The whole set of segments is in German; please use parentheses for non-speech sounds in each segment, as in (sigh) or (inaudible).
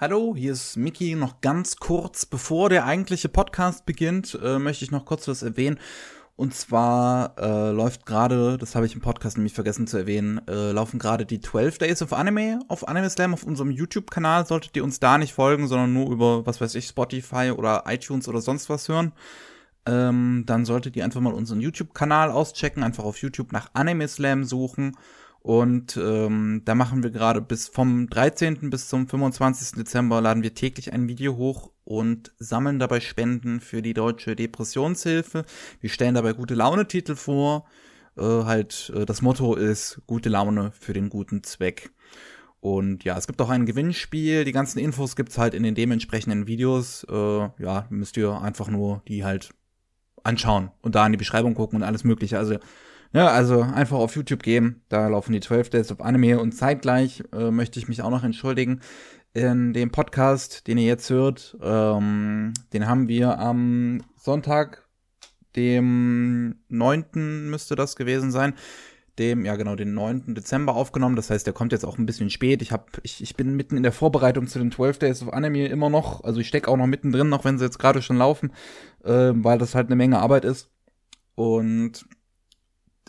Hallo, hier ist Miki. Noch ganz kurz, bevor der eigentliche Podcast beginnt, äh, möchte ich noch kurz was erwähnen. Und zwar äh, läuft gerade, das habe ich im Podcast nämlich vergessen zu erwähnen, äh, laufen gerade die 12 Days of Anime auf Anime Slam auf unserem YouTube-Kanal. Solltet ihr uns da nicht folgen, sondern nur über, was weiß ich, Spotify oder iTunes oder sonst was hören, ähm, dann solltet ihr einfach mal unseren YouTube-Kanal auschecken, einfach auf YouTube nach Anime Slam suchen und ähm, da machen wir gerade bis vom 13. bis zum 25. Dezember laden wir täglich ein Video hoch und sammeln dabei Spenden für die Deutsche Depressionshilfe. Wir stellen dabei gute Laune-Titel vor. Äh, halt, äh, das Motto ist gute Laune für den guten Zweck. Und ja, es gibt auch ein Gewinnspiel. Die ganzen Infos gibt's halt in den dementsprechenden Videos. Äh, ja, müsst ihr einfach nur die halt anschauen und da in die Beschreibung gucken und alles Mögliche. Also ja, also einfach auf YouTube gehen, da laufen die 12 Days of Anime und zeitgleich äh, möchte ich mich auch noch entschuldigen. In dem Podcast, den ihr jetzt hört, ähm, den haben wir am Sonntag, dem 9. müsste das gewesen sein, dem, ja genau, den 9. Dezember aufgenommen. Das heißt, der kommt jetzt auch ein bisschen spät. Ich, hab, ich, ich bin mitten in der Vorbereitung zu den 12 Days of Anime immer noch. Also ich stecke auch noch mittendrin, auch wenn sie jetzt gerade schon laufen, äh, weil das halt eine Menge Arbeit ist. Und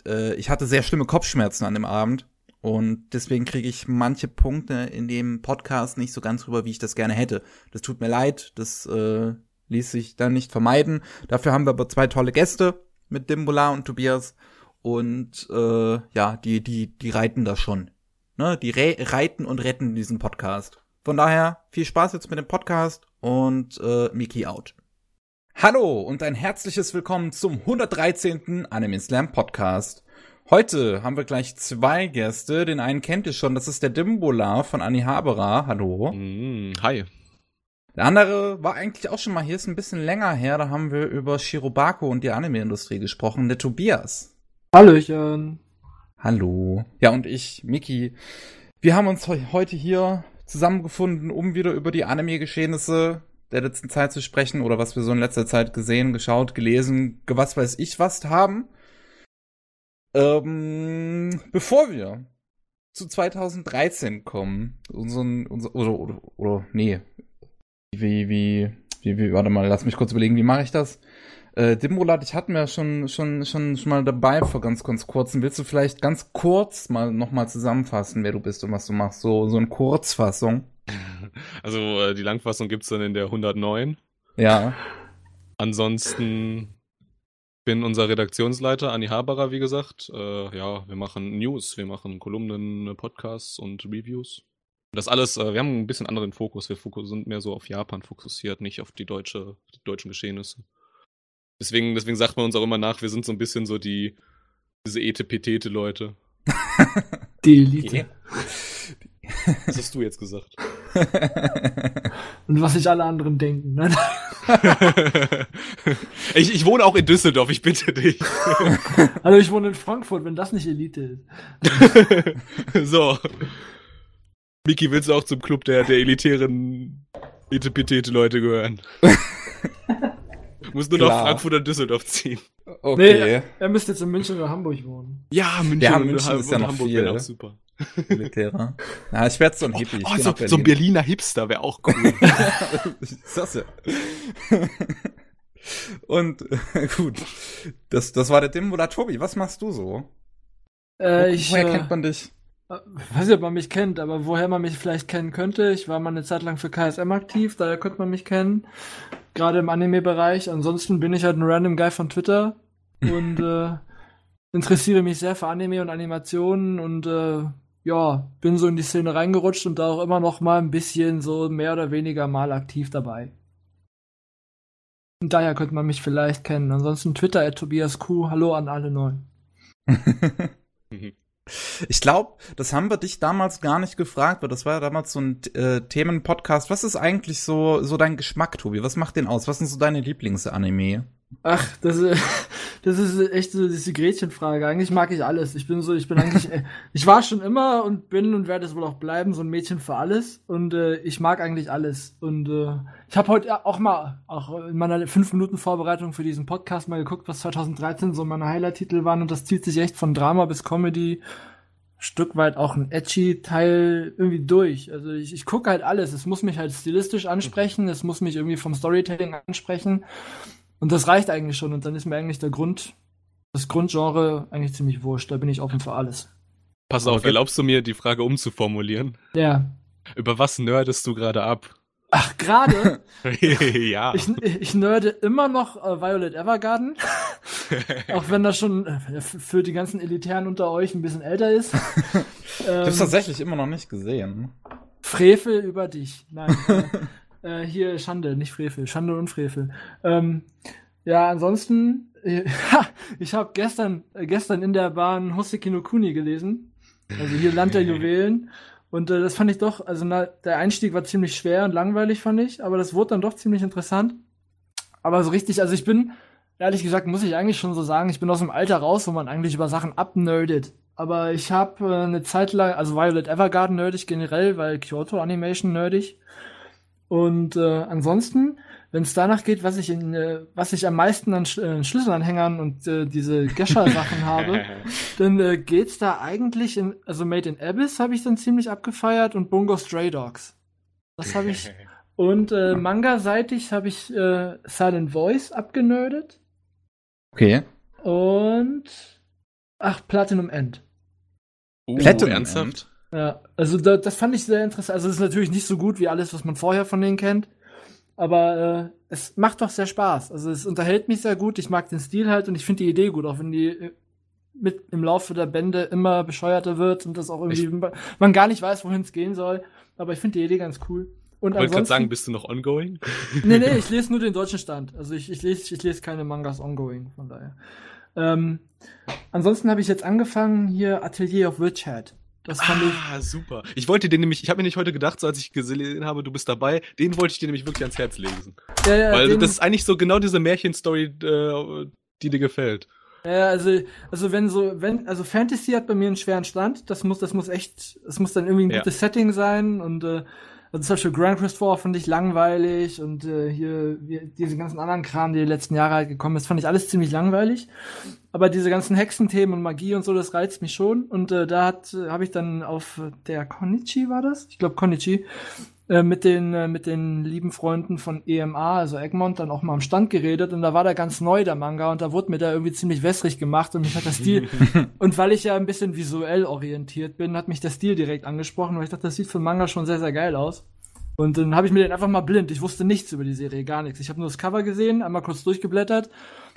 äh, ich hatte sehr schlimme Kopfschmerzen an dem Abend. Und deswegen kriege ich manche Punkte in dem Podcast nicht so ganz rüber, wie ich das gerne hätte. Das tut mir leid, das äh, ließ sich dann nicht vermeiden. Dafür haben wir aber zwei tolle Gäste mit Dimbola und Tobias. Und äh, ja, die, die, die reiten das schon. Ne? Die re reiten und retten diesen Podcast. Von daher viel Spaß jetzt mit dem Podcast und äh, Miki out. Hallo und ein herzliches Willkommen zum 113. Anime Slam Podcast. Heute haben wir gleich zwei Gäste. Den einen kennt ihr schon, das ist der Dimbola von Anni Habera. Hallo. Mm, hi. Der andere war eigentlich auch schon mal hier, ist ein bisschen länger her. Da haben wir über Shirobako und die Anime-Industrie gesprochen. Der Tobias. Hallöchen. Hallo. Ja, und ich, Miki. Wir haben uns heute hier zusammengefunden, um wieder über die Anime-Geschehnisse der letzten Zeit zu sprechen oder was wir so in letzter Zeit gesehen, geschaut, gelesen, was weiß ich was haben. Ähm, bevor wir zu 2013 kommen, unseren, unser, oder, oder, oder, nee, wie, wie, wie, wie, warte mal, lass mich kurz überlegen, wie mache ich das? Äh, Dimrolat, ich hatte mir schon, schon, schon, schon mal dabei vor ganz, ganz kurzem. Willst du vielleicht ganz kurz mal nochmal zusammenfassen, wer du bist und was du machst? So, so eine Kurzfassung. (laughs) Also äh, die Langfassung gibt es dann in der 109. Ja. Ansonsten bin unser Redaktionsleiter, Anni Haberer, wie gesagt. Äh, ja, wir machen News, wir machen Kolumnen, Podcasts und Reviews. Das alles, äh, wir haben ein bisschen anderen Fokus. Wir sind mehr so auf Japan fokussiert, nicht auf die, deutsche, die deutschen Geschehnisse. Deswegen, deswegen sagt man uns auch immer nach, wir sind so ein bisschen so die, diese Etepetete-Leute. (laughs) die Elite. Was hast du jetzt gesagt? (laughs) Und was sich alle anderen denken. Ne? (laughs) ich, ich wohne auch in Düsseldorf, ich bitte dich. (laughs) Also ich wohne in Frankfurt, wenn das nicht Elite ist. so. Miki, willst du auch zum Club der, der elitären Etepetete-Leute gehören? Muss nur Klar. nach Frankfurt oder Düsseldorf ziehen. Okay. Nee, er müsste jetzt in München oder Hamburg wohnen. Ja, München, ja, München ist ja noch Hamburg viel. auch super. Militärer. Na, ich werde so ein Hippie. Oh, oh so, so, ein Berliner Hipster wäre auch cool. (laughs) (laughs) das ja. Und äh, (laughs) gut, das, das war der Dimbola Tobi. Was machst du so? Äh, ich, woher äh, kennt man dich? Ich weiß nicht, ob man mich kennt, aber woher man mich vielleicht kennen könnte. Ich war mal eine Zeit lang für KSM aktiv, daher könnte man mich kennen. Gerade im Anime-Bereich. Ansonsten bin ich halt ein random Guy von Twitter und (laughs) äh, interessiere mich sehr für Anime und Animationen und äh, ja, bin so in die Szene reingerutscht und da auch immer noch mal ein bisschen so mehr oder weniger mal aktiv dabei. Und daher könnte man mich vielleicht kennen. Ansonsten Twitter at Tobias Q. Hallo an alle neuen. (laughs) Ich glaube, das haben wir dich damals gar nicht gefragt, weil das war ja damals so ein äh, Themenpodcast. Was ist eigentlich so, so dein Geschmack, Tobi? Was macht den aus? Was sind so deine Lieblingsanime? Ach, das, ist, (laughs) das ist echt so diese Gretchenfrage. Eigentlich mag ich alles. Ich bin so, ich bin eigentlich, (laughs) äh, ich war schon immer und bin und werde es wohl auch bleiben, so ein Mädchen für alles. Und äh, ich mag eigentlich alles. Und äh, ich habe heute auch mal, auch in meiner 5 Minuten Vorbereitung für diesen Podcast mal geguckt, was 2013 so meine Highlight-Titel waren. Und das zieht sich echt von Drama bis Comedy, Stück weit auch ein edgy Teil irgendwie durch. Also ich, ich gucke halt alles. Es muss mich halt stilistisch ansprechen, es muss mich irgendwie vom Storytelling ansprechen. Und das reicht eigentlich schon. Und dann ist mir eigentlich der Grund, das Grundgenre eigentlich ziemlich wurscht. Da bin ich offen für alles. Pass auf, erlaubst du mir, die Frage umzuformulieren? Ja. Über was nerdest du gerade ab? Ach, gerade? (laughs) ja. Ich, ich nerde immer noch äh, Violet Evergarden. (laughs) auch wenn das schon äh, für die ganzen Elitären unter euch ein bisschen älter ist. (laughs) ähm, ich hab's tatsächlich immer noch nicht gesehen. Frevel über dich. Nein. äh, hier Schande, nicht Frevel. Schande und Frevel. Ähm, ja, ansonsten, äh, (laughs) ich habe gestern, äh, gestern in der Bahn Hoseki no Kuni gelesen. Also hier Land der (laughs) Juwelen. Und äh, das fand ich doch, also na, der Einstieg war ziemlich schwer und langweilig, fand ich, aber das wurde dann doch ziemlich interessant. Aber so richtig, also ich bin, ehrlich gesagt, muss ich eigentlich schon so sagen, ich bin aus dem Alter raus, wo man eigentlich über Sachen abnerdet. Aber ich habe äh, eine Zeit lang, also Violet Evergarden nerdig generell, weil Kyoto Animation nerdig. Und äh, ansonsten wenn es danach geht, was ich in, äh, was ich am meisten an Sch äh, Schlüsselanhängern und äh, diese Gescher-Sachen habe, (laughs) dann äh, geht's da eigentlich in, also Made in Abyss habe ich dann ziemlich abgefeiert und Bungo Stray Dogs. Das habe ich. (laughs) Und äh, Manga-seitig habe ich äh, Silent Voice abgenördet. Okay. Und ach, Platinum End. Uh, Platinum ernsthaft? Ja, also da, das fand ich sehr interessant. Also es ist natürlich nicht so gut wie alles, was man vorher von denen kennt aber äh, es macht doch sehr Spaß. Also es unterhält mich sehr gut. Ich mag den Stil halt und ich finde die Idee gut, auch wenn die äh, mit im Laufe der Bände immer bescheuerter wird und das auch irgendwie ich, man gar nicht weiß, wohin es gehen soll. Aber ich finde die Idee ganz cool. Und ich wollte gerade sagen, bist du noch ongoing? (laughs) nee, nee, (laughs) ich lese nur den deutschen Stand. Also ich, ich lese ich lese keine Mangas ongoing, von daher. Ähm, ansonsten habe ich jetzt angefangen hier Atelier of Witch Hat. Das fand ah, ich. super. Ich wollte den nämlich, ich habe mir nicht heute gedacht, so als ich gesehen habe, du bist dabei, den wollte ich dir nämlich wirklich ans Herz lesen. Ja, ja, Weil das ist eigentlich so genau diese Märchenstory, äh, die dir gefällt. Ja, also, also wenn so, wenn, also Fantasy hat bei mir einen schweren Stand, das muss, das muss echt, es muss dann irgendwie ein gutes ja. Setting sein und äh, also zum Beispiel Grand Quest 4 fand ich langweilig und äh, hier wie, diese ganzen anderen Kram, die die letzten Jahre halt gekommen ist, fand ich alles ziemlich langweilig. Aber diese ganzen Hexenthemen und Magie und so, das reizt mich schon. Und äh, da hat äh, habe ich dann auf der Konichi war das? Ich glaube Konichi, äh, mit den äh, mit den lieben Freunden von EMA, also Egmont, dann auch mal am Stand geredet und da war der ganz neu der Manga und da wurde mir da irgendwie ziemlich wässrig gemacht und mich hat der Stil (laughs) und weil ich ja ein bisschen visuell orientiert bin, hat mich der Stil direkt angesprochen, weil ich dachte, das sieht für Manga schon sehr sehr geil aus. Und dann habe ich mir den einfach mal blind. Ich wusste nichts über die Serie, gar nichts. Ich habe nur das Cover gesehen, einmal kurz durchgeblättert,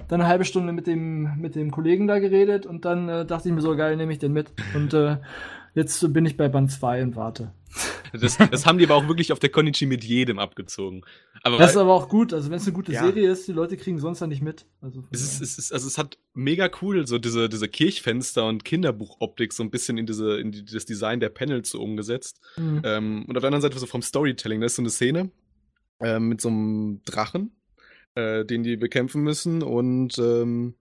dann eine halbe Stunde mit dem mit dem Kollegen da geredet und dann äh, dachte ich mir so geil, nehme ich den mit. Und äh, jetzt bin ich bei Band 2 und warte. Das, das haben die aber auch wirklich auf der Konichi mit jedem abgezogen. Aber das ist aber auch gut. Also wenn es eine gute ja. Serie ist, die Leute kriegen sonst ja nicht mit. Also es ist, es ist, also es hat mega cool so diese, diese Kirchfenster und Kinderbuchoptik so ein bisschen in diese, in die, das Design der Panels so umgesetzt. Mhm. Ähm, und auf der anderen Seite so vom Storytelling, da ist so eine Szene äh, mit so einem Drachen, äh, den die bekämpfen müssen und ähm,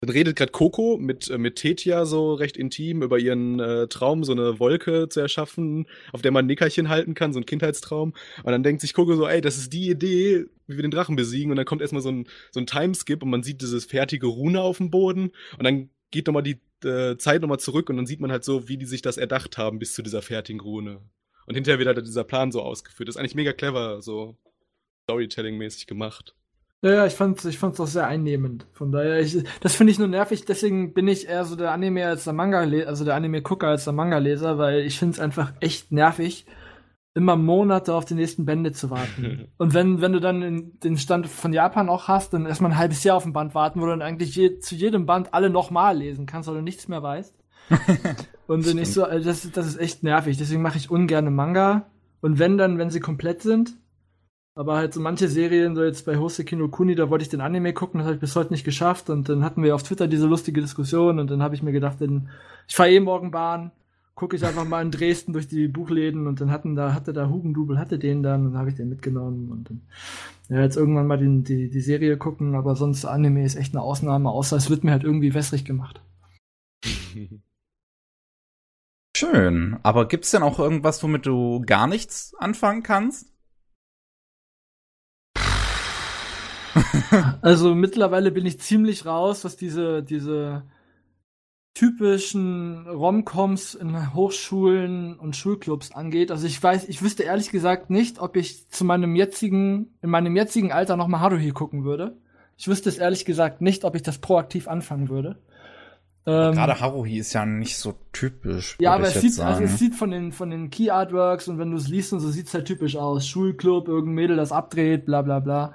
dann redet gerade Coco mit, äh, mit Tetia so recht intim über ihren äh, Traum, so eine Wolke zu erschaffen, auf der man ein Nickerchen halten kann, so ein Kindheitstraum. Und dann denkt sich Coco so, ey, das ist die Idee, wie wir den Drachen besiegen. Und dann kommt erstmal so ein, so ein Timeskip und man sieht dieses fertige Rune auf dem Boden. Und dann geht nochmal die äh, Zeit nochmal zurück und dann sieht man halt so, wie die sich das erdacht haben bis zu dieser fertigen Rune. Und hinterher wird halt dieser Plan so ausgeführt. Das ist eigentlich mega clever, so Storytelling-mäßig gemacht. Ja, ja, ich fand's, ich fand's auch sehr einnehmend. Von daher, ich, das finde ich nur nervig, deswegen bin ich eher so der Anime als der Manga, also der Anime-Gucker als der Manga-Leser, weil ich find's einfach echt nervig, immer Monate auf die nächsten Bände zu warten. (laughs) Und wenn, wenn du dann den Stand von Japan auch hast, dann erstmal ein halbes Jahr auf ein Band warten, wo du dann eigentlich je, zu jedem Band alle nochmal lesen kannst, weil du nichts mehr weißt. (laughs) Und dann ich so, das, das ist echt nervig. Deswegen mache ich ungern Manga. Und wenn dann, wenn sie komplett sind, aber halt so manche Serien, so jetzt bei Hoseki no Kuni, da wollte ich den Anime gucken, das habe ich bis heute nicht geschafft. Und dann hatten wir auf Twitter diese lustige Diskussion und dann habe ich mir gedacht, denn, ich fahre eh morgen Bahn, gucke ich einfach mal in Dresden durch die Buchläden und dann hatten da, hatte da Hugendubel, hatte den dann und habe ich den mitgenommen und dann, ja, jetzt irgendwann mal den, die, die Serie gucken, aber sonst Anime ist echt eine Ausnahme, außer es wird mir halt irgendwie wässrig gemacht. (laughs) Schön. Aber gibt's denn auch irgendwas, womit du gar nichts anfangen kannst? Also mittlerweile bin ich ziemlich raus, was diese, diese typischen Romcoms in Hochschulen und Schulclubs angeht. Also ich weiß, ich wüsste ehrlich gesagt nicht, ob ich zu meinem jetzigen, in meinem jetzigen Alter nochmal Haruhi gucken würde. Ich wüsste es ehrlich gesagt nicht, ob ich das proaktiv anfangen würde. Ähm, Gerade Haruhi ist ja nicht so typisch. Ja, aber es sieht, also es sieht von den, von den Key Artworks und wenn du es liest und so sieht's halt typisch aus. Schulclub, irgendein Mädel, das abdreht, bla, bla, bla.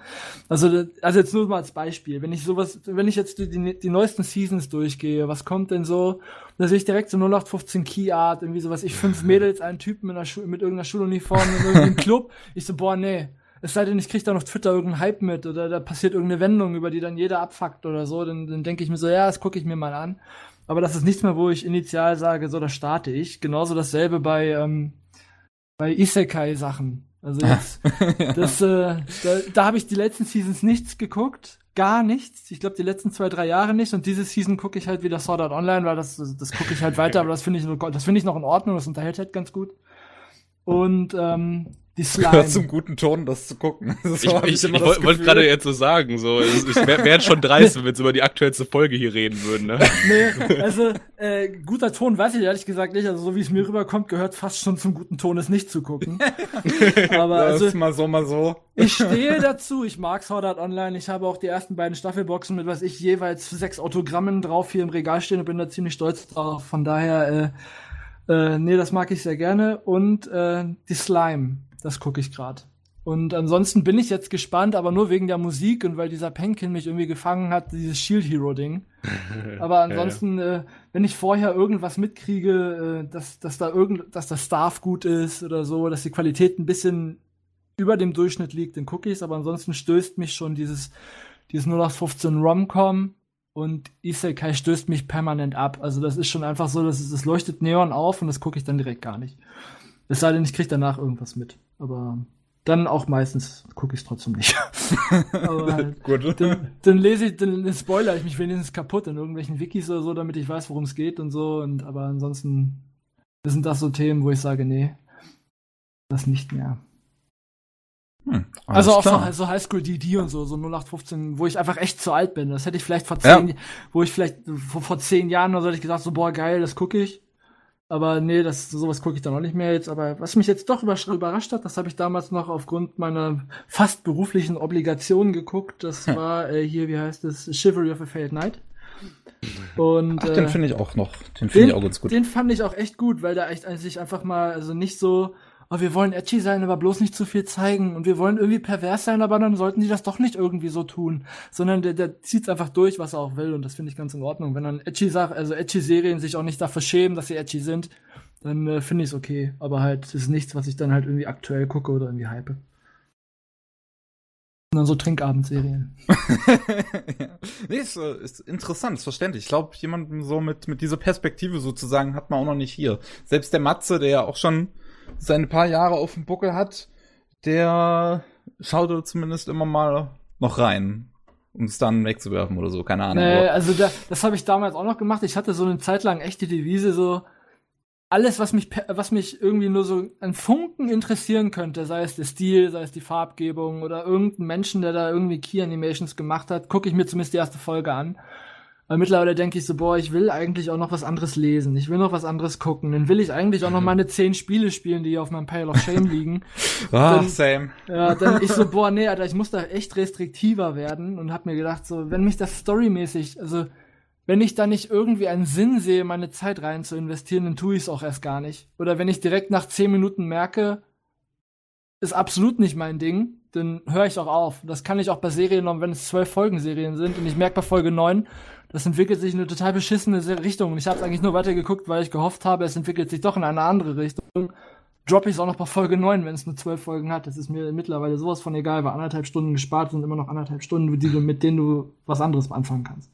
Also, also jetzt nur mal als Beispiel. Wenn ich sowas, wenn ich jetzt die, die, die neuesten Seasons durchgehe, was kommt denn so? Da sehe ich direkt so 0815 Key Art, irgendwie sowas, ich fünf (laughs) Mädels, einen Typen mit, einer Schu mit irgendeiner Schuluniform in irgendeinem (laughs) Club. Ich so, boah, nee. Es sei denn, ich krieg da auf Twitter irgendeinen Hype mit oder da passiert irgendeine Wendung, über die dann jeder abfuckt oder so, dann, dann denke ich mir so, ja, das gucke ich mir mal an aber das ist nichts mehr, wo ich initial sage, so, da starte ich. Genauso dasselbe bei, ähm, bei Isekai-Sachen. Also jetzt, ja. das, äh, da, da habe ich die letzten Seasons nichts geguckt, gar nichts. Ich glaube die letzten zwei, drei Jahre nicht. Und diese Season gucke ich halt wieder Sword Art Online, weil das, das gucke ich halt weiter, aber das finde ich, das finde ich noch in Ordnung, das unterhält halt ganz gut. Und ähm, die (laughs) Slime. Gehört zum guten Ton, das zu gucken. (laughs) Das ich ich, ich wollte wollt gerade jetzt so sagen, so, ich wäre wär schon (laughs) dreist, wenn wir jetzt über die aktuellste Folge hier reden würden, ne? Nee, also, äh, guter Ton weiß ich ehrlich gesagt nicht, also so wie es mir rüberkommt, gehört fast schon zum guten Ton, es nicht zu gucken. Aber, also. ist mal so, mal so. Ich stehe dazu, ich mag Sword Art Online, ich habe auch die ersten beiden Staffelboxen mit, was ich, jeweils sechs Autogrammen drauf hier im Regal stehen und bin da ziemlich stolz drauf, von daher, äh, äh, nee, das mag ich sehr gerne und, äh, die Slime das gucke ich gerade. Und ansonsten bin ich jetzt gespannt, aber nur wegen der Musik und weil dieser Penkin mich irgendwie gefangen hat, dieses Shield Hero Ding. (laughs) aber ansonsten, ja, ja. Äh, wenn ich vorher irgendwas mitkriege, äh, dass, dass da irgend, dass das Staff gut ist oder so, dass die Qualität ein bisschen über dem Durchschnitt liegt, dann gucke ich Aber ansonsten stößt mich schon dieses, dieses 0815 Romcom und Isekai stößt mich permanent ab. Also das ist schon einfach so, dass es, das leuchtet Neon auf und das gucke ich dann direkt gar nicht. Es sei denn, ich kriege danach irgendwas mit. Aber dann auch meistens gucke ich es trotzdem nicht. (laughs) Aber Gut. Dann, dann lese ich, dann spoiler ich mich wenigstens kaputt in irgendwelchen Wikis oder so, damit ich weiß, worum es geht und so. Und aber ansonsten sind das so Themen, wo ich sage, nee, das nicht mehr. Hm, also auch klar. so, so Highschool DD und so, so 0815, wo ich einfach echt zu alt bin. Das hätte ich vielleicht vor zehn, ja. wo ich vielleicht vor, vor zehn Jahren oder so hätte ich gesagt, so boah geil, das gucke ich. Aber nee, das, sowas gucke ich dann auch nicht mehr jetzt. Aber was mich jetzt doch überrascht hat, das habe ich damals noch aufgrund meiner fast beruflichen Obligationen geguckt. Das hm. war äh, hier, wie heißt es, Chivalry of a Failed Knight. Und, Ach, den äh, finde ich auch noch. Den finde ich auch ganz gut. Den fand ich auch echt gut, weil der echt sich einfach mal, also nicht so oh, wir wollen edgy sein, aber bloß nicht zu viel zeigen und wir wollen irgendwie pervers sein, aber dann sollten die das doch nicht irgendwie so tun, sondern der, der zieht's einfach durch, was er auch will und das finde ich ganz in Ordnung. Wenn dann edgy Sachen, also edgy Serien sich auch nicht dafür schämen, dass sie edgy sind, dann äh, finde ich es okay, aber halt ist nichts, was ich dann halt irgendwie aktuell gucke oder irgendwie hype. Und dann so Trinkabendserien. (laughs) ja. Nee, ist, äh, ist interessant, ist verständlich. Ich glaube, jemanden so mit, mit dieser Perspektive sozusagen hat man auch noch nicht hier. Selbst der Matze, der ja auch schon seine paar Jahre auf dem Buckel hat, der schaut zumindest immer mal noch rein, um es dann wegzuwerfen oder so, keine Ahnung. Nee, also da, das habe ich damals auch noch gemacht. Ich hatte so eine Zeit lang echt die Devise so, alles, was mich, was mich irgendwie nur so ein Funken interessieren könnte, sei es der Stil, sei es die Farbgebung oder irgendein Menschen, der da irgendwie Key Animations gemacht hat, gucke ich mir zumindest die erste Folge an. Weil mittlerweile denke ich so, boah, ich will eigentlich auch noch was anderes lesen. Ich will noch was anderes gucken. Dann will ich eigentlich auch noch meine zehn Spiele spielen, die hier auf meinem Pile of Shame (laughs) liegen. ah, dann, same. Ja, dann ich so, (laughs) boah, nee, Alter, ich muss da echt restriktiver werden und hab mir gedacht, so, wenn mich das storymäßig, also, wenn ich da nicht irgendwie einen Sinn sehe, meine Zeit rein zu investieren, dann tue ich es auch erst gar nicht. Oder wenn ich direkt nach zehn Minuten merke, ist absolut nicht mein Ding, dann höre ich auch auf. Das kann ich auch bei Serien, wenn es zwölf Folgen Serien sind und ich merke bei Folge neun, das entwickelt sich in eine total beschissene Richtung. Und ich habe es eigentlich nur weitergeguckt, weil ich gehofft habe, es entwickelt sich doch in eine andere Richtung droppe ich es auch noch bei Folge 9, wenn es nur 12 Folgen hat. Das ist mir mittlerweile sowas von egal, weil anderthalb Stunden gespart sind immer noch anderthalb Stunden, die du, mit denen du was anderes anfangen kannst.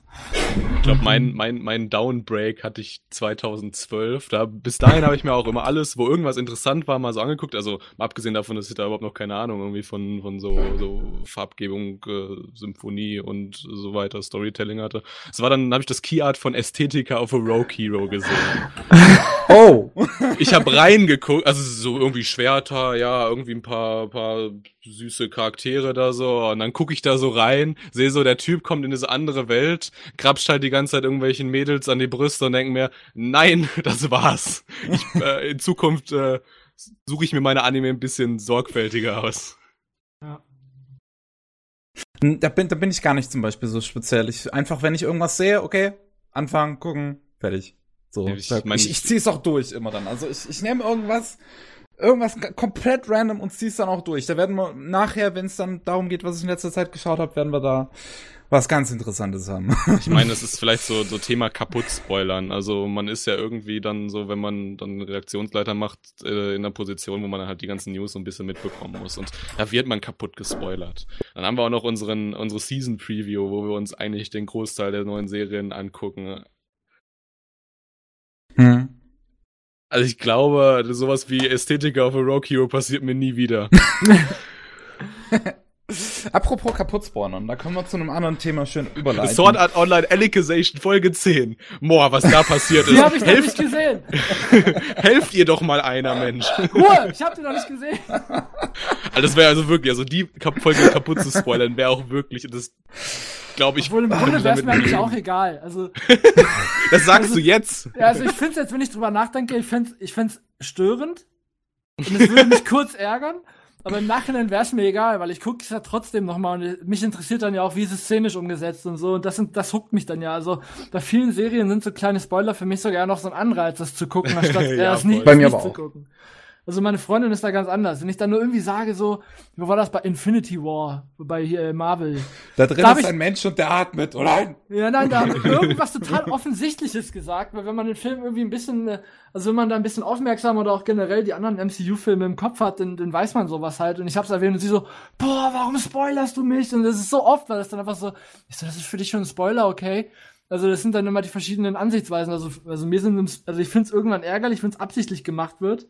Ich glaube, mein, mein, mein Downbreak hatte ich 2012. Da, bis dahin habe ich mir auch immer alles, wo irgendwas interessant war, mal so angeguckt. Also mal abgesehen davon, dass ich da überhaupt noch keine Ahnung irgendwie von, von so, so Farbgebung, äh, Symphonie und so weiter, Storytelling hatte. Es war dann, habe ich das Keyart von Ästhetica auf a Rogue Hero gesehen. (laughs) oh! Ich habe reingeguckt, also so irgendwie Schwerter, ja, irgendwie ein paar, paar süße Charaktere da so. Und dann gucke ich da so rein, sehe so, der Typ kommt in diese andere Welt, krapscht halt die ganze Zeit irgendwelchen Mädels an die Brüste und denke mir, nein, (laughs) das war's. Ich, (laughs) äh, in Zukunft äh, suche ich mir meine Anime ein bisschen sorgfältiger aus. Ja. Da bin, da bin ich gar nicht zum Beispiel so speziell. Ich, einfach, wenn ich irgendwas sehe, okay, anfangen, gucken, fertig. So, ich ich, ich, ich zieh's auch durch immer dann. Also ich, ich nehme irgendwas, irgendwas komplett random und zieh's dann auch durch. Da werden wir nachher, wenn es dann darum geht, was ich in letzter Zeit geschaut habe, werden wir da was ganz Interessantes haben. (laughs) Ich meine, es ist vielleicht so, so Thema kaputt spoilern. Also man ist ja irgendwie dann so, wenn man dann Redaktionsleiter macht, äh, in einer Position, wo man dann halt die ganzen News so ein bisschen mitbekommen muss. Und da wird man kaputt gespoilert. Dann haben wir auch noch unseren, unsere Season Preview, wo wir uns eigentlich den Großteil der neuen Serien angucken. Hm. Also ich glaube, sowas wie Ästhetiker auf a Rock Hero passiert mir nie wieder. (laughs) Apropos kaputt spawnen, da können wir zu einem anderen Thema schön überleiten. Sword Art Online Alicization Folge 10. Boah, was da passiert Die ist. habe ich noch nicht Helft, gesehen. (laughs) helft ihr doch mal einer, Mensch. Ruhe, ich habe die noch nicht gesehen. (laughs) Also das wäre also wirklich, also die Folge kaputt zu spoilern, wäre auch wirklich, das glaube ich. Obwohl im Grunde wäre es mir eigentlich auch egal. Also, (laughs) Das sagst du jetzt. ja, also ich finde es jetzt, wenn ich drüber nachdenke, ich find's, ich find's störend. Und es würde mich kurz ärgern. Aber im Nachhinein wäre es mir egal, weil ich gucke es ja trotzdem nochmal und mich interessiert dann ja auch, wie ist es szenisch umgesetzt und so. Und das, sind, das huckt mich dann ja. Also bei vielen Serien sind so kleine Spoiler für mich sogar noch so ein Anreiz, das zu gucken, (laughs) anstatt Ja, es nicht. Bei mir nicht aber zu auch. gucken. Also meine Freundin ist da ganz anders. Wenn ich dann nur irgendwie sage so, wo war das bei Infinity War, bei hier äh, Marvel, Da drin Da ist ich- ein Mensch und der atmet, oder? ja, nein, da haben wir (laughs) irgendwas total Offensichtliches gesagt, weil wenn man den Film irgendwie ein bisschen, äh, also wenn man da ein bisschen aufmerksam oder auch generell die anderen MCU-Filme im Kopf hat, dann, dann weiß man sowas halt. Und ich hab's erwähnt und sie so, boah, warum spoilerst du mich? Und das ist so oft, weil das dann einfach so, ich so, das ist für dich schon ein Spoiler, okay? Also das sind dann immer die verschiedenen Ansichtsweisen. Also, also mir sind, also ich find's irgendwann ärgerlich, wenn es absichtlich gemacht wird.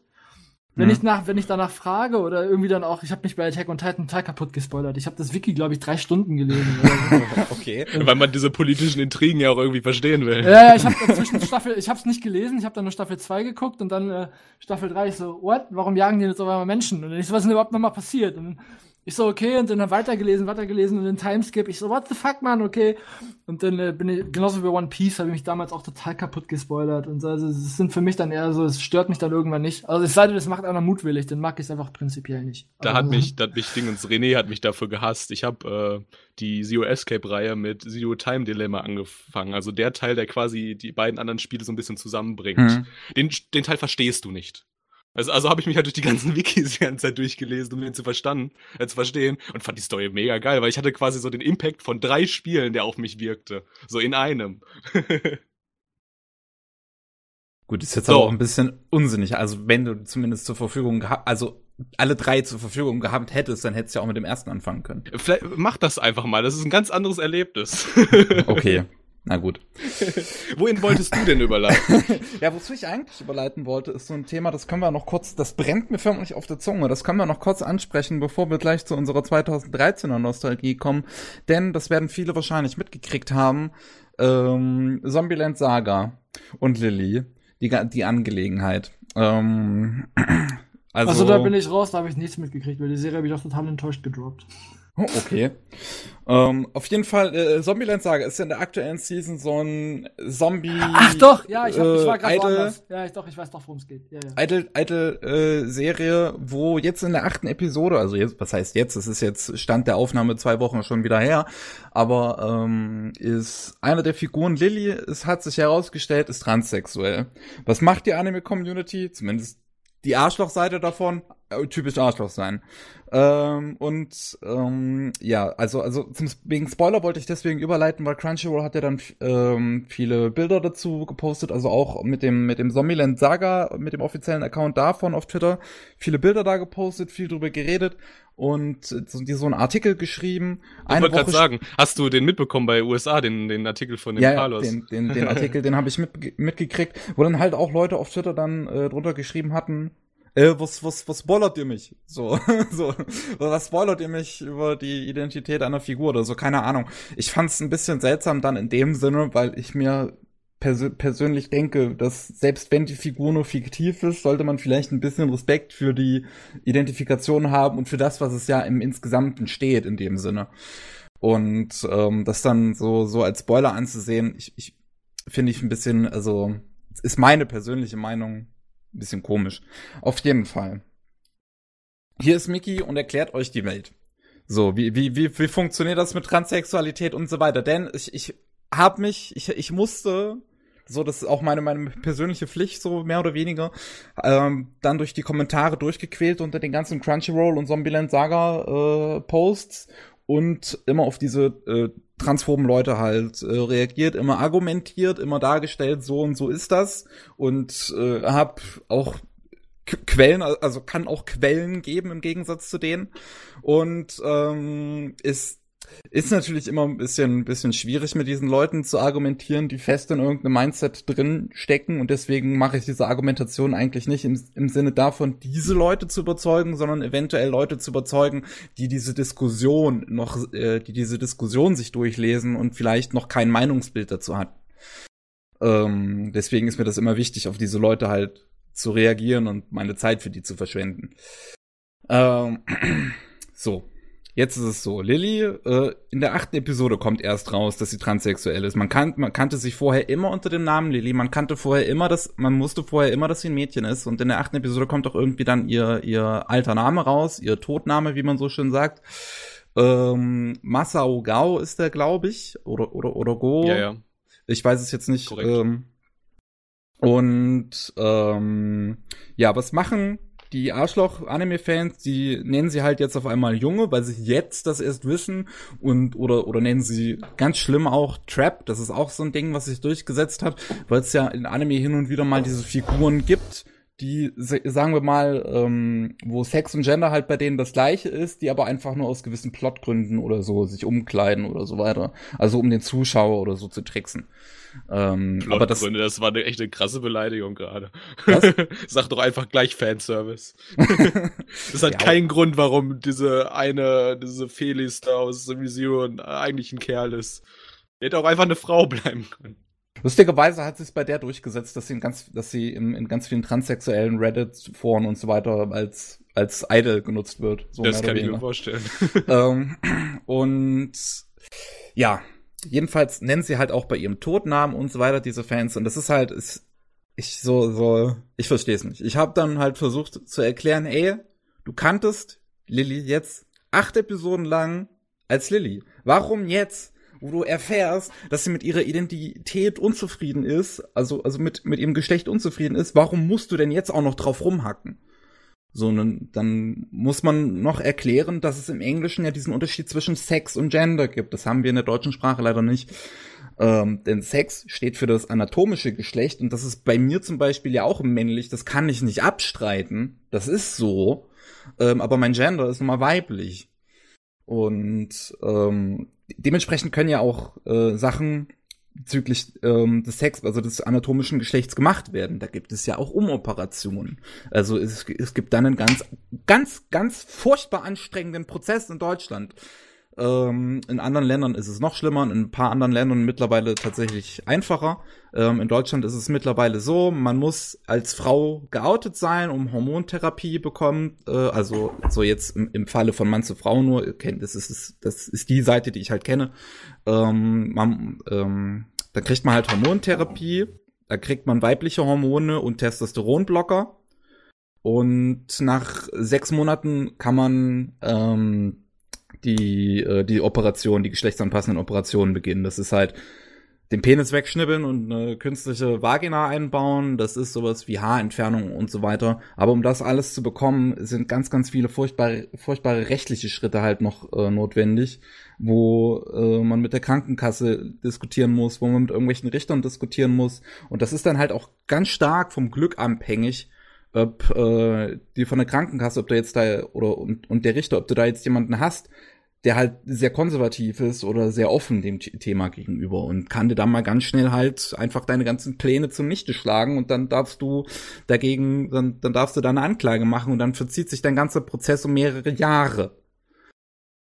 Wenn Mhm. ich nach, wenn ich danach frage oder irgendwie dann auch, ich habe mich bei Attack on Titan total kaputt gespoilert. Ich habe das Wiki, glaube ich, drei Stunden gelesen. Oder so. (laughs) Okay. Weil man diese politischen Intrigen ja auch irgendwie verstehen will. Ja, ja, ich habe dazwischen Staffel, ich habe es nicht gelesen, ich habe dann nur Staffel 2 geguckt und dann äh, Staffel 3, ich so, what? Warum jagen die jetzt auf einmal Menschen? Und dann ich so, was ist denn überhaupt nochmal passiert? Und ich so, okay, und dann hab weitergelesen, weitergelesen und den Timeskip, ich so, what the fuck, man, okay. Und dann äh, bin ich, genauso wie One Piece, habe ich mich damals auch total kaputt gespoilert. Und so, also es sind für mich dann eher so, es stört mich dann irgendwann nicht. Also es sei denn, es macht einer mutwillig, dann mag ich es einfach prinzipiell nicht. Da Aber- hat mich, da hat mich Dingens, René hat mich dafür gehasst. Ich habe äh, die Zero Escape Reihe mit Zero Time Dilemma angefangen. Also der Teil, der quasi die beiden anderen Spiele so ein bisschen zusammenbringt. Mhm. Den, den Teil verstehst du nicht. Also, also habe ich mich halt durch die ganzen (laughs) Wikis die ganze Zeit durchgelesen, um den zu verstanden, äh, zu verstehen und fand die Story mega geil, weil ich hatte quasi so den Impact von drei Spielen, der auf mich wirkte. So in einem. (laughs) Gut, ist jetzt So. aber auch ein bisschen unsinnig. Also wenn du zumindest zur Verfügung gehabt, also alle drei zur Verfügung gehabt hättest, dann hättest du ja auch mit dem ersten anfangen können. Vielleicht mach das einfach mal, das ist ein ganz anderes Erlebnis. Okay. (laughs) Na gut. (laughs) Wohin wolltest du denn überleiten? (laughs) Ja, wozu ich eigentlich überleiten wollte, ist so ein Thema, das können wir noch kurz, das brennt mir förmlich auf der Zunge, das können wir noch kurz ansprechen, bevor wir gleich zu unserer 2013er Nostalgie kommen, denn das werden viele wahrscheinlich mitgekriegt haben, ähm, Zombieland Saga und Lilly, die, die Angelegenheit. Ähm, (clears throat) also, Also, da bin ich raus, da habe ich nichts mitgekriegt, weil die Serie habe ich auch total enttäuscht gedroppt. (laughs) Okay. ähm, auf jeden Fall, äh, Zombieland Saga ist ja in der aktuellen Season so ein Zombie. Ach doch, ja, ich, hab, ich war äh, gerade woanders. Ja, ich doch, ich weiß doch, worum es geht. Ja, ja. Idle, Idle äh, Serie, wo jetzt in der achten Episode, also jetzt, was heißt jetzt, es ist jetzt Stand der Aufnahme zwei Wochen schon wieder her, aber ähm, ist einer der Figuren Lilly, es hat sich herausgestellt, ist transsexuell. Was macht die Anime-Community? Zumindest die Arschlochseite davon, äh, typisch Arschloch sein. Ähm, und ähm, ja, also also zum, wegen Spoiler wollte ich deswegen überleiten, weil Crunchyroll hat ja dann ähm, viele Bilder dazu gepostet, also auch mit dem mit dem Zombieland Saga, mit dem offiziellen Account davon auf Twitter, viele Bilder da gepostet, viel drüber geredet und so, die so einen Artikel geschrieben. Ich wollte gerade sagen, hast du den mitbekommen bei USA, den, den Artikel von dem ja, ja, Carlos? den, den, den (laughs) Artikel, den habe ich mit, mitgekriegt, wo dann halt auch Leute auf Twitter dann äh, drunter geschrieben hatten, äh, was, was, was spoilert ihr mich? So, (laughs) so, was spoilert ihr mich über die Identität einer Figur oder so, keine Ahnung. Ich fand's ein bisschen seltsam dann in dem Sinne, weil ich mir pers persönlich denke, dass selbst wenn die Figur nur fiktiv ist, sollte man vielleicht ein bisschen Respekt für die Identifikation haben und für das, was es ja im Insgesamten steht in dem Sinne. Und ähm, das dann so, so als Spoiler anzusehen, ich, ich finde ich ein bisschen, also ist meine persönliche Meinung ein bisschen komisch. Auf jeden Fall. Hier ist Mickey und erklärt euch die Welt. So, wie, wie, wie, wie funktioniert das mit Transsexualität und so weiter? Denn ich, ich hab mich, ich, ich musste, so, das ist auch meine, meine persönliche Pflicht, so mehr oder weniger, ähm, dann durch die Kommentare durchgequält unter den ganzen Crunchyroll und Zombieland Saga äh, Posts und immer auf diese äh, transphoben Leute halt äh, reagiert, immer argumentiert, immer dargestellt, so und so ist das. Und äh, hab auch Quellen, also kann auch Quellen geben im Gegensatz zu denen. Und ähm, ist ist natürlich immer ein bisschen, ein bisschen schwierig mit diesen Leuten zu argumentieren, die fest in irgendeinem Mindset drin stecken und deswegen mache ich diese Argumentation eigentlich nicht im, im Sinne davon, diese Leute zu überzeugen, sondern eventuell Leute zu überzeugen, die diese Diskussion noch, äh, die diese Diskussion sich durchlesen und vielleicht noch kein Meinungsbild dazu hat. Ähm, deswegen ist mir das immer wichtig, auf diese Leute halt zu reagieren und meine Zeit für die zu verschwenden. Ähm, (clears throat) so. Jetzt ist es so, Lilly, äh, in der achten Episode kommt erst raus, dass sie transsexuell ist. Man, kan man kannte sich vorher immer unter dem Namen Lilly, man kannte vorher immer, dass, man musste vorher immer, dass sie ein Mädchen ist. Und in der achten Episode kommt auch irgendwie dann ihr, ihr alter Name raus, ihr Todname, wie man so schön sagt. Ähm, Masao Gao ist der, glaube ich, oder, oder, oder Go. Ja, ja. Ich weiß es jetzt nicht. Ähm, und ähm, ja, was machen die Arschloch-Anime-Fans, die nennen sie halt jetzt auf einmal Junge, weil sie jetzt das erst wissen und oder oder nennen sie ganz schlimm auch Trap. Das ist auch so ein Ding, was sich durchgesetzt hat, weil es ja in Anime hin und wieder mal diese Figuren gibt, die sagen wir mal, ähm, wo Sex und Gender halt bei denen das gleiche ist, die aber einfach nur aus gewissen Plotgründen oder so sich umkleiden oder so weiter. Also um den Zuschauer oder so zu tricksen. Ähm, aber das, das war eine echte eine krasse Beleidigung gerade. (laughs) Sag doch einfach gleich Fanservice. (laughs) das hat ja, keinen Grund, warum diese eine, diese Felis da aus Vision eigentlich ein Kerl ist. Der hätte auch einfach eine Frau bleiben können. Lustigerweise hat sich bei der durchgesetzt, dass sie in ganz, dass sie in, in ganz vielen transsexuellen Reddit-Foren und so weiter als, als Idol genutzt wird. So das kann ich mir vorstellen. (laughs) ähm, und ja, jedenfalls nennen sie halt auch bei ihrem Todnamen und so weiter diese Fans und das ist halt ist, ich so so ich verstehe es nicht. Ich habe dann halt versucht zu erklären, ey, du kanntest Lilly jetzt acht Episoden lang als Lilly. Warum jetzt, wo du erfährst, dass sie mit ihrer Identität unzufrieden ist, also also mit mit ihrem Geschlecht unzufrieden ist, warum musst du denn jetzt auch noch drauf rumhacken? So, dann, dann muss man noch erklären, dass es im Englischen ja diesen Unterschied zwischen Sex und Gender gibt. Das haben wir in der deutschen Sprache leider nicht. Ähm, denn Sex steht für das anatomische Geschlecht und das ist bei mir zum Beispiel ja auch männlich. Das kann ich nicht abstreiten. Das ist so. Ähm, aber mein Gender ist nun mal weiblich. Und ähm, dementsprechend können ja auch äh, Sachen bezüglich ähm, des Sex, also des anatomischen Geschlechts gemacht werden. Da gibt es ja auch Umoperationen. Also es, es gibt dann einen ganz, ganz, ganz furchtbar anstrengenden Prozess in Deutschland. Ähm, in anderen Ländern ist es noch schlimmer, in ein paar anderen Ländern mittlerweile tatsächlich einfacher. Ähm, in Deutschland ist es mittlerweile so, man muss als Frau geoutet sein, um Hormontherapie bekommen. Äh, also so jetzt im, im Falle von Mann zu Frau nur, das ist, das ist die Seite, die ich halt kenne. Ähm, man, ähm, da kriegt man halt Hormontherapie, da kriegt man weibliche Hormone und Testosteronblocker. Und nach sechs Monaten kann man ähm, die, äh, die Operation, die geschlechtsanpassenden Operationen beginnen. Das ist halt den Penis wegschnibbeln und eine künstliche Vagina einbauen. Das ist sowas wie Haarentfernung und so weiter. Aber um das alles zu bekommen, sind ganz, ganz viele furchtbare, furchtbare rechtliche Schritte halt noch äh, notwendig, wo äh, man mit der Krankenkasse diskutieren muss, wo man mit irgendwelchen Richtern diskutieren muss. Und das ist dann halt auch ganz stark vom Glück abhängig, ob äh, die von der Krankenkasse, ob du jetzt da oder und, und der Richter, ob du da jetzt jemanden hast, der halt sehr konservativ ist oder sehr offen dem Thema gegenüber und kann dir dann mal ganz schnell halt einfach deine ganzen Pläne zunichte schlagen und dann darfst du dagegen, dann, dann darfst du da eine Anklage machen und dann verzieht sich dein ganzer Prozess um mehrere Jahre.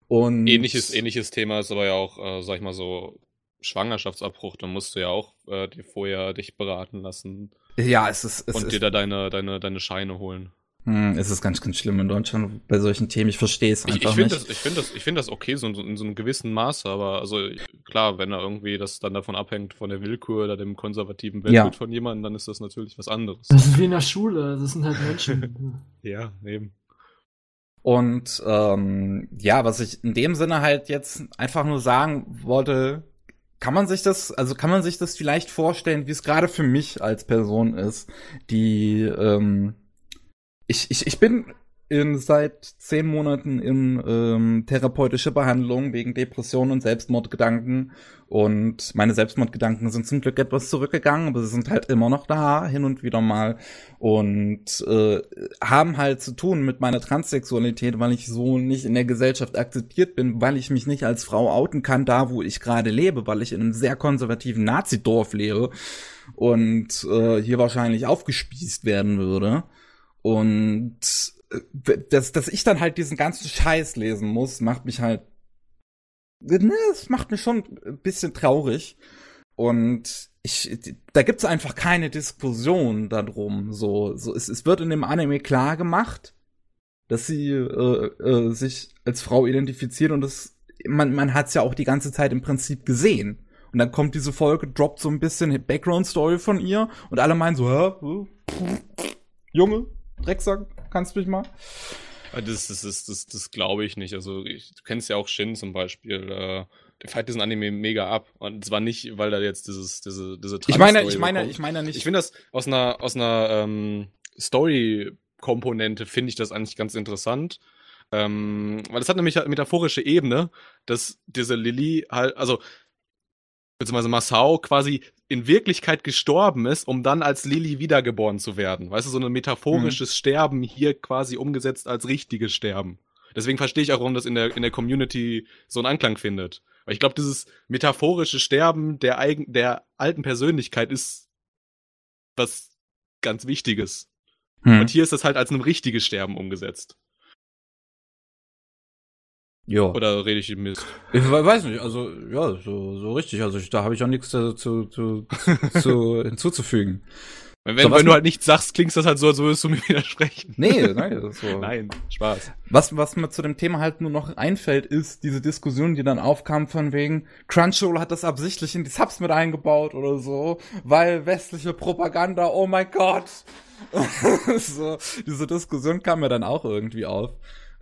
Und ähnliches, ähnliches Thema ist aber ja auch, äh, sag ich mal so, Schwangerschaftsabbruch, dann musst du ja auch äh, dir vorher dich beraten lassen Ja, es ist, es und ist, dir da deine, deine, deine Scheine holen. Hm, es ist ganz, ganz schlimm in Deutschland bei solchen Themen. Ich verstehe es Ich, einfach ich finde nicht. das, ich finde das, ich finde das okay, so, so in so einem gewissen Maße, aber also klar, wenn da irgendwie das dann davon abhängt von der Willkür oder dem konservativen Ja. Weltbild von jemandem, dann ist das natürlich was anderes. Das ist wie in der Schule, das sind halt Menschen. (laughs) Ja, eben. Und ähm, ja, was ich in dem Sinne halt jetzt einfach nur sagen wollte, kann man sich das, also kann man sich das vielleicht vorstellen, wie es gerade für mich als Person ist, die ähm, ich, ich, ich bin in, seit zehn Monaten in ähm, therapeutische Behandlung wegen Depressionen und Selbstmordgedanken. Und meine Selbstmordgedanken sind zum Glück etwas zurückgegangen, aber sie sind halt immer noch da, hin und wieder mal. Und äh, haben halt zu tun mit meiner Transsexualität, weil ich so nicht in der Gesellschaft akzeptiert bin, weil ich mich nicht als Frau outen kann, da wo ich gerade lebe, weil ich in einem sehr konservativen Nazidorf lebe und äh, hier wahrscheinlich aufgespießt werden würde. Und äh, dass, dass ich dann halt diesen ganzen Scheiß lesen muss, macht mich halt. Ne, es macht mich schon ein bisschen traurig. Und ich, da gibt's einfach keine Diskussion darum. So, so es, es wird in dem Anime klar gemacht, dass sie äh, äh, sich als Frau identifiziert und das, man, man hat's ja auch die ganze Zeit im Prinzip gesehen. Und dann kommt diese Folge, droppt so ein bisschen Background-Story von ihr und alle meinen so, hä? Junge, Drecksack, kannst du mich mal? Das, das, das, das, das glaube ich nicht. Also, ich, du kennst ja auch Shin zum Beispiel. Äh, der feiert diesen Anime mega ab. Und zwar nicht, weil da jetzt dieses, diese, diese Ich meine, Trans-Story ich meine, bekommt. ich meine nicht. Ich finde das aus einer, aus einer ähm, Story-Komponente finde ich das eigentlich ganz interessant. Ähm, weil es hat nämlich eine metaphorische Ebene, dass diese Lilly halt, also beziehungsweise Masao quasi in Wirklichkeit gestorben ist, um dann als Lilly wiedergeboren zu werden. Weißt du, so ein metaphorisches Sterben hier quasi umgesetzt als richtiges Sterben. Deswegen verstehe ich auch, warum das in der, in der Community so einen Anklang findet. Weil ich glaube, dieses metaphorische Sterben der, eigen, der alten Persönlichkeit ist was ganz Wichtiges. Hm. Und hier ist das halt als ein richtiges Sterben umgesetzt. Jo. Oder rede ich Mist? Ich we- weiß nicht, also ja, so, so richtig. Also ich, da habe ich auch nichts zu, zu, zu, (laughs) zu hinzuzufügen. Wenn, So, wenn du halt nichts sagst, klingt das halt so, als würdest du mir (laughs) widersprechen. Nee, nein, das so. (laughs) Nein, Spaß. Was, was mir zu dem Thema halt nur noch einfällt, ist diese Diskussion, die dann aufkam von wegen, Crunchyroll hat das absichtlich in die Subs mit eingebaut oder so, weil westliche Propaganda, oh mein Gott. so, diese Diskussion kam mir dann auch irgendwie auf.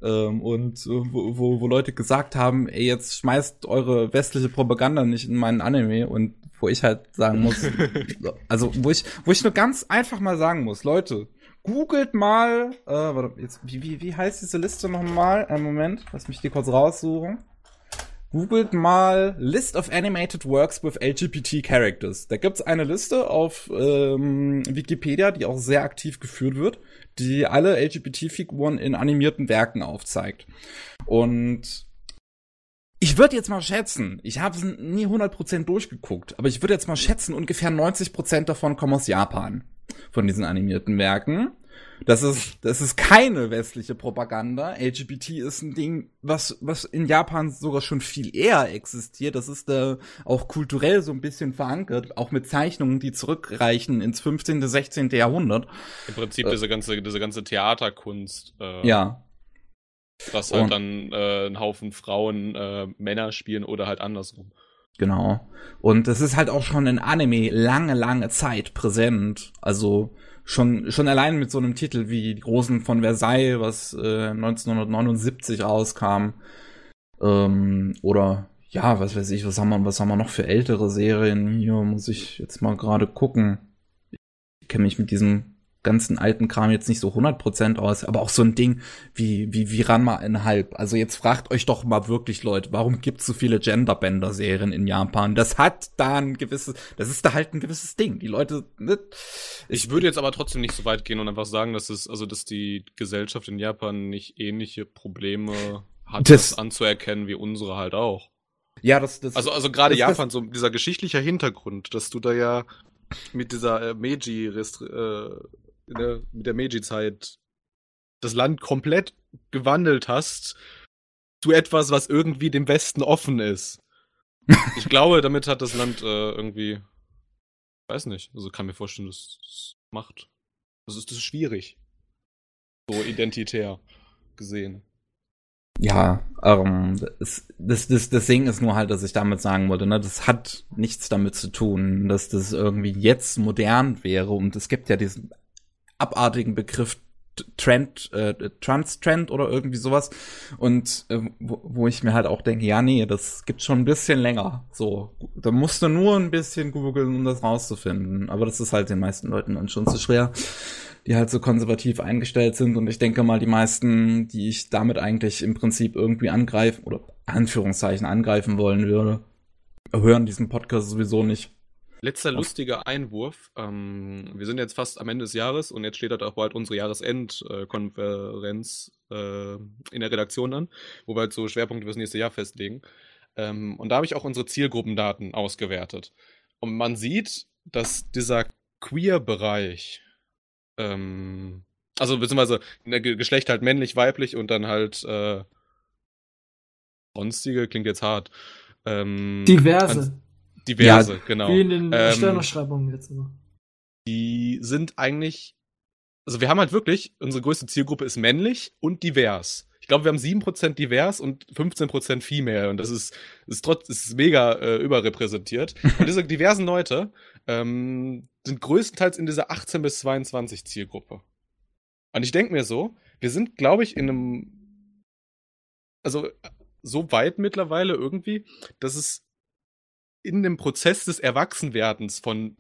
Ähm, und äh, wo, wo, wo Leute gesagt haben, ey, jetzt schmeißt eure westliche Propaganda nicht in meinen Anime und wo ich halt sagen muss, (laughs) also wo ich, wo ich nur ganz einfach mal sagen muss, Leute, googelt mal, äh, warte, jetzt, wie, wie, wie heißt diese Liste nochmal? Einen Moment, lass mich die kurz raussuchen. Googelt mal List of Animated Works with LGBT Characters. Da gibt's eine Liste auf ähm, Wikipedia, die auch sehr aktiv geführt wird, die alle LGBT-Figuren in animierten Werken aufzeigt. Und ich würde jetzt mal schätzen, ich habe es nie 100% durchgeguckt, aber ich würde jetzt mal schätzen, ungefähr 90% davon kommen aus Japan, von diesen animierten Werken. Das ist, das ist keine westliche Propaganda. LGBT ist ein Ding, was, was in Japan sogar schon viel eher existiert. Das ist da auch kulturell so ein bisschen verankert, auch mit Zeichnungen, die zurückreichen ins 15., 16. Jahrhundert. Im Prinzip Äh. diese ganze, diese ganze Theaterkunst, äh, Ja, dass halt Und- dann äh, ein Haufen Frauen äh, Männer spielen oder halt andersrum. Genau. Und es ist halt auch schon in Anime lange, lange Zeit präsent. Also schon, schon allein mit so einem Titel wie Die Großen von Versailles, was äh, 1979 rauskam. Ähm, oder ja, was weiß ich, was haben wir, was haben wir noch für ältere Serien? Hier muss ich jetzt mal gerade gucken. Ich kenne mich mit diesem ganzen alten Kram jetzt nicht so 100% aus, aber auch so ein Ding wie, wie, wie Ranma in Halb. Also jetzt fragt euch doch mal wirklich, Leute, warum gibt's so viele Genderbender-Serien in Japan? Das hat da ein gewisses, das ist da halt ein gewisses Ding. Die Leute, ne? Ich würde jetzt aber trotzdem nicht so weit gehen und einfach sagen, dass es, also dass die Gesellschaft in Japan nicht ähnliche Probleme hat, Das- das, anzuerkennen wie unsere halt auch. ja, das, das, Also, also gerade Japan, so dieser geschichtliche Hintergrund, dass du da ja mit dieser äh, Meiji, äh, der, mit der Meiji-Zeit das Land komplett gewandelt hast zu etwas, was irgendwie dem Westen offen ist. (laughs) ich glaube, damit hat das Land äh, irgendwie, weiß nicht, also kann mir vorstellen, dass es macht. Das ist, das ist schwierig. So identitär gesehen. Ja, ähm, das, das, das, das Ding ist nur halt, dass ich damit sagen wollte, ne, das hat nichts damit zu tun, dass das irgendwie jetzt modern wäre und es gibt ja diesen abartigen Begriff Trend, äh, Trans-Trend oder irgendwie sowas. Und äh, wo, wo ich mir halt auch denke, ja, nee, das gibt schon ein bisschen länger. So, da musst du nur ein bisschen googeln, um das rauszufinden. Aber das ist halt den meisten Leuten dann schon zu schwer, die halt so konservativ eingestellt sind. Und ich denke mal, die meisten, die ich damit eigentlich im Prinzip irgendwie angreifen oder Anführungszeichen angreifen wollen würde, hören diesen Podcast sowieso nicht. Letzter lustiger Einwurf. Ähm, wir sind jetzt fast am Ende des Jahres und jetzt steht halt auch bald unsere Jahresendkonferenz äh, in der Redaktion an, wo wir halt so Schwerpunkte fürs nächste Jahr festlegen. Ähm, und da habe ich auch unsere Zielgruppendaten ausgewertet. Und man sieht, dass dieser Queer-Bereich, ähm, also beziehungsweise in der Geschlecht halt männlich, weiblich und dann halt äh, sonstige, klingt jetzt hart. Ähm, Diverse. Diverse, ja, genau. Wie in den ähm, Sternausschreibungen jetzt immer. Die sind eigentlich, also wir haben halt wirklich, unsere größte Zielgruppe ist männlich und divers. Ich glaube, wir haben 7% divers und 15% female und das ist, ist trotz, ist mega äh, überrepräsentiert. (laughs) Und diese diversen Leute ähm, sind größtenteils in dieser 18 bis 22 Zielgruppe. Und ich denke mir so, wir sind, glaube ich, in einem, also so weit mittlerweile irgendwie, dass es in dem Prozess des Erwachsenwerdens von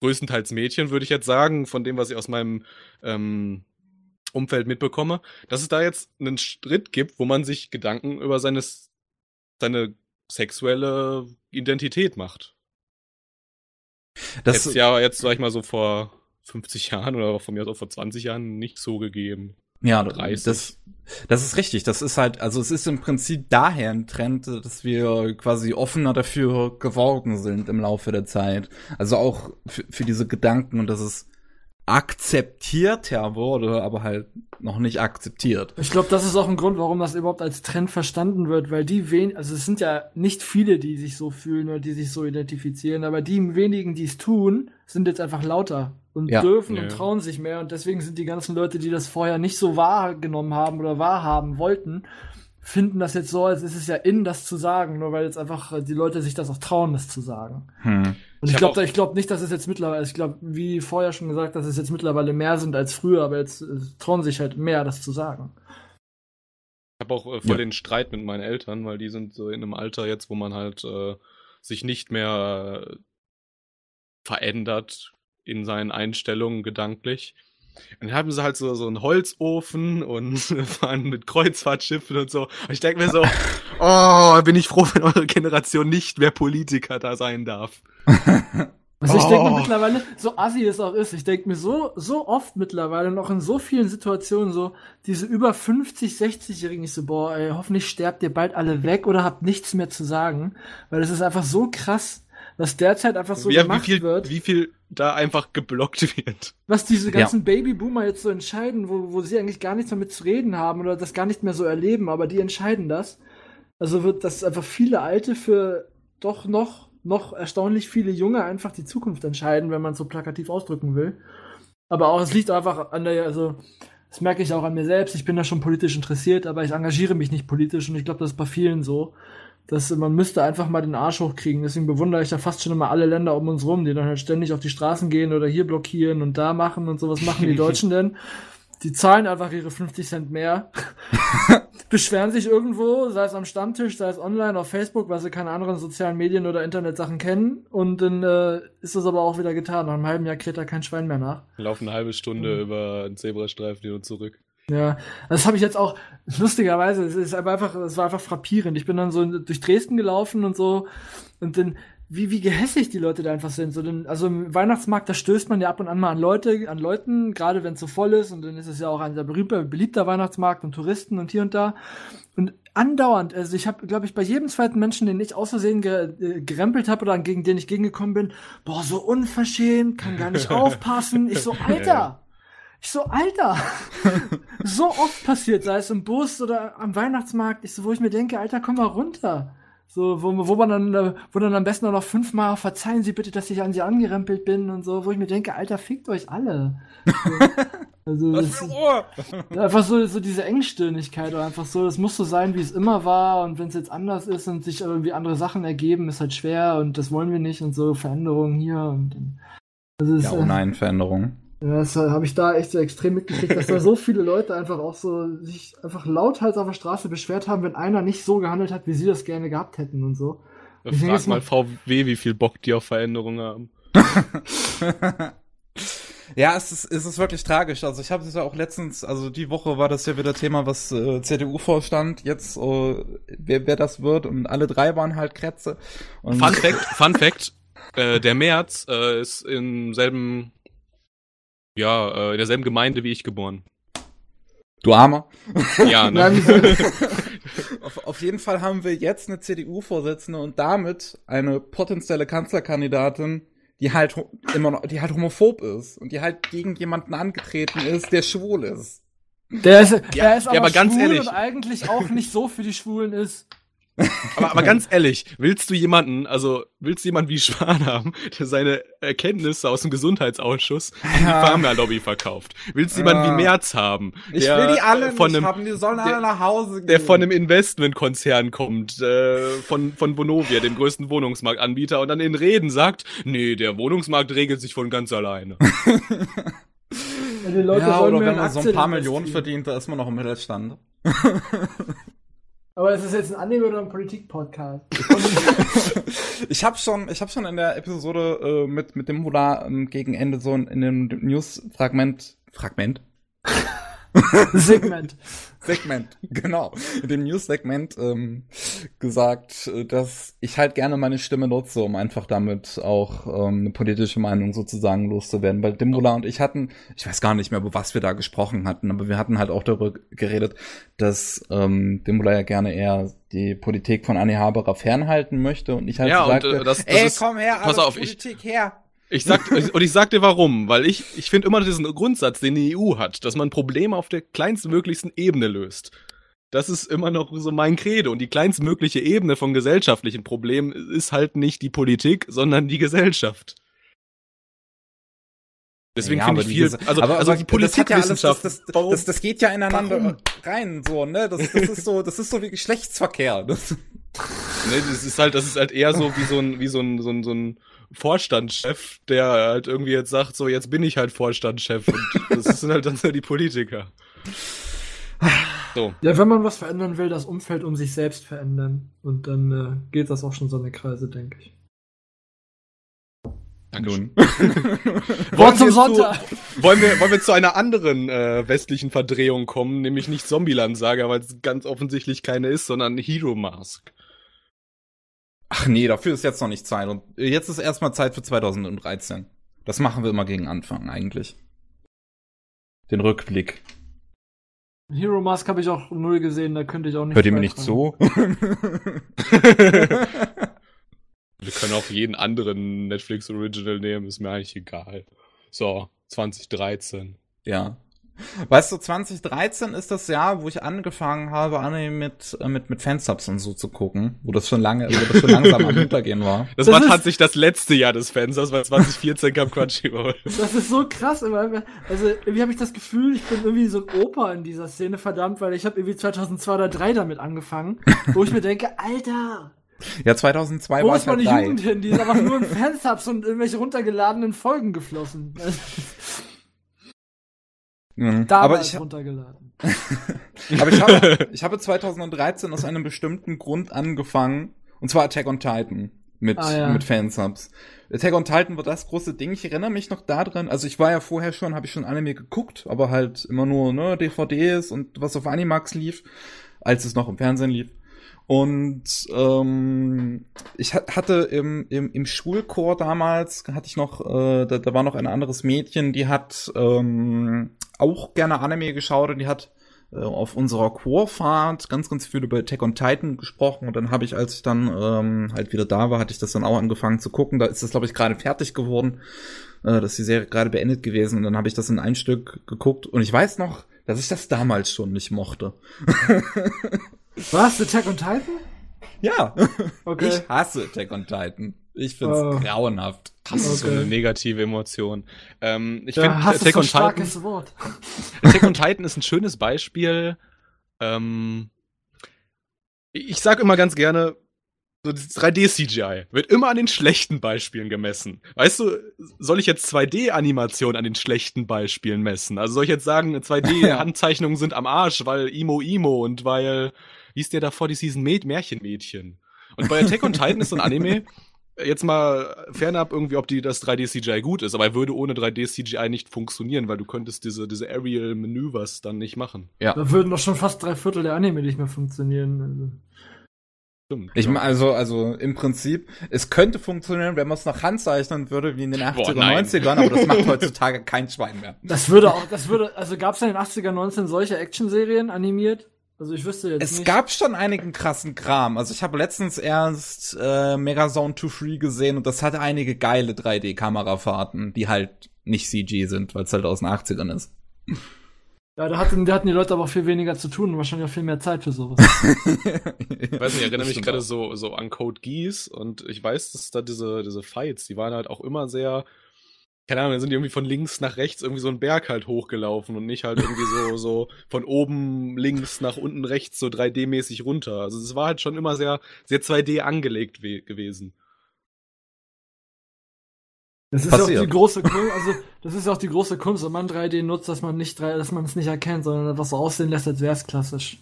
größtenteils Mädchen, würde ich jetzt sagen, von dem, was ich aus meinem ähm, Umfeld mitbekomme, dass es da jetzt einen Schritt gibt, wo man sich Gedanken über seine, seine sexuelle Identität macht. Das jetzt ja jetzt, sag ich mal, so vor 50 Jahren oder von mir aus auch vor 20 Jahren nicht so gegeben. Ja, 30. das, das ist richtig. Das ist halt, also es ist im Prinzip daher ein Trend, dass wir quasi offener dafür geworden sind im Laufe der Zeit. Also auch für, für diese Gedanken und dass es akzeptierter wurde, aber halt noch nicht akzeptiert. Ich glaube, das ist auch ein Grund, warum das überhaupt als Trend verstanden wird, weil die wen, also es sind ja nicht viele, die sich so fühlen oder die sich so identifizieren, aber die wenigen, die es tun, sind jetzt einfach lauter und ja. dürfen ja. und trauen sich mehr und deswegen sind die ganzen Leute, die das vorher nicht so wahrgenommen haben oder wahrhaben wollten, finden das jetzt so, als ist es ja in, das zu sagen, nur weil jetzt einfach die Leute sich das auch trauen, das zu sagen. Hm. Und ich, ich glaube ich glaub nicht, dass es jetzt mittlerweile, ich glaube, wie vorher schon gesagt, dass es jetzt mittlerweile mehr sind als früher, aber jetzt äh, trauen sich halt mehr, das zu sagen. Ich habe auch äh, voll ja. den Streit mit meinen Eltern, weil die sind so in einem Alter jetzt, wo man halt äh, sich nicht mehr äh, verändert in seinen Einstellungen gedanklich. Und dann haben sie halt so, so einen Holzofen und (laughs) fahren mit Kreuzfahrtschiffen und so. Und ich denke mir so, (laughs) oh, bin ich froh, wenn eure Generation nicht mehr Politiker da sein darf. (laughs) Also ich oh. denke mir mittlerweile, so assi es auch ist, ich denke mir so, so oft mittlerweile noch in so vielen Situationen so, diese über 50, 60-Jährigen, ich so, boah, ey, hoffentlich sterbt ihr bald alle weg oder habt nichts mehr zu sagen, weil es ist einfach so krass, was derzeit einfach so ja, gemacht wie viel, wird. Wie viel da einfach geblockt wird. Was diese ganzen ja. Babyboomer jetzt so entscheiden, wo, wo sie eigentlich gar nichts damit zu reden haben oder das gar nicht mehr so erleben, aber die entscheiden das. Also wird das einfach viele Alte für doch noch, noch erstaunlich viele Junge einfach die Zukunft entscheiden, wenn man es so plakativ ausdrücken will. Aber auch, es liegt einfach an der, also, das merke ich auch an mir selbst. Ich bin da schon politisch interessiert, aber ich engagiere mich nicht politisch und ich glaube, das ist bei vielen so dass man müsste einfach mal den Arsch hochkriegen. Deswegen bewundere ich da fast schon immer alle Länder um uns rum, die dann halt ständig auf die Straßen gehen oder hier blockieren und da machen und sowas machen die (laughs) Deutschen denn? Die zahlen einfach ihre 50 Cent mehr, (laughs) beschweren sich irgendwo, sei es am Stammtisch, sei es online auf Facebook, weil sie keine anderen sozialen Medien oder Internetsachen kennen und dann äh, ist das aber auch wieder getan. Nach einem halben Jahr kräht da kein Schwein mehr nach. Laufen eine halbe Stunde mhm. über einen Zebrastreifen hin und zurück. Ja, das habe ich jetzt auch lustigerweise, es ist einfach, es war einfach frappierend. Ich bin dann so durch Dresden gelaufen und so und dann wie wie gehässig die Leute da einfach sind. So denn, also im Weihnachtsmarkt, da stößt man ja ab und an mal an Leute, an Leuten, gerade wenn es so voll ist und dann ist es ja auch ein sehr berühmter, beliebter Weihnachtsmarkt und Touristen und hier und da und andauernd, also ich habe glaube ich bei jedem zweiten Menschen, den ich aus Versehen ge äh, gerempelt habe oder gegen den ich gegengekommen bin, boah, so unverschämt, kann gar nicht (laughs) aufpassen. Ich so, Alter, ich so, Alter, (laughs) so oft passiert, sei es im Bus oder am Weihnachtsmarkt, ich so, wo ich mir denke, Alter, komm mal runter. So, wo, wo man dann, äh, wo dann am besten auch noch fünfmal verzeihen Sie bitte, dass ich an Sie angerempelt bin und so, wo ich mir denke, Alter, fickt euch alle. So, also, Ruhe! einfach so, so diese Engstirnigkeit oder einfach so, das muss so sein, wie es immer war und wenn es jetzt anders ist und sich irgendwie andere Sachen ergeben, ist halt schwer und das wollen wir nicht und so Veränderungen hier und dann, also es, Ja, oh nein, Veränderung. Ja, das habe ich da echt so extrem mitgekriegt, dass da so viele Leute einfach auch so sich einfach lauthals auf der Straße beschwert haben, wenn einer nicht so gehandelt hat, wie sie das gerne gehabt hätten und so. Ich denke Frag mal VW, wie viel Bock die auf Veränderungen haben. (laughs) Ja, es ist, es ist wirklich tragisch. Also ich habe es ja auch letztens, also die Woche war das ja wieder Thema, was äh, CDU-Vorstand jetzt, äh, wer, wer das wird und alle drei waren halt Kretze. Und Fun Fact, Fun Fact, äh, der März äh, ist im selben, ja, äh, in derselben Gemeinde wie ich geboren. du Armer. Ja, Ja, ne? wie- (laughs) Auf, auf jeden Fall haben wir jetzt eine CDU-Vorsitzende und damit eine potenzielle Kanzlerkandidatin, die halt immer noch, die halt homophob ist und die halt gegen jemanden angetreten ist, der schwul ist. Der ist, Ja, er ist ja, aber, aber ganz schwul ehrlich. und eigentlich auch nicht so für die Schwulen ist. Aber, aber ganz ehrlich, willst du jemanden, also willst du jemanden wie Spahn haben, der seine Erkenntnisse aus dem Gesundheitsausschuss in die Ja. Pharma-Lobby verkauft? Willst du jemanden Ja. wie Merz haben, Ich der will die alle von nicht einem, haben, die sollen der- alle nach Hause gehen. der von einem Investmentkonzern kommt, äh, von, von Vonovia, dem größten Wohnungsmarktanbieter, und dann in Reden sagt, nee, der Wohnungsmarkt regelt sich von ganz alleine. (laughs) Ja, die Leute ja, wollen oder wenn man so ein paar Millionen verdient, da ist man noch im Mittelstand. (laughs) Aber ist das jetzt ein Anime oder ein Politik-Podcast? (laughs) Ich habe schon, ich habe schon in der Episode äh, mit mit dem Hula ähm, gegen Ende so in, in dem News-Fragment, Fragment, (laughs) Segment. Segment, genau, in dem News-Segment ähm, gesagt, dass ich halt gerne meine Stimme nutze, um einfach damit auch ähm, eine politische Meinung sozusagen loszuwerden. Weil Dimbula und ich hatten, ich weiß gar nicht mehr, über was wir da gesprochen hatten, aber wir hatten halt auch darüber geredet, dass ähm, Dimbula ja gerne eher die Politik von Annie Haberer fernhalten möchte und ich halt Ja, so und, sagte, äh, das- das ey, ist- komm her, pass auf, ich- Politik her. Ich sag, und ich sag dir warum, weil ich, ich finde immer diesen Grundsatz, den die EU hat, dass man Probleme auf der kleinstmöglichsten Ebene löst. Das ist immer noch so mein Credo. Und die kleinstmögliche Ebene von gesellschaftlichen Problemen ist halt nicht die Politik, sondern die Gesellschaft. Deswegen Ja, finde ich viel, also, aber, also die hat ja alles- das, das, das, das geht ja ineinander Warum? rein, so, ne? Das, das ist so, das ist so wie Geschlechtsverkehr. (laughs) Das, Ne, das ist halt, das ist halt eher so wie so ein, wie so ein, so ein, so ein Vorstandschef, der halt irgendwie jetzt sagt, so jetzt bin ich halt Vorstandschef und (laughs) das sind halt dann so die Politiker. So. Ja, wenn man was verändern will, das Umfeld um sich selbst verändern. Und dann äh, geht das auch schon so eine Kreise, denke ich. Dankeschön. (laughs) Wort Wollen zum wir Sonntag! Zu, wollen, wir, wollen wir zu einer anderen äh, westlichen Verdrehung kommen, nämlich nicht Zombieland-Saga, weil es ganz offensichtlich keine ist, sondern Hero Mask. Ach nee, dafür ist jetzt noch nicht Zeit. Und jetzt ist erstmal Zeit für 2013. Das machen wir immer gegen Anfang eigentlich. Den Rückblick. Hero Mask habe ich auch null gesehen, da könnte ich auch nicht. Hört ihr mir nicht zu? (laughs) Wir können auch jeden anderen Netflix Original nehmen, ist mir eigentlich egal. So, 2013. ja. Weißt du, 2013 ist das Jahr, wo ich angefangen habe, Anime mit, äh, mit, mit Fansubs und so zu gucken, wo das schon lange, wo das schon langsam am Untergehen war. (laughs) Das, Das war tatsächlich das letzte Jahr des Fensters, weil 2014 kam Crunchyroll. (laughs) Das ist so krass, immer. Also, irgendwie habe ich das Gefühl, ich bin irgendwie so ein Opa in dieser Szene, verdammt, weil ich habe irgendwie 2002 oder 2003 damit angefangen, wo ich mir denke, Alter, Ja, 2002 wo war halt meine drei. Jugend hin? Die ist einfach nur in Fansubs und irgendwelche runtergeladenen Folgen geflossen. (laughs) Mhm. Aber ich, runtergeladen. (laughs) Aber ich habe, (laughs) ich habe 2013 aus einem bestimmten Grund angefangen, und zwar Attack on Titan mit, Ah, ja. mit Fansubs. Attack on Titan war das große Ding. Ich erinnere mich noch daran, also ich war ja vorher schon, habe ich schon Anime geguckt, aber halt immer nur ne, DVDs und was auf Animax lief, als es noch im Fernsehen lief. Und ähm, ich ha- hatte im, im, im Schulchor damals, hatte ich noch, äh, da, da war noch ein anderes Mädchen, die hat ähm, auch gerne Anime geschaut und die hat äh, auf unserer Chorfahrt ganz, ganz viel über Attack on Titan gesprochen. Und dann habe ich, als ich dann ähm, halt wieder da war, hatte ich das dann auch angefangen zu gucken. Da ist das, glaube ich, gerade fertig geworden. Äh, das ist die Serie gerade beendet gewesen. Und dann habe ich das in ein Stück geguckt. Und ich weiß noch, dass ich das damals schon nicht mochte. (laughs) Was? Attack on Titan? Ja. (laughs) Okay. Ich hasse Attack on Titan. Ich find's Oh. grauenhaft. Das ist so eine negative Emotion. Ähm, ich Ja, finde, Attack so on Titan, Wort. (laughs) Attack on Titan ist ein schönes Beispiel. Ähm, ich sag immer ganz gerne, so das 3D-CGI wird immer an den schlechten Beispielen gemessen. Weißt du, soll ich jetzt 2D-Animation an den schlechten Beispielen messen? Also soll ich jetzt sagen, 2D-Handzeichnungen (laughs) sind am Arsch, weil Imo Imo und weil, wie ist der davor, die Season Mäd Märchenmädchen? Und bei Attack on Titan ist so ein Anime, (laughs) jetzt mal fernab irgendwie, ob die das 3D-CGI gut ist, aber er würde ohne 3D-CGI nicht funktionieren, weil du könntest diese, diese Aerial-Manövers dann nicht machen. Da würden doch schon fast drei Viertel der Anime nicht mehr funktionieren. Also. Stimmt. Ich ja. meine, also, also im Prinzip, es könnte funktionieren, wenn man es noch handzeichnen würde, wie in den 80er, nein. 90ern, aber das macht heutzutage kein Schwein mehr. Das würde auch, das würde, also gab es in den 80er, 19 solche Actionserien animiert? Also ich wüsste jetzt Es nicht. gab schon einigen krassen Kram. Also ich habe letztens erst äh, Megazone 2 Free gesehen und das hatte einige geile 3D-Kamerafahrten, die halt nicht CG sind, weil es halt aus den 80ern ist. Ja, da hatten, da hatten die Leute aber auch viel weniger zu tun und wahrscheinlich auch viel mehr Zeit für sowas. (laughs) Ich weiß nicht, ich erinnere mich gerade so, so an Code Geass und ich weiß, dass da diese, diese Fights, die waren halt auch immer sehr, keine Ahnung, dann sind die irgendwie von links nach rechts irgendwie so einen Berg halt hochgelaufen und nicht halt irgendwie so, so von oben links nach unten rechts so 3D-mäßig runter. Also es war halt schon immer sehr, sehr 2D angelegt we- gewesen. Das ist ja auch Passiert. die große Kunst, also das ist auch die große Kunst, wenn man 3D nutzt, dass man nicht 3, dass man es nicht erkennt, sondern etwas so aussehen lässt, als wäre es klassisch.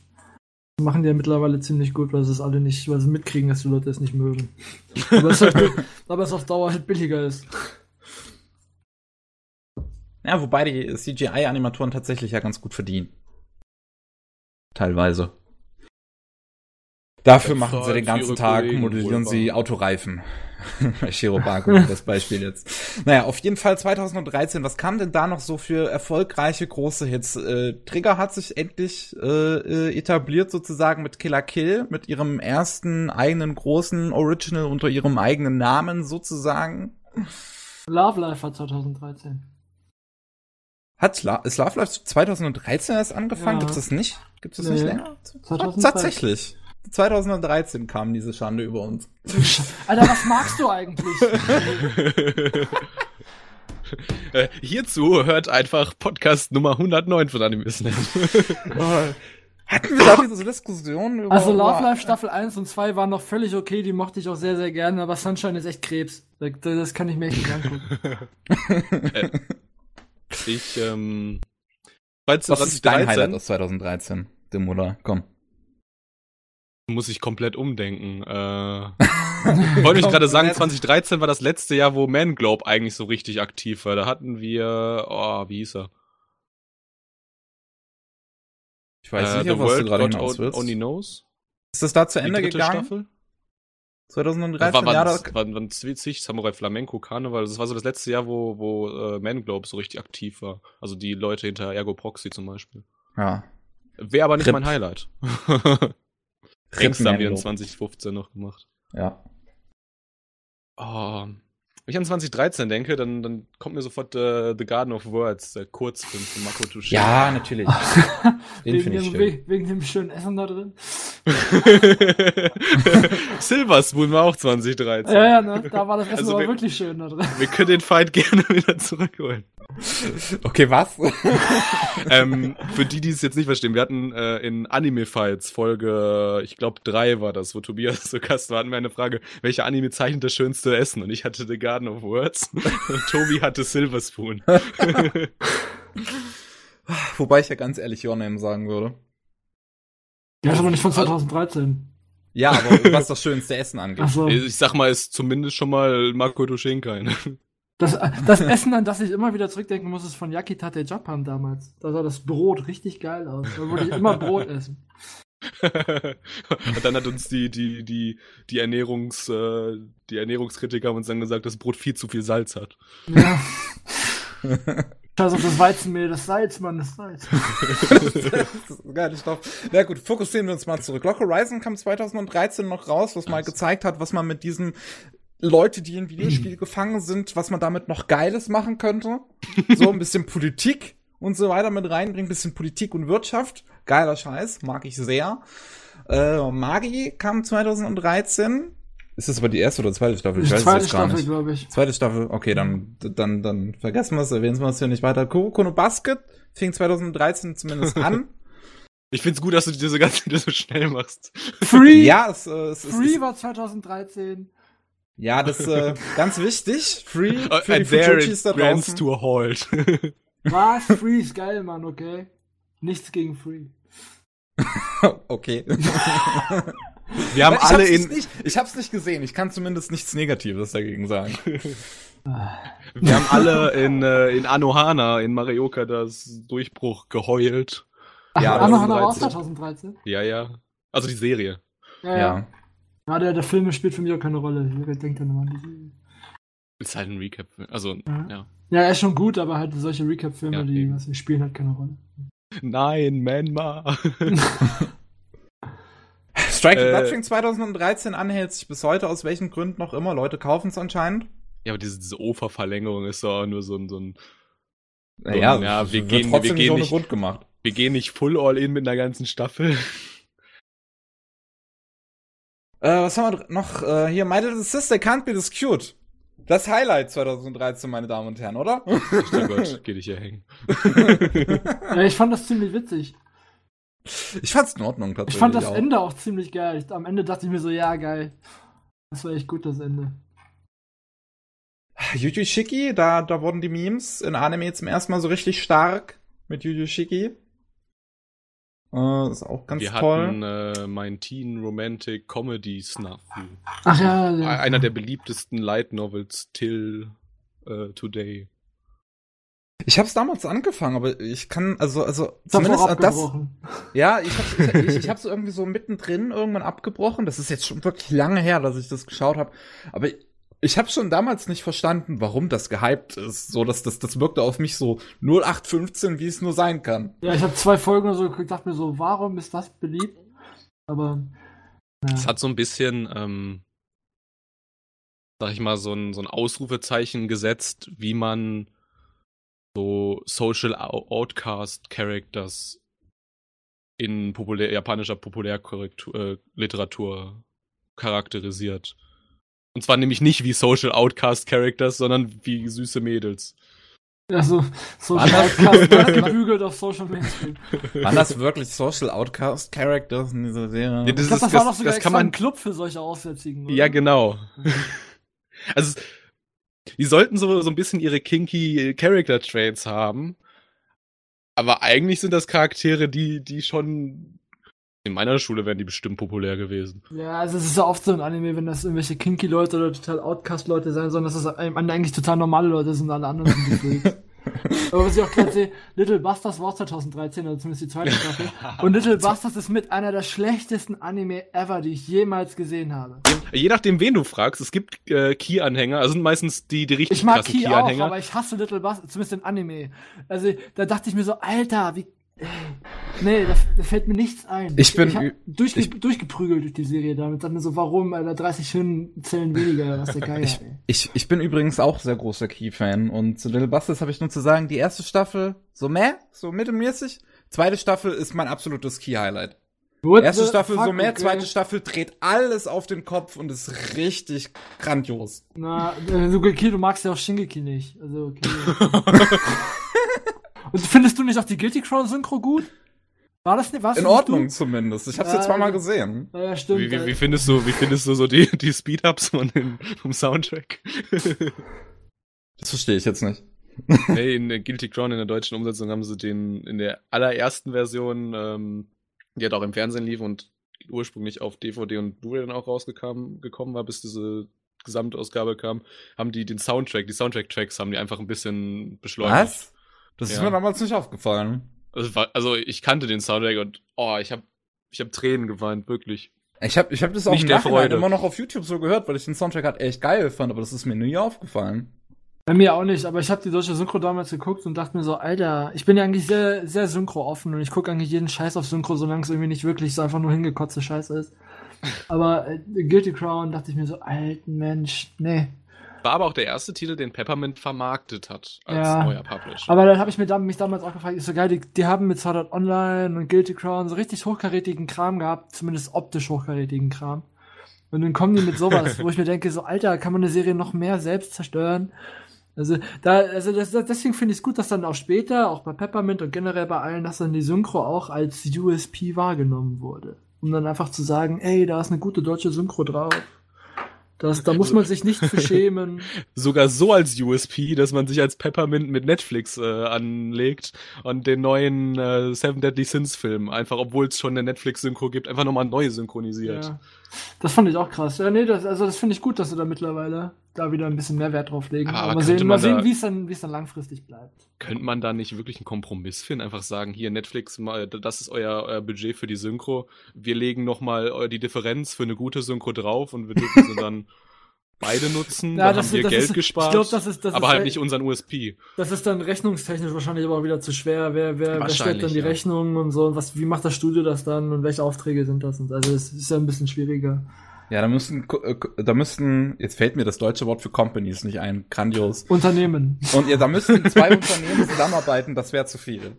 Das machen die ja mittlerweile ziemlich gut, weil sie es alle nicht, weil sie mitkriegen, dass die Leute es nicht mögen. Aber es, halt, (laughs) aber es auf Dauer halt billiger ist. Ja, wobei die CGI-Animatoren tatsächlich ja ganz gut verdienen. Teilweise. Dafür Das machen sie den ganzen Tag, Kollegen modellieren sie. Autoreifen. (laughs) Bei Shirobako das Beispiel jetzt. Naja, auf jeden Fall 2013. Was kam denn da noch so für erfolgreiche große Hits? Äh, Trigger hat sich endlich äh, äh, etabliert sozusagen mit Killer Kill, mit ihrem ersten eigenen großen Original unter ihrem eigenen Namen sozusagen. Love Life war 2013. Hat La ist Love Life 2013 erst angefangen? Ja. Gibt's das nicht? Gibt's das Nee. nicht länger? 2013. Tatsächlich. 2013 kam diese Schande über uns. (laughs) Alter, was magst du eigentlich? (laughs) Äh, hierzu hört einfach Podcast Nummer 109 von Animisnet. (laughs) Hatten wir da diese Diskussion über Also Love Life Staffel 1 und 2 waren noch völlig okay, die mochte ich auch sehr, sehr gerne, aber Sunshine ist echt Krebs. Das, das kann ich mir echt nicht angucken. Ich, ähm, falls Was ist dein 2013 Highlight aus 2013? Dim oder? Komm. muss ich komplett umdenken. Äh, (laughs) wollte ich gerade sagen, 2013 war das letzte Jahr, wo Man Globe eigentlich so richtig aktiv war. Da hatten wir, oh, wie hieß er? Ich weiß Äh, nicht, was du World gerade God hinaus willst. Only Knows. Ist das da zu Ende gegangen? Staffel? 2013? war, ja, da, war, waren Samurai Flamenco Karneval. Das war so das letzte Jahr, wo, wo äh, Man Globe so richtig aktiv war. Also die Leute hinter Ergo Proxy zum Beispiel. ja. Wäre aber nicht Rip. mein Highlight. Rings haben wir in Man Globe. 2015 noch gemacht. Ja. Oh, wenn ich an 2013 denke, dann, dann kommt mir sofort äh, The Garden of Words, der Kurzfilm von Makoto Shinkai. Ja, natürlich. (laughs) Den wegen, finde ich dem, schön. we- wegen dem schönen Essen da drin. (laughs) Silver Spoon war auch 2013. Ja, ja, ne? Da war das Essen Also aber wir- wirklich schön da drin. (laughs) Wir können den Fight gerne wieder zurückholen. Okay, was? ähm, für die, die es jetzt nicht verstehen, wir hatten äh, in Anime Fights Folge, ich glaube drei war das, wo Tobias zu Gast war, hatten wir eine Frage, welche Anime zeichnet das schönste Essen? Und ich hatte The Garden of Words (laughs) und Tobi hatte Silver Spoon. (laughs) Wobei ich ja ganz ehrlich Your Name sagen würde. Ja, ist aber nicht von 2013. Ja, aber (laughs) was das schönste Essen angeht. Achso. ich sag mal, ist zumindest schon mal Makoto Shinkai. Ne? Das, das Essen, an das ich immer wieder zurückdenken muss, ist von Yakitate Japan damals. Da sah das Brot richtig geil aus. Da würde ich immer Brot essen. Und dann hat uns die, die, die, die Ernährungs, äh, die Ernährungskritiker haben uns dann gesagt, dass Brot viel zu viel Salz hat. Ja. Scheiß auf das Weizenmehl, das Salz, Mann, das Salz. (laughs) das ist geil, Stoff. Na gut, fokussieren wir uns mal zurück. Lock Horizon kam 2013 noch raus, was mal gezeigt hat, was man mit diesen Leute, die in Videospiel (clears throat) gefangen sind, was man damit noch Geiles machen könnte. So ein bisschen Politik und so weiter mit reinbringt, bisschen Politik und Wirtschaft. Geiler Scheiß, mag ich sehr. Äh, Magi kam 2013. Ist das aber die erste oder zweite Staffel? Die weiß es zweite jetzt gar Staffel, glaube ich. Zweite Staffel, okay, dann, dann, dann vergessen wir es, erwähnen wir es hier nicht weiter. Kuroko no Basket fing 2013 zumindest an. (laughs) Ich find's gut, dass du diese ganze Zeit so schnell machst. Free! ja, es, äh, es, es, Free es, war 2013. ja, das äh, ganz wichtig. Free (laughs) für die and there Fujis da draußen. to a halt. (laughs) Was? Free ist geil, Mann, okay? Nichts gegen Free. (laughs) okay. Wir haben ich alle hab's in, nicht, ich hab's nicht gesehen. Ich kann zumindest nichts Negatives dagegen sagen. wir haben alle in, äh, in Anohana, in Marioka, das Durchbruch geheult. Ach, Ja, ist noch auch 13. 2013? Ja, ja. Also die Serie. Ja, ja. Ja. Ja, der, der Film spielt für mich auch keine Rolle. Ich denke dann immer an die Serie. Ist halt ein Recap. Also, Ja. ja. Ja, er ist schon gut, aber halt solche Recap-Filme, Ja, die was, die spielen halt keine Rolle. Nein, Manma. (laughs) Striking Äh, Blood fing 2013 an, hält sich bis heute aus welchen Gründen noch immer. Leute kaufen es anscheinend. ja, aber diese, diese OFA-Verlängerung ist doch nur so ein, so ein, Naja, ja, es wir wird gehen- trotzdem wir gehen so nicht- Grund gemacht. wir gehen nicht full all in mit einer ganzen Staffel. Äh, was haben wir noch? Äh, hier, My Little Sister Can't Be This Cute. Das Highlight 2013, meine Damen und Herren, oder? (laughs) Oh Gott, geh dich hier hängen. ja, ich fand das ziemlich witzig. Ich fand's in Ordnung Ich tatsächlich. fand das auch. Ende auch ziemlich geil. Ich, am Ende dachte ich mir so, ja, geil. Das war echt gut, das Ende. Yu Yu Shiki, da, da wurden die Memes in Anime zum ersten Mal so richtig stark mit Yu Yu Shiki. Äh, ist auch ganz wir toll. hatten äh, mein Teen Romantic Comedy Snuff. Ach ja, ja. Einer der beliebtesten Light Novels till äh, today. Ich hab's damals angefangen, aber ich kann, also, also, zumindest äh, das, ja, ich hab's, ich, ich, hab's so irgendwie so mittendrin irgendwann abgebrochen. Das ist jetzt schon wirklich lange her, dass ich das geschaut habe. Aber ich, habe schon damals nicht verstanden, warum das gehypt ist. So, dass das, das wirkte auf mich so 0815, wie es nur sein kann. Ja, ich habe zwei Folgen oder so geguckt, dachte mir so, warum ist das beliebt? Aber. Ja. Es hat so ein bisschen, ähm, sag ich mal, so ein, so ein Ausrufezeichen gesetzt, wie man so Social Out- Outcast Characters in populär, japanischer Populärliteratur äh, Literatur charakterisiert. Und zwar nämlich nicht wie Social Outcast Characters, sondern wie süße Mädels. Also, Social War Outcast gebügelt auf Social Mainstream. Waren das wirklich Social Outcast Characters in dieser Serie? Ja, Ich das glaube, ist- das, war das- doch sogar das extra kann man- ein Club für solche Aussätzigen. oder? Ja, genau. (laughs) Also, die sollten so, so ein bisschen ihre kinky Character Traits haben. Aber eigentlich sind das Charaktere, die, die schon. In meiner Schule wären die bestimmt populär gewesen. Ja, also es ist ja oft so ein Anime, wenn das irgendwelche kinky Leute oder total Outcast-Leute sein sollen, dass das eigentlich total normale Leute sind, alle anderen sind die Freaks. (laughs) Aber was ich auch gerade sehe, Little Busters war auch 2013, also zumindest die zweite Staffel. Und Little (laughs) Busters ist mit einer der schlechtesten Anime ever, die ich jemals gesehen habe. Je nachdem, wen du fragst, es gibt äh, Key-Anhänger, also sind meistens die, die richtig Ich mag krassen Key auch, Key-Anhänger. aber ich hasse Little Busters, zumindest im Anime. Also da dachte ich mir so, Alter, wie... Nee, da, da fällt mir nichts ein. Ich bin ich durchge ich- durchgeprügelt durch die Serie damit. Dachte mir so, warum, Alter, 30 Hirnzellen weniger, was der Geier, Ich, ey. ich, ich bin übrigens auch sehr großer Key-Fan und zu Little Busters habe ich nur zu sagen, die erste Staffel so meh, so mittelmäßig. Zweite Staffel ist mein absolutes Key-Highlight. Erste Staffel so mehr, okay. zweite Staffel dreht alles auf den Kopf und ist richtig grandios. Na, äh, du, okay, du magst ja auch Shingeki nicht. Also, okay. (laughs) Und findest du nicht auch die Guilty Crown Synchro gut? War das nicht, was? In Ordnung zumindest. Ich habe es Äh, jetzt zweimal gesehen. Ja, ja, stimmt. Wie, wie, wie findest du, wie findest du so die, die Speed-Ups von den, vom Soundtrack? (laughs) Das verstehe ich jetzt nicht. hey, in der Guilty Crown in der deutschen Umsetzung haben sie den in der allerersten Version, ähm, die halt auch im Fernsehen lief und ursprünglich auf DVD und Blu-ray dann auch rausgekommen gekommen war, bis diese Gesamtausgabe kam, haben die den Soundtrack, die Soundtrack-Tracks haben die einfach ein bisschen beschleunigt. Was? Das ist Ja. mir damals nicht aufgefallen. Also, also ich kannte den Soundtrack und oh, ich habe ich hab Tränen geweint, wirklich. Ich habe ich hab das auch Nicht im der Nachhinein Freude. immer noch auf YouTube so gehört, weil ich den Soundtrack halt echt geil fand, aber das ist mir nie aufgefallen. Bei mir auch nicht, aber ich habe die deutsche Synchro damals geguckt und dachte mir so, Alter, ich bin ja eigentlich sehr, sehr Synchro offen und ich gucke eigentlich jeden Scheiß auf Synchro, solange es irgendwie nicht wirklich so einfach nur hingekotzte Scheiße ist. Aber äh, Guilty Crown dachte ich mir so, alten Mensch, nee. War aber auch der erste Titel, den Peppermint vermarktet hat als Ja. neuer Publisher. Aber dann habe ich mir dam- mich damals auch gefragt, ist so geil, die, die haben mit Sword Art Online und Guilty Crown so richtig hochkarätigen Kram gehabt, zumindest optisch hochkarätigen Kram. Und dann kommen die mit sowas, (laughs) wo ich mir denke, so Alter, kann man eine Serie noch mehr selbst zerstören? Also da, also das, das, deswegen finde ich es gut, dass dann auch später, auch bei Peppermint und generell bei allen, dass dann die Synchro auch als USP wahrgenommen wurde. Um dann einfach zu sagen, ey, da ist eine gute deutsche Synchro drauf. Das, da muss man sich nicht für (laughs) schämen. Sogar so als USP, dass man sich als Peppermint mit Netflix äh, anlegt und den neuen äh, Seven Deadly Sins Film, einfach obwohl es schon eine Netflix-Synchro gibt, einfach nochmal neu synchronisiert. Ja. Das fand ich auch krass. Ja, nee, das, also das finde ich gut, dass sie da mittlerweile da wieder ein bisschen mehr Wert drauf legen. Aber Aber mal sehen, mal sehen wie es dann, wie es dann langfristig bleibt. Könnte man da nicht wirklich einen Kompromiss finden? Einfach sagen, hier Netflix, mal, das ist euer, euer Budget für die Synchro. Wir legen nochmal die Differenz für eine gute Synchro drauf und wir dürfen sie (laughs) dann beide nutzen. Ja, dann das- haben wir das Geld ist- ich gespart. glaub, das ist- das aber ist halt halt- nicht unseren USP. Das ist dann rechnungstechnisch wahrscheinlich aber auch wieder zu schwer. Wer, wer, wer stellt dann die ja. Rechnung und so? Und was, wie macht das Studio das dann? Und welche Aufträge sind das? Und also es ist ja ein bisschen schwieriger. Ja, da müssten, äh, da müssten, jetzt fällt mir das deutsche Wort für Companies nicht ein, grandios. Unternehmen. Und ja, da müssten zwei Unternehmen zusammenarbeiten, das wäre zu viel.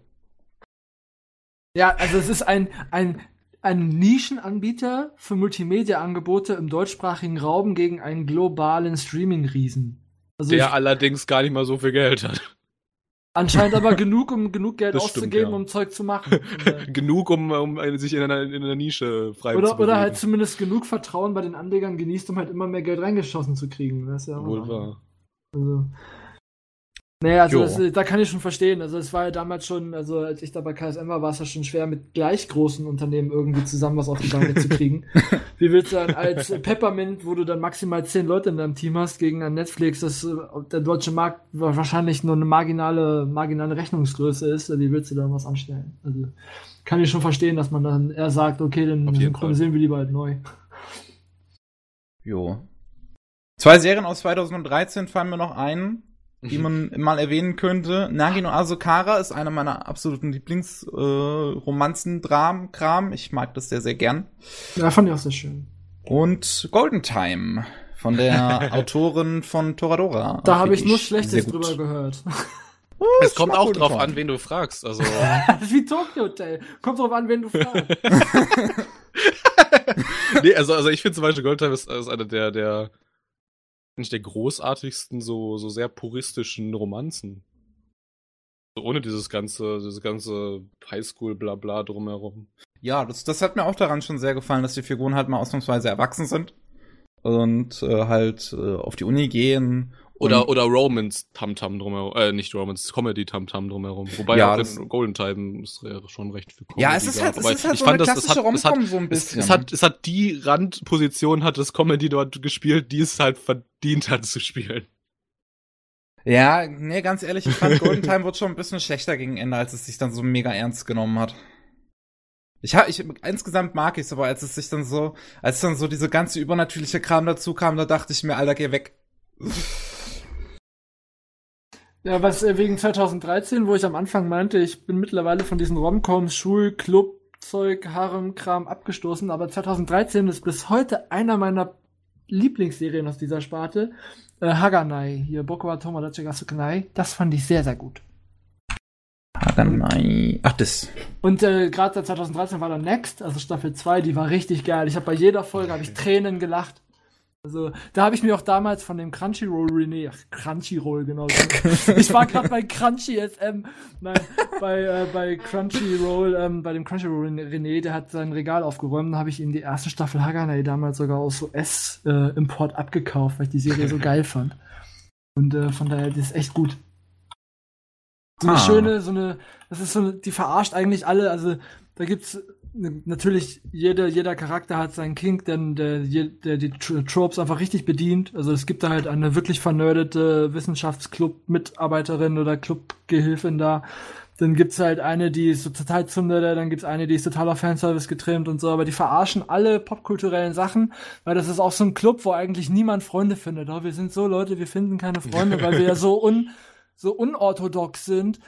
Ja, also es ist ein, ein, ein Nischenanbieter für Multimedia-Angebote im deutschsprachigen Raum gegen einen globalen Streaming-Riesen. Also Der ich, allerdings gar nicht mal so viel Geld hat. anscheinend aber (laughs) genug, um genug Geld Das stimmt, auszugeben, ja. um Zeug zu machen. (laughs) Genug, um, um sich in einer, in einer Nische frei zu Oder, bewegen. oder halt zumindest genug Vertrauen bei den Anlegern genießt, um halt immer mehr Geld reingeschossen zu kriegen. Das ist ja auch Wohl wahr. Also. Naja, also das, da kann ich schon verstehen. Also es war ja damals schon, also als ich da bei KSM war, war es ja schon schwer, mit gleich großen Unternehmen irgendwie zusammen was auf die Beine zu kriegen. (laughs) Wie willst du dann als Peppermint, wo du dann maximal zehn Leute in deinem Team hast, gegen ein Netflix, das der deutsche Markt wahrscheinlich nur eine marginale, marginale Rechnungsgröße ist, wie willst du da was anstellen? Also kann ich schon verstehen, dass man dann eher sagt, okay, dann synchronisieren wir lieber halt neu. Jo. Zwei Serien aus 2013 fallen mir noch ein, die man mal erwähnen könnte. Nagi no Asukara ist einer meiner absoluten Lieblingsromanzen-Dram-Kram. ich mag das sehr, sehr gern. Ja, fand ich auch sehr schön. Und Golden Time von der (laughs) Autorin von Toradora. Da habe Finde ich nur Schlechtes drüber gehört. Es kommt auch drauf an, wen du fragst. Also, (laughs) Wie Tokyo Hotel. Kommt drauf an, wen du fragst. (laughs) nee, also, also ich finde zum Beispiel Goldtime ist, ist einer der, der, nicht der großartigsten, so, so sehr puristischen Romanzen. So ohne dieses ganze, dieses ganze Highschool-Blabla drumherum. Ja, das, das hat mir auch daran schon sehr gefallen, dass die Figuren halt mal ausnahmsweise erwachsen sind und äh, halt äh, auf die Uni gehen. Oder, und, oder Romance Tamtam drumherum, äh, nicht Romance, Comedy Tamtam drumherum. Wobei Ja, auch in Golden Time ist ja schon recht viel Comedy. ja, es ist halt, es ist halt ich so fand eine das- es klassische es hat- Romcom so ein Es, bisschen. es, hat, es hat die Randposition, hat das Comedy dort gespielt, die es halt verdient hat zu spielen. Ja, nee, ganz ehrlich, ich fand (laughs) Golden Time wurde schon ein bisschen schlechter gegen Ende, als es sich dann so mega ernst genommen hat. Ich hab, ich, insgesamt mag ich es, aber als es sich dann so, als dann so diese ganze übernatürliche Kram dazu kam, da dachte ich mir, Alter, geh weg. Ja, was äh, wegen 2013, wo ich am Anfang meinte, ich bin mittlerweile von diesen Romcoms, Schul, Club, Zeug, Harem-Kram abgestoßen, aber 2013 ist bis heute einer meiner Lieblingsserien aus dieser Sparte. Äh, Haganai, hier Boku wa Tomodachi ga Sukanai. Das fand ich sehr, sehr gut. Haganai. Ach, das. Und äh, gerade 2013 war dann Next, also Staffel 2, die war richtig geil. Ich habe bei jeder Folge hab ich Tränen gelacht. Also, da habe ich mir auch damals von dem Crunchyroll René, ach, Crunchyroll, genau. (laughs) ich war gerade bei Crunchy SM, nein, bei, äh, bei Crunchyroll, ähm, bei dem Crunchyroll René, der hat sein Regal aufgeräumt, da habe ich ihm die erste Staffel Haganai damals sogar aus US-Import abgekauft, weil ich die Serie so geil fand. Und äh, von daher, die ist echt gut. So eine Ah. schöne, so eine, das ist so eine, die verarscht eigentlich alle, also da gibt's natürlich jeder jeder Charakter hat seinen Kink, denn der, der die Tro- Tropes einfach richtig bedient. Also es gibt da halt eine wirklich vernerdete Wissenschaftsclub-Mitarbeiterin oder Clubgehilfin da. Dann gibt's halt eine, die ist so total Zundere, dann gibt's eine, die ist total auf Fanservice getrimmt und so, aber die verarschen alle popkulturellen Sachen, weil das ist auch so ein Club, wo eigentlich niemand Freunde findet. Oh, wir sind so Leute, wir finden keine Freunde, weil wir ja so un so unorthodox sind.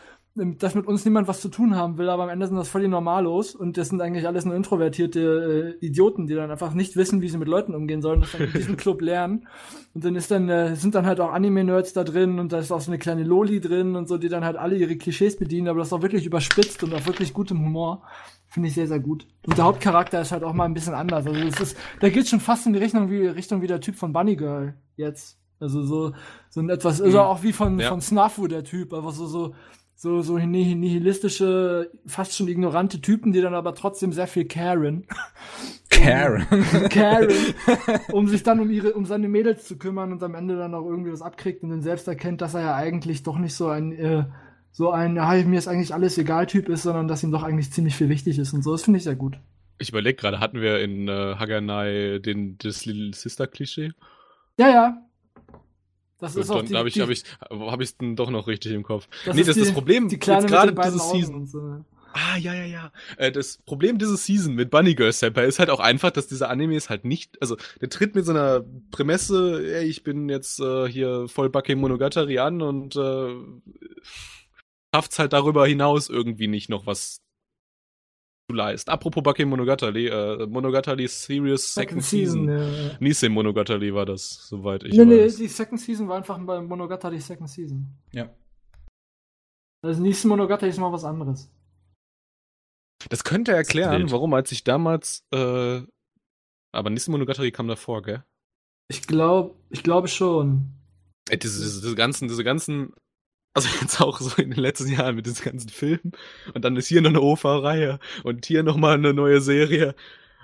Dass mit uns niemand was zu tun haben will, aber am Ende sind das voll die Normalos und das sind eigentlich alles nur introvertierte äh, Idioten, die dann einfach nicht wissen, wie sie mit Leuten umgehen sollen, das dann in diesem (laughs) Club lernen. Und dann ist dann, äh, sind dann halt auch Anime-Nerds da drin und da ist auch so eine kleine Loli drin und so, die dann halt alle ihre Klischees bedienen, aber das ist auch wirklich überspitzt und auch wirklich gutem Humor. Finde ich sehr, sehr gut. Und der Hauptcharakter ist halt auch mal ein bisschen anders. Also es ist, da geht schon fast in die Richtung wie, Richtung wie der Typ von Bunny Girl jetzt. Also so, so ein etwas, also auch wie von, Ja. von Snafu, der Typ, einfach so, so, so, so nih- nihilistische, fast schon ignorante Typen, die dann aber trotzdem sehr viel caren. Karen. (laughs) caren, um sich dann um ihre, um seine Mädels zu kümmern und am Ende dann auch irgendwie was abkriegt und dann selbst erkennt, dass er ja eigentlich doch nicht so ein, äh, so ein, ja, mir ist eigentlich alles egal Typ ist, sondern dass ihm doch eigentlich ziemlich viel wichtig ist und so. Das finde ich sehr gut. Ich überlege gerade, hatten wir in äh, Haganai den, das Little Sister-Klischee? Ja, ja. Das Gut, ist auch dann habe ich hab ich, hab ich's denn doch noch richtig im Kopf. das nee, das ist das Problem. die kleine jetzt gerade diese Season. so. Ah, ja, ja, ja. Äh, das Problem dieser Season mit Bunny Girl Senpai ist halt auch einfach, dass dieser Anime ist halt nicht, also der tritt mit so einer Prämisse, ey, ich bin jetzt äh, hier voll Bake Monogatari an und äh, schafft's halt darüber hinaus irgendwie nicht noch was zu leisten. Apropos Bake Monogatari, äh, Monogatari Serious Second, Season. ja, ja. Nisei Monogatari war das, soweit ich Nee, nee, weiß. die Second Season war einfach bei Monogatari Second Season. Ja. Also nächste Monogatari ist mal was anderes. Das könnte erklären, wild. warum als ich damals, äh, aber Nisei Monogatari kam davor, gell? Ich glaube, ich glaube schon. Ey, diese, diese, diese ganzen, diese ganzen, also jetzt auch so in den letzten Jahren mit diesen ganzen Filmen und dann ist hier noch eine OVA-Reihe und hier nochmal eine neue Serie.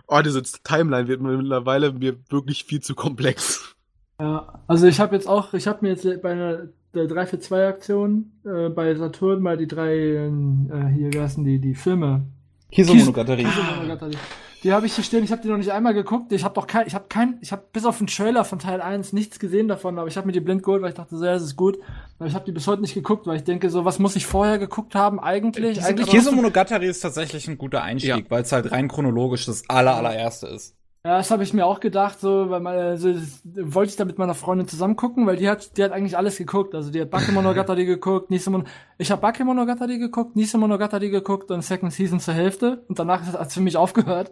Oh, diese Timeline wird mir mittlerweile mir wirklich viel zu komplex. Ja, also ich habe jetzt auch, ich habe mir jetzt bei einer der 3 für 2 Aktion äh, bei Saturn mal die drei, äh, hier, wie heißen die, die Filme. Kisomonogatari. Diese Monogatari. Die habe ich hier stehen, ich habe die noch nicht einmal geguckt. Ich habe doch kein, ich habe kein, ich habe bis auf den Trailer von Teil 1 nichts gesehen davon, aber ich habe mir die blind geholt, weil ich dachte, so, ja, das ist gut. Aber ich habe die bis heute nicht geguckt, weil ich denke, so, was muss ich vorher geguckt haben eigentlich? Sind eigentlich aber- Kisomonogatari ist tatsächlich ein guter Einstieg, Ja. weil es halt rein chronologisch das aller, allererste ist. Ja, das habe ich mir auch gedacht, so, weil man, also, wollte ich da mit meiner Freundin zusammen gucken, weil die hat, die hat eigentlich alles geguckt. Also die hat Bakemonogatari (laughs) geguckt, Nisemon, ich habe Bakemonogatari geguckt, Nisemonogatari geguckt und Second Season zur Hälfte und danach hat es für mich aufgehört,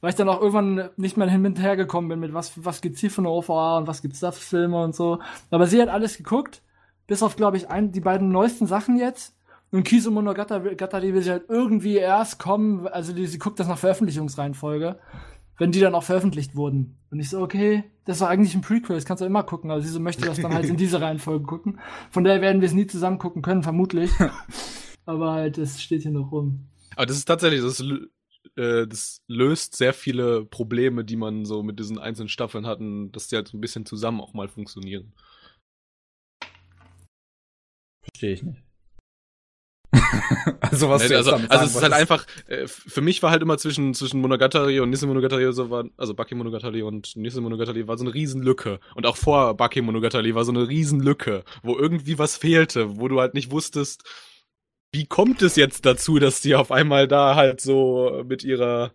weil ich dann auch irgendwann nicht mehr hin und her gekommen bin mit was, was gibt's hier für eine OVA und was gibt's da für Filme und so. Aber sie hat alles geguckt, bis auf, glaube ich, ein, die beiden neuesten Sachen jetzt. Und Kiso Monogatari will sie halt irgendwie erst kommen, also die, sie guckt das nach Veröffentlichungsreihenfolge wenn die dann auch veröffentlicht wurden. Und ich so, okay, das war eigentlich ein Prequel, das kannst du immer gucken, aber sie so möchte das dann halt in (laughs) diese Reihenfolge gucken. Von daher werden wir es nie zusammen gucken können, vermutlich. (laughs) aber halt, das steht hier noch rum. Aber das ist tatsächlich, das, äh, das löst sehr viele Probleme, die man so mit diesen einzelnen Staffeln hatten, dass die halt so ein bisschen zusammen auch mal funktionieren. Verstehe ich nicht. (laughs) also was Nee, du jetzt also, damit also es ist halt einfach, äh, für mich war halt immer zwischen, zwischen Monogatari und Nisei Monogatari so war, also Baki Monogatari und Nisei Monogatari war so eine Riesenlücke. Und auch vor Baki Monogatari war so eine Riesenlücke, wo irgendwie was fehlte, wo du halt nicht wusstest, wie kommt es jetzt dazu, dass die auf einmal da halt so mit ihrer,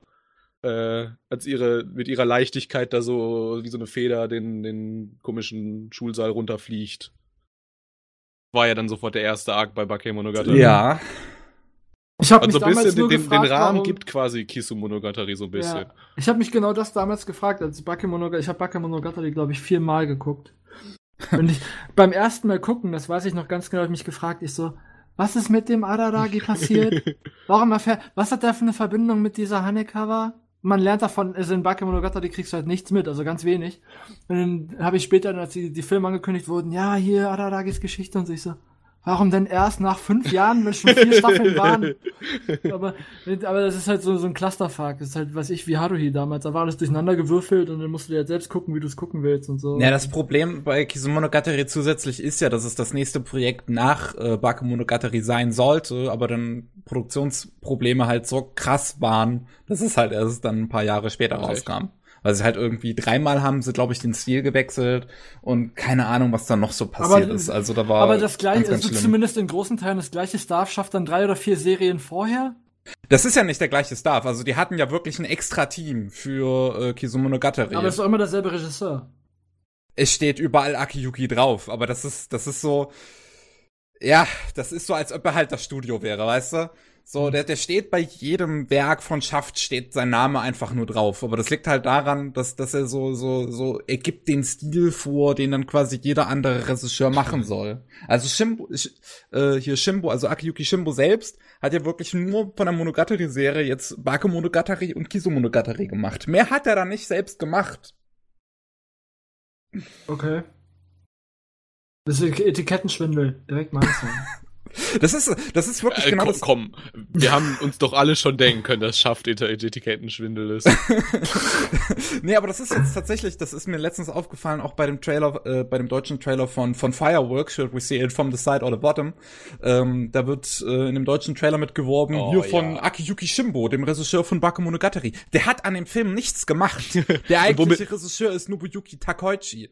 äh, als ihre, mit ihrer Leichtigkeit da so wie so eine Feder den, den komischen Schulsaal runterfliegt. War ja dann sofort der erste Arc bei Baki Monogatari. Ja, Ich habe Und mich so ein damals bisschen nur den, den, gefragt, den Rahmen warum, gibt quasi Kisu Monogatari so ein bisschen. Ja, ich habe mich genau das damals gefragt, als Bakemonogatari, ich habe Bakemonogatari, glaube ich, viermal geguckt. (laughs) Und ich, beim ersten Mal gucken, das weiß ich noch ganz genau, hab ich mich gefragt, ich so, was ist mit dem Araragi passiert? (laughs) Warum erfährt, was hat der für eine Verbindung mit dieser Hanekawa? Man lernt davon, also in Bakemonogatari kriegst du halt nichts mit, also ganz wenig. Und dann habe ich später, als die, die Filme angekündigt wurden, ja, hier Araragis Geschichte und so, ich so, warum denn erst nach fünf Jahren, wenn schon vier Staffeln waren? (laughs) aber, aber das ist halt so, so ein Clusterfuck. Das ist halt, weiß ich, wie Haruhi damals. Da war alles durcheinander gewürfelt und dann musst du dir halt selbst gucken, wie du es gucken willst und so. Ja, das Problem bei Kizumonogatari zusätzlich ist ja, dass es das nächste Projekt nach äh, Bakemonogatari sein sollte, aber dann Produktionsprobleme halt so krass waren, dass es halt erst dann ein paar Jahre später rauskam. Weil sie halt irgendwie dreimal haben sie, glaube ich, den Stil gewechselt und keine Ahnung, was da noch so passiert Aber- ist. Also da war aber das gleiche, ganz, ganz also schlimm. zumindest in großen Teilen das gleiche Staff schafft dann drei oder vier Serien vorher. Das ist ja nicht der gleiche Staff. Also die hatten ja wirklich ein extra Team für äh, Kizumonogatari. Aber es ist doch immer derselbe Regisseur. es steht überall Akiyuki drauf, aber das ist, das ist so. Ja, das ist so, als ob er halt das Studio wäre, weißt du? So, der, der steht bei jedem Werk von Schaft, steht sein Name einfach nur drauf. Aber das liegt halt daran, dass, dass er so, so, so, er gibt den Stil vor, den dann quasi jeder andere Regisseur machen soll. Also Shimbo, äh, hier Shimbo, also Akiyuki Shimbo selbst, hat ja wirklich nur von der Monogatari-Serie jetzt Bake Monogatari und Kiso Monogatari gemacht. Mehr hat er da nicht selbst gemacht. Okay. Das ist Etikettenschwindel, direkt mal (laughs) Das ist, das ist wirklich Äh, genau komm, das. komm, wir haben uns doch alle schon denken können, dass schafft Eti- Etikettenschwindel ist. (laughs) nee, aber das ist jetzt tatsächlich, das ist mir letztens aufgefallen, auch bei dem Trailer, äh, bei dem deutschen Trailer von, von Fireworks, Should We See It From the Side or the Bottom. Ähm, da wird äh, in dem deutschen Trailer mitgeworben, Oh, hier von ja. Akiyuki Shimbo, dem Regisseur von Bakemonogatari. Der hat an dem Film nichts gemacht. (laughs) Der eigentliche Regisseur ist Nobuyuki Takeuchi.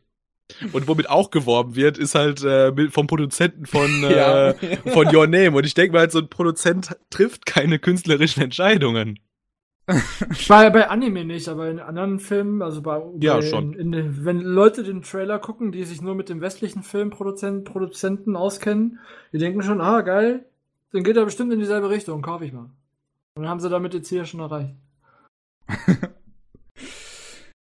Und womit auch geworben wird, ist halt äh, vom Produzenten von, (laughs) Ja. äh, von Your Name. Und ich denke mal, halt, so ein Produzent trifft keine künstlerischen Entscheidungen. Ich war ja bei Anime nicht, aber in anderen Filmen, also bei, Ja, bei schon. In, in, wenn Leute den Trailer gucken, die sich nur mit dem westlichen Filmproduzenten Produzenten auskennen, die denken schon, ah, geil, dann geht er bestimmt in dieselbe Richtung, kaufe ich mal. Und dann haben sie damit ihr Ziel ja schon erreicht. (laughs)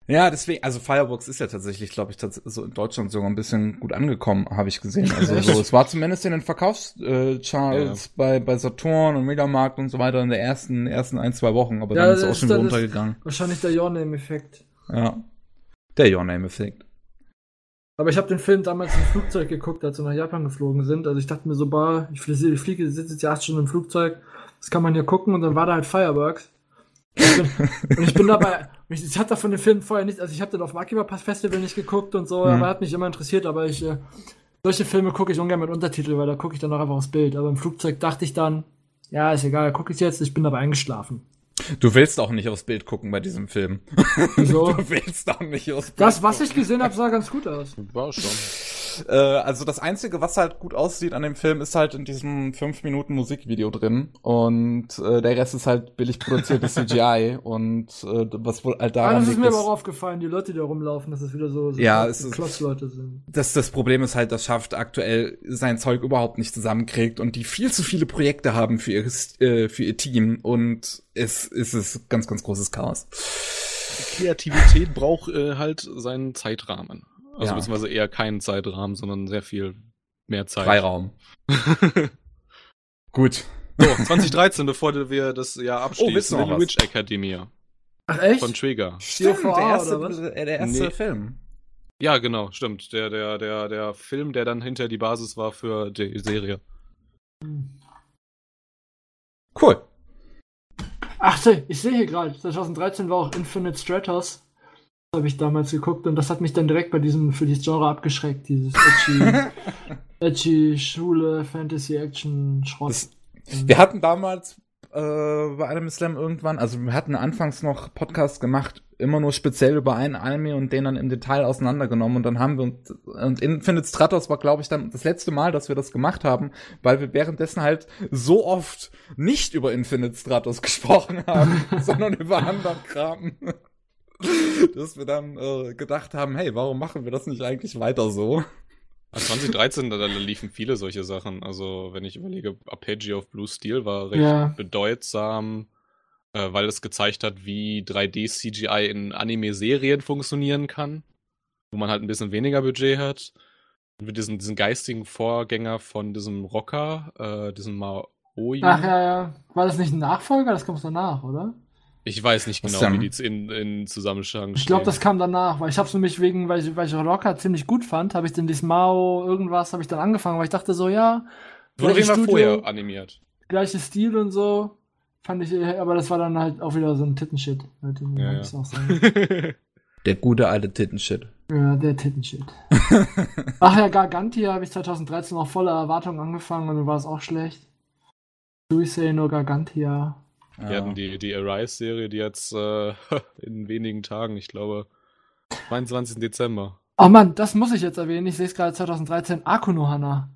Ja, deswegen, also Fireworks ist ja tatsächlich, glaube ich, tats so in Deutschland sogar ein bisschen gut angekommen, habe ich gesehen. (laughs) Also so, es war zumindest in den Verkaufscharts bei, bei Saturn und Mediamarkt und so weiter in der ersten, ersten ein, zwei Wochen, aber Ja, dann ist es auch schon wieder dann das- untergegangen. Wahrscheinlich der Your Name-Effekt. Ja. Der Your Name-Effekt. Aber ich habe den Film damals im Flugzeug geguckt, als wir nach Japan geflogen sind. Also ich dachte mir so, bah, ich fliege, ich fliege sitze jetzt ja acht Stunden im Flugzeug, das kann man hier gucken und dann war da halt Fireworks. Ich bin, und ich bin dabei, ich, ich hatte von dem Film vorher nicht, also ich habe den auf dem Akiba Pass Festival nicht geguckt und so, Mhm. aber hat mich immer interessiert, aber ich, äh, solche Filme gucke ich ungern mit Untertitel, weil da gucke ich dann auch einfach aufs Bild. Aber im Flugzeug dachte ich dann, ja, ist egal, gucke ich jetzt, ich bin dabei eingeschlafen. Du willst auch nicht aufs Bild gucken bei diesem Film. So. (laughs) Du willst auch nicht aufs Bild Das, was ich gesehen habe, sah ganz gut aus. War schon. Äh, also das Einzige, was halt gut aussieht an dem Film, ist halt in diesem 5 Minuten Musikvideo drin. Und äh, der Rest ist halt billig produziertes (laughs) CGI. Und äh, was wohl halt Ah, daran das ist mir aber auch aufgefallen, die Leute, die da rumlaufen, dass es wieder so, so Ja, es ist- Klotzleute sind. das, das Problem ist halt, dass Schaft aktuell sein Zeug überhaupt nicht zusammenkriegt und die viel zu viele Projekte haben für ihr, äh, für ihr Team und es, es ist ganz, ganz großes Chaos. Kreativität braucht äh, halt seinen Zeitrahmen. Also Ja. beziehungsweise eher keinen Zeitrahmen, sondern sehr viel mehr Zeit. Freiraum. (laughs) Gut. So, 2013, bevor wir das Jahr Oh, abschließen, noch Little? Witch Academia Ach echt? von Trigger. Stimmt, OVA der erste, oder was? äh, der erste Nee. Film. Ja, genau, stimmt. Der, der, der, der Film, der dann hinter die Basis war für die Serie. Cool. Ach, ich sehe hier gerade, 2013 war auch Infinite Stratos. Habe ich damals geguckt und das hat mich dann direkt bei diesem, für dieses Genre abgeschreckt, dieses edgy, (laughs) edgy Schule, Fantasy, Action, Schrott. Das- Wir hatten damals äh, bei Anime Slam irgendwann, also wir hatten anfangs noch Podcasts gemacht, immer nur speziell über einen Anime und den dann im Detail auseinandergenommen und dann haben wir uns, und Infinite Stratos war glaube ich dann das letzte Mal, dass wir das gemacht haben, weil wir währenddessen halt so oft nicht über Infinite Stratos (laughs) gesprochen haben, (laughs) sondern über anderen Kram. (laughs) Dass wir dann äh, gedacht haben, hey, warum machen wir das nicht eigentlich weiter so? Also 2013, da, da liefen viele solche Sachen. Also, wenn ich überlege, Arpeggio of Blue Steel war recht Ja. bedeutsam, äh, weil es gezeigt hat, wie 3D-CGI in Anime-Serien funktionieren kann, wo man halt ein bisschen weniger Budget hat. Und mit diesem, diesen geistigen Vorgänger von diesem Rocker, äh, diesem Maoi. Ach ja, ja. War das nicht ein Nachfolger? Das kommt danach, oder? Ich weiß nicht genau, wie die in, in Zusammenhang Ich glaube, stehen. das kam danach, weil ich habe es nämlich wegen, weil ich, weil ich Rocker ziemlich gut fand, habe ich den Dismao irgendwas, habe ich dann angefangen, weil ich dachte so, ja, Wurde Studio, vorher animiert. gleiches Stil und so. Fand ich, äh, aber das war dann halt auch wieder so ein Tittenshit. Halt, den Ja, muss ja. ich auch sagen. (laughs) Der gute alte Tittenshit. Ja, der Tittenshit. (laughs) Ach ja, Gargantia habe ich 2013 auch voller Erwartung angefangen und dann war es auch schlecht. Suisei no Gargantia. Wir hatten die, die Arise-Serie, die jetzt äh, (laughs) in wenigen Tagen, ich glaube, 22. Dezember. Oh Mann, das muss ich jetzt erwähnen. Ich sehe es gerade 2013. Akunohana.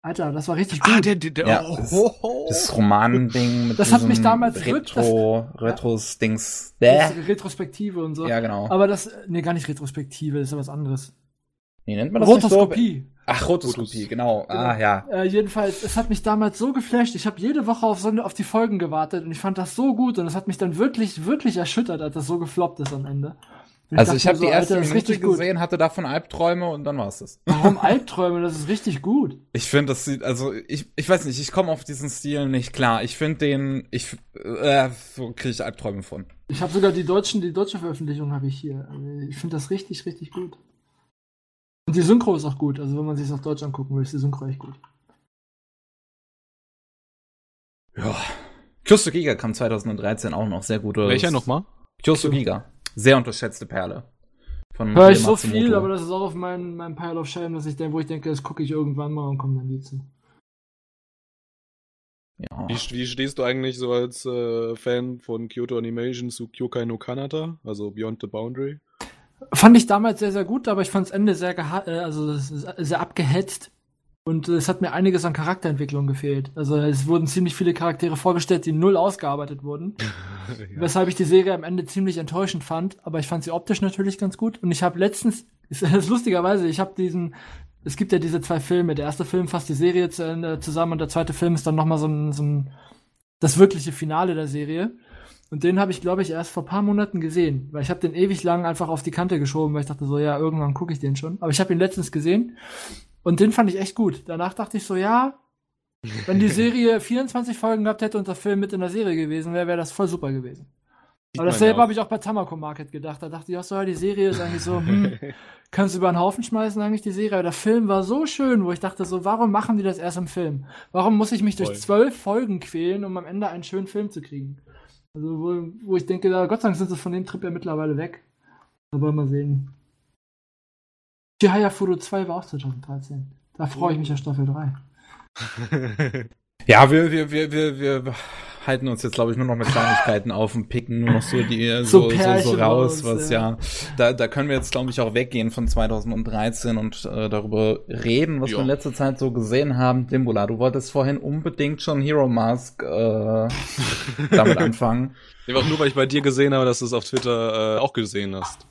Alter, das war richtig gut. Ah, der, der, der Ja, oh, das- ho. Das Romanending mit Das hat diesem mich damals Retro, Retros-Dings. Das Äh. Retrospektive und so. Ja, genau. Aber das, nee, gar nicht Retrospektive, das ist ja was anderes. Wie nennt man das nicht so? Rotoskopie. Ach, Rotoskopie, genau. Ah, Genau. ja. Äh, jedenfalls, es hat mich damals so geflasht. Ich habe jede Woche auf, so, auf die Folgen gewartet und ich fand das so gut und es hat mich dann wirklich, wirklich erschüttert, als das so gefloppt ist am Ende. Und Also ich habe mir die so, erste Alter, Minute richtig gut. gesehen, hatte davon Albträume und dann war's das. Warum (laughs) Albträume? Das ist richtig gut. Ich finde, das sieht, also ich, ich weiß nicht, ich komme auf diesen Stil nicht klar. Ich finde den, ich, äh, so kriege ich Albträume von. Ich habe sogar die deutschen, die deutsche Veröffentlichung habe ich hier. Also Ich finde das richtig, richtig gut. Und die Synchro ist auch gut. Also wenn man sich auf Deutsch angucken will, ist die Synchro echt gut. Ja. Kyosu Giga kam 2013 auch noch sehr gute. Welcher nochmal? Kyosu Giga. Sehr unterschätzte Perle. Von Hör ich so viel, aber das ist auch auf meinem mein Pile of Shame, dass ich denke, wo ich denke, das gucke ich irgendwann mal und komme dann nie zu. ja. Wie, wie stehst du eigentlich so als äh, Fan von Kyoto Animation zu Kyokai no Kanata, also Beyond the Boundary? Fand ich damals sehr, sehr gut, aber ich fand das Ende sehr, geha äh, also sehr abgehetzt. Und äh, es hat mir einiges an Charakterentwicklung gefehlt. Also es wurden ziemlich viele Charaktere vorgestellt, die null ausgearbeitet wurden. (laughs) ja. Weshalb ich die Serie am Ende ziemlich enttäuschend fand, aber ich fand sie optisch natürlich ganz gut. Und ich habe letztens, (laughs) ist, ist lustigerweise, ich habe diesen, es gibt ja diese zwei Filme. Der erste Film fasst die Serie zu Ende zusammen und der zweite Film ist dann nochmal so ein, so ein, das wirkliche Finale der Serie. Und den habe ich, glaube ich, erst vor paar Monaten gesehen, weil ich habe den ewig lang einfach auf die Kante geschoben, weil ich dachte so, ja, irgendwann gucke ich den schon. Aber ich habe ihn letztens gesehen und den fand ich echt gut. Danach dachte ich so, ja, wenn die (laughs) Serie 24 Folgen gehabt hätte und der Film mit in der Serie gewesen wäre, wäre das voll super gewesen. Sieht Aber dasselbe habe ich auch bei Tamako Market gedacht. Da dachte ich auch so, ja, die Serie ist eigentlich so, hm, (laughs) kannst du über den Haufen schmeißen eigentlich die Serie. Aber der Film war so schön, wo ich dachte so, warum machen die das erst im Film? Warum muss ich mich durch zwölf Folgen quälen, um am Ende einen schönen Film zu kriegen? Also wo, wo ich denke, da, Gott sei Dank sind sie von dem Trip ja mittlerweile weg. Aber mal sehen. Chihaya Furu 2 war auch 2013. Da freue ich mich auf Staffel 3. (laughs) Ja, wir, wir, wir, wir, wir halten uns jetzt, glaube ich, nur noch mit Kleinigkeiten auf und picken nur noch so die (laughs) so, so, so, Pärchen raus, was ja. Da, da können wir jetzt, glaube ich, auch weggehen von 2013 und äh, darüber reden, was Ja. wir in letzter Zeit so gesehen haben. Dimbula, du wolltest vorhin unbedingt schon Hero Mask äh, (laughs) damit anfangen. Einfach nur, weil ich bei dir gesehen habe, dass du es auf Twitter äh, auch gesehen hast.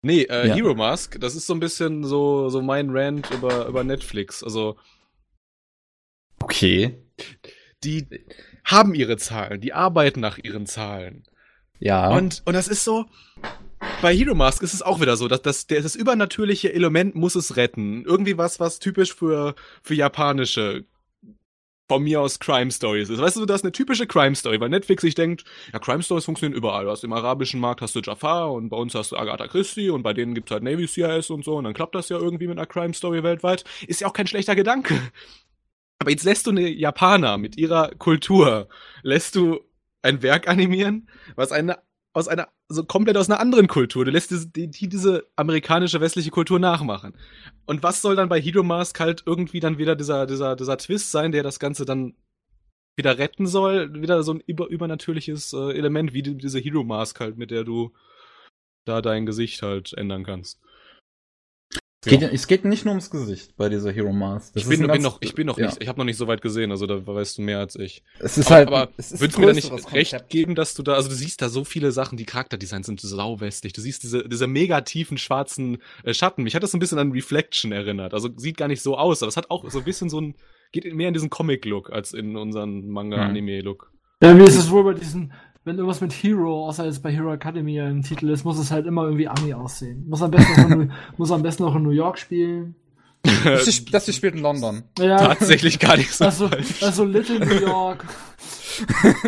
Nee, äh, Ja. Hero Mask, das ist so ein bisschen so, so mein Rant über, über Netflix. Also, Okay. die haben ihre Zahlen, die arbeiten nach ihren Zahlen. Ja. Und, und das ist so, bei Hero Mask ist es auch wieder so, dass das, das übernatürliche Element muss es retten. Irgendwie was, was typisch für, für japanische, von mir aus Crime Stories ist. Weißt du, das ist eine typische Crime Story, weil Netflix sich denkt, ja, Crime Stories funktionieren überall. Du hast im arabischen Markt hast du Jafar und bei uns hast du Agatha Christie und bei denen gibt's halt Navy CIS und so und dann klappt das ja irgendwie mit einer Crime Story weltweit. Ist ja auch kein schlechter Gedanke. Aber jetzt lässt du eine Japaner mit ihrer Kultur, lässt du ein Werk animieren, was eine aus einer so komplett aus einer anderen Kultur. Du lässt diese, die, die diese amerikanische westliche Kultur nachmachen. Und was soll dann bei Hero Mask halt irgendwie dann wieder dieser dieser dieser Twist sein, der das Ganze dann wieder retten soll, wieder so ein über, übernatürliches äh, Element wie die, diese Hero Mask halt, mit der du da dein Gesicht halt ändern kannst. Es, geht, es geht nicht nur ums Gesicht bei dieser Hero Mask. Das ich bin, bin ganz- noch ich bin noch ja. nicht, ich habe noch nicht so weit gesehen, also da weißt du mehr als ich. Es ist aber, halt, aber es ist würdest du mir da nicht größeres recht Konzept. geben, dass du da, also du siehst da so viele Sachen, die Charakterdesigns sind sauwestlich. Du siehst diese, diese mega tiefen schwarzen äh, Schatten. Mich hat das so ein bisschen an Reflection erinnert. Also sieht gar nicht so aus, aber es hat auch so ein bisschen so ein, geht mehr in diesen Comic-Look als in unseren Manga-Anime-Look. Ja, wie ist es wohl bei diesen, wenn irgendwas mit Hero, außer jetzt bei Hero Academy im Titel ist, muss es halt immer irgendwie Ami aussehen. Muss am besten noch in, New- (laughs) muss am besten noch in New York spielen. Das, ist- das ist spielt in London. Ja, Tatsächlich gar nicht so Also, falsch. also Little New York. (laughs)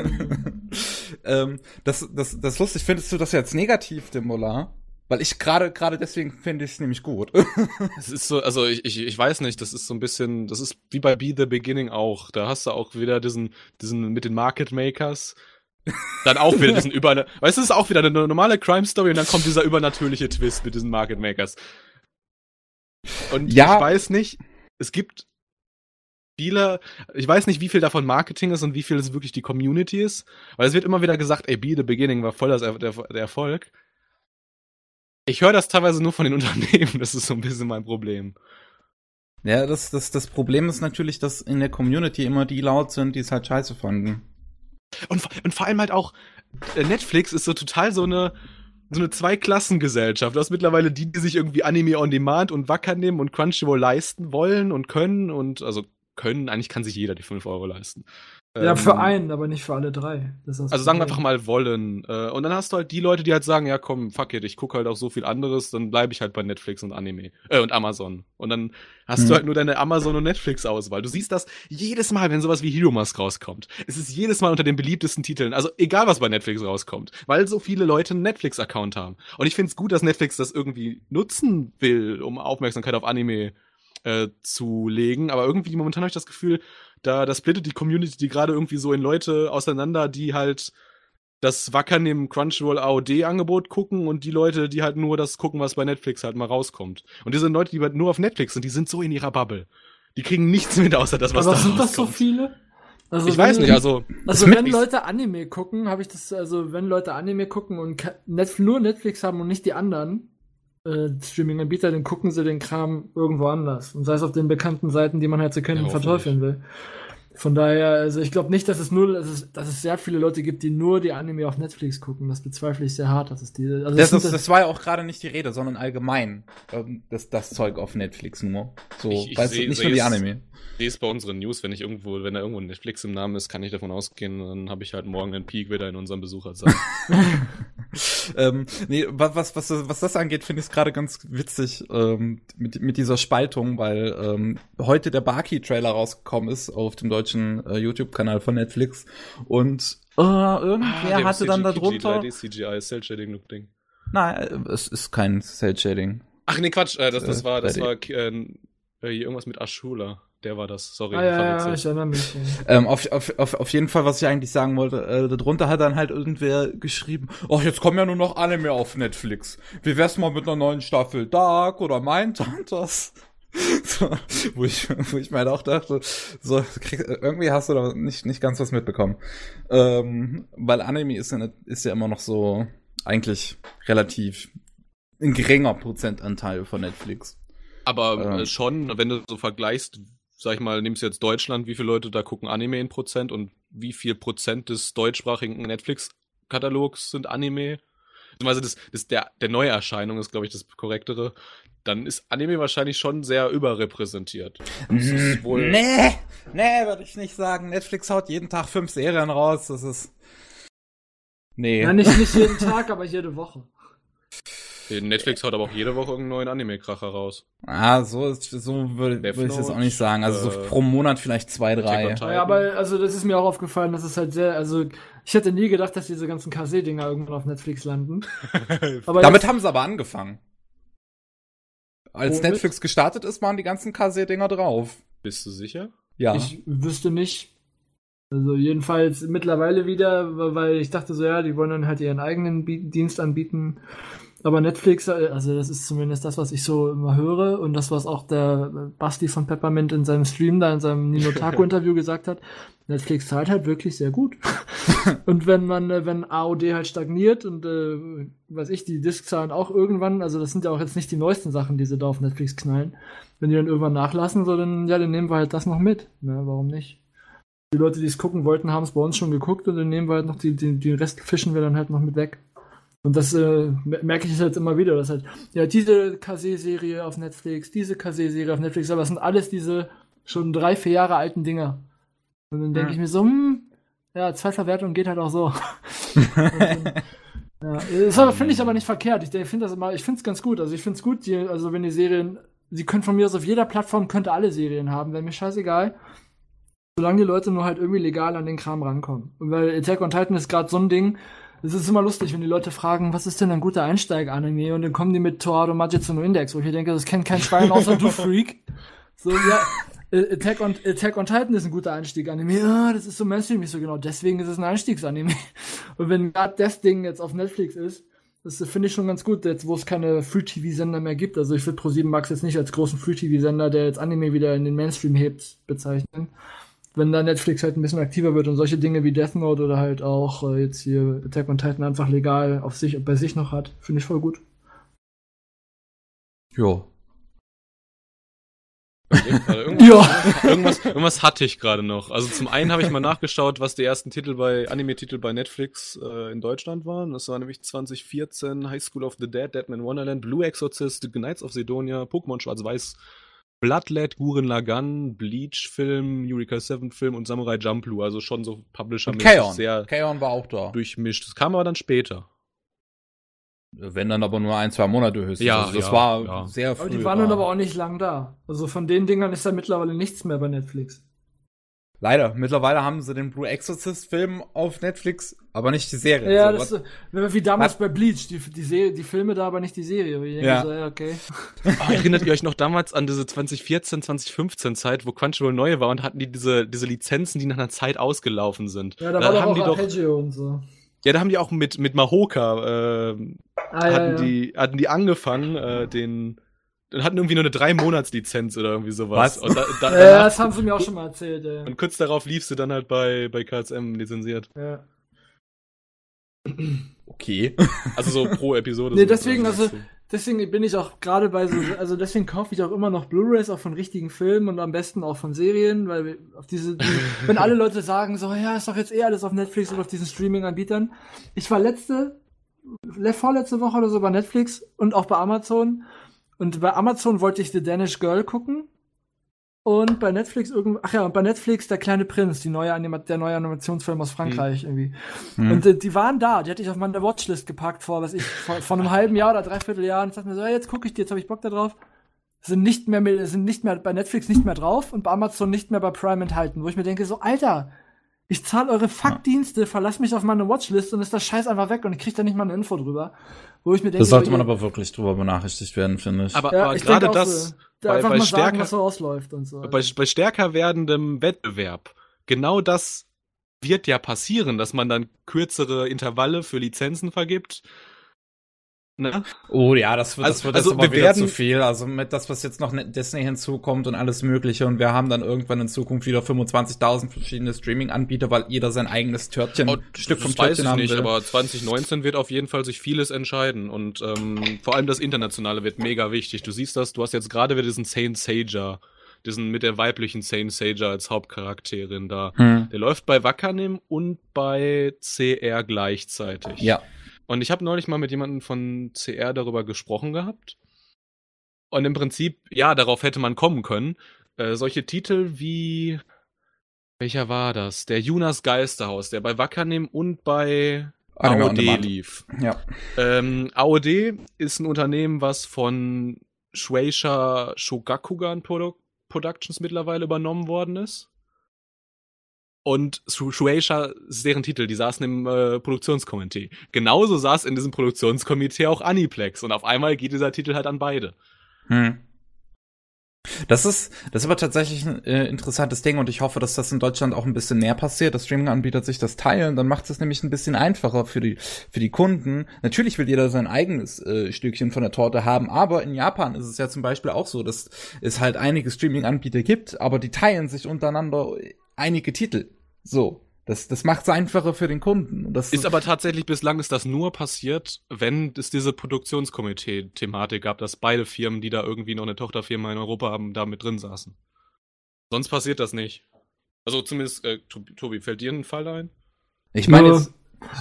ähm, das, das, das lustig, findest du das jetzt negativ, Dimbola? Weil ich gerade, gerade deswegen finde ich es nämlich gut. (laughs) Es ist so, also ich, ich, ich weiß nicht, das ist so ein bisschen, das ist wie bei Be the Beginning auch. Da hast du auch wieder diesen, diesen mit den Market Makers. Dann auch wieder diesen über, weißt du, es ist auch wieder eine normale Crime Story und dann kommt dieser übernatürliche Twist mit diesen Market Makers. Und Ja. ich weiß nicht, es gibt viele, ich weiß nicht, wie viel davon Marketing ist und wie viel es wirklich die Community ist, weil es wird immer wieder gesagt, ey, Be the Beginning war voll das, Er- der, der Erfolg. Ich höre das teilweise nur von den (laughs) Unternehmen, das ist so ein bisschen mein Problem. ja, das, das, das Problem ist natürlich, dass in der Community immer die laut sind, die es halt scheiße fanden. Und, vor- und vor allem halt auch, äh, Netflix ist so total so eine, so eine Zweiklassengesellschaft. Du hast mittlerweile die, die sich irgendwie Anime on Demand und Wacker nehmen und Crunchyroll leisten wollen und können und also können, eigentlich kann sich jeder die 5 Euro leisten. Ja, Ähm, für einen, aber nicht für alle drei. Also sagen wir einfach mal wollen. Äh, Und dann hast du halt die Leute, die halt sagen, ja komm, fuck it, ich gucke halt auch so viel anderes, dann bleibe ich halt bei Netflix und Anime. Äh, und Amazon. Und dann hast Hm. du halt nur deine Amazon- und Netflix-Auswahl. Du siehst das jedes Mal, wenn sowas wie Hero Mask rauskommt. Es ist jedes Mal unter den beliebtesten Titeln. Also egal, was bei Netflix rauskommt. Weil so viele Leute einen Netflix-Account haben. Und ich finde es gut, dass Netflix das irgendwie nutzen will, um Aufmerksamkeit auf Anime äh, zu legen. Aber irgendwie momentan habe ich das Gefühl, da, da splittet die Community die gerade irgendwie so in Leute auseinander, die halt das Wacker neben Crunchyroll AOD-Angebot gucken und die Leute, die halt nur das gucken, was bei Netflix halt mal rauskommt. Und diese Leute, die halt nur auf Netflix sind, die sind so in ihrer Bubble. Die kriegen nichts mit außer das, was aber da sind das so rauskommt. viele? Also ich wenn- weiß nicht, also Also wenn Leute Anime gucken, habe ich das, also wenn Leute Anime gucken und ke- Net nur Netflix haben und nicht die anderen äh, Streaming-Anbieter, dann gucken sie den Kram irgendwo anders. Und sei es auf den bekannten Seiten, die man halt zu kennen Ja, verteufeln will. Von daher, also ich glaube nicht, dass es nur, dass es, dass es sehr viele Leute gibt, die nur die Anime auf Netflix gucken. Das bezweifle ich sehr hart, dass es die. Also Das, sind ist, das war ja auch gerade nicht die Rede, sondern allgemein ähm, das, das Zeug auf Netflix nur. So, Ich- ich weißt du, seh- nicht seh nur die Anime. ich sehe es bei unseren News, wenn ich irgendwo, wenn da irgendwo ein Netflix im Namen ist, kann ich davon ausgehen, dann habe ich halt morgen einen Peak wieder in unserem Besucherzahlen. (laughs) (laughs) ähm, nee, was, was, was, was das angeht, finde ich es gerade ganz witzig ähm, mit, mit dieser Spaltung, weil ähm, heute der Baki-Trailer rausgekommen ist auf dem deutschen äh, YouTube-Kanal von Netflix und äh, irgendwer dem hatte dann CG darunter. 3D CGI Cell Shading Look Ding. Nein, es ist kein Cell-Shading. Ach nee, Quatsch, äh, das, das Äh, war, das 3D. war äh, äh, irgendwas mit Ashula. Der war das, sorry. ah, ja, ja, ich erinnere mich. Ähm, auf, auf, auf, auf jeden Fall, was ich eigentlich sagen wollte, äh, darunter hat dann halt irgendwer geschrieben, ach, jetzt kommen ja nur noch Anime auf Netflix. Wie wär's mal mit einer neuen Staffel Dark oder Mindhunters? (laughs) So, wo ich, wo ich mir halt auch dachte, so, krieg, irgendwie hast du da nicht, nicht ganz was mitbekommen. Ähm, weil Anime ist ja, ist ja immer noch so, eigentlich relativ ein geringer Prozentanteil von Netflix. Aber Ähm. äh, schon, wenn du so vergleichst, sag ich mal, nimmst du jetzt Deutschland, wie viele Leute da gucken Anime in Prozent und wie viel Prozent des deutschsprachigen Netflix-Katalogs sind Anime? Also das, das der, der Neuerscheinung ist, glaube ich, das korrektere. Dann ist Anime wahrscheinlich schon sehr überrepräsentiert. Das ist wohl- Nee, nee, würde ich nicht sagen. Netflix haut jeden Tag fünf Serien raus. Das ist. Nee. Ja, nicht, nicht jeden Tag, aber jede Woche. Netflix haut aber auch jede Woche irgendeinen neuen Anime-Kracher raus. Ah, so, ist, so würde würd ich jetzt auch nicht sagen. Also so äh, pro Monat vielleicht zwei, drei. Ja, aber also das ist mir auch aufgefallen, dass es halt sehr, also ich hätte nie gedacht, dass diese ganzen KC-Dinger irgendwann auf Netflix landen. (laughs) Aber Damit jetzt, haben sie aber angefangen. Als Womit? Netflix gestartet ist, waren die ganzen KC-Dinger drauf. Bist du sicher? Ja. ich wüsste nicht. Also jedenfalls mittlerweile wieder, weil ich dachte so, ja, die wollen dann halt ihren eigenen Dienst anbieten. Aber Netflix, äh, also das ist zumindest das, was ich so immer höre und das, was auch der Basti von Peppermint in seinem Stream da, in seinem Nino (laughs) Taco Interview gesagt hat. Netflix zahlt halt wirklich sehr gut. (laughs) und wenn man, äh, wenn AOD halt stagniert und, äh, weiß ich, die Diskzahlen auch irgendwann, also das sind ja auch jetzt nicht die neuesten Sachen, die sie da auf Netflix knallen. Wenn die dann irgendwann nachlassen, so dann, ja, dann nehmen wir halt das noch mit. Ne, warum nicht? Die Leute, die es gucken wollten, haben es bei uns schon geguckt und dann nehmen wir halt noch die, die, die Rest fischen wir dann halt noch mit weg. Und das äh, mer- merke ich jetzt immer wieder, dass halt, ja, diese Kase-Serie auf Netflix, diese Kase-Serie auf Netflix, aber es sind alles diese schon drei, vier Jahre alten Dinger. Und dann denke Hm. ich mir so, hm, ja, Zweitverwertung geht halt auch so. (laughs) Dann, ja, ist aber, finde ich aber nicht verkehrt. Ich finde das immer, ich finde es ganz gut. Also ich finde es gut, die, also wenn die Serien, sie können von mir aus auf jeder Plattform könnte alle Serien haben, wäre mir scheißegal. Solange die Leute nur halt irgendwie legal an den Kram rankommen. Und weil Attack on Titan ist gerade so ein Ding, es ist immer lustig, wenn die Leute fragen, was ist denn ein guter Einsteig-Anime? Und dann kommen die mit Torado Majitsu no Index, wo ich denke, das kennt kein Schwein außer du (laughs) Freak. So, ja, Attack on, Attack on Titan ist ein guter Einstieg-Anime. Ja, das ist so Mainstream, nicht so genau. Deswegen ist es ein Einstiegsanime. (laughs) Und wenn gerade das Ding jetzt auf Netflix ist, das finde ich schon ganz gut, jetzt wo es keine Free-TV-Sender mehr gibt. Also ich würde Pro7 Max jetzt nicht als großen Free-TV-Sender, der jetzt Anime wieder in den Mainstream hebt, bezeichnen. Wenn da Netflix halt ein bisschen aktiver wird und solche Dinge wie Death Note oder halt auch äh, jetzt hier Attack on Titan einfach legal auf sich, bei sich noch hat, finde ich voll gut. Jo. Irgendwas, ja. irgendwas, irgendwas hatte ich gerade noch. Also zum einen habe ich mal nachgeschaut, was die ersten Titel bei Anime-Titel bei Netflix äh, in Deutschland waren. Das war nämlich 2014 High School of the Dead, Deadman Wonderland, Blue Exorcist, The Knights of Sidonia, Pokémon Schwarz-Weiß, Bloodlet, Guren Lagan, Bleach Film, Eureka 7 Film und Samurai Jumploo. Also schon so publisher und Kaon. sehr Kaon war auch da. durchmischt. Das kam aber dann später. Wenn dann aber nur ein, zwei Monate höchstens. Ja, also das ja, war ja. sehr früh. Aber die waren dann aber auch nicht lang da. Also von den Dingern ist da mittlerweile nichts mehr bei Netflix. Leider. Mittlerweile haben sie den Blue Exorcist-Film auf Netflix, aber nicht die Serie. Ja, so, das, wie damals was? bei Bleach, die, die, Serie, die Filme da, aber nicht die Serie. ja. So, ja, okay. Oh, (laughs) erinnert ihr euch noch damals an diese 2014, 2015 Zeit, wo Crunchyroll neu war und hatten die diese, diese Lizenzen, die nach einer Zeit ausgelaufen sind? Ja, da, da war haben doch auch die doch, und so. Ja, da haben die auch mit, mit Mahoka, äh, ah, hatten, ja, ja. Die, hatten die angefangen, äh, den, dann hatten irgendwie nur eine drei Monats Lizenz oder irgendwie sowas. Was? Da, da, ja, das haben sie mir auch schon mal erzählt. Ja. Und kurz darauf lief sie dann halt bei bei KSM lizenziert. Ja. Okay. Also so pro Episode. nee, deswegen also deswegen bin ich auch gerade bei so also deswegen kaufe ich auch immer noch Blu-rays auch von richtigen Filmen und am besten auch von Serien, weil auf diese die, (laughs) wenn alle Leute sagen so ja, ist doch jetzt eh alles auf Netflix oder auf diesen Streaming Anbietern. Ich war letzte vorletzte Woche oder so bei Netflix und auch bei Amazon und bei Amazon wollte ich The Danish Girl gucken. Und bei Netflix irgend, ach ja, und bei Netflix der kleine Prinz, die neue Anima der neue Animationsfilm aus Frankreich mhm. irgendwie. Mhm. Und äh, die waren da, die hatte ich auf meine Watchlist gepackt vor, was ich, vor, vor einem halben Jahr oder dreiviertel Jahr und ich dachte mir so, ja, jetzt gucke ich die, jetzt habe ich Bock da drauf. Sind nicht mehr, sind nicht mehr bei Netflix nicht mehr drauf und bei Amazon nicht mehr bei Prime enthalten, wo ich mir denke, so, Alter, ich zahle eure Fuckdienste, verlass mich auf meine Watchlist und ist das Scheiß einfach weg und ich krieg da nicht mal eine Info drüber. Wo ich mir denke, das sollte man aber wirklich drüber benachrichtigt werden, finde ich. Aber, ja, aber ich gerade das, so, da bei, bei, stärker, sagen, was so ausläuft und so. Bei, bei stärker werdendem Wettbewerb, genau das wird ja passieren, dass man dann kürzere Intervalle für Lizenzen vergibt Ne? Oh ja, das wird, also, das wird also, aber wieder zu viel. Also mit das, was jetzt noch Disney hinzukommt und alles Mögliche. Und wir haben dann irgendwann in Zukunft wieder 25.000 verschiedene Streaming-Anbieter, weil jeder sein eigenes Törtchen, oh, Stück vom Törtchen weiß ich haben nicht, will. aber 2019 wird auf jeden Fall sich vieles entscheiden. Und ähm, vor allem das Internationale wird mega wichtig. Du siehst das, du hast jetzt gerade wieder diesen Saint Sager diesen mit der weiblichen Saint Sager als Hauptcharakterin da. Hm. Der läuft bei Wakanim und bei CR gleichzeitig. Ja. Und ich habe neulich mal mit jemandem von CR darüber gesprochen gehabt. Und im Prinzip, ja, darauf hätte man kommen können. Äh, solche Titel wie, welcher war das? Der Junas Geisterhaus, der bei Wakanim und bei AOD lief. Ja. Ähm, AOD ist ein Unternehmen, was von Shueisha Shogakugan Produ Productions mittlerweile übernommen worden ist. Und Shueisha ist deren Titel, die saßen im äh, Produktionskomitee. Genauso saß in diesem Produktionskomitee auch Aniplex und auf einmal geht dieser Titel halt an beide. Hm. Das ist, das ist aber tatsächlich ein äh, interessantes Ding und ich hoffe, dass das in Deutschland auch ein bisschen mehr passiert, dass Streaming-Anbieter sich das teilen, dann macht es nämlich ein bisschen einfacher für die, für die Kunden. Natürlich will jeder sein eigenes äh, Stückchen von der Torte haben, aber in Japan ist es ja zum Beispiel auch so, dass es halt einige Streaming-Anbieter gibt, aber die teilen sich untereinander einige Titel. So. Das, das macht es einfacher für den Kunden. Das ist aber tatsächlich bislang ist das nur passiert, wenn es diese Produktionskomitee-Thematik gab, dass beide Firmen, die da irgendwie noch eine Tochterfirma in Europa haben, da mit drin saßen. Sonst passiert das nicht. Also zumindest, äh, Tobi, fällt dir ein Fall ein? Ich meine.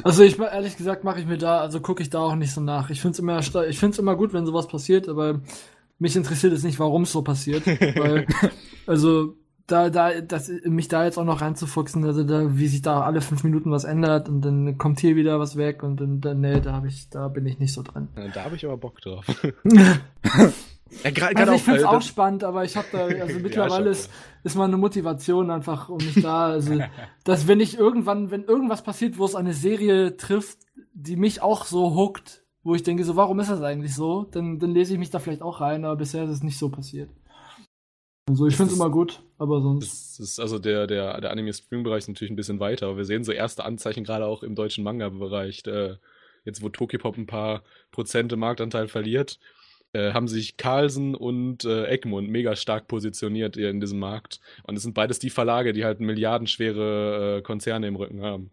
Also ich ehrlich gesagt mache ich mir da, also gucke ich da auch nicht so nach. Ich finde es immer, ich finde immer gut, wenn sowas passiert, aber mich interessiert es nicht, warum es so passiert. (laughs) weil, also da, da, das, mich da jetzt auch noch reinzufuchsen, also da, wie sich da alle fünf Minuten was ändert und dann kommt hier wieder was weg und dann, dann nee, da habe ich, da bin ich nicht so drin. Ja, da habe ich aber Bock drauf. (laughs) ja, grad, also ich finde es auch spannend, aber ich habe da, (laughs) also mittlerweile ja, ist, ist meine Motivation einfach um mich da, also, (laughs) dass wenn ich irgendwann, wenn irgendwas passiert, wo es eine Serie trifft, die mich auch so hookt, wo ich denke, so, warum ist das eigentlich so, dann, dann lese ich mich da vielleicht auch rein, aber bisher ist es nicht so passiert. Also ich finde es immer gut, aber sonst. Ist also der, der, der Anime-Stream-Bereich ist natürlich ein bisschen weiter, aber wir sehen so erste Anzeichen gerade auch im deutschen Manga-Bereich. Äh, jetzt, wo Tokipop ein paar Prozente Marktanteil verliert, äh, haben sich Carlsen und äh, Egmont mega stark positioniert in diesem Markt. Und es sind beides die Verlage, die halt milliardenschwere äh, Konzerne im Rücken haben.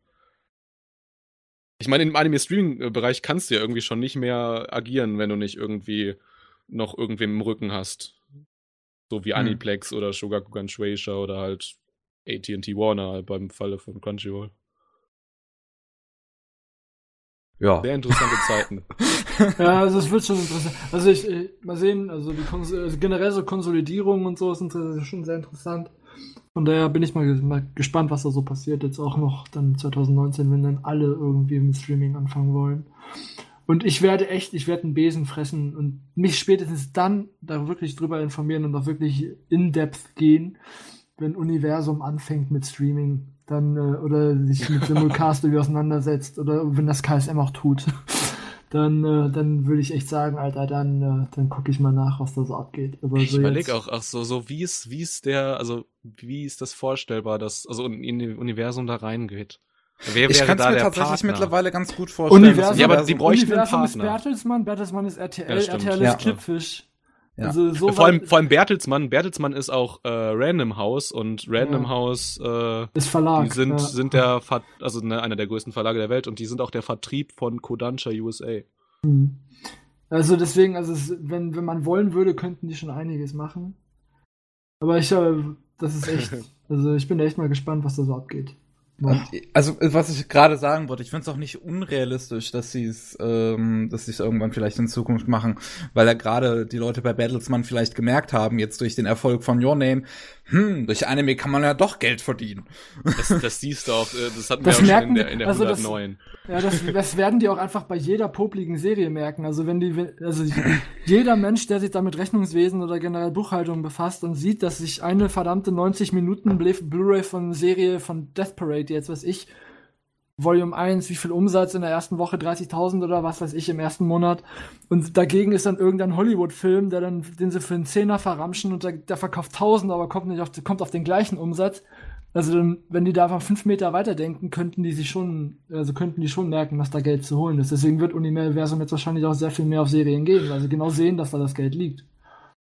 Ich meine, im Anime-Streaming-Bereich kannst du ja irgendwie schon nicht mehr agieren, wenn du nicht irgendwie noch irgendwem im Rücken hast. So wie Hm. Aniplex oder Shogakukan Shueisha oder halt AT&T Warner beim Falle von Crunchyroll. Ja. Sehr interessante Zeiten. (laughs) Ja, also es wird schon interessant. Also ich, äh, mal sehen, also, die Kons also generell so Konsolidierung und so sind äh, schon sehr interessant. Von daher bin ich mal, mal gespannt, was da so passiert. Jetzt auch noch dann 2019, wenn dann alle irgendwie mit Streaming anfangen wollen. Und ich werde echt, ich werde einen Besen fressen und mich spätestens dann da wirklich drüber informieren und auch wirklich in-depth gehen, wenn Universum anfängt mit Streaming. Dann, äh, oder sich mit (laughs) Simulcast irgendwie auseinandersetzt oder wenn das KSM auch tut. (laughs) dann, äh, dann würde ich echt sagen, Alter, dann, äh, dann gucke ich mal nach, was da so abgeht. Aber Ich so überlege auch, ach so, so wie ist, wie ist der, also wie ist das vorstellbar, dass also in, in das Universum da reingeht? Wer Ich kann es mir tatsächlich Partner? mittlerweile ganz gut vorstellen. Universum- Ja, aber die bräuchten einen Universum ist Partner. Bertelsmann, Bertelsmann ist RTL, Ja. RTL ist Ja. Clipfish. Ja. Also so vor, allem, vor allem Bertelsmann, Bertelsmann ist auch äh, Random House und Random Ja. House, äh, ist Verlag. die sind, ja. sind der, Ver also ne, einer der größten Verlage der Welt und die sind auch der Vertrieb von Kodansha USA. Hm. Also deswegen, also es, wenn, wenn man wollen würde, könnten die schon einiges machen. Aber ich, äh, das ist echt, (laughs) also ich bin echt mal gespannt, was da so abgeht. Und, also, was ich gerade sagen wollte, ich finde es auch nicht unrealistisch, dass sie es, ähm, dass sie es irgendwann vielleicht in Zukunft machen, weil ja gerade die Leute bei Battlesman vielleicht gemerkt haben, jetzt durch den Erfolg von Your Name, hm, durch Anime kann man ja doch Geld verdienen. Das, das siehst du auch, äh, das hatten Das wir auch schon merken in der, in der also das- 109. Ja, das, das werden die auch einfach bei jeder popligen Serie merken. Also wenn die, also jeder Mensch, der sich da mit Rechnungswesen oder generell Buchhaltung befasst und sieht, dass sich eine verdammte 90 Minuten Blu- Blu-ray von Serie von Death Parade, jetzt was ich, Volume 1, wie viel Umsatz in der ersten Woche, 30.000 oder was weiß ich im ersten Monat. Und dagegen ist dann irgendein Hollywood-Film, der dann, den sie für einen Zehner verramschen und der, der verkauft 1000, aber kommt nicht auf, kommt auf den gleichen Umsatz. Also dann, wenn die da einfach fünf Meter weiter denken, könnten die sich schon, also könnten die schon merken, dass da Geld zu holen ist. Deswegen wird Universum jetzt wahrscheinlich auch sehr viel mehr auf Serien gehen, weil sie genau sehen, dass da das Geld liegt.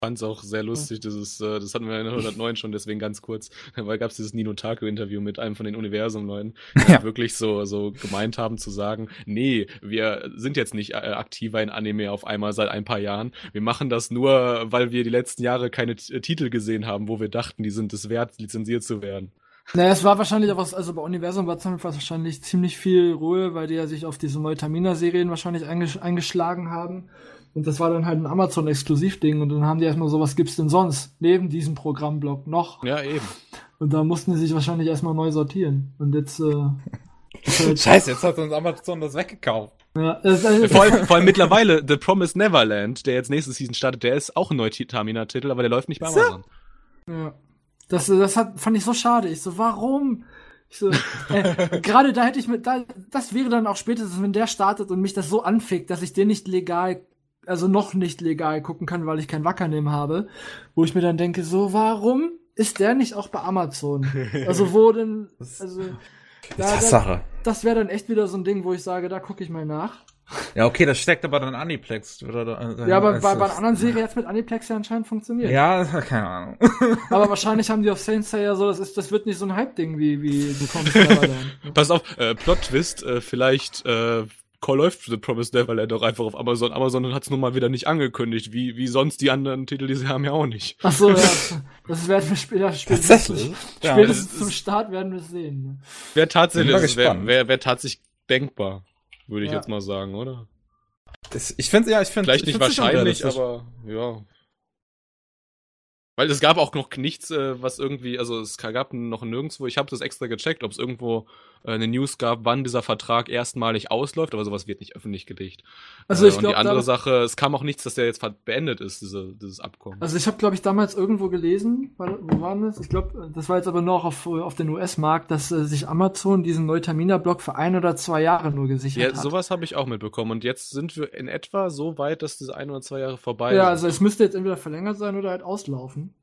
Fand es auch sehr lustig, das ist, äh, das hatten wir in der 109 schon, deswegen ganz kurz, (laughs) weil gab es dieses Nino Taku-Interview mit einem von den Universum-Leuten, die Ja. wirklich so, so gemeint haben zu sagen, nee, wir sind jetzt nicht äh, aktiver in Anime auf einmal seit ein paar Jahren, wir machen das nur, weil wir die letzten Jahre keine äh, Titel gesehen haben, wo wir dachten, die sind es wert, lizenziert zu werden. Naja, es war wahrscheinlich auch was, also bei Universum war es wahrscheinlich ziemlich viel Ruhe, weil die ja sich auf diese Neutamina-Serien wahrscheinlich eingesch eingeschlagen haben. Und das war dann halt ein Amazon-Exklusivding und dann haben die erstmal so, was gibt's denn sonst neben diesem Programmblock noch? Ja, eben. Und da mussten sie sich wahrscheinlich erstmal neu sortieren. Und jetzt, äh, ist halt, (laughs) Scheiße, jetzt hat uns Amazon das weggekauft. ja, es, äh, Vor allem, vor allem mittlerweile The Promised Neverland, der jetzt nächste Season startet, der ist auch ein Neutamina-Titel, aber der läuft nicht bei. Amazon. Ja. Das, das hat, fand ich so schade. Ich so, warum? Ich so, äh, (laughs) gerade da hätte ich mit, da, das wäre dann auch spätestens, wenn der startet und mich das so anfickt, dass ich den nicht legal, also noch nicht legal gucken kann, weil ich kein Wackernehmen habe, wo ich mir dann denke, so, warum ist der nicht auch bei Amazon? Also wo denn, (laughs) also, da, Das ist da, Sache. das wäre dann echt wieder so ein Ding, wo ich sage, da gucke ich mal nach. Ja, okay, das steckt aber dann Aniplex. Oder, da- Ja, aber bei, bei einer anderen Serie jetzt mit Aniplex ja anscheinend funktioniert. Ja, (laughs) keine Ahnung. (laughs) Aber wahrscheinlich haben die auf Saint Seiya so, das ist, das wird nicht so ein Hype-Ding wie, wie Promised Neverland. Pass auf, äh, Plot-Twist, äh, vielleicht äh, Call läuft The Promised Neverland auch einfach auf Amazon. Amazon hat es nun mal wieder nicht angekündigt, wie, wie sonst die anderen Titel, die sie haben, ja auch nicht. Ach so, ja. (laughs) Das werden wir später, spätestens, Tatsächlich? Ja, spätestens ist- zum Start werden wir es sehen. ne? Wäre tatsächlich, mal wäre gespannt. wär, wär tatsächlich denkbar, würde ich Ja. jetzt mal sagen, oder? Das, ich finde, ja, ich finde Vielleicht ich nicht wahrscheinlich, aber ja. Weil es gab auch noch nichts, äh, was irgendwie, also es gab noch nirgendwo, ich habe das extra gecheckt, ob es irgendwo eine News gab, wann dieser Vertrag erstmalig ausläuft, aber sowas wird nicht öffentlich gelegt. Also Äh, ich und glaube, die andere Sache, es kam auch nichts, dass der jetzt beendet ist, diese, dieses Abkommen. also ich habe, glaube ich, damals irgendwo gelesen, wo war das? Ich glaube, das war jetzt aber noch auf, auf den US-Markt, dass äh, sich Amazon diesen Neutamina-Block für ein oder zwei Jahre nur gesichert Ja, hat. sowas habe ich auch mitbekommen. Und jetzt sind wir in etwa so weit, dass diese ein oder zwei Jahre vorbei Ja, sind. also es müsste jetzt entweder verlängert sein oder halt auslaufen.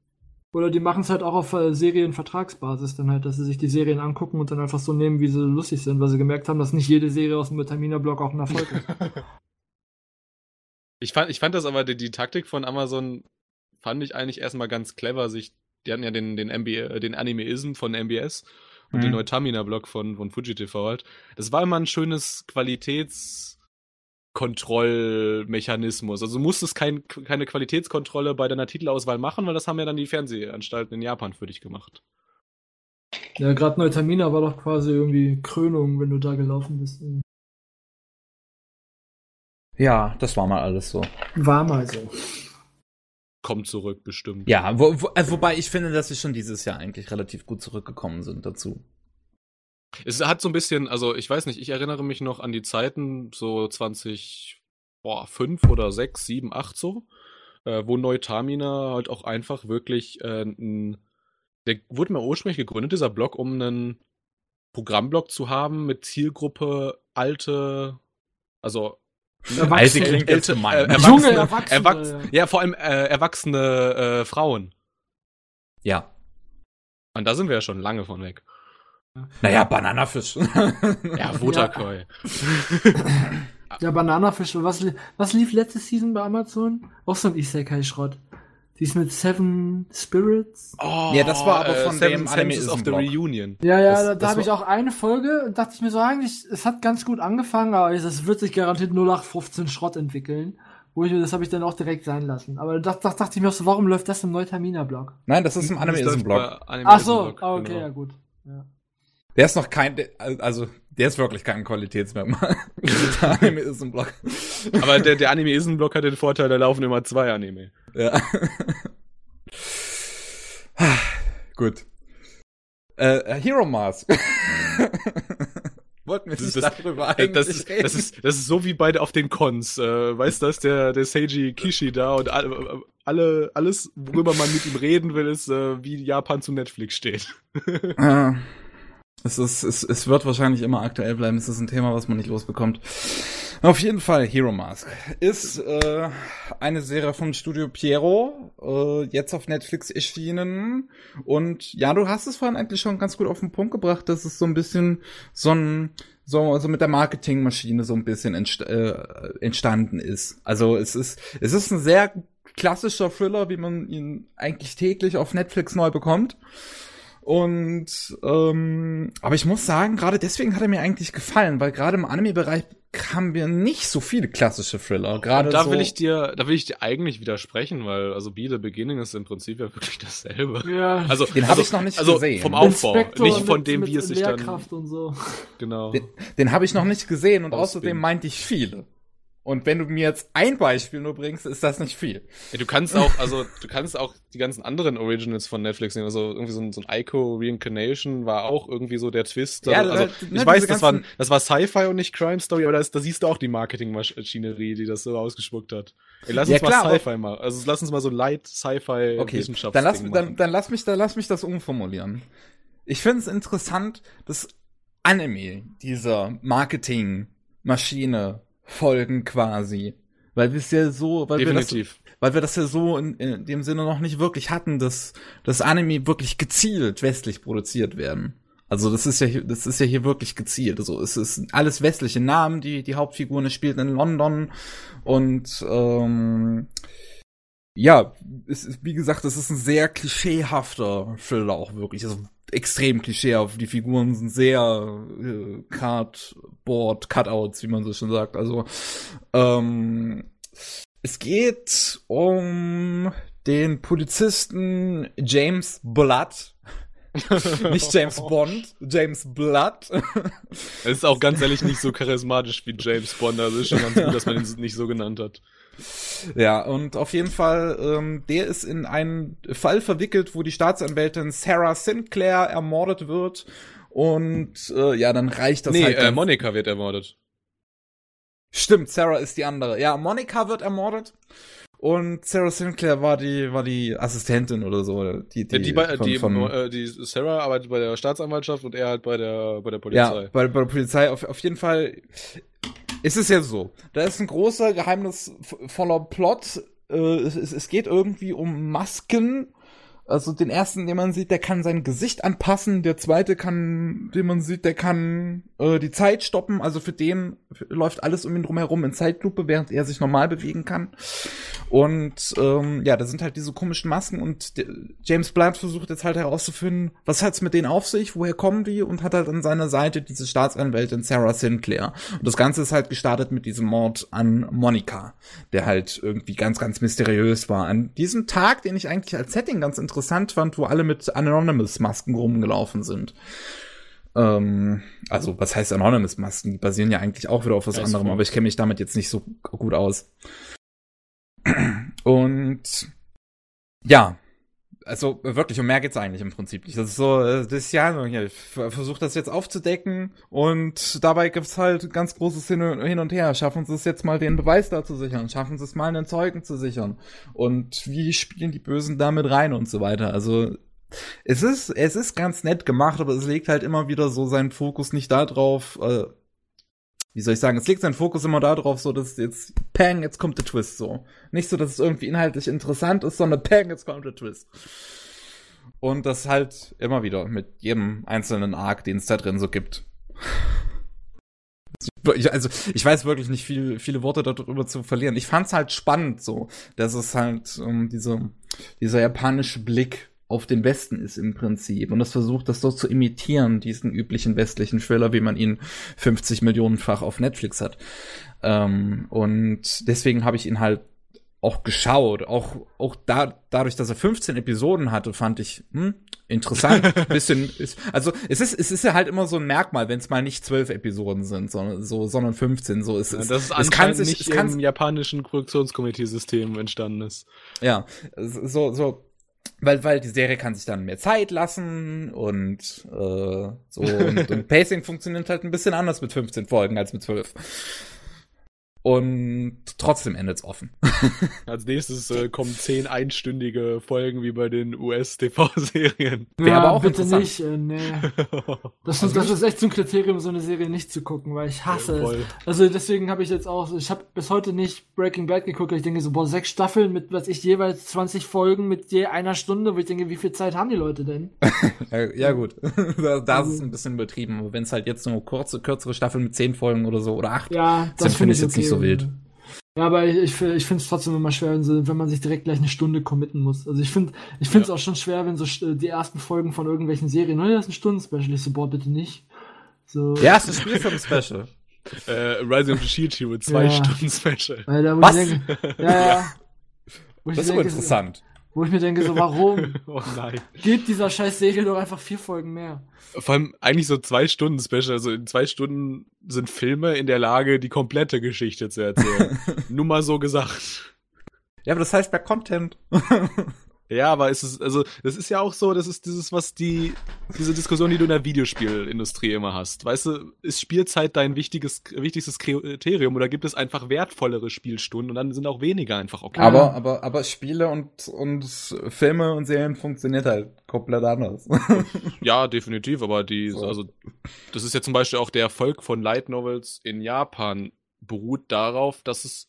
Oder die machen es halt auch auf äh, Serienvertragsbasis, dann halt, dass sie sich die Serien angucken und dann einfach so nehmen, wie sie lustig sind, weil sie gemerkt haben, dass nicht jede Serie aus dem Vitamina-Block auch ein Erfolg ist. (laughs) Ich fand, ich fand das aber, die, die Taktik von Amazon fand ich eigentlich erstmal ganz clever. Sich, die hatten ja den, den, MB, äh, den Animeism von MBS und Mhm. den Neutamina-Blog von, von Fuji TV halt. Das war immer ein schönes Qualitäts- Kontrollmechanismus. Also du musstest kein, keine Qualitätskontrolle bei deiner Titelauswahl machen, weil das haben ja dann die Fernsehanstalten in Japan für dich gemacht. Ja, gerade Neutamina war doch quasi irgendwie Krönung, wenn du da gelaufen bist. Ja, das war mal alles so. War mal so. Kommt zurück, bestimmt. Ja, wo, wo, also wobei ich finde, dass sie schon dieses Jahr eigentlich relativ gut zurückgekommen sind dazu. Es hat so ein bisschen, also ich weiß nicht, ich erinnere mich noch an die Zeiten, so 20, boah, 5 oder 6, 7, 8 so, äh, wo Neutamina halt auch einfach wirklich äh, ein, der wurde mir ursprünglich gegründet, dieser Blog, um einen Programmblock zu haben mit Zielgruppe alte, also Alte klingt jetzt gemein. äh, erwachsene, Junge Erwachsene, erwachs ja. ja, vor allem äh, erwachsene äh, Frauen. Ja. Und da sind wir ja schon lange von weg. Naja, Bananafisch. Ja, (laughs) Wotakoi. (laughs) Ja, Bananafisch. Was, was lief letzte Season bei Amazon? Auch so ein Isekai-Schrott. Die ist mit Seven Spirits. Oh, Ja, das war aber von Seven dem Senses of the. Reunion. Ja, ja, Das- da, da habe ich auch eine Folge und dachte ich mir so, eigentlich, es hat ganz gut angefangen, aber es wird sich garantiert 0815 Schrott entwickeln. Wo ich, mir- das habe ich dann auch direkt sein lassen. Aber da, da dachte ich mir auch so, warum läuft das im Neutamina-Blog? Nein, das ist im Anime-Blog. Anime Ach so, ah, okay, genau. ja gut. Ja. Der ist noch kein, also, der ist wirklich kein Qualitätsmerkmal. (laughs) Der Anime-Blog. Aber der, der Anime Ism-Blog hat den Vorteil, da laufen immer zwei Anime. Ja. Gut. Äh, Hero Mask. (laughs) Wollten wir Das nicht ist das- darüber Das, eigentlich das, ist, reden? das, ist, das ist so wie bei auf den Cons. Äh, weißt du, der, der Seiji Kishi da und alle, alle, alles, worüber man mit ihm reden will, ist, äh, wie Japan zu Netflix steht. (laughs) Es, ist, es, es wird wahrscheinlich immer aktuell bleiben. Es ist ein Thema, was man nicht losbekommt. Auf jeden Fall, Hero Mask ist äh, eine Serie von Studio Piero, äh, jetzt auf Netflix erschienen. Und ja, du hast es vorhin eigentlich schon ganz gut auf den Punkt gebracht, dass es so ein bisschen so ein so, so mit der Marketingmaschine so ein bisschen entst äh, entstanden ist. Also es ist es ist ein sehr klassischer Thriller, wie man ihn eigentlich täglich auf Netflix neu bekommt. Und ähm, aber ich muss sagen, gerade deswegen hat er mir eigentlich gefallen, weil gerade im Anime-Bereich haben wir nicht so viele klassische Thriller. Gerade Und da so, will ich dir, da will ich dir eigentlich widersprechen, weil also Be the Beginning ist im Prinzip ja wirklich dasselbe. Ja, Also Den hab also, ich noch nicht also gesehen. Vom Aufbau, Inspektor nicht von mit- dem, mit wie es sich dann Lehrkraft und so. genau. den, den habe ich noch nicht gesehen und Ausbinden. außerdem meinte ich viele. Und wenn du mir jetzt ein Beispiel nur bringst, ist das nicht viel. Ja, du kannst auch, also du kannst auch die ganzen anderen Originals von Netflix nehmen. Also irgendwie so ein, so ein Ico Reincarnation war auch irgendwie so der Twist. Ja, also, ne, ich diese weiß, das war, das war Sci-Fi und nicht Crime Story, aber da, ist, da siehst du auch die Marketingmaschinerie, die das so ausgespuckt hat. Ey, lass Ja, uns klar, mal Sci-Fi mal. Also lass uns mal so light Sci-Fi Okay, Wissenschafts dann lass, dann, dann lass mich, dann lass mich das umformulieren. Ich finde es interessant, dass Anime dieser Marketingmaschine folgen quasi. Weil wir es ja so, weil wir das, weil wir das ja so in, in dem Sinne noch nicht wirklich hatten, dass das Anime wirklich gezielt westlich produziert werden. Also das ist ja hier, das ist ja hier wirklich gezielt. Also es ist alles westliche Namen, die die Hauptfiguren spielt in London und ähm, ja, es ist, wie gesagt, es ist ein sehr klischeehafter Thriller auch wirklich. Also extrem klischeehaft. Die Figuren sind sehr äh, Cardboard, Cutouts, wie man so schon sagt. Also ähm, es geht um den Polizisten James Blood. (laughs) Nicht James Bond, James Blood. Es ist auch ganz ehrlich nicht so charismatisch wie James Bond. Also ist schon ganz gut, dass man ihn nicht so genannt hat. Ja, und auf jeden Fall, ähm, der ist in einen Fall verwickelt, wo die Staatsanwältin Sarah Sinclair ermordet wird. Und äh, ja, dann reicht das nee, halt. äh, dann- Monika wird ermordet. Stimmt, Sarah ist die andere. Ja, Monica wird ermordet. Und Sarah Sinclair war die, war die Assistentin oder so. Die, Die, die, bei, von- die, von- äh, die Sarah arbeitet bei der Staatsanwaltschaft und er halt bei der, bei der Ja, Polizei. bei, bei der Polizei auf, auf jeden Fall ist es ja so. Da ist ein großer, geheimnisvoller Plot. Äh, es, es geht irgendwie um Masken. Also den ersten, den man sieht, der kann sein Gesicht anpassen. Der zweite kann, den man sieht, der kann äh, die Zeit stoppen. Also für den läuft alles um ihn drum herum in Zeitlupe, während er sich normal bewegen kann. Und ähm, ja, da sind halt diese komischen Masken und James Blunt versucht jetzt halt herauszufinden, was hat's mit denen auf sich, woher kommen die und hat halt an seiner Seite diese Staatsanwältin Sarah Sinclair. Und das Ganze ist halt gestartet mit diesem Mord an Monica, der halt irgendwie ganz, ganz mysteriös war. An diesem Tag, den ich eigentlich als Setting ganz interessant fand, wo alle mit Anonymous-Masken rumgelaufen sind. Ähm, also, was heißt Anonymous-Masken? Die basieren ja eigentlich auch wieder auf was anderem, aber ich kenne mich damit jetzt nicht so gut aus. Und ja, also wirklich, um mehr geht's eigentlich im Prinzip nicht. Das ist so, äh, das ist ja, ich versuche das jetzt aufzudecken und dabei gibt's halt ganz großes Hin und Her. Schaffen sie es jetzt mal, den Beweis da zu sichern? Schaffen sie es mal, einen Zeugen zu sichern? Und wie spielen die Bösen damit rein und so weiter? Also es ist, es ist ganz nett gemacht, aber es legt halt immer wieder so seinen Fokus nicht darauf, äh, wie soll ich sagen, es legt seinen Fokus immer darauf, so dass jetzt, pang, jetzt kommt der Twist so. Nicht so, dass es irgendwie inhaltlich interessant ist, sondern pang, jetzt kommt der Twist. Und das halt immer wieder mit jedem einzelnen Arc, den es da drin so gibt. Also, ich weiß wirklich nicht viel, viele Worte darüber zu verlieren. Ich fand's halt spannend so, dass es halt ähm, diese, dieser japanische Blick auf den Westen ist im Prinzip und das versucht, das so zu imitieren, diesen üblichen westlichen Thriller, wie man ihn 50 Millionenfach auf Netflix hat. Ähm, und deswegen habe ich ihn halt auch geschaut. Auch, auch da, dadurch, dass er 15 Episoden hatte, fand ich hm, interessant. (laughs) bisschen, ist, also es ist, es ist ja halt immer so ein Merkmal, wenn es mal nicht zwölf Episoden sind, sondern, so, sondern 15. So ist ja, das ist es kann sich, nicht es im japanischen Produktionskomitee-System entstanden ist. Ja, so, so weil, weil die Serie kann sich dann mehr Zeit lassen und äh, so und, und (laughs) Pacing funktioniert halt ein bisschen anders mit 15 Folgen als mit 12. Und trotzdem endet's offen. (laughs) Als nächstes äh, kommen zehn einstündige Folgen wie bei den US-TV-Serien. Ja, Wäre aber auch bitte nicht. Äh, nee. (laughs) Das, also das ist echt so ein Kriterium, so eine Serie nicht zu gucken, weil ich hasse ja, es. Also deswegen habe ich jetzt auch, ich habe bis heute nicht Breaking Bad geguckt, weil ich denke so, boah, sechs Staffeln mit, was ich jeweils 20 Folgen mit je einer Stunde, wo ich denke, wie viel Zeit haben die Leute denn? (laughs) ja, ja, gut. da, da ist es ein bisschen übertrieben, aber wenn es halt jetzt nur kurze, kürzere Staffeln mit zehn Folgen oder so oder acht, ja, das finde ich jetzt okay. nicht so so wild. Ja, aber ich, ich, ich finde es trotzdem immer schwer, wenn man sich direkt gleich eine Stunde committen muss. Also ich finde ich finde es ja. auch schon schwer, wenn so die ersten Folgen von irgendwelchen Serien, ne, das ist ein Stunden-Special, ich so, boah, bitte nicht. So. Ja, es ist Spiel für ein Special. (laughs) äh, Rising of the Shield Hero, zwei ja. Stunden Special. Alter, Was? Denke, ja, ja. (laughs) das ist so interessant. Wo ich mir denke, so, warum? (laughs) oh nein. Geht dieser scheiß Serie doch einfach vier Folgen mehr. Vor allem eigentlich so zwei Stunden Special. Also in zwei Stunden sind Filme in der Lage, die komplette Geschichte zu erzählen. (laughs) Nur mal so gesagt. Ja, aber das heißt bei Content. (laughs) Ja, aber es ist, also, das ist ja auch so, das ist dieses, was die, diese Diskussion, die du in der Videospielindustrie immer hast. Weißt du, ist Spielzeit dein wichtiges, wichtigstes Kriterium oder gibt es einfach wertvollere Spielstunden und dann sind auch weniger einfach okay? Aber, aber, aber Spiele und, und Filme und Serien funktioniert halt komplett anders. (laughs) ja, definitiv, aber die, so. also, das ist ja zum Beispiel auch der Erfolg von Light Novels in Japan beruht darauf, dass es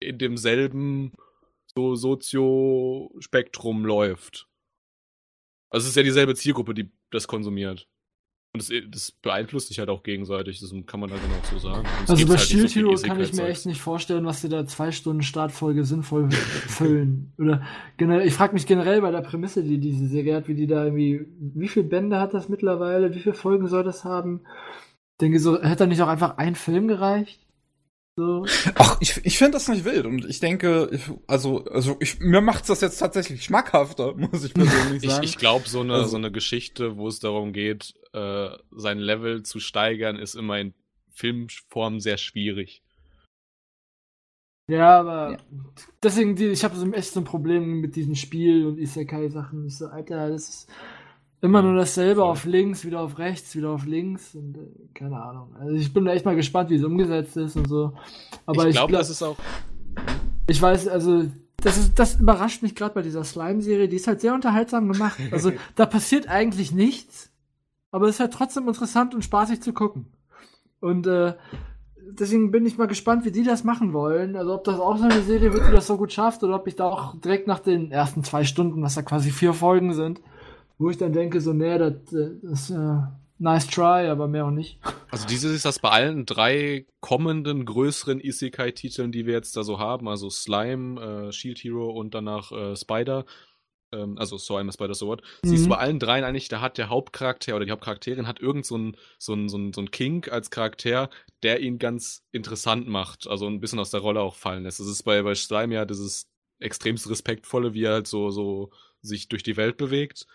in demselben so Soziospektrum läuft. Also es ist ja dieselbe Zielgruppe, die das konsumiert. Und das, das beeinflusst sich halt auch gegenseitig, das kann man halt dann auch so sagen. Also bei halt Shield so Hero kann ich mir echt nicht vorstellen, was sie da zwei Stunden Startfolge sinnvoll füllen. Oder generell, ich frage mich generell bei der Prämisse, die diese Serie hat, wie die da irgendwie, wie viele Bände hat das mittlerweile, wie viele Folgen soll das haben? Ich denke so, hätte da nicht auch einfach ein Film gereicht? So. Ach, ich, ich finde das nicht wild und ich denke, ich, also, also ich, mir macht's das jetzt tatsächlich schmackhafter, (laughs) muss ich persönlich sagen. ich ich glaube, so eine, also, so eine Geschichte, wo es darum geht, äh, sein Level zu steigern, ist immer in Filmform sehr schwierig. Ja, aber ja. deswegen, die, ich habe so echt so ein Problem mit diesen Spiel- und Isekai-Sachen. Ich so, Alter, das ist Immer nur dasselbe Voll. auf links, wieder auf rechts, wieder auf links und äh, keine Ahnung. Also ich bin echt mal gespannt, wie es umgesetzt ist und so. Aber ich glaube, glaub, das ist auch. Ich weiß, also das ist, das überrascht mich gerade bei dieser Slime-Serie. Die ist halt sehr unterhaltsam gemacht. (laughs) Also da passiert eigentlich nichts, aber es ist halt trotzdem interessant und spaßig zu gucken. Und äh, deswegen bin ich mal gespannt, wie die das machen wollen. Also ob das auch so eine Serie wird, die das so gut schafft, oder ob ich da auch direkt nach den ersten zwei Stunden, was da quasi vier Folgen sind, wo ich dann denke, so, nee, das, das äh, nice try, aber mehr auch nicht. Also dieses ist das bei allen drei kommenden größeren Isekai-Titeln, die wir jetzt da so haben, also Slime, äh, Shield Hero und danach äh, Spider, ähm, also So I'm a Spider Sword, mhm. siehst du bei allen dreien eigentlich, da hat der Hauptcharakter oder die Hauptcharakterin hat irgend so ein, so ein, so ein, so ein Kink als Charakter, der ihn ganz interessant macht, also ein bisschen aus der Rolle auch fallen lässt. Das ist bei, bei Slime ja dieses extremst respektvolle, wie er halt so, so sich durch die Welt bewegt.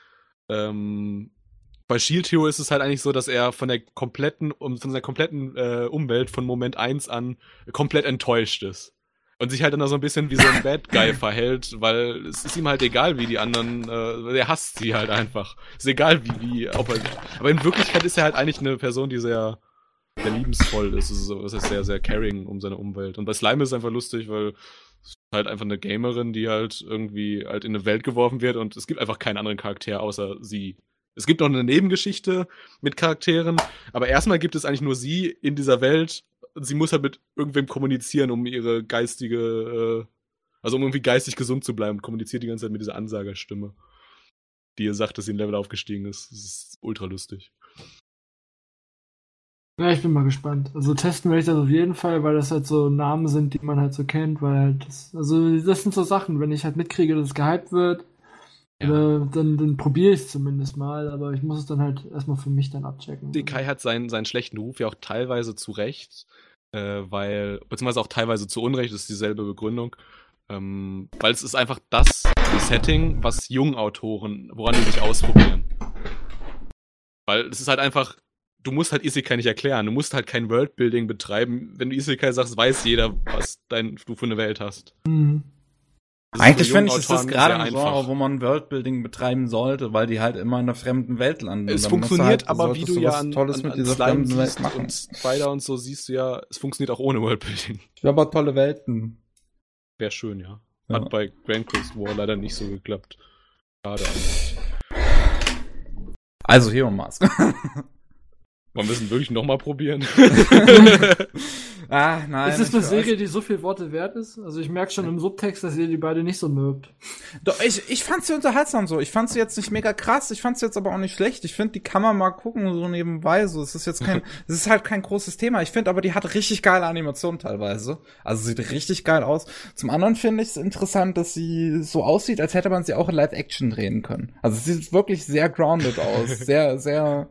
Ähm, bei Shield Hero ist es halt eigentlich so, dass er von der kompletten, von seiner kompletten äh, Umwelt von Moment 1 an komplett enttäuscht ist. Und sich halt dann so ein bisschen wie so ein (laughs) Bad Guy verhält, weil es ist ihm halt egal, wie die anderen, äh, er hasst sie halt einfach. Ist egal, wie, wie, ob er, aber in Wirklichkeit ist er halt eigentlich eine Person, die sehr, sehr liebensvoll ist. Es ist, so, es ist sehr, sehr caring um seine Umwelt. Und bei Slime ist es einfach lustig, weil es ist halt einfach eine Gamerin, die halt irgendwie halt in eine Welt geworfen wird und es gibt einfach keinen anderen Charakter außer sie. Es gibt noch eine Nebengeschichte mit Charakteren, aber erstmal gibt es eigentlich nur sie in dieser Welt. Sie muss halt mit irgendwem kommunizieren, um ihre geistige, äh, also um irgendwie geistig gesund zu bleiben. Kommuniziert die ganze Zeit mit dieser Ansagerstimme, die ihr sagt, dass sie ein Level aufgestiegen ist. Das ist ultra lustig. Ja, ich bin mal gespannt. Also testen werde ich das auf jeden Fall, weil das halt so Namen sind, die man halt so kennt, weil halt das, also das sind so Sachen, wenn ich halt mitkriege, dass es gehypt wird, ja. Äh, dann, dann probiere ich es zumindest mal, aber ich muss es dann halt erstmal für mich dann abchecken. Kai hat seinen, seinen schlechten Ruf ja auch teilweise zu Recht, äh, weil, beziehungsweise auch teilweise zu Unrecht, das ist dieselbe Begründung, ähm, weil es ist einfach das Setting, was Jungautoren, woran die sich ausprobieren. Weil es ist halt einfach, du musst halt Isekai nicht erklären, du musst halt kein Worldbuilding betreiben. Wenn du Isekai sagst, weiß jeder, was dein, du für eine Welt hast. Mhm. Eigentlich finde ich, ist das gerade ein Genre, wo man Worldbuilding betreiben sollte, weil die halt immer in einer fremden Welt landen. Es funktioniert halt, aber, wie du ja an, Tolles an, an mit dieser Slime fremden Welt machen. und Spider und so siehst du ja, es funktioniert auch ohne Worldbuilding. Ja, aber tolle Welten. Wäre schön, ja. Hat ja. bei Grand Quest War leider nicht so geklappt. Schade eigentlich. Also Hero Mask. (laughs) Wollen wir es wirklich nochmal probieren? (laughs) ah, nein. Ist es eine Serie, die so viel Worte wert ist? Also ich merke schon im Subtext, dass ihr die beide nicht so mögt. Doch, ich, ich fand sie unterhaltsam so. Ich fand sie jetzt nicht mega krass, ich fand sie jetzt aber auch nicht schlecht. Ich finde, die kann man mal gucken, so nebenbei. So, es ist jetzt kein, (laughs) es ist halt kein großes Thema. Ich finde aber, die hat richtig geile Animationen teilweise. Also sieht richtig geil aus. Zum anderen finde ich es interessant, dass sie so aussieht, als hätte man sie auch in Live-Action drehen können. Also sie sieht wirklich sehr grounded aus. Sehr, sehr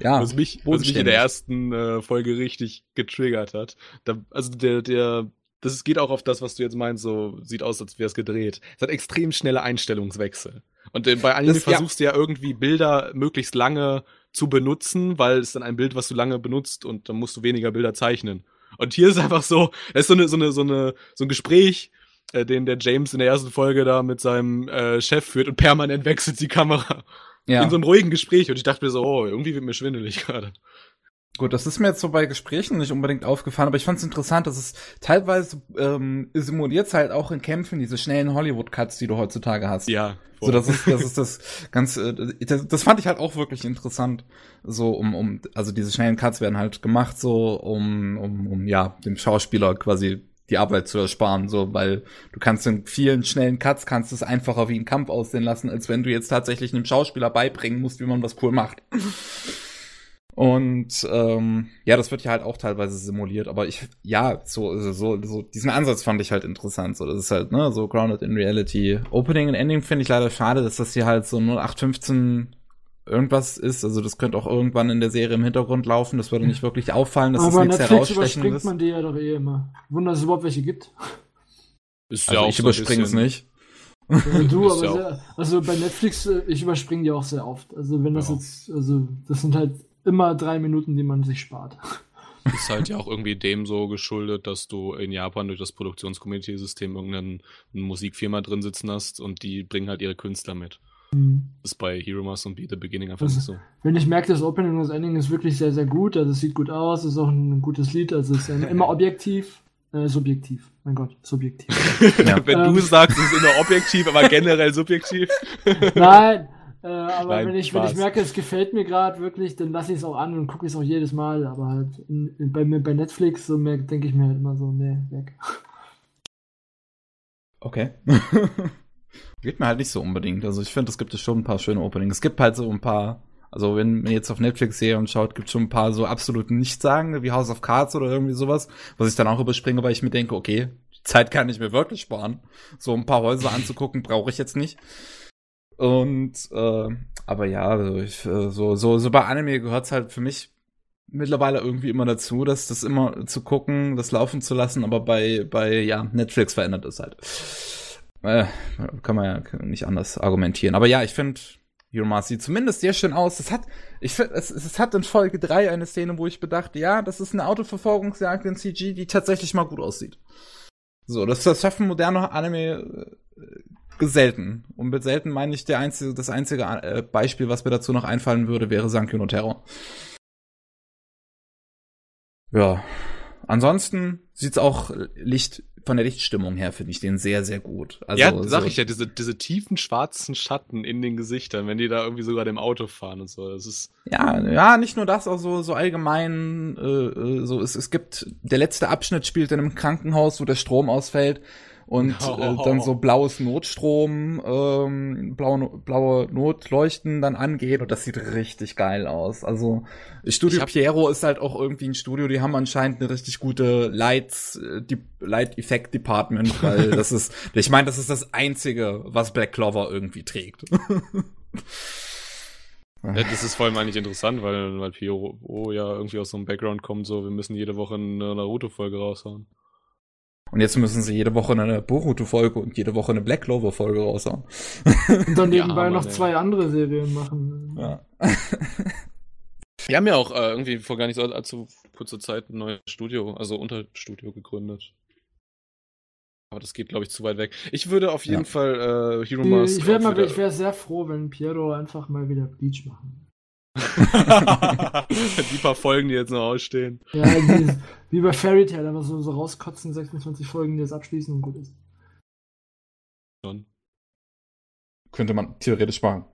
ja, was mich, was mich in der ersten äh, Folge richtig getriggert hat. Da, also der, der, das geht auch auf das, was du jetzt meinst, so sieht aus, als wäre es gedreht. Es hat extrem schnelle Einstellungswechsel. Und äh, bei Anime das, versuchst ja. du ja irgendwie Bilder möglichst lange zu benutzen, weil es dann ein Bild, was du lange benutzt und dann musst du weniger Bilder zeichnen. Und hier ist einfach so, es ist so eine, so eine, so eine, so ein Gespräch, äh, den der James in der ersten Folge da mit seinem äh, Chef führt und permanent wechselt die Kamera. Ja. In so einem ruhigen Gespräch und ich dachte mir so, oh, irgendwie wird mir schwindelig gerade. Gut, das ist mir jetzt so bei Gesprächen nicht unbedingt aufgefallen, aber ich fand es interessant, dass es teilweise ähm, simuliert halt auch in Kämpfen diese schnellen Hollywood-Cuts, die du heutzutage hast. Ja. Voll. So, das ist, das ist das ganz, äh, das, das fand ich halt auch wirklich interessant. So, um, um, also diese schnellen Cuts werden halt gemacht, so, um, um, um ja, dem Schauspieler quasi die Arbeit zu ersparen, so, weil du kannst in vielen schnellen Cuts kannst es einfacher wie ein Kampf aussehen lassen, als wenn du jetzt tatsächlich einem Schauspieler beibringen musst, wie man was cool macht. (laughs) Und ähm, ja, das wird ja halt auch teilweise simuliert, aber ich, ja, so, so, so, diesen Ansatz fand ich halt interessant. So, das ist halt, ne, so grounded in reality. Opening und Ending finde ich leider schade, dass das hier halt so 0815 irgendwas ist. Also das könnte auch irgendwann in der Serie im Hintergrund laufen. Das würde nicht wirklich auffallen, dass aber das nichts herausstechendes ist. man die ja doch eh immer. Wunder, dass es überhaupt welche gibt. Ist also ja ich so überspringe es nicht. Ja, du, (laughs) aber ja sehr, also bei Netflix, äh, ich überspringe die auch sehr oft. Also wenn das ja. jetzt, also das sind halt immer drei Minuten, die man sich spart. (laughs) Ist halt ja auch irgendwie dem so geschuldet, dass du in Japan durch das Produktionskomitee-System irgendeine Musikfirma drin sitzen hast und die bringen halt ihre Künstler mit. Mhm. Das ist bei Hero Master und Be the Beginning einfach nicht so. Wenn ich merke, das Opening und das Ending ist wirklich sehr, sehr gut, also es sieht gut aus, ist auch ein gutes Lied, also es ist immer objektiv, äh, subjektiv. Mein Gott, subjektiv. (laughs) ja. Wenn ähm, du sagst, es ist immer objektiv, aber generell subjektiv. (laughs) Nein, äh, aber Nein, wenn, ich, wenn ich merke, es gefällt mir gerade wirklich, dann lasse ich es auch an und gucke es auch jedes Mal. Aber halt in, in, bei, bei Netflix so denke ich mir halt immer so, nee, weg. Okay. (laughs) Geht mir halt nicht so unbedingt. Also ich finde, es gibt schon ein paar schöne Openings. Es gibt halt so ein paar Also wenn man jetzt auf Netflix Serien schaut, gibt schon ein paar so absolut Nichtssagende wie House of Cards oder irgendwie sowas, was ich dann auch überspringe, weil ich mir denke, okay, Zeit kann ich mir wirklich sparen. So ein paar Häuser anzugucken brauche ich jetzt nicht. Und äh, aber ja, also ich, äh, so so so bei Anime gehört's halt für mich mittlerweile irgendwie immer dazu, dass das immer zu gucken, das laufen zu lassen, aber bei bei ja Netflix verändert es halt. Äh, kann man ja nicht anders argumentieren. Aber ja, ich finde Euromars sieht zumindest sehr schön aus. Es hat, ich finde, es, es hat in Folge 3 eine Szene, wo ich bedachte, ja, das ist eine Autoverfolgungsjagd in CG, die tatsächlich mal gut aussieht. So, das, das schaffen moderne Anime äh, selten. Und mit selten meine ich der einzige, das einzige äh, Beispiel, was mir dazu noch einfallen würde, wäre Sankyo no Terror. Ja. Ansonsten sieht's auch Licht von der Lichtstimmung her finde ich den sehr, sehr gut. Also, ja, sag so ich ja, diese, diese tiefen schwarzen Schatten in den Gesichtern, wenn die da irgendwie sogar dem Auto fahren und so. Das ist ja, ja, nicht nur das, auch so, so allgemein, äh, äh so es, es gibt, der letzte Abschnitt spielt in einem Krankenhaus, wo der Strom ausfällt und oh. (laughs) äh, dann so blaues Notstrom, ähm, blaue, blaue Notleuchten dann angehen und das sieht richtig geil aus. Also Studio Piero ist halt auch irgendwie ein Studio, die haben anscheinend eine richtig gute Lights, äh, die Light Effect Department, weil (laughs) das ist, ich meine, das ist das einzige, was Black Clover irgendwie trägt. (laughs) Ja, das ist vor allem eigentlich interessant, weil, weil Piero oh, ja irgendwie aus so einem Background kommt, so wir müssen jede Woche eine Naruto-Folge raushauen. Und jetzt müssen sie jede Woche eine Boruto-Folge und jede Woche eine Black Clover-Folge raushauen. Und dann (laughs) nebenbei ja, noch zwei andere Serien machen. Ja. Wir haben ja auch äh, irgendwie vor gar nicht so allzu kurzer Zeit ein neues Studio, also Unterstudio gegründet. Aber das geht, glaube ich, zu weit weg. Ich würde auf jeden ja. Fall äh, Hero Mask. Ich wäre wär sehr froh, wenn Piero einfach mal wieder Bleach machen (laughs) die paar Folgen, die jetzt noch ausstehen. Ja, wie, wie bei Fairy Tail, einfach so, so rauskotzen, 26 Folgen, die jetzt abschließen und gut ist. Schon. Könnte man theoretisch machen.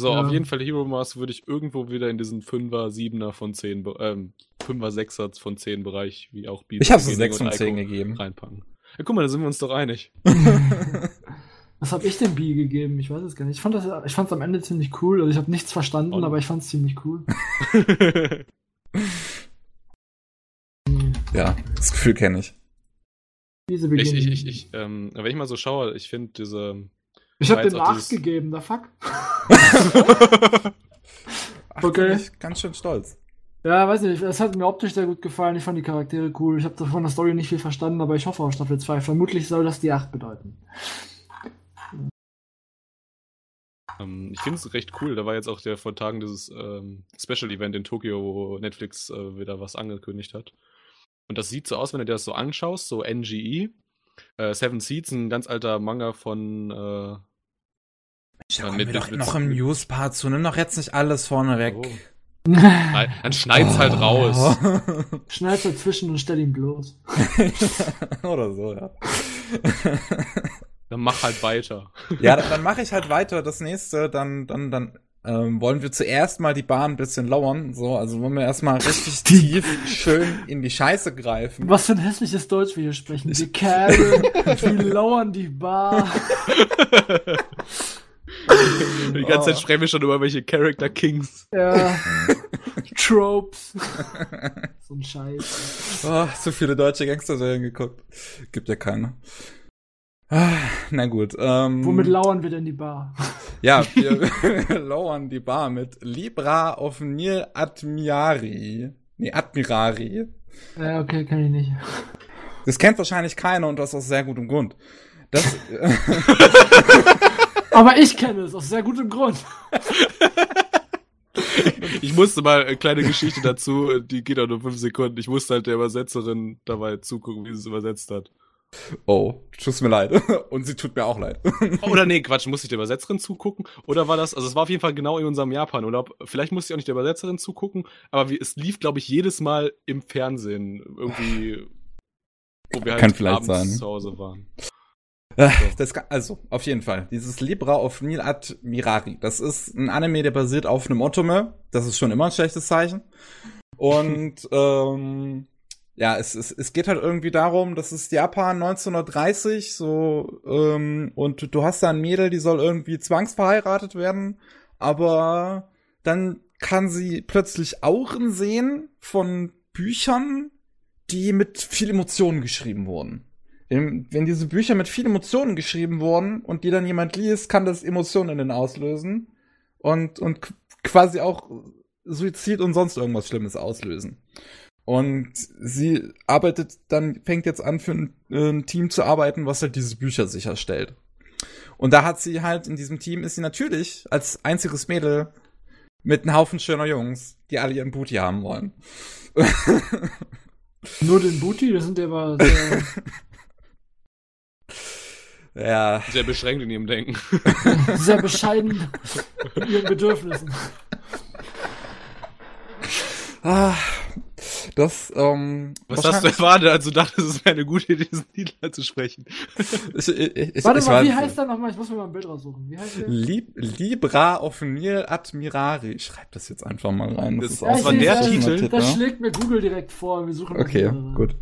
So, ja. auf jeden Fall Hero Mars würde ich irgendwo wieder in diesen 5er, 7er von 10, ähm, 5er, 6er von 10 Bereich, wie auch Beat Ich habe es 6 von 10 gegeben. Reinpacken. Ja, guck mal, da sind wir uns doch einig. (laughs) (laughs) Was habe ich dem B gegeben? Ich weiß es gar nicht. Ich fand es ich am Ende ziemlich cool. Also ich habe nichts verstanden, Und? aber ich fand es ziemlich cool. (laughs) ja, das Gefühl kenne ich. Diese ich, ich, ich, ich ähm, wenn ich mal so schaue, ich finde diese. Ich habe dem 8 dieses... gegeben, da fuck. (laughs) Ach, okay. Ich ganz schön stolz. Ja, weiß nicht, es hat mir optisch sehr gut gefallen. Ich fand die Charaktere cool. Ich habe von der Story nicht viel verstanden, aber ich hoffe auf Staffel 2. Vermutlich soll das die 8 bedeuten. Ähm, ich finde es recht cool. Da war jetzt auch der vor Tagen dieses ähm, Special Event in Tokio, wo Netflix äh, wieder was angekündigt hat. Und das sieht so aus, wenn du dir das so anschaust, so NGE. Äh, Seven Seeds, ein ganz alter Manga von. Äh, da kommen mit, wir doch mit, noch im News-Part zu. Nimm doch jetzt nicht alles vorne weg. Oh. (laughs) Dann schneid's halt oh. (laughs) halt raus. Schneid's dazwischen und stell ihn bloß. (laughs) Oder so, ja. Dann mach halt weiter. (laughs) Ja, dann, dann mache ich halt weiter. Das nächste, dann, dann, dann ähm, wollen wir zuerst mal die Bahn ein bisschen lauern. So, also wollen wir erstmal richtig tief schön in die Scheiße greifen. Was für ein hässliches Deutsch wir hier sprechen. Die Karen, wir lauern die Bar. Die ganze Zeit sprechen wir schon über welche Character Kings. Ja. Tropes. (laughs) so ein Scheiß. Oh, so viele deutsche Gangster-Serien geguckt. Gibt ja keine. Ah, na gut. Ähm, Womit lauern wir denn die Bar? (laughs) Ja, wir (laughs) lauern die Bar mit Libra of Nil Admirari. Nee, Admirari. Ja, okay, kann ich nicht. Das kennt wahrscheinlich keiner und das aus sehr gutem Grund. Das, (laughs) Aber ich kenne es aus sehr gutem Grund. Ich musste mal eine kleine Geschichte dazu, die geht auch nur fünf Sekunden. Ich musste halt der Übersetzerin dabei zugucken, wie sie es übersetzt hat. Oh, tut mir leid. (laughs) Und sie tut mir auch leid. (laughs) Oder nee, Quatsch, musste ich der Übersetzerin zugucken? Oder war das, also es war auf jeden Fall genau in unserem Japan-Urlaub. Vielleicht musste ich auch nicht der Übersetzerin zugucken, aber wie, es lief, glaube ich, jedes Mal im Fernsehen. Irgendwie, wo wir halt Kann vielleicht abends sein. zu Hause waren. Äh, das, also, auf jeden Fall. Dieses Libra of Nil Admirari. Das ist ein Anime, der basiert auf einem Otome. Das ist schon immer ein schlechtes Zeichen. Und ähm, ja, es, es, es geht halt irgendwie darum, das ist Japan 1930, so, ähm, und du hast da ein Mädel, die soll irgendwie zwangsverheiratet werden, aber dann kann sie plötzlich Auren sehen von Büchern, die mit viel Emotionen geschrieben wurden. Wenn, diese Bücher mit viel Emotionen geschrieben wurden und die dann jemand liest, kann das Emotionen in den auslösen und, und quasi auch Suizid und sonst irgendwas Schlimmes auslösen. Und sie arbeitet dann, fängt jetzt an, für ein, ein, Team zu arbeiten, was halt diese Bücher sicherstellt. Und da hat sie halt in diesem Team ist sie natürlich als einziges Mädel mit einem Haufen schöner Jungs, die alle ihren Booty haben wollen. (laughs) Nur den Booty? Das sind ja aber (laughs) sehr, ja. Sehr beschränkt in ihrem Denken. (laughs) sehr bescheiden in ihren Bedürfnissen. Ah, das, ähm, Was hast du erwartet, als du dachtest, es wäre eine gute Idee, diesen Titel zu sprechen? ich, ich, ich, Warte mal, weiß- wie heißt der nochmal? Ich muss mir mal ein Bild raussuchen. Wie heißt der? Lib Libra Offenil Admirari. Ich schreib das jetzt einfach mal rein. Das- ist das auch war so ein der bisschen Titel? Das ne? schlägt mir Google direkt vor. Wir suchen das Okay, mal. gut.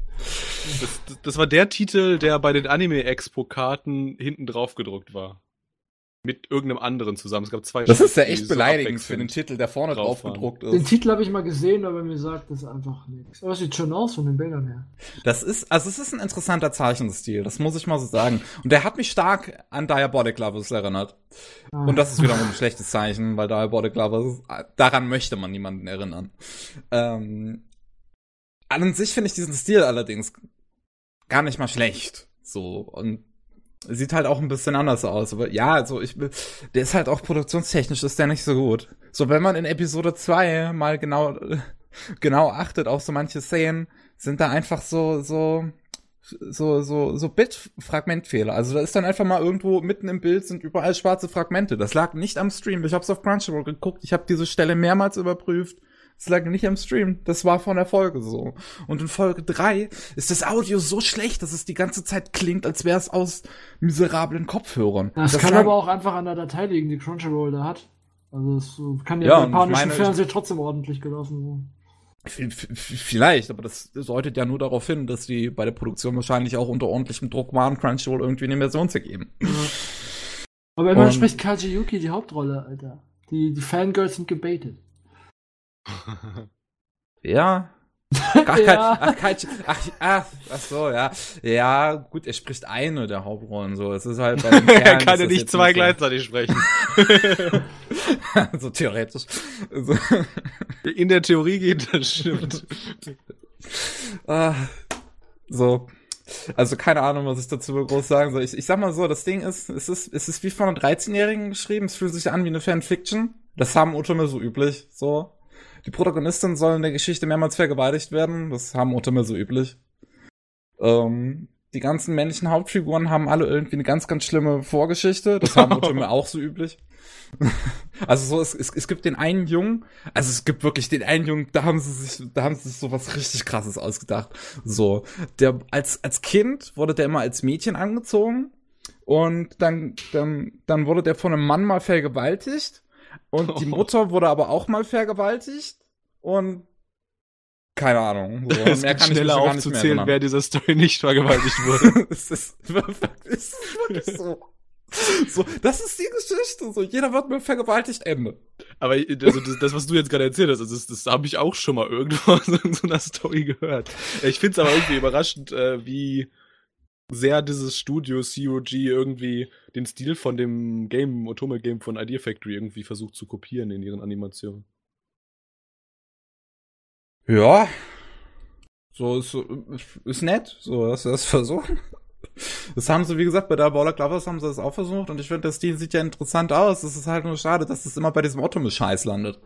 Das, das, das war der Titel, der bei den Anime-Expo-Karten hinten drauf gedruckt war. Mit irgendeinem anderen zusammen. Es gab zwei Das ist ja echt so beleidigend für den Titel, der vorne drauf drauf gedruckt Den ist. Titel habe ich mal gesehen, aber mir sagt das einfach nichts. Aber es sieht schön aus von den Bildern her. Das ist, also es ist ein interessanter Zeichenstil, das muss ich mal so sagen. Und der hat mich stark an Diabolic Lovers erinnert. Ah. Und das ist wiederum ein schlechtes Zeichen, weil Diabolic Lovers, daran möchte man niemanden erinnern. Ähm, an sich finde ich diesen Stil allerdings gar nicht mal schlecht. So, und sieht halt auch ein bisschen anders aus. Aber ja, also ich, der ist halt auch produktionstechnisch ist der nicht so gut. So, wenn man in Episode 2 mal genau, (laughs) genau achtet auf so manche Szenen, sind da einfach so, so, so, so, so Bit-Fragmentfehler. Also da ist dann einfach mal irgendwo mitten im Bild sind überall schwarze Fragmente. Das lag nicht am Stream. Ich hab's auf Crunchyroll geguckt. Ich habe diese Stelle mehrmals überprüft. Es lag nicht am Stream. Das war von der Folge so. Und in Folge 3 ist das Audio so schlecht, dass es die ganze Zeit klingt, als wäre es aus miserablen Kopfhörern. Das, kann lag- aber auch einfach an der Datei liegen, die Crunchyroll da hat. Also es kann ja, Ja, im japanischen meine, Fernsehen trotzdem ordentlich gelaufen v- Vielleicht, aber das deutet ja nur darauf hin, dass die bei der Produktion wahrscheinlich auch unter ordentlichem Druck waren, Crunchyroll irgendwie eine Version zu geben. sein. Aber immerhin spricht Kaji Yuki die Hauptrolle, Alter. Die, die Fangirls sind gebaitet. (laughs) Ja. Ach, Ja. ach, kein, ach, ach, ach so, ja. Ja, gut, er spricht eine der Hauptrollen so. Es ist halt bei den (laughs) er kann ja nicht zwei so. gleichzeitig sprechen. (laughs) so theoretisch. So, In der Theorie geht das stimmt. ah, so. Also keine Ahnung, was ich dazu groß sagen soll. Ich, ich sag mal so, das Ding ist, es ist, es ist wie von einem 13-Jährigen geschrieben. Es fühlt sich an wie eine Fanfiction. Das haben Otome so üblich, so. Die Protagonistin soll in der Geschichte mehrmals vergewaltigt werden. Das haben Otome so üblich. Ähm, die ganzen männlichen Hauptfiguren haben alle irgendwie eine ganz, ganz schlimme Vorgeschichte. Das haben Otome (laughs) auch so üblich. Also so, es, es, es gibt den einen Jungen, also es gibt wirklich den einen Jungen, da haben sie sich, da haben sie sich so was richtig krasses ausgedacht. So, der als als Kind wurde der immer als Mädchen angezogen und dann dann dann wurde der von einem Mann mal vergewaltigt und die. (laughs) Mutter wurde aber auch mal vergewaltigt und keine Ahnung. So, (laughs) es mehr kann ich schneller mehr aufzuzählen, wer dieser Story nicht vergewaltigt (laughs) wurde. es ist es ist wirklich so. So, das ist die Geschichte. So, jeder wird mit vergewaltigt, Ende. Aber also das, das, was du jetzt gerade erzählt hast, also das, das habe ich auch schon mal irgendwo in so einer Story gehört. Ich finde es aber irgendwie überraschend, äh, wie sehr dieses Studio COG irgendwie den Stil von dem Game, Otome Game von Idea Factory irgendwie versucht zu kopieren in ihren Animationen. Ja. So ist, so, ist nett, so dass sie das (laughs) versuchen. Das haben sie, wie gesagt, bei der Baller Clovers haben sie das auch versucht und ich finde, der Stil sieht ja interessant aus. Es ist halt nur schade, dass es immer bei diesem Otome-Scheiß landet.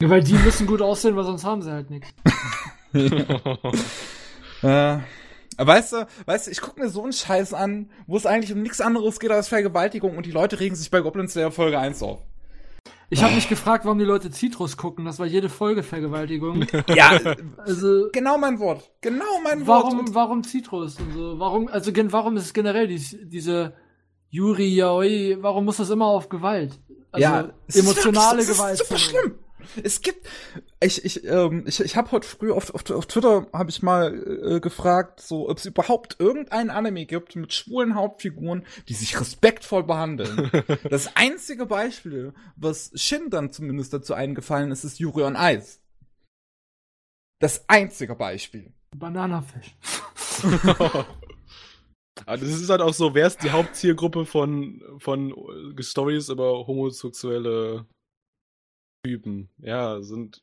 Ja, weil die müssen gut aussehen, weil sonst haben sie halt nichts. (laughs) (laughs) Äh, weißt du, weißt du, ich gucke mir so einen Scheiß an, wo es eigentlich um nichts anderes geht als Vergewaltigung und die Leute regen sich bei Goblin Slayer Folge 1 auf. Ich habe mich gefragt, warum die Leute Citrus gucken. Das war jede Folge Vergewaltigung. (laughs) Ja, Also genau mein Wort. Genau mein Wort. warum, warum Citrus und so? Warum, also warum ist es generell dies, diese Yuri Yaoi? Warum muss das immer auf Gewalt? Also ja, ist emotionale wirklich- Gewalt. Das ist super schlimm. Es gibt, ich, ich, ähm, ich, ich habe heute früh auf, auf, auf Twitter habe ich mal äh, gefragt, so, ob es überhaupt irgendein Anime gibt mit schwulen Hauptfiguren, die sich respektvoll behandeln. (laughs) das einzige Beispiel, was Shin dann zumindest dazu eingefallen ist, ist Yuri on Ice. Das einzige Beispiel. Bananafisch. Aber (laughs) das ist halt auch so, wer ist die Hauptzielgruppe von, von Stories über homosexuelle Typen? Ja, sind.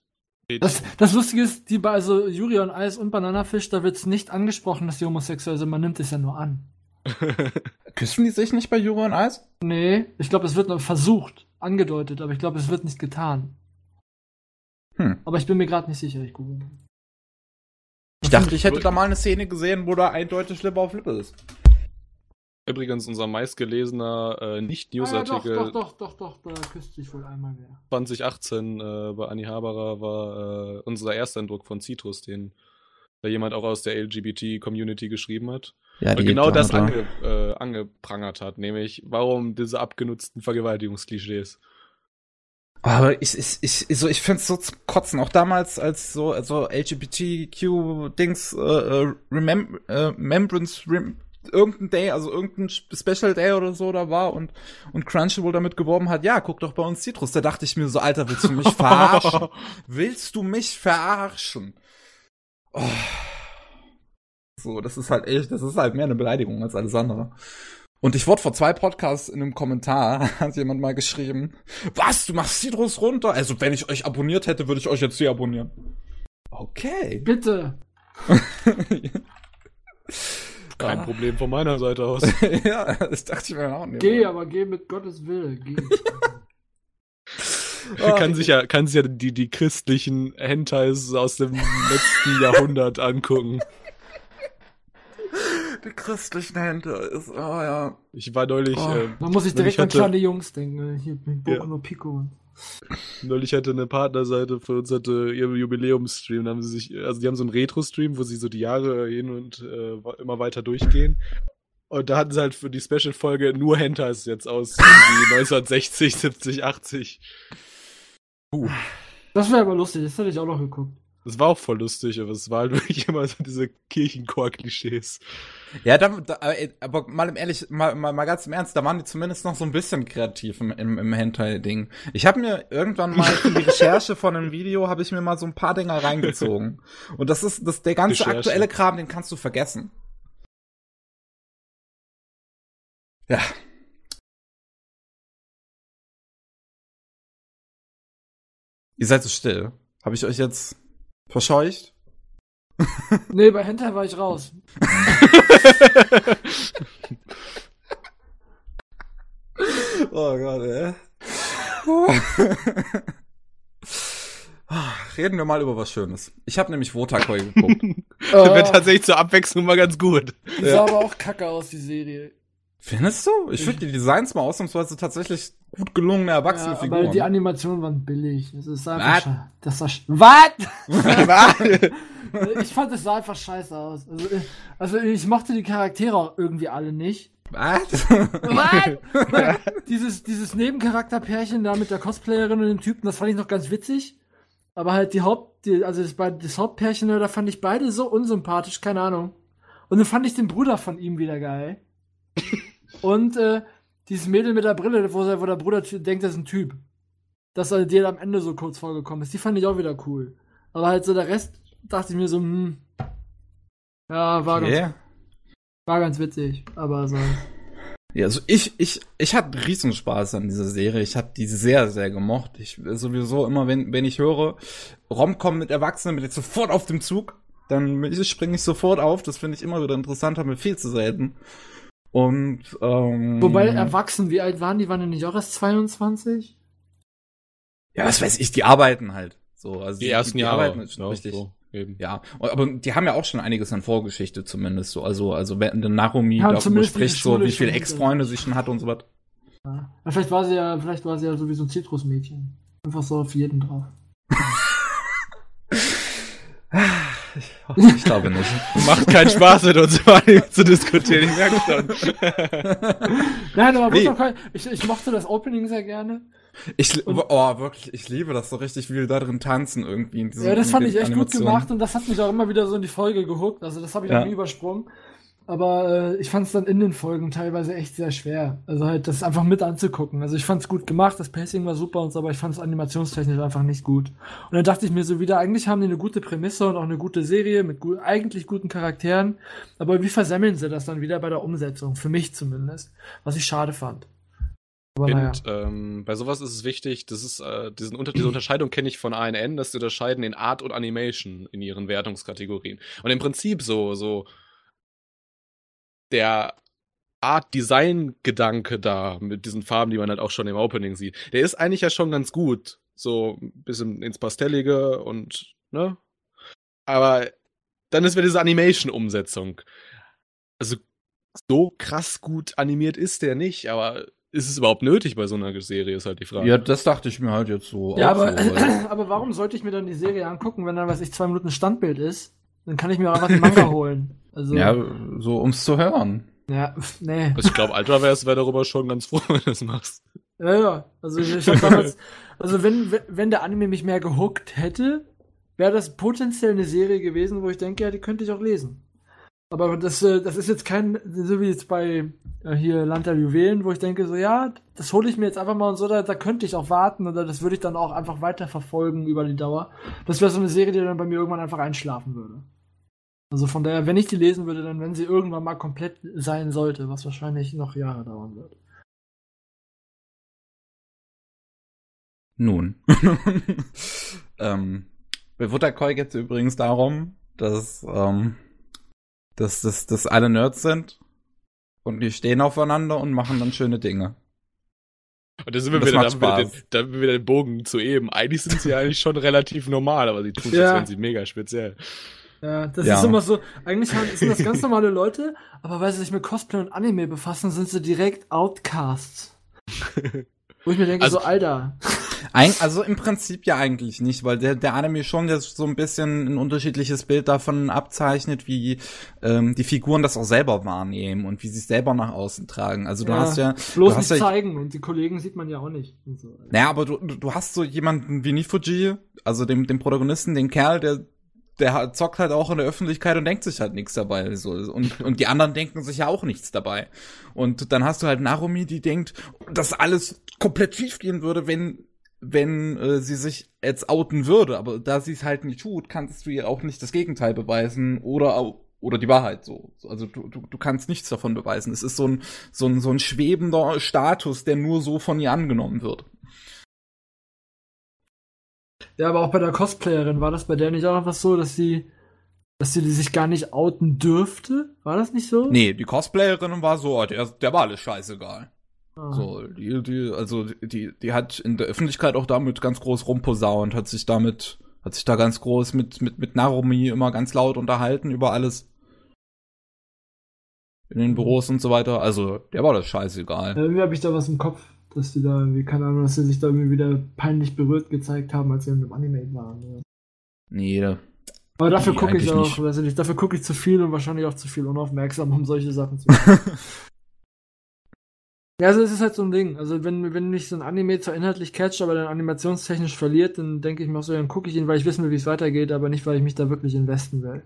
Das, das Lustige ist, die bei also Yuri on Eis und Bananafisch, da wird es nicht angesprochen, dass die homosexuell sind, man nimmt es ja nur an. (laughs) Küssen die sich nicht bei Yuri on Ice? Nee, ich glaube, es wird nur versucht, angedeutet, aber ich glaube, es wird nicht getan. Hm. Aber ich bin mir gerade nicht sicher, ich google. Ich dachte, ich hätte da mal eine Szene gesehen, wo da eindeutig Lippe auf Lippe ist. Übrigens unser meistgelesener äh, Ah, ja, Nicht-News-Artikel doch, doch, doch, doch, doch, da küsst sich wohl einmal wer. 2018 äh, bei Anni Haberer war äh, unser Ersteindruck von Citrus, den da jemand auch aus der LGBT-Community geschrieben hat. Ja, Und genau das ange, äh, angeprangert hat, nämlich warum diese abgenutzten Vergewaltigungsklischees. Aber ich, ich, ich, so, ich find's so zum Kotzen. Auch damals, als so, also LGBTQ-Dings, äh, äh, Remem äh, Remembrance, Rem irgendein Day, also irgendein Special Day oder so da war und, und Crunchyroll damit geworben hat, ja, guck doch bei uns Citrus. Da dachte ich mir so, Alter, willst du mich (laughs) verarschen? willst du mich verarschen? Oh. So, das ist halt echt, das ist halt mehr eine Beleidigung als alles andere. Und ich wurde vor zwei Podcasts in einem Kommentar, (laughs) hat jemand mal geschrieben, was, du machst Citrus runter? Also, wenn ich euch abonniert hätte, würde ich euch jetzt hier abonnieren. Okay. Bitte! (laughs) Kein Ah. Problem von meiner Seite aus. (laughs) ja, das dachte ich mir auch nicht. Geh, aber geh mit Gottes Willen. Geh. Ah, (laughs) kann sich ja, kann sich ja die, die christlichen Hentais aus dem letzten (laughs) Jahrhundert angucken. Die christlichen Hände ist, oh ja. Ich war neulich, Oh. äh, Da muss ich direkt an kleine Jungs denken. Hier mit Boku Ja. no Pico. Neulich hatte eine Partnerseite für uns hatte ihr Jubiläumsstream. Da haben sie sich, also die haben so einen Retro-Stream, wo sie so die Jahre hin und äh, immer weiter durchgehen. Und da hatten sie halt für die Special-Folge nur Hentais jetzt aus irgendwie 1960, 70, 80. Das wäre aber lustig, das hätte ich auch noch geguckt. Das war auch voll lustig, aber es war halt (laughs) wirklich immer so diese Kirchenchor-Klischees. Ja, da, da, äh, aber mal im ehrlich, mal, mal, mal ganz im Ernst, da waren die zumindest noch so ein bisschen kreativ im, im, im Hentai-Ding. Ich habe mir irgendwann mal für die (laughs) Recherche von einem Video, habe ich mir mal so ein paar Dinger reingezogen. Und das ist, das, der ganze Recherche. aktuelle Kram, den kannst du vergessen. Ja. Ihr seid so still. Habe ich euch jetzt verscheucht? (laughs) Nee, bei Hentai war ich raus. (laughs) Oh Gott, ey. (laughs) Reden wir mal über was Schönes. Ich habe nämlich Wotakoi geguckt. Das wäre Äh, tatsächlich zur Abwechslung mal ganz gut. die sah aber auch kacke aus, die Serie. Findest du? Ich finde die Designs mal ausnahmsweise tatsächlich gut gelungene erwachsene Ja, aber die Figuren. Animationen waren billig. Es ist einfach Das sch- Was? (laughs) Was? (laughs) ich fand, es sah einfach scheiße aus. Also, äh, also ich mochte die Charaktere auch irgendwie alle nicht. Was? Was? (laughs) dieses, dieses Nebencharakterpärchen da mit der Cosplayerin und dem Typen, das fand ich noch ganz witzig. Aber halt die Haupt, die, also das, das Hauptpärchen, da fand ich beide so unsympathisch, keine Ahnung. Und dann fand ich den Bruder von ihm wieder geil. Und äh, dieses Mädel mit der Brille, wo, der- Bruder denkt, das ist ein Typ. Dass er dir am Ende so kurz vorgekommen ist, die fand ich auch wieder cool. Aber halt so der Rest, dachte ich mir so, hm. Ja, war, ganz, Okay. war ganz witzig. Aber so. Ja, also ich, ich, ich hatte Riesenspaß an dieser Serie. Ich habe die sehr, sehr gemocht. Ich sowieso immer, wenn, wenn ich höre, Romcom mit Erwachsenen, bin ich sofort auf dem Zug. Dann springe ich sofort auf. Das finde ich immer wieder interessant, haben wir viel zu selten. Und ähm, Wobei erwachsen, wie alt waren die? Waren die nicht auch erst 22? ja, was weiß ich, die arbeiten halt. So, also Die ersten Jahre. arbeiten halt schon ja, richtig. so, eben. Ja, aber die haben ja auch schon einiges an Vorgeschichte zumindest so. Also, also wenn der Narumi Haben darüber die spricht, so wie viele Ex-Freunde sie schon hatte und so was. Ja. Ja, vielleicht war sie ja, vielleicht war sie ja sowieso ein Zitrusmädchen. Einfach so auf jeden drauf. (laughs) (laughs) Ich glaube nicht. Macht keinen Spaß mit uns zu diskutieren, ich merke schon. (laughs) Nein, aber doch kein, ich, ich mochte das Opening sehr gerne. Ich, oh, wirklich, ich liebe das so richtig, wie wir da drin tanzen irgendwie. In diesem, ja, das fand ich echt gut gemacht und das hat mich auch immer wieder so in die Folge gehuckt. Also das habe ich ja. auch nie übersprungen. Aber äh, ich fand es dann in den Folgen teilweise echt sehr schwer. Also halt, das einfach mit anzugucken. Also ich fand es gut gemacht, das Pacing war super und so, aber ich fand es animationstechnisch einfach nicht gut. Und dann dachte ich mir so wieder, eigentlich haben die eine gute Prämisse und auch eine gute Serie mit gut, eigentlich guten Charakteren. Aber wie versemmeln sie das dann wieder bei der Umsetzung? Für mich zumindest. Was ich schade fand. Aber und naja. ähm, bei sowas ist es wichtig, das ist, äh, diesen Unter diese Unterscheidung kenne ich von ANN, dass sie unterscheiden in Art und Animation in ihren Wertungskategorien. Und im Prinzip so, so der Art Design-Gedanke da mit diesen Farben, die man halt auch schon im Opening sieht, der ist eigentlich ja schon ganz gut. So ein bisschen ins Pastellige und, ne? Aber dann ist wieder diese Animation-Umsetzung. Also, so krass gut animiert ist der nicht, aber ist es überhaupt nötig bei so einer Serie, ist halt die Frage. Ja, das dachte ich mir halt jetzt so. Ja, aber, so, (clears throat) aber warum sollte ich mir dann die Serie angucken, wenn dann, was ich, zwei Minuten Standbild ist? Dann kann ich mir auch einfach den Manga (laughs) holen. Also, ja, so ums zu hören. Ja, nee. Also ich glaube, Ultraverse wäre darüber schon ganz froh, (laughs) wenn du das machst. Ja, ja. Also ich, ich damals, also wenn, wenn der Anime mich mehr gehuckt hätte, wäre das potenziell eine Serie gewesen, wo ich denke, ja, die könnte ich auch lesen. Aber das, äh, das ist jetzt kein, so wie jetzt bei äh, hier Land der Juwelen, wo ich denke, so ja, das hole ich mir jetzt einfach mal und so, da, da könnte ich auch warten oder das würde ich dann auch einfach weiter verfolgen über die Dauer. Das wäre so eine Serie, die dann bei mir irgendwann einfach einschlafen würde. Also von daher, wenn ich die lesen würde, dann wenn sie irgendwann mal komplett sein sollte, was wahrscheinlich noch Jahre dauern wird. Nun. (laughs) ähm, bei Wutterkoi geht es übrigens darum, dass, ähm, dass, dass, dass alle Nerds sind und die stehen aufeinander und machen dann schöne Dinge. Und da sind wir wieder, da wieder, den, da wieder den Bogen zu eben. Eigentlich sind sie (laughs) eigentlich schon relativ normal, aber sie tun es, ja. wenn sie mega speziell. Ja, das ja. ist immer so, eigentlich sind das (laughs) ganz normale Leute, aber weil sie sich mit Cosplay und Anime befassen, sind sie direkt Outcasts. (laughs) Wo ich mir denke, also, so, Alter. Ein, also im Prinzip ja eigentlich nicht, weil der, der Anime schon jetzt so ein bisschen ein unterschiedliches Bild davon abzeichnet, wie ähm, die Figuren das auch selber wahrnehmen und wie sie es selber nach außen tragen. Also du ja, hast ja. Bloß nicht ja, zeigen und die Kollegen sieht man ja auch nicht. So. Naja, aber du, du hast so jemanden wie Nifuji, also dem, dem Protagonisten, den Kerl, der der zockt halt auch in der Öffentlichkeit und denkt sich halt nichts dabei. So. Und, (laughs) und die anderen denken sich ja auch nichts dabei. Und dann hast du halt Narumi, die denkt, dass alles komplett schief gehen würde, wenn, wenn äh, sie sich jetzt outen würde. Aber da sie es halt nicht tut, kannst du ihr auch nicht das Gegenteil beweisen oder oder die Wahrheit so. Also du, du, du kannst nichts davon beweisen. Es ist so ein, so ein, so ein schwebender Status, der nur so von ihr angenommen wird. Ja, aber auch bei der Cosplayerin war das bei der nicht auch einfach so, dass sie, dass sie sich gar nicht outen dürfte? War das nicht so? Nee, die Cosplayerin war so, der, der war alles scheißegal. Ah. So, die, die, also die, die hat in der Öffentlichkeit auch damit ganz groß rumposaunt, hat sich damit, hat sich da ganz groß mit, mit, mit Narumi immer ganz laut unterhalten über alles. In den Büros und so weiter. Also, der war das scheißegal. Irgendwie habe ich da was im Kopf dass die da irgendwie, keine Ahnung, dass sie sich da irgendwie wieder peinlich berührt gezeigt haben, als sie in einem Anime waren. Ja. Nee, aber dafür gucke ich auch, nicht. weiß ich nicht, dafür gucke ich zu viel und wahrscheinlich auch zu viel unaufmerksam, um solche Sachen zu machen. (laughs) ja, also es ist halt so ein Ding. Also wenn, wenn mich so ein Anime zwar inhaltlich catcht, aber dann animationstechnisch verliert, dann denke ich mir auch so, dann gucke ich ihn, weil ich wissen will, wie es weitergeht, aber nicht, weil ich mich da wirklich investen will.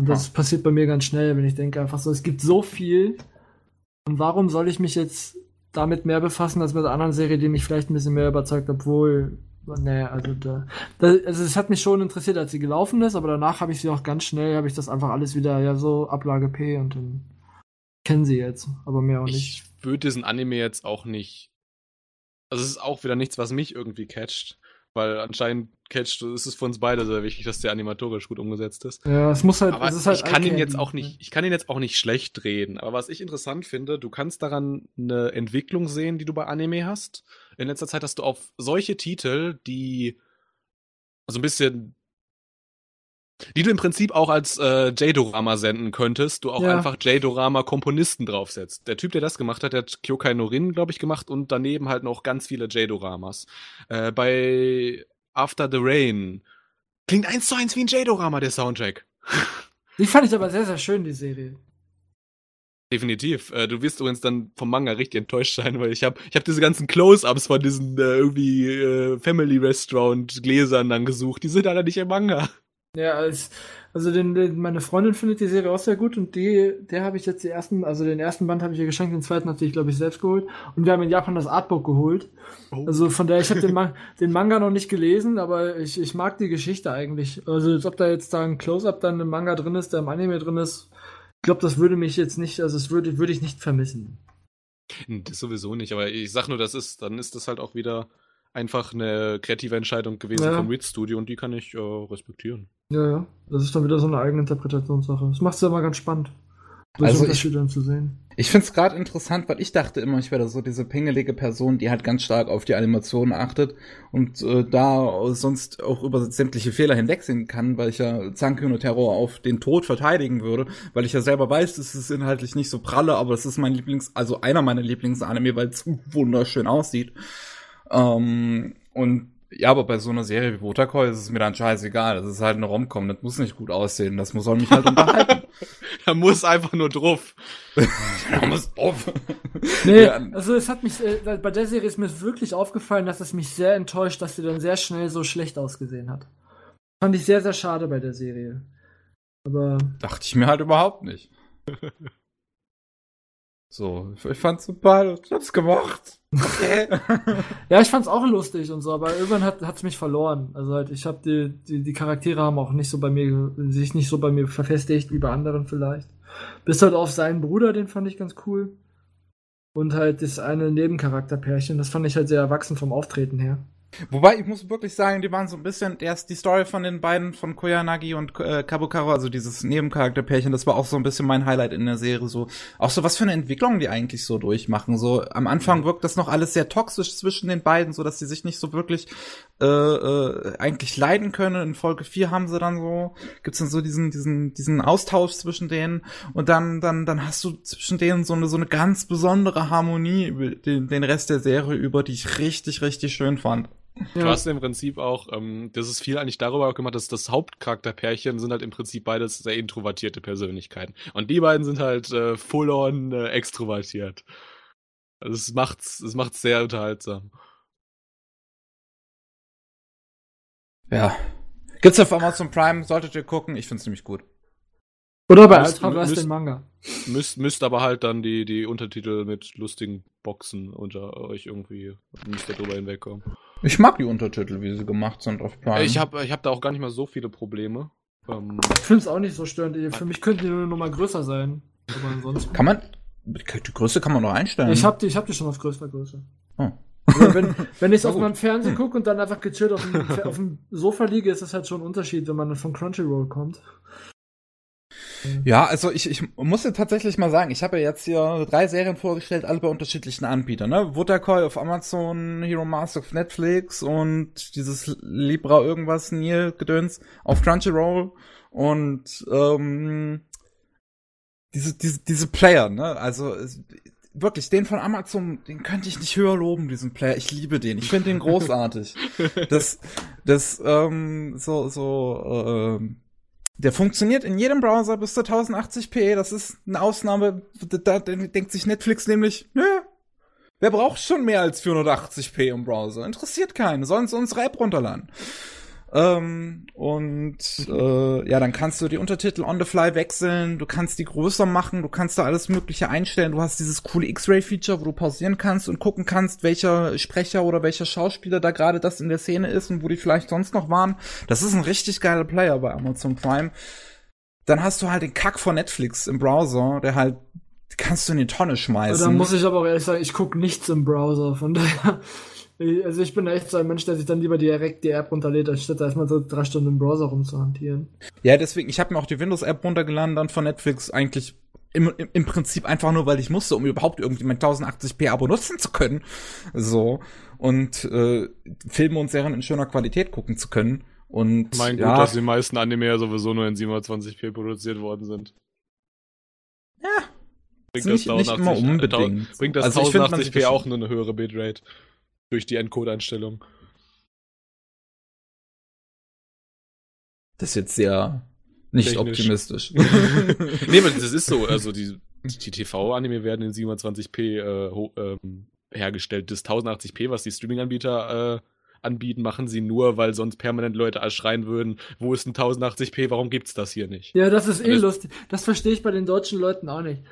Und das ja. passiert bei mir ganz schnell, wenn ich denke einfach so, es gibt so viel und warum soll ich mich jetzt damit mehr befassen als mit der anderen Serie, die mich vielleicht ein bisschen mehr überzeugt, obwohl, nee, also da, da also es hat mich schon interessiert, als sie gelaufen ist, aber danach habe ich sie auch ganz schnell, habe ich das einfach alles wieder, ja, so Ablage P und dann kennen sie jetzt, aber mehr auch nicht. Ich würde diesen Anime jetzt auch nicht, also es ist auch wieder nichts, was mich irgendwie catcht. Weil anscheinend catcht, ist es für uns beide sehr wichtig, dass der animatorisch gut umgesetzt ist. Ja, es muss halt, aber es ist halt ich kann ihn jetzt auch nicht, ich kann ihn jetzt auch nicht schlecht reden. Aber was ich interessant finde, du kannst daran eine Entwicklung sehen, die du bei Anime hast. In letzter Zeit hast du auf solche Titel, die so ein bisschen die du im Prinzip auch als äh, J-Dorama senden könntest, du auch ja. einfach J-Dorama-Komponisten draufsetzt. Der Typ, der das gemacht hat, der hat Kyokai Norin, glaube ich, gemacht und daneben halt noch ganz viele J-Doramas. Äh, bei After the Rain klingt eins zu eins wie ein J-Dorama, der Soundtrack. (laughs) Die fand ich aber sehr, sehr schön, die Serie. Definitiv. Äh, du wirst übrigens dann vom Manga richtig enttäuscht sein, weil ich habe ich hab diese ganzen Close-Ups von diesen äh, irgendwie äh, Family Restaurant Gläsern dann gesucht. Die sind alle nicht im Manga. Ja, als, also den, den, meine Freundin findet die Serie auch sehr gut und die, der habe ich jetzt die ersten, also den ersten Band habe ich ihr geschenkt, den zweiten hatte ich, glaube ich, selbst geholt. Und wir haben in Japan das Artbook geholt. Oh. Also von daher, ich habe den, (laughs) den Manga noch nicht gelesen, aber ich, ich mag die Geschichte eigentlich. Also als ob da jetzt da ein Close-Up dann im Manga drin ist, der im Anime drin ist, ich glaube, das würde mich jetzt nicht, also es würde, würde ich nicht vermissen. Das sowieso nicht, aber ich sag nur, das ist, dann ist das halt auch wieder einfach eine kreative Entscheidung gewesen ja. vom Reed Studio und die kann ich äh, respektieren. Ja, ja. Das ist dann wieder so eine eigene Interpretationssache. Das macht es ja mal ganz spannend. Also ich, zu sehen. Ich finde es gerade interessant, weil ich dachte immer, ich wäre so diese pingelige Person, die halt ganz stark auf die Animation achtet und äh, da sonst auch über sämtliche Fehler hinwegsehen kann, weil ich ja Zanki und Terror auf den Tod verteidigen würde, weil ich ja selber weiß, dass es inhaltlich nicht so pralle, aber es ist mein Lieblings, also einer meiner Lieblingsanime, weil es wunderschön aussieht. Ähm, und ja, aber bei so einer Serie wie Botakoi ist es mir dann scheißegal. Das ist halt eine Romcom, das muss nicht gut aussehen, das muss soll mich halt unterhalten. (laughs) da muss einfach nur drauf. (laughs) da muss drauf. Nee, also es hat mich, äh, bei der Serie ist mir wirklich aufgefallen, dass es mich sehr enttäuscht, dass sie dann sehr schnell so schlecht ausgesehen hat. Fand ich sehr, sehr schade bei der Serie. Aber. Dachte ich mir halt überhaupt nicht. (laughs) So, ich fand's super, ich hab's gemacht. (laughs) ja, ich fand's auch lustig und so, aber irgendwann hat hat's mich verloren. Also halt, ich habe die, die die Charaktere haben auch nicht so bei mir sich nicht so bei mir verfestigt wie bei anderen vielleicht. Bis halt auf seinen Bruder, den fand ich ganz cool. Und halt das eine Nebencharakterpärchen, das fand ich halt sehr erwachsen vom Auftreten her. Wobei, ich muss wirklich sagen, die waren so ein bisschen, erst die Story von den beiden, von Koyanagi und äh, Kabukaro, also dieses Nebencharakterpärchen, das war auch so ein bisschen mein Highlight in der Serie, so, auch so was für eine Entwicklung die eigentlich so durchmachen, so, am Anfang wirkt das noch alles sehr toxisch zwischen den beiden, so, dass sie sich nicht so wirklich, äh, äh, eigentlich leiden können, in Folge 4 haben sie dann so, gibt's dann so diesen, diesen, diesen Austausch zwischen denen, und dann, dann, dann hast du zwischen denen so eine, so eine ganz besondere Harmonie den, den Rest der Serie über, die ich richtig, richtig schön fand. Du hast im Prinzip auch, ähm, das ist viel eigentlich darüber auch gemacht, dass das Hauptcharakterpärchen sind halt im Prinzip beides sehr introvertierte Persönlichkeiten. Und die beiden sind halt äh, full-on äh, extrovertiert. Also es macht's, es macht's sehr unterhaltsam. Ja. Gibt's auf Amazon Prime, solltet ihr gucken, ich find's nämlich gut. Oder bei Ultraverse den Manga. Müsst, müsst aber halt dann die, die Untertitel mit lustigen Boxen unter euch irgendwie, müsst ihr drüber hinwegkommen. Ich mag die Untertitel, wie sie gemacht sind auf Prime. Ich habe ich hab da auch gar nicht mal so viele Probleme. Ähm, ich finde es auch nicht so störend. Für mich könnte die nur noch mal größer sein. Aber ansonsten. Kann man. Die Größe kann man doch einstellen. Ich habe die, hab die schon auf größter Größe. Oh. wenn, wenn ich (laughs) auf meinem Fernsehen gucke und dann einfach gechillt auf dem, auf dem Sofa liege, ist das halt schon ein Unterschied, wenn man von Crunchyroll kommt. Ja, also ich, ich muss ja tatsächlich mal sagen, ich habe ja jetzt hier drei Serien vorgestellt, alle bei unterschiedlichen Anbietern, ne? Wutterkoi auf Amazon, Hero Master auf Netflix und dieses Libra irgendwas Nil Gedöns auf Crunchyroll und ähm, diese, diese, diese Player, ne? Also wirklich, den von Amazon, den könnte ich nicht höher loben, diesen Player. Ich liebe den. Ich finde den großartig. (laughs) das, das, ähm, so, so, ähm, der funktioniert in jedem Browser bis zu 1080p. Das ist eine Ausnahme. Da, denkt sich Netflix nämlich, nö, wer braucht schon mehr als 480p im Browser? Interessiert keinen. Sollen sie unsere App runterladen. Ähm, und äh, ja, dann kannst du die Untertitel on the fly wechseln, du kannst die größer machen, du kannst da alles Mögliche einstellen. Du hast dieses coole X-Ray-Feature, wo du pausieren kannst und gucken kannst, welcher Sprecher oder welcher Schauspieler da gerade das in der Szene ist und wo die vielleicht sonst noch waren. Das ist ein richtig geiler Player bei Amazon Prime. Dann hast du halt den Kack von Netflix im Browser, der halt kannst du in die Tonne schmeißen. Da muss ich aber auch ehrlich sagen, ich gucke nichts im Browser, von daher also ich bin echt so ein Mensch, der sich dann lieber direkt die App runterlädt, anstatt erstmal so drei Stunden im Browser rumzuhantieren. Ja, deswegen, ich habe mir auch die Windows-App runtergeladen, dann von Netflix eigentlich im, im, im Prinzip einfach nur, weil ich musste, um überhaupt irgendwie mein 1080p-Abo nutzen zu können. So. Und äh, Filme und Serien in schöner Qualität gucken zu können. Und mein ja, Gut, dass die meisten Anime ja sowieso nur in 720p produziert worden sind. Ja. Bringt das, nicht, 1080, nicht immer unbedingt. Bringt das also 1080p auch nur eine höhere Bitrate durch die Encode-Einstellung. Das ist jetzt sehr nicht Technisch. optimistisch. (laughs) nee, aber das ist so. Also die Die TV-Anime werden in 720p äh, ho- ähm, hergestellt. Das 1080p, was die Streaming-Anbieter äh, anbieten, machen sie nur, weil sonst permanent Leute schreien würden, wo ist ein 1080p, warum gibt's das hier nicht? Ja, das ist eh Das- lustig. Das verstehe ich bei den deutschen Leuten auch nicht.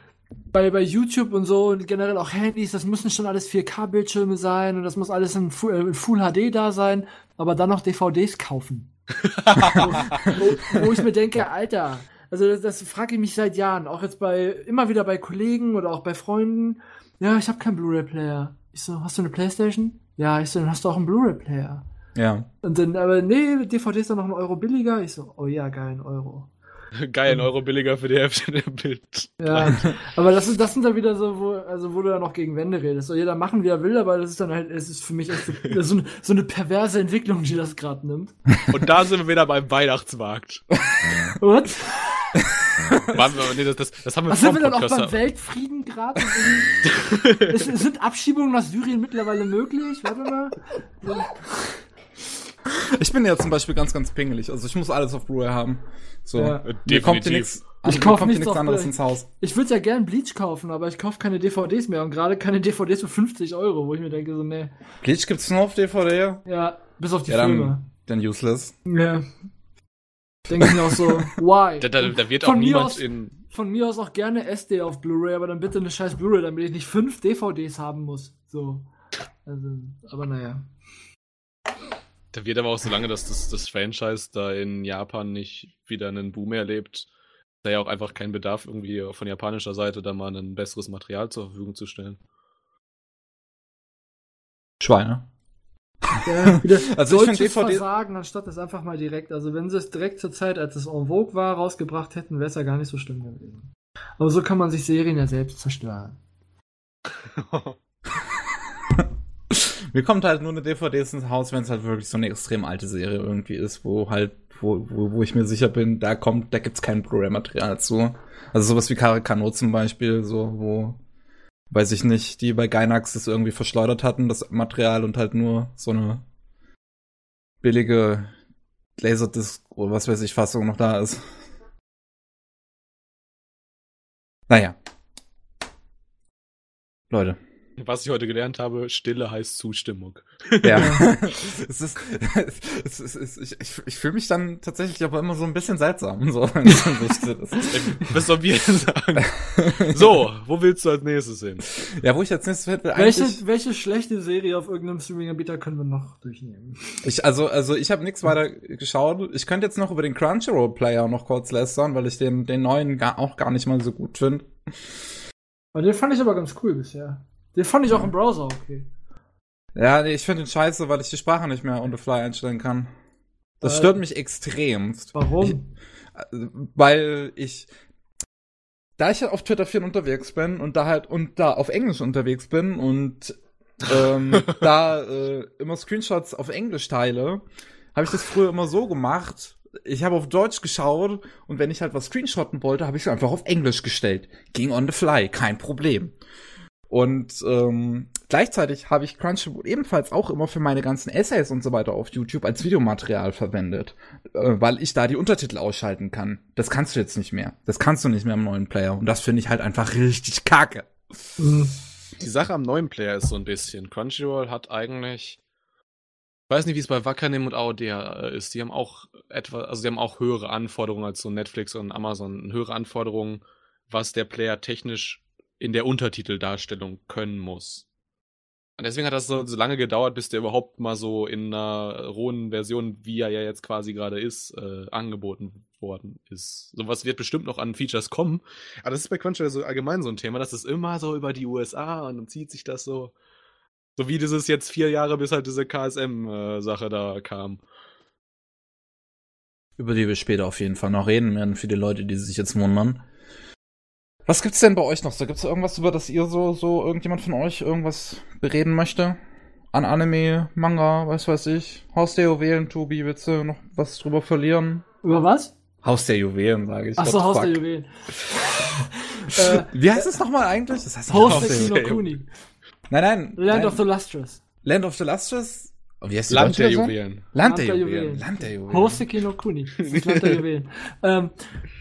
Bei, bei YouTube und so und generell auch Handys, das müssen schon alles 4K-Bildschirme sein und das muss alles in Full, äh, in Full HD da sein, aber dann noch DVDs kaufen. (laughs) wo, wo ich mir denke, Alter, also das, das frage ich mich seit Jahren, auch jetzt bei, immer wieder bei Kollegen oder auch bei Freunden. Ja, ich habe keinen Blu-ray-Player. Ich so, hast du eine Playstation? Ja, ich so, dann hast du auch einen Blu-ray-Player. Ja. Und dann, aber nee, DVD ist dann noch ein Euro billiger. Ich so, oh ja, geil, ein Euro. (laughs) Geil, ein Euro billiger für die Hälfte der Bild. Ja, aber das, ist, das sind dann wieder so, wo, also wo du dann noch gegen Wände redest. So jeder machen, wie er will, aber das ist dann halt, es ist für mich echt so, (laughs) so, eine, so eine perverse Entwicklung, die das gerade nimmt. Und da sind wir wieder beim Weihnachtsmarkt. (laughs) What? Waren wir, nee, das, das, das haben wir Was sind wir dann auch beim Weltfrieden gerade? Sind Abschiebungen nach Syrien mittlerweile möglich? Warte mal. (laughs) Ich bin ja zum Beispiel ganz, ganz pingelig. Also ich muss alles auf Blu-ray haben. So. Ja. Mir kommt hier Definitiv. nichts, Ich mir kauf kommt hier nichts auf anderes ins Haus. Ich würde ja gern Bleach kaufen, aber ich kaufe keine DVDs mehr und gerade keine DVDs für 50 Euro, wo ich mir denke, so, nee. Bleach gibt's nur auf DVD? Ja, bis auf die Ja, Filme. dann, dann useless. Ja. Denke ich mir auch so, why? Da, da, da wird Von auch mir niemand aus- in. Von mir aus auch gerne SD auf Blu-ray, aber dann bitte eine scheiß Blu-ray, damit ich nicht fünf DVDs haben muss. So. Also, aber naja. Da wird aber auch so lange, dass das, das Franchise da in Japan nicht wieder einen Boom erlebt, da ja auch einfach kein Bedarf irgendwie von japanischer Seite da mal ein besseres Material zur Verfügung zu stellen. Schweine. Ja, wieder (laughs) Also ich deutsches find DVD Versagen, anstatt das einfach mal direkt. Also wenn sie es direkt zur Zeit, als es en vogue war, rausgebracht hätten, wäre es ja gar nicht so schlimm gewesen. Aber so kann man sich Serien ja selbst zerstören. (laughs) Mir kommt halt nur eine DVD ins Haus, wenn es halt wirklich so eine extrem alte Serie irgendwie ist, wo halt, wo, wo, wo ich mir sicher bin, da kommt, da gibt's kein Blu-ray-Material zu. Also sowas wie Karakano zum Beispiel, so, wo, weiß ich nicht, die bei Gainax das irgendwie verschleudert hatten, das Material und halt nur so eine billige Laserdisc oder was weiß ich Fassung noch da ist. Naja. Leute. Was ich heute gelernt habe, Stille heißt Zustimmung. Ja. (laughs) es ist, es ist, es ist, ich, ich, fühle mich dann tatsächlich aber immer so ein bisschen seltsam, so. Was sollen wir sagen? So, wo willst du als nächstes hin? Ja, wo ich als nächstes hätte, Welche, welche schlechte Serie auf irgendeinem Streaming-Anbieter können wir noch durchnehmen? ich, also, also, ich habe nichts weiter geschaut. Ich könnte jetzt noch über den Crunchyroll-Player noch kurz lästern, weil ich den, den neuen gar, auch gar nicht mal so gut finde. Aber den fand ich aber ganz cool bisher. Den fand ich auch im Browser okay. Ja, nee, ich finde den scheiße, weil ich die Sprache nicht mehr on the fly einstellen kann. Das Äh, stört mich extremst. Warum? Ich, weil ich da ich ja auf Twitter viel unterwegs bin und da halt und da auf Englisch unterwegs bin und ähm, (laughs) da äh, immer Screenshots auf Englisch teile, habe ich das früher immer so gemacht. Ich habe auf Deutsch geschaut und wenn ich halt was screenshotten wollte, habe ich es einfach auf Englisch gestellt. Ging on the fly, kein Problem. Und ähm, gleichzeitig habe ich Crunchyroll ebenfalls auch immer für meine ganzen Essays und so weiter auf YouTube als Videomaterial verwendet, äh, weil ich da die Untertitel ausschalten kann. Das kannst du jetzt nicht mehr. Das kannst du nicht mehr im neuen Player. Und das finde ich halt einfach richtig kacke. Mhm. Die Sache am neuen Player ist so ein bisschen. Crunchyroll hat eigentlich. Ich weiß nicht, wie es bei Wakanim und AOD ist. Die haben auch etwa, also die haben auch höhere Anforderungen als so Netflix und Amazon. Höhere Anforderungen, was der Player technisch in der Untertiteldarstellung können muss. Und deswegen hat das so, so lange gedauert, bis der überhaupt mal so in einer rohen Version, wie er ja jetzt quasi gerade ist, äh, angeboten worden ist. Sowas wird bestimmt noch an Features kommen. Aber das ist bei Crunchyroll so allgemein so ein Thema. Das ist immer so über die USA und dann zieht sich das so. So wie dieses jetzt vier Jahre, bis halt diese KSM-Sache da kam. Über die wir später auf jeden Fall noch reden werden, für die Leute, die sich jetzt wundern. Was gibt's denn bei euch noch so? Gibt's irgendwas, über das ihr so, so irgendjemand von euch irgendwas bereden möchte? An Anime, Manga, was weiß ich? Haus der Juwelen, Tobi, willst du noch was drüber verlieren? Über was? Haus der Juwelen, sage ich. Ach so, What the Haus der fuck? Juwelen. (laughs) äh, Wie heißt es nochmal eigentlich? Das heißt Haus Haus der der Kino Juwelen. Kuni. Nein, nein. Land nein. of the Lustrous. Land of the Lustrous Und wie heißt die Land der? Juwelen. Land der Land der Juwelen. Juwelen. Land der Juwelen. Hoseki no Kuni. Das ist Land der Juwelen. (laughs) ähm,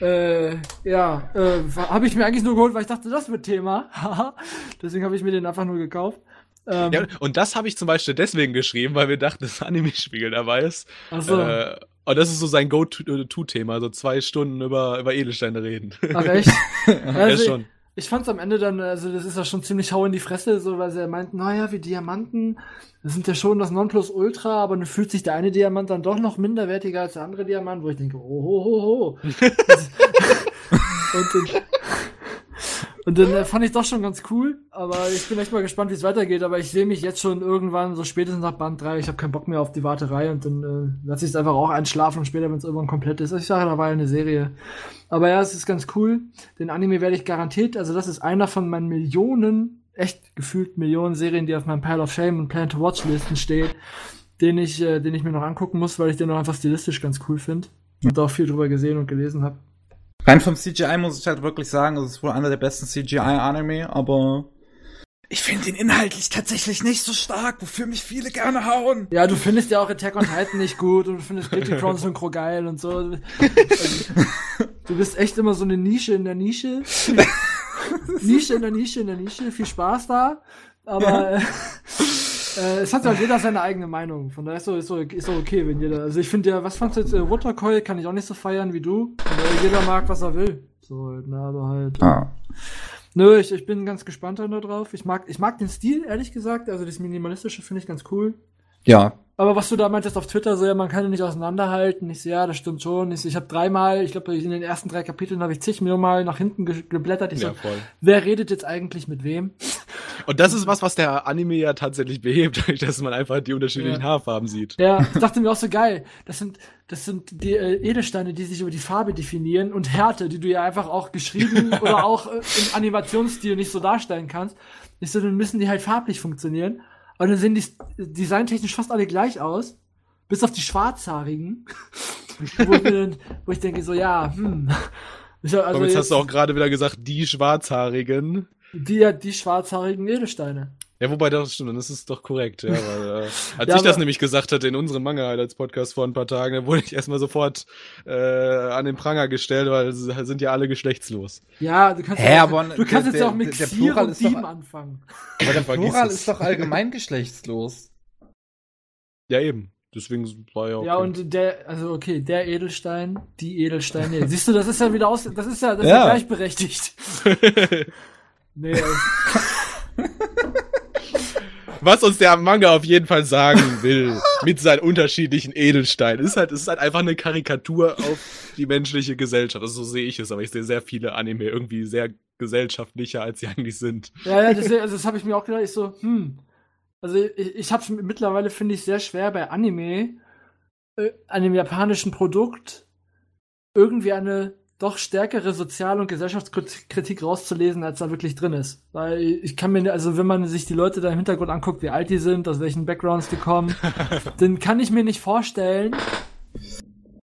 äh, ja, äh, habe ich mir eigentlich nur geholt, weil ich dachte, das wird Thema. Deswegen habe ich mir den einfach nur gekauft. Ähm, Ja, und das habe ich zum Beispiel deswegen geschrieben, weil wir dachten, (laughs) dass Anime-Spiegel dabei ist. achso. Äh, und das ist so sein Go-To-Thema, so zwei Stunden über, über Edelsteine reden. Ach echt? (laughs) ja, Also, schon. Ich fand's am Ende dann, also das ist ja schon ziemlich hau in die Fresse, so weil sie ja meinten, naja, wie Diamanten, das sind ja schon das Nonplusultra, aber dann fühlt sich der eine Diamant dann doch noch minderwertiger als der andere Diamant, wo ich denke, oh, ho, ho, ho. (laughs) (laughs) Und dann, und dann äh, fand ich doch schon ganz cool, aber ich bin echt mal gespannt, wie es weitergeht, aber ich sehe mich jetzt schon irgendwann, so spätestens nach Band 3, ich habe keinen Bock mehr auf die Warterei und dann äh, lasse ich es einfach auch einschlafen und später, wenn es irgendwann komplett ist. Ich sage, da war eine Serie. Aber ja, es ist ganz cool. Den Anime werde ich garantiert, also das ist einer von meinen Millionen, echt gefühlt Millionen Serien, die auf meinem Pile of Shame und Plan to Watch Listen steht, den ich, äh, den ich mir noch angucken muss, weil ich den noch einfach stilistisch ganz cool finde. Und da auch viel drüber gesehen und gelesen habe. Rein vom CGI muss ich halt wirklich sagen, es ist wohl einer der besten CGI-Anime, aber ich finde ihn inhaltlich tatsächlich nicht so stark, wofür mich viele gerne hauen. Ja, du findest ja auch Attack on Titan nicht gut und du findest Guilty (laughs) Crown Synchro geil und so. Also, du bist echt immer so eine Nische in der Nische. (laughs) Nische in der Nische in der Nische. Viel Spaß da. Aber äh, äh, es hat ja jeder seine eigene Meinung. Von daher ist so, ist so, ist so okay, wenn jeder. Also ich finde ja, was fandst du jetzt? Äh, Watercoil kann ich auch nicht so feiern wie du. Aber jeder mag, was er will. So, na, aber halt. Ah. Nö, ich, ich bin ganz gespannt da drauf. Ich mag, ich mag den Stil, ehrlich gesagt. Also das Minimalistische finde ich ganz cool. Ja. Aber was du da meintest auf Twitter, so ja, man kann ihn nicht auseinanderhalten. Ich so, ja, das stimmt schon. Ich, so, ich habe dreimal, ich glaube, in den ersten drei Kapiteln habe ich zig Millionen Mal nach hinten ge geblättert. Ich Ja, so, voll. wer redet jetzt eigentlich mit wem? Und das ist was, was der Anime ja tatsächlich behebt, (laughs) dass man einfach die unterschiedlichen Ja. Haarfarben sieht. Ja, ich dachte mir auch so geil. Das sind, das sind die äh, Edelsteine, die sich über die Farbe definieren und Härte, die du ja einfach auch geschrieben (laughs) oder auch äh, im Animationsstil nicht so darstellen kannst. Ich so, dann müssen die halt farblich funktionieren. Und dann sehen die designtechnisch fast alle gleich aus. Bis auf die schwarzhaarigen. (laughs) wo, ich dann, wo ich denke so, ja, hm. Also Und jetzt, jetzt hast du auch gerade wieder gesagt, die Schwarzhaarigen. die, die schwarzhaarigen Edelsteine. Ja, wobei das stimmt, das ist doch korrekt, ja. Weil, äh, (laughs) als Ja, ich das nämlich gesagt hatte in unserem Manga-Highlights-Podcast vor ein paar Tagen, da wurde ich erstmal sofort äh, an den Pranger gestellt, weil sie sind ja alle geschlechtslos. Ja, du kannst, Hä, ja, auch, aber du kannst der- jetzt auch der- mit der Xier Plural und ist doch- Dieben anfangen. Aber (laughs) der Plural ist doch allgemein geschlechtslos. Ja, eben. Deswegen war ja okay. Ja, und der, also okay, der Edelstein, die Edelsteine. (laughs) Siehst du, das ist ja wieder aus, das ist ja, das ist ja Ja. gleichberechtigt. nee, äh, Was uns der Manga auf jeden Fall sagen will, (laughs) mit seinen unterschiedlichen Edelsteinen, ist halt, ist halt einfach eine Karikatur auf die menschliche Gesellschaft. Also so sehe ich es, aber ich sehe sehr viele Anime irgendwie sehr gesellschaftlicher, als sie eigentlich sind. ja, ja, das, also das habe ich mir auch gedacht, ich so, hm. Also ich, ich habe mittlerweile finde ich sehr schwer bei Anime, äh, einem japanischen Produkt, irgendwie eine doch stärkere Sozial- und Gesellschaftskritik rauszulesen, als da wirklich drin ist. Weil ich kann mir, also wenn man sich die Leute da im Hintergrund anguckt, wie alt die sind, aus welchen Backgrounds die kommen, (laughs) dann kann ich mir nicht vorstellen,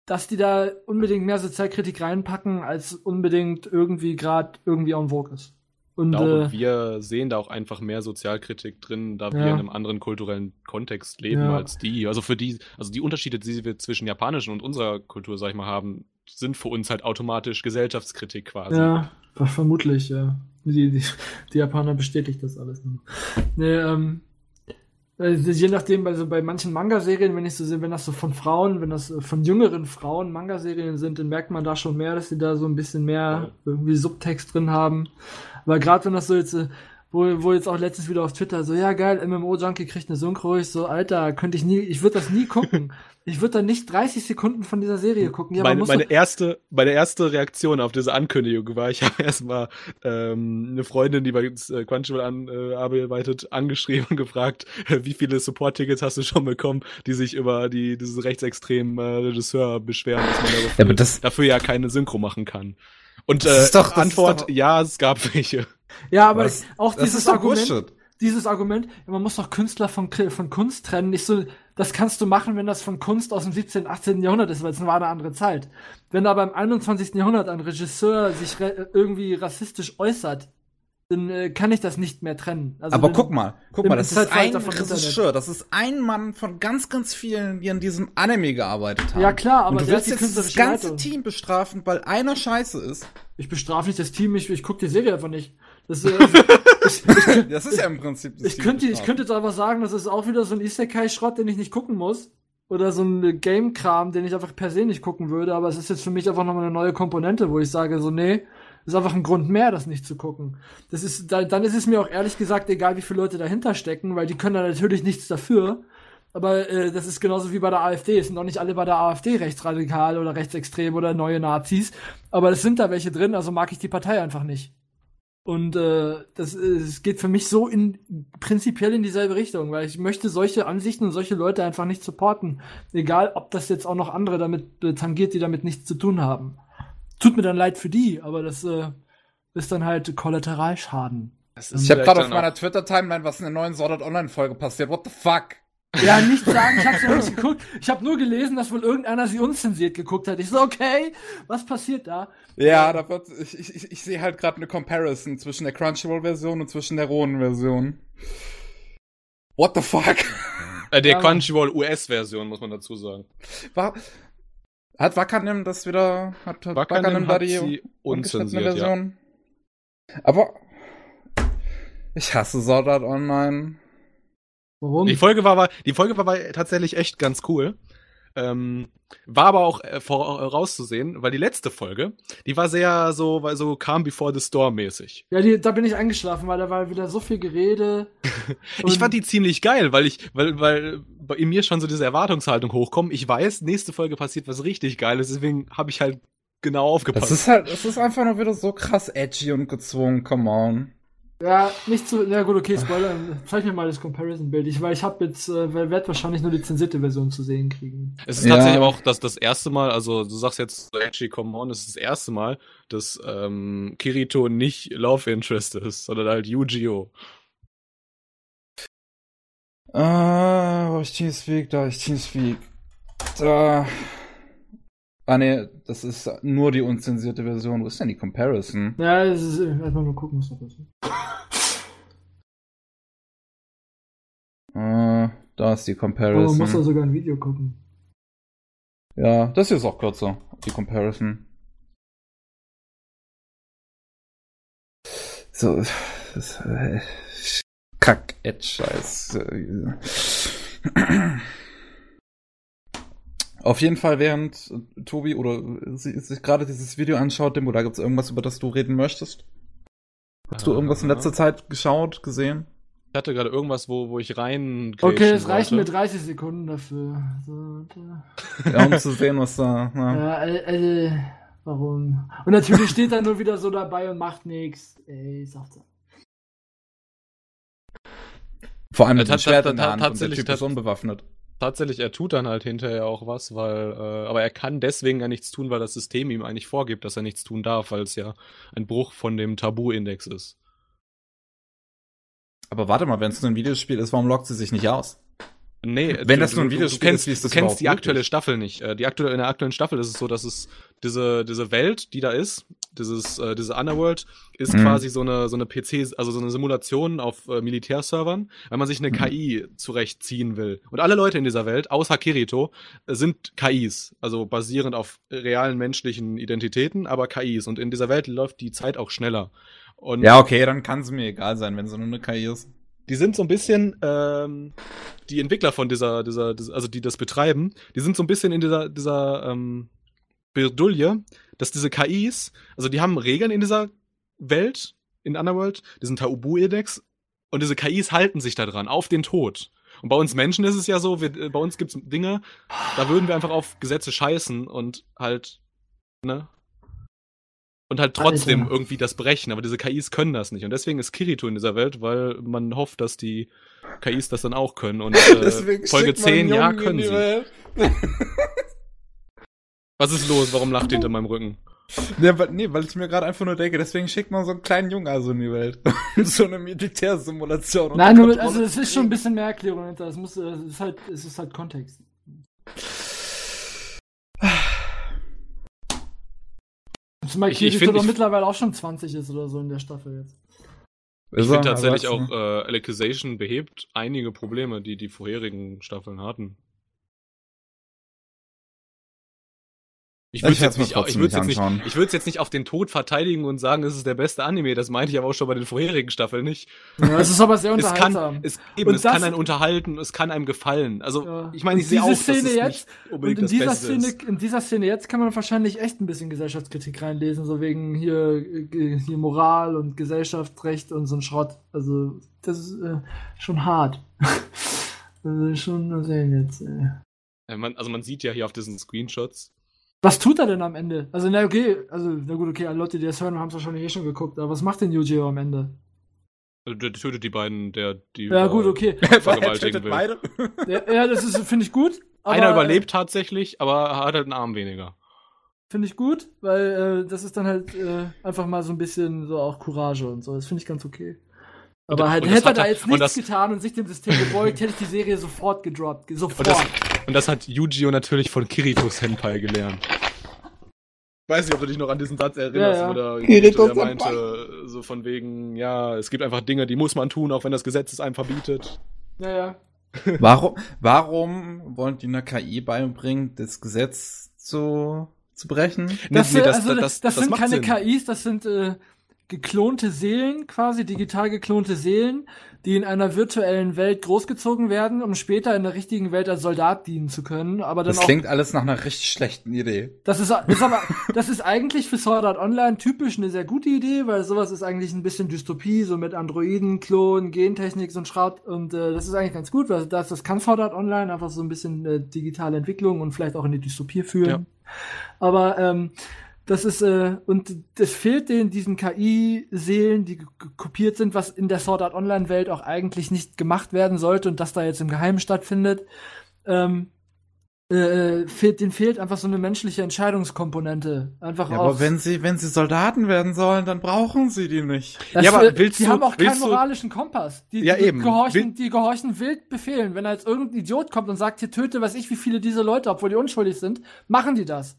dass die da unbedingt mehr Sozialkritik reinpacken, als unbedingt irgendwie gerade irgendwie en vogue ist. Und Ich glaube, äh, wir sehen da auch einfach mehr Sozialkritik drin, da wir Ja. in einem anderen kulturellen Kontext leben Ja. als die. Also für die, also die Unterschiede, die wir zwischen japanischen und unserer Kultur, sag ich mal, haben, sind für uns halt automatisch Gesellschaftskritik quasi. ja, ver- vermutlich, ja. Die, die, die Japaner bestätigt das alles. Nee, ähm, also je nachdem, also bei manchen Manga-Serien, wenn ich so sehe, wenn das so von Frauen, wenn das äh, von jüngeren Frauen Manga-Serien sind, dann merkt man da schon mehr, dass sie da so ein bisschen mehr irgendwie Subtext drin haben. Aber gerade wenn das so jetzt, äh, wo, wo jetzt auch letztens wieder auf Twitter so, ja geil, MMO-Junkie kriegt eine Synchro, ich so, Alter, könnte ich nie, ich würde das nie gucken. (laughs) Ich würde da nicht 30 Sekunden von dieser Serie gucken. Ja, man meine, muss meine doch- erste, meine erste Reaktion auf diese Ankündigung war, ich (laughs) habe erstmal ähm, eine Freundin, die bei uns, äh, Crunchyroll an, äh, arbeitet, angeschrieben und gefragt, äh, (laughs) wie viele Support-Tickets hast du schon bekommen, die sich über die diesen rechtsextremen äh, Regisseur beschweren, dass man dafür, Ja, aber das- dafür ja keine Synchro machen kann. Und Das äh, ist doch- das ist Antwort, doch- ja, es gab welche. Ja, aber Was? auch Das dieses Argument, Bullshit. dieses Argument, man muss doch Künstler von, von Kunst trennen. Nicht so, das kannst du machen, wenn das von Kunst aus dem 17., 18. Jahrhundert ist, weil es war eine andere Zeit. Wenn aber im 21. Jahrhundert ein Regisseur sich re irgendwie rassistisch äußert, dann äh, kann ich das nicht mehr trennen. Also Aber dann- guck mal, guck mal, das ist halt ein Regisseur, das ist ein Mann von ganz, ganz vielen, die an diesem Anime gearbeitet haben. Ja, klar, aber Und du willst jetzt das ganze Leitung. Team bestrafen, weil einer scheiße ist. Ich bestrafe nicht das Team, ich, ich gucke die Serie einfach nicht. Das, äh, (laughs) ich, ich, Das ist ja im Prinzip das ich, Team könnte, ich könnte jetzt einfach sagen, das ist auch wieder so ein Isekai-Schrott, den ich nicht gucken muss. Oder so ein Game-Kram, den ich einfach per se nicht gucken würde. Aber es ist jetzt für mich einfach nochmal eine neue Komponente, wo ich sage, so, nee, das ist einfach ein Grund mehr, das nicht zu gucken. Das ist, da, dann ist es mir auch ehrlich gesagt egal, wie viele Leute dahinter stecken, weil die können da natürlich nichts dafür. Aber äh, das ist genauso wie bei der AfD. Es sind auch nicht alle bei der AfD rechtsradikal oder rechtsextrem oder neue Nazis. Aber es sind da welche drin, also mag ich die Partei einfach nicht. Und äh, das äh, es geht für mich so in prinzipiell in dieselbe Richtung, weil ich möchte solche Ansichten und solche Leute einfach nicht supporten. Egal, ob das jetzt auch noch andere damit äh, tangiert, die damit nichts zu tun haben. Tut mir dann leid für die, aber das äh, ist dann halt Kollateralschaden. Das Ich habe gerade auf meiner Twitter-Timeline was in der neuen Sword Art Online-Folge passiert. What the fuck? Ja, (laughs) nicht sagen, ich hab's noch nicht geguckt. Ich habe nur gelesen, dass wohl irgendeiner sie unzensiert geguckt hat. Ich so, okay, was passiert da? Ja, da wird, ich, ich, ich, sehe halt gerade eine Comparison zwischen der Crunchyroll-Version und zwischen der Ronin-Version. What the fuck? Äh, der Ja. Crunchyroll US-Version, muss man dazu sagen. War, hat Wakanim das wieder, hat, hat Wakanim da hat die sie ungeschnittene unzensiert, ja. Version? Aber ich hasse Sword Art Online. Warum? Die Folge war, war die Folge war, war tatsächlich echt ganz cool. Ähm, war aber auch äh, vorauszusehen, weil die letzte Folge, die war sehr so, war so Calm Before the Storm mäßig. ja, die, da bin ich eingeschlafen, weil da war wieder so viel Gerede. (laughs) Ich fand die ziemlich geil, weil ich, weil, weil bei in mir schon so diese Erwartungshaltung hochkommt. Ich weiß, nächste Folge passiert was richtig Geiles, deswegen habe ich halt genau aufgepasst. Das ist halt, es ist einfach nur wieder so krass edgy und gezwungen, come on. Ja, nicht zu. Ja gut, okay, Spoiler. Zeig mir mal das Comparison-Bild. Ich, weil ich habe jetzt, äh, werde wahrscheinlich nur die zensierte Version zu sehen kriegen. Es ist Ja. tatsächlich auch das, das erste Mal, also du sagst jetzt so edgy, come on, es ist das erste Mal, dass ähm, Kirito nicht Love Interest ist, sondern halt Yu-Gi-Oh! Ah, wo ich Teamspeak, da ich Teamspeak. Da. Ah ne, das ist nur die unzensierte Version. Wo ist denn die Comparison? Ja, es ist. äh, Erstmal mal gucken, was da passiert. Ah, da ist die Aber man Comparison. muss da sogar ein Video gucken. ja, das hier ist auch kürzer, die Comparison. So, das, äh, Kack, Edge, Scheiß. Auf jeden Fall, während äh, Tobi oder sie- sich gerade dieses Video anschaut, Dimmo, da gibt's irgendwas, über das du reden möchtest? Hast du irgendwas in letzter Zeit geschaut, gesehen? Ich hatte gerade irgendwas, wo, wo ich rein. Okay, es reichen mir wollte. 30 Sekunden dafür. So. Ja, um zu sehen, was da. Na. (laughs) Ja, äh, äh, warum? Und natürlich steht er nur wieder so dabei und macht nichts. Ey, sagt er. Vor allem mit dem Schwert in der Hand und der tatsächlich Typ ist unbewaffnet. Tatsächlich, er tut dann halt hinterher auch was, weil, äh, aber er kann deswegen ja nichts tun, weil das System ihm eigentlich vorgibt, dass er nichts tun darf, weil es ja ein Bruch von dem Tabu-Index ist. Aber warte mal, wenn es nur ein Videospiel ist, warum lockt sie sich nicht aus? Nee, Wenn das nur ein du, Videospiel du kennst, ist, wie ist du das kennst überhaupt die aktuelle möglich? Staffel nicht. Äh, Die aktuelle, in der aktuellen Staffel ist es so, dass es diese, diese Welt, die da ist, dieses, äh, diese Underworld, ist Mhm. quasi so eine, so eine PC, also so eine Simulation auf äh, Militärservern, weil man sich eine Mhm. KI zurechtziehen will. Und alle Leute in dieser Welt, außer Kirito, sind KIs, also basierend auf realen menschlichen Identitäten, aber KIs. Und in dieser Welt läuft die Zeit auch schneller. Und Ja, okay, dann kann es mir egal sein, wenn es nur eine KI ist. die sind so ein bisschen, ähm, die Entwickler von dieser, dieser, dieser, also die das betreiben, die sind so ein bisschen in dieser, dieser ähm, Bredouille, dass diese KIs, also die haben Regeln in dieser Welt, in Underworld, diesen Taubu-Index, und diese KIs halten sich da dran, auf den Tod. Und bei uns Menschen ist es ja so, wir, äh, bei uns gibt's Dinge, da würden wir einfach auf Gesetze scheißen und halt, ne? Und halt trotzdem Alter. irgendwie das brechen, aber diese KIs können das nicht. Und deswegen ist Kirito in dieser Welt, weil man hofft, dass die KIs das dann auch können. Und (laughs) äh, Folge 10, ja, können sie. (laughs) Was ist los? Warum lacht ihr hinter meinem Rücken? Nee, weil, nee, weil ich mir gerade einfach nur denke, deswegen schickt man so einen kleinen Jungen also in die Welt. (laughs) so eine Militärsimulation. Nein, nur, also es ist schon ein bisschen mehr Erklärung dahinter. Es muss, äh, es ist halt, es ist halt Kontext. Zumal Ich- ich Kirito find- ich- mittlerweile auch schon 20 ist oder so in der Staffel jetzt. Ich finde tatsächlich auch, äh, Alicization behebt einige Probleme, die die vorherigen Staffeln hatten. Ich würde werd's jetzt nicht, ich jetzt nicht, ich jetzt nicht auf den Tod verteidigen und sagen, es ist der beste Anime. Das meinte ich aber auch schon bei den vorherigen Staffeln nicht. Ja, es ist aber sehr Es unterhaltsam. kann, es, eben, Und es das- kann einen unterhalten, es kann einem gefallen. Also, Ja. ich meine, ich sehe auch, dass Szene es jetzt- nicht Und unbedingt in das dieser, Beste Szene, ist. in dieser Szene jetzt kann man wahrscheinlich echt ein bisschen Gesellschaftskritik reinlesen, so wegen hier, äh, hier Moral und Gesellschaftsrecht und so ein Schrott. Also, das ist äh, schon hart. (laughs) also, schon sehen jetzt. Äh. Man, also man sieht ja hier auf diesen Screenshots, Was tut er denn am Ende? Also, na okay, also, na gut, okay, alle Leute, die das hören, haben es wahrscheinlich eh schon geguckt, aber was macht denn Yu-Gi-Oh! am Ende? äh, der tötet die beiden, der die Ja, gut, okay. (laughs) vergewaltigen will. beide. (laughs) ja, ja, das ist, finde ich gut. (laughs) aber, Einer äh, überlebt tatsächlich, aber hat halt einen Arm weniger. Finde ich gut, weil äh, das ist dann halt äh, einfach mal so ein bisschen so auch Courage und so. Das finde ich ganz okay. Und Aber halt, und hätte er da jetzt und nichts das- getan und sich dem System gebeugt, hätte ich die Serie sofort gedroppt. ge- Sofort. Und das, und das hat Yu-Gi-Oh! natürlich von Kirito Senpai gelernt. Weiß nicht, ob du dich noch an diesen Satz erinnerst, Ja, ja. wo der Kirito der meinte, so von wegen, ja, es gibt einfach Dinge, die muss man tun, auch wenn das Gesetz es einem verbietet. ja, ja. (laughs) Warum, warum wollen die einer KI beibringen, das Gesetz zu, zu brechen? Das, Nee, nee, äh, also, das, das, sind macht keine Sinn. KIs, das sind äh, geklonte Seelen, quasi digital geklonte Seelen, die in einer virtuellen Welt großgezogen werden, um später in der richtigen Welt als Soldat dienen zu können. Aber dann Das auch klingt alles nach einer richtig schlechten Idee. Das ist, ist aber, das ist eigentlich für Sword Art Online typisch eine sehr gute Idee, weil sowas ist eigentlich ein bisschen Dystopie, so mit Androiden, Klonen, Gentechnik, so ein Schrott. Und äh, das ist eigentlich ganz gut, weil das, das kann Sword Art Online einfach so ein bisschen äh, digitale Entwicklung und vielleicht auch in die Dystopie führen. Ja. Aber ähm, das ist, äh, und das fehlt denen diesen KI-Seelen, die kopiert sind, was in der Sword Art Online-Welt auch eigentlich nicht gemacht werden sollte und das da jetzt im Geheimen stattfindet. Ähm, äh, fehlt, denen fehlt einfach so eine menschliche Entscheidungskomponente. Einfach Ja, aber wenn sie, wenn sie Soldaten werden sollen, dann brauchen sie die nicht. das, Ja, aber äh, willst die du- haben auch keinen moralischen Kompass. Die, Ja, die eben. Gehorchen, Will- die gehorchen wild Befehlen. Wenn da jetzt irgendein Idiot kommt und sagt, hier töte, weiß ich, wie viele diese Leute, obwohl die unschuldig sind, machen die das.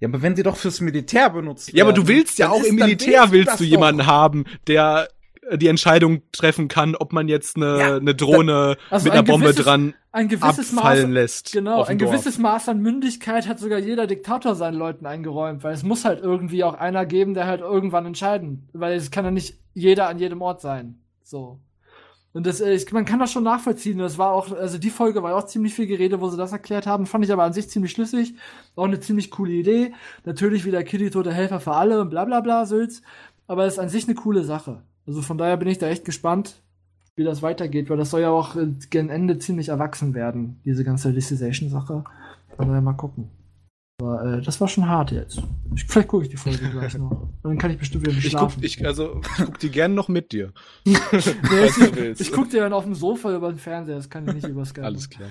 Ja, aber wenn sie doch fürs Militär benutzt Ja, aber du werden, willst ja auch ist- im Militär willst du doch. jemanden haben, der äh, die Entscheidung treffen kann, ob man jetzt eine, Ja, eine Drohne also mit ein einer Bombe gewisses- dran Ein gewisses Maß, abfallen lässt. Genau, ein Dorf. gewisses Maß an Mündigkeit hat sogar jeder Diktator seinen Leuten eingeräumt, weil es muss halt irgendwie auch einer geben, der halt irgendwann entscheiden, weil es kann ja nicht jeder an jedem Ort sein. So. Und das, äh, ich, man kann das schon nachvollziehen. Das war auch, also die Folge war ja auch ziemlich viel Gerede, wo sie das erklärt haben. Fand ich aber an sich ziemlich schlüssig. Auch eine ziemlich coole Idee. Natürlich wieder Kirito der Helfer für alle und bla bla bla Sülz. Aber es ist an sich eine coole Sache. Also von daher bin ich da echt gespannt, wie das weitergeht, weil das soll ja auch äh, gen Ende ziemlich erwachsen werden, diese ganze Alicization-Sache. Von daher mal gucken. Aber äh, das war schon hart jetzt. Ich, vielleicht gucke ich die Folge gleich noch. Und dann kann ich bestimmt wieder nicht Ich guck, schlafen. ich, also, ich guck die gern noch mit dir. (laughs) Nee, ich, ich guck dir dann auf dem Sofa über den Fernseher, das kann ich nicht über Skype. Alles klar.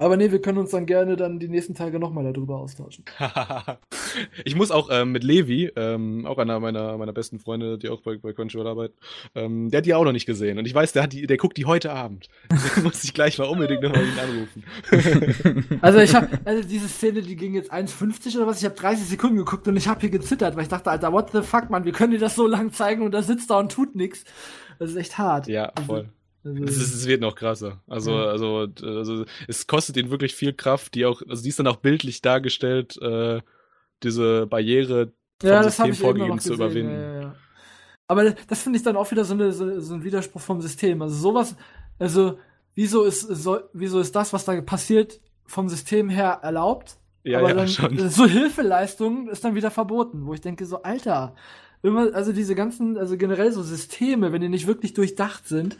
Aber nee, wir können uns dann gerne dann die nächsten Tage nochmal darüber austauschen. (laughs) ich muss auch ähm, mit Levi, ähm, auch einer meiner, meiner besten Freunde, die auch bei, bei Crunchyroll arbeitet, ähm, der hat die auch noch nicht gesehen. Und ich weiß, der, hat die, der guckt die heute Abend. (laughs) Den muss ich gleich mal unbedingt nochmal ihn anrufen. (laughs) Also ich habe, also diese Szene, die ging jetzt 1,50 oder was, ich habe 30 Sekunden geguckt und ich habe hier gezittert, weil ich dachte, Alter, what the fuck, man, wie können die das so lang zeigen und da sitzt da und tut nix. Das ist echt hart. ja, voll. Also, Es, ist, es wird noch krasser. Also, Ja. also, also, es kostet ihn wirklich viel Kraft, die auch, also die ist dann auch bildlich dargestellt, äh, diese Barriere vom ja, das System vorgegeben gesehen. zu überwinden. Ja, ja. Aber das finde ich dann auch wieder so, eine, so, so ein Widerspruch vom System. Also sowas, also wieso ist, so, wieso ist das, was da passiert, vom System her erlaubt? Ja, aber ja, dann schon. so Hilfeleistung ist dann wieder verboten, wo ich denke so, Alter, immer, also diese ganzen, also generell so Systeme, wenn die nicht wirklich durchdacht sind,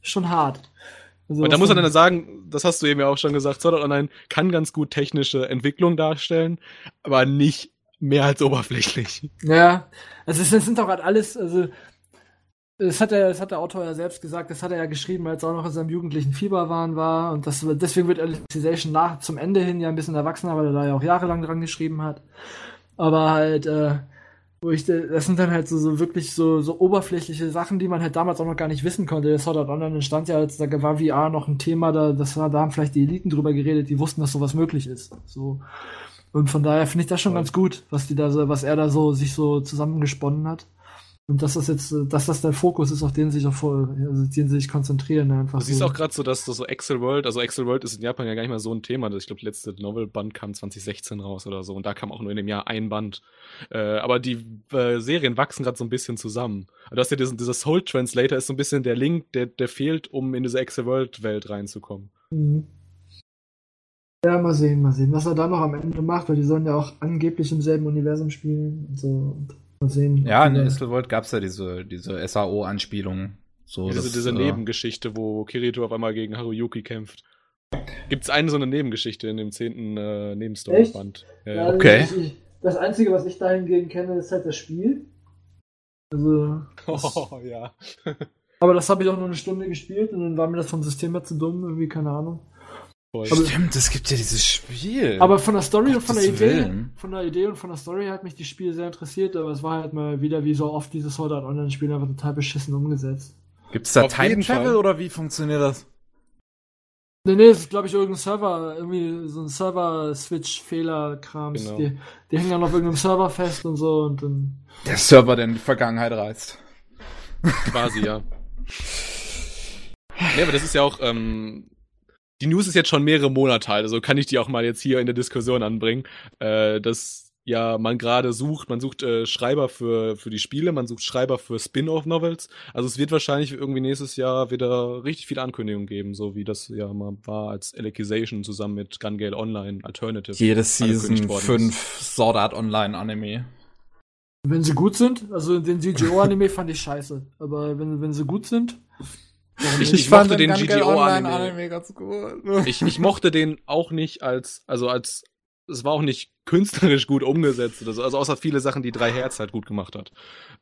schon hart. Also Und da muss man dann- sagen, das hast du eben ja auch schon gesagt, Sword Art Online kann ganz gut technische Entwicklung darstellen, aber nicht mehr als oberflächlich. Ja, also es, es sind doch halt alles, also das hat, er, das hat der Autor ja selbst gesagt, das hat er ja geschrieben, als er auch noch in seinem jugendlichen Fieberwahn war und das, deswegen wird Alicization nach zum Ende hin ja ein bisschen erwachsener, weil er da ja auch jahrelang dran geschrieben hat. Aber halt, äh, wo ich, das sind dann halt so, so wirklich so, so oberflächliche Sachen, die man halt damals auch noch gar nicht wissen konnte. Das Sword Art Online entstand ja, als da war VR noch ein Thema, da, das war, da haben vielleicht die Eliten drüber geredet, die wussten, dass sowas möglich ist. So. Und von daher finde ich das schon Voll. ganz gut, was die da so, was er da so sich so zusammengesponnen hat. Und dass das jetzt, äh, dass das der Fokus ist, auf den sie sich auch vor, also den sie sich konzentrieren, einfach. Du siehst auch gerade so, dass das so Excel World, also Excel World ist in Japan ja gar nicht mal so ein Thema. Ich glaube, letzte Novel-Band kam 2016 raus oder so und da kam auch nur in dem Jahr ein Band. Äh, aber die äh, Serien wachsen gerade so ein bisschen zusammen. Du hast ja diesen, dieser Soul Translator ist so ein bisschen der Link, der, der fehlt, um in diese Excel World-Welt reinzukommen. Mhm. Ja, mal sehen, mal sehen, was er da noch am Ende macht, weil die sollen ja auch angeblich im selben Universum spielen und so. Mal sehen. Ja, in Estelvold gab es ja diese, diese SAO-Anspielung. So, diese, das, diese äh, Nebengeschichte, wo Kirito auf einmal gegen Haruyuki kämpft. Gibt es eine so eine Nebengeschichte in dem zehnten äh, Nebenstory-Band? Ja, ja. Okay. Ich, das Einzige, was ich dahingehend kenne, ist halt das Spiel. Also. (laughs) Das, oh, ja. aber das habe ich auch nur eine Stunde gespielt und dann war mir das vom System her zu dumm, irgendwie, keine Ahnung. Aber, Stimmt, es gibt ja dieses Spiel. Aber von der Story und von der Idee, Willen. von der Idee und von der Story hat mich die Spiel sehr interessiert, aber es war halt mal wieder wie so oft dieses Sword Art Online Spiel einfach total beschissen umgesetzt. Gibt es da Auf Time Travel oder wie funktioniert das? Nee, nee, das ist glaube ich irgendein Server, irgendwie so ein Server-Switch-Fehler-Krams. Genau. Die, die hängen dann auf irgendeinem Server fest und so und dann. Der Server, der in die Vergangenheit reist. Quasi, ja. Nee, aber das ist ja auch, ähm, die News ist jetzt schon mehrere Monate alt, also kann ich die auch mal jetzt hier in der Diskussion anbringen, äh, dass ja man gerade sucht, man sucht äh, Schreiber für, für die Spiele, man sucht Schreiber für Spin-off-Novels. Also es wird wahrscheinlich irgendwie nächstes Jahr wieder richtig viele Ankündigungen geben, so wie das ja mal war als Elecization zusammen mit Gun Gale Online Alternative. Jede Season 5 Sword Art Online Anime. Wenn sie gut sind, also den CGO-Anime fand ich scheiße, aber wenn, wenn sie gut sind, ich, ich mochte den GGO-Anime ganz gut. Ich, ich mochte den auch nicht als, also als, es war auch nicht künstlerisch gut umgesetzt oder so, also außer viele Sachen, die drei Herz halt gut gemacht hat.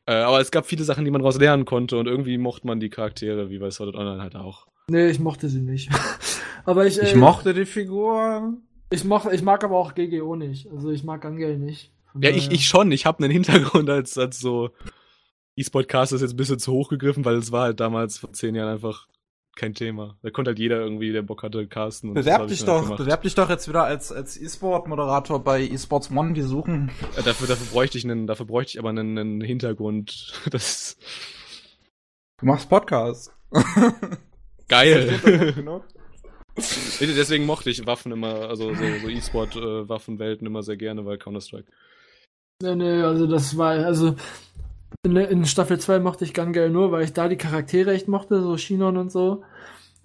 Äh, aber es gab viele Sachen, die man daraus lernen konnte und irgendwie mochte man die Charaktere, wie bei Sword Art Online halt auch. Nee, ich mochte sie nicht. (laughs) aber ich, äh, ich mochte die Figuren. Ich, moch, ich mag aber auch GGO nicht. Also ich mag Angel nicht. ja, ich, ich schon. Ich habe einen Hintergrund als, als so E-Sport-Cast ist jetzt ein bisschen zu hoch gegriffen, weil es war halt damals vor zehn Jahren einfach kein Thema. Da konnte halt jeder irgendwie, der Bock hatte, casten. bewerb dich doch, halt bewerb dich doch jetzt wieder als, als E-Sport-Moderator bei eSports One, die suchen. Ja, dafür, dafür bräuchte ich einen, dafür bräuchte ich aber einen, einen Hintergrund. (laughs) Das du machst Podcast. (laughs) Geil. Deswegen mochte ich Waffen immer, also so, so E-Sport-Waffenwelten äh, immer sehr gerne, weil Counter-Strike. Nee, nee, also das war, also in, in Staffel 2 mochte ich Gangel nur, weil ich da die Charaktere echt mochte, so Shinon und so.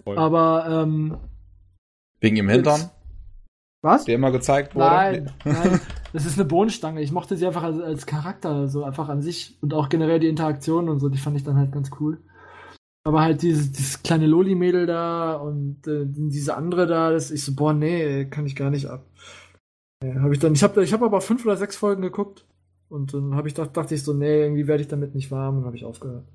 Voll. Aber, ähm. Wegen im Hintern? Was? Der immer gezeigt wurde? Nein, nein. Das ist eine Bohnenstange. Ich mochte sie einfach als, als Charakter, so einfach an sich und auch generell die Interaktion und so, die fand ich dann halt ganz cool. Aber halt dieses, dieses kleine Loli-Mädel da und äh, diese andere da, das ich so, boah, nee, kann ich gar nicht ab. Ja, hab ich dann, ich habe ich hab aber fünf oder sechs Folgen geguckt. Und dann habe ich dacht, dachte ich so, nee, irgendwie werde ich damit nicht warm und habe ich aufgehört.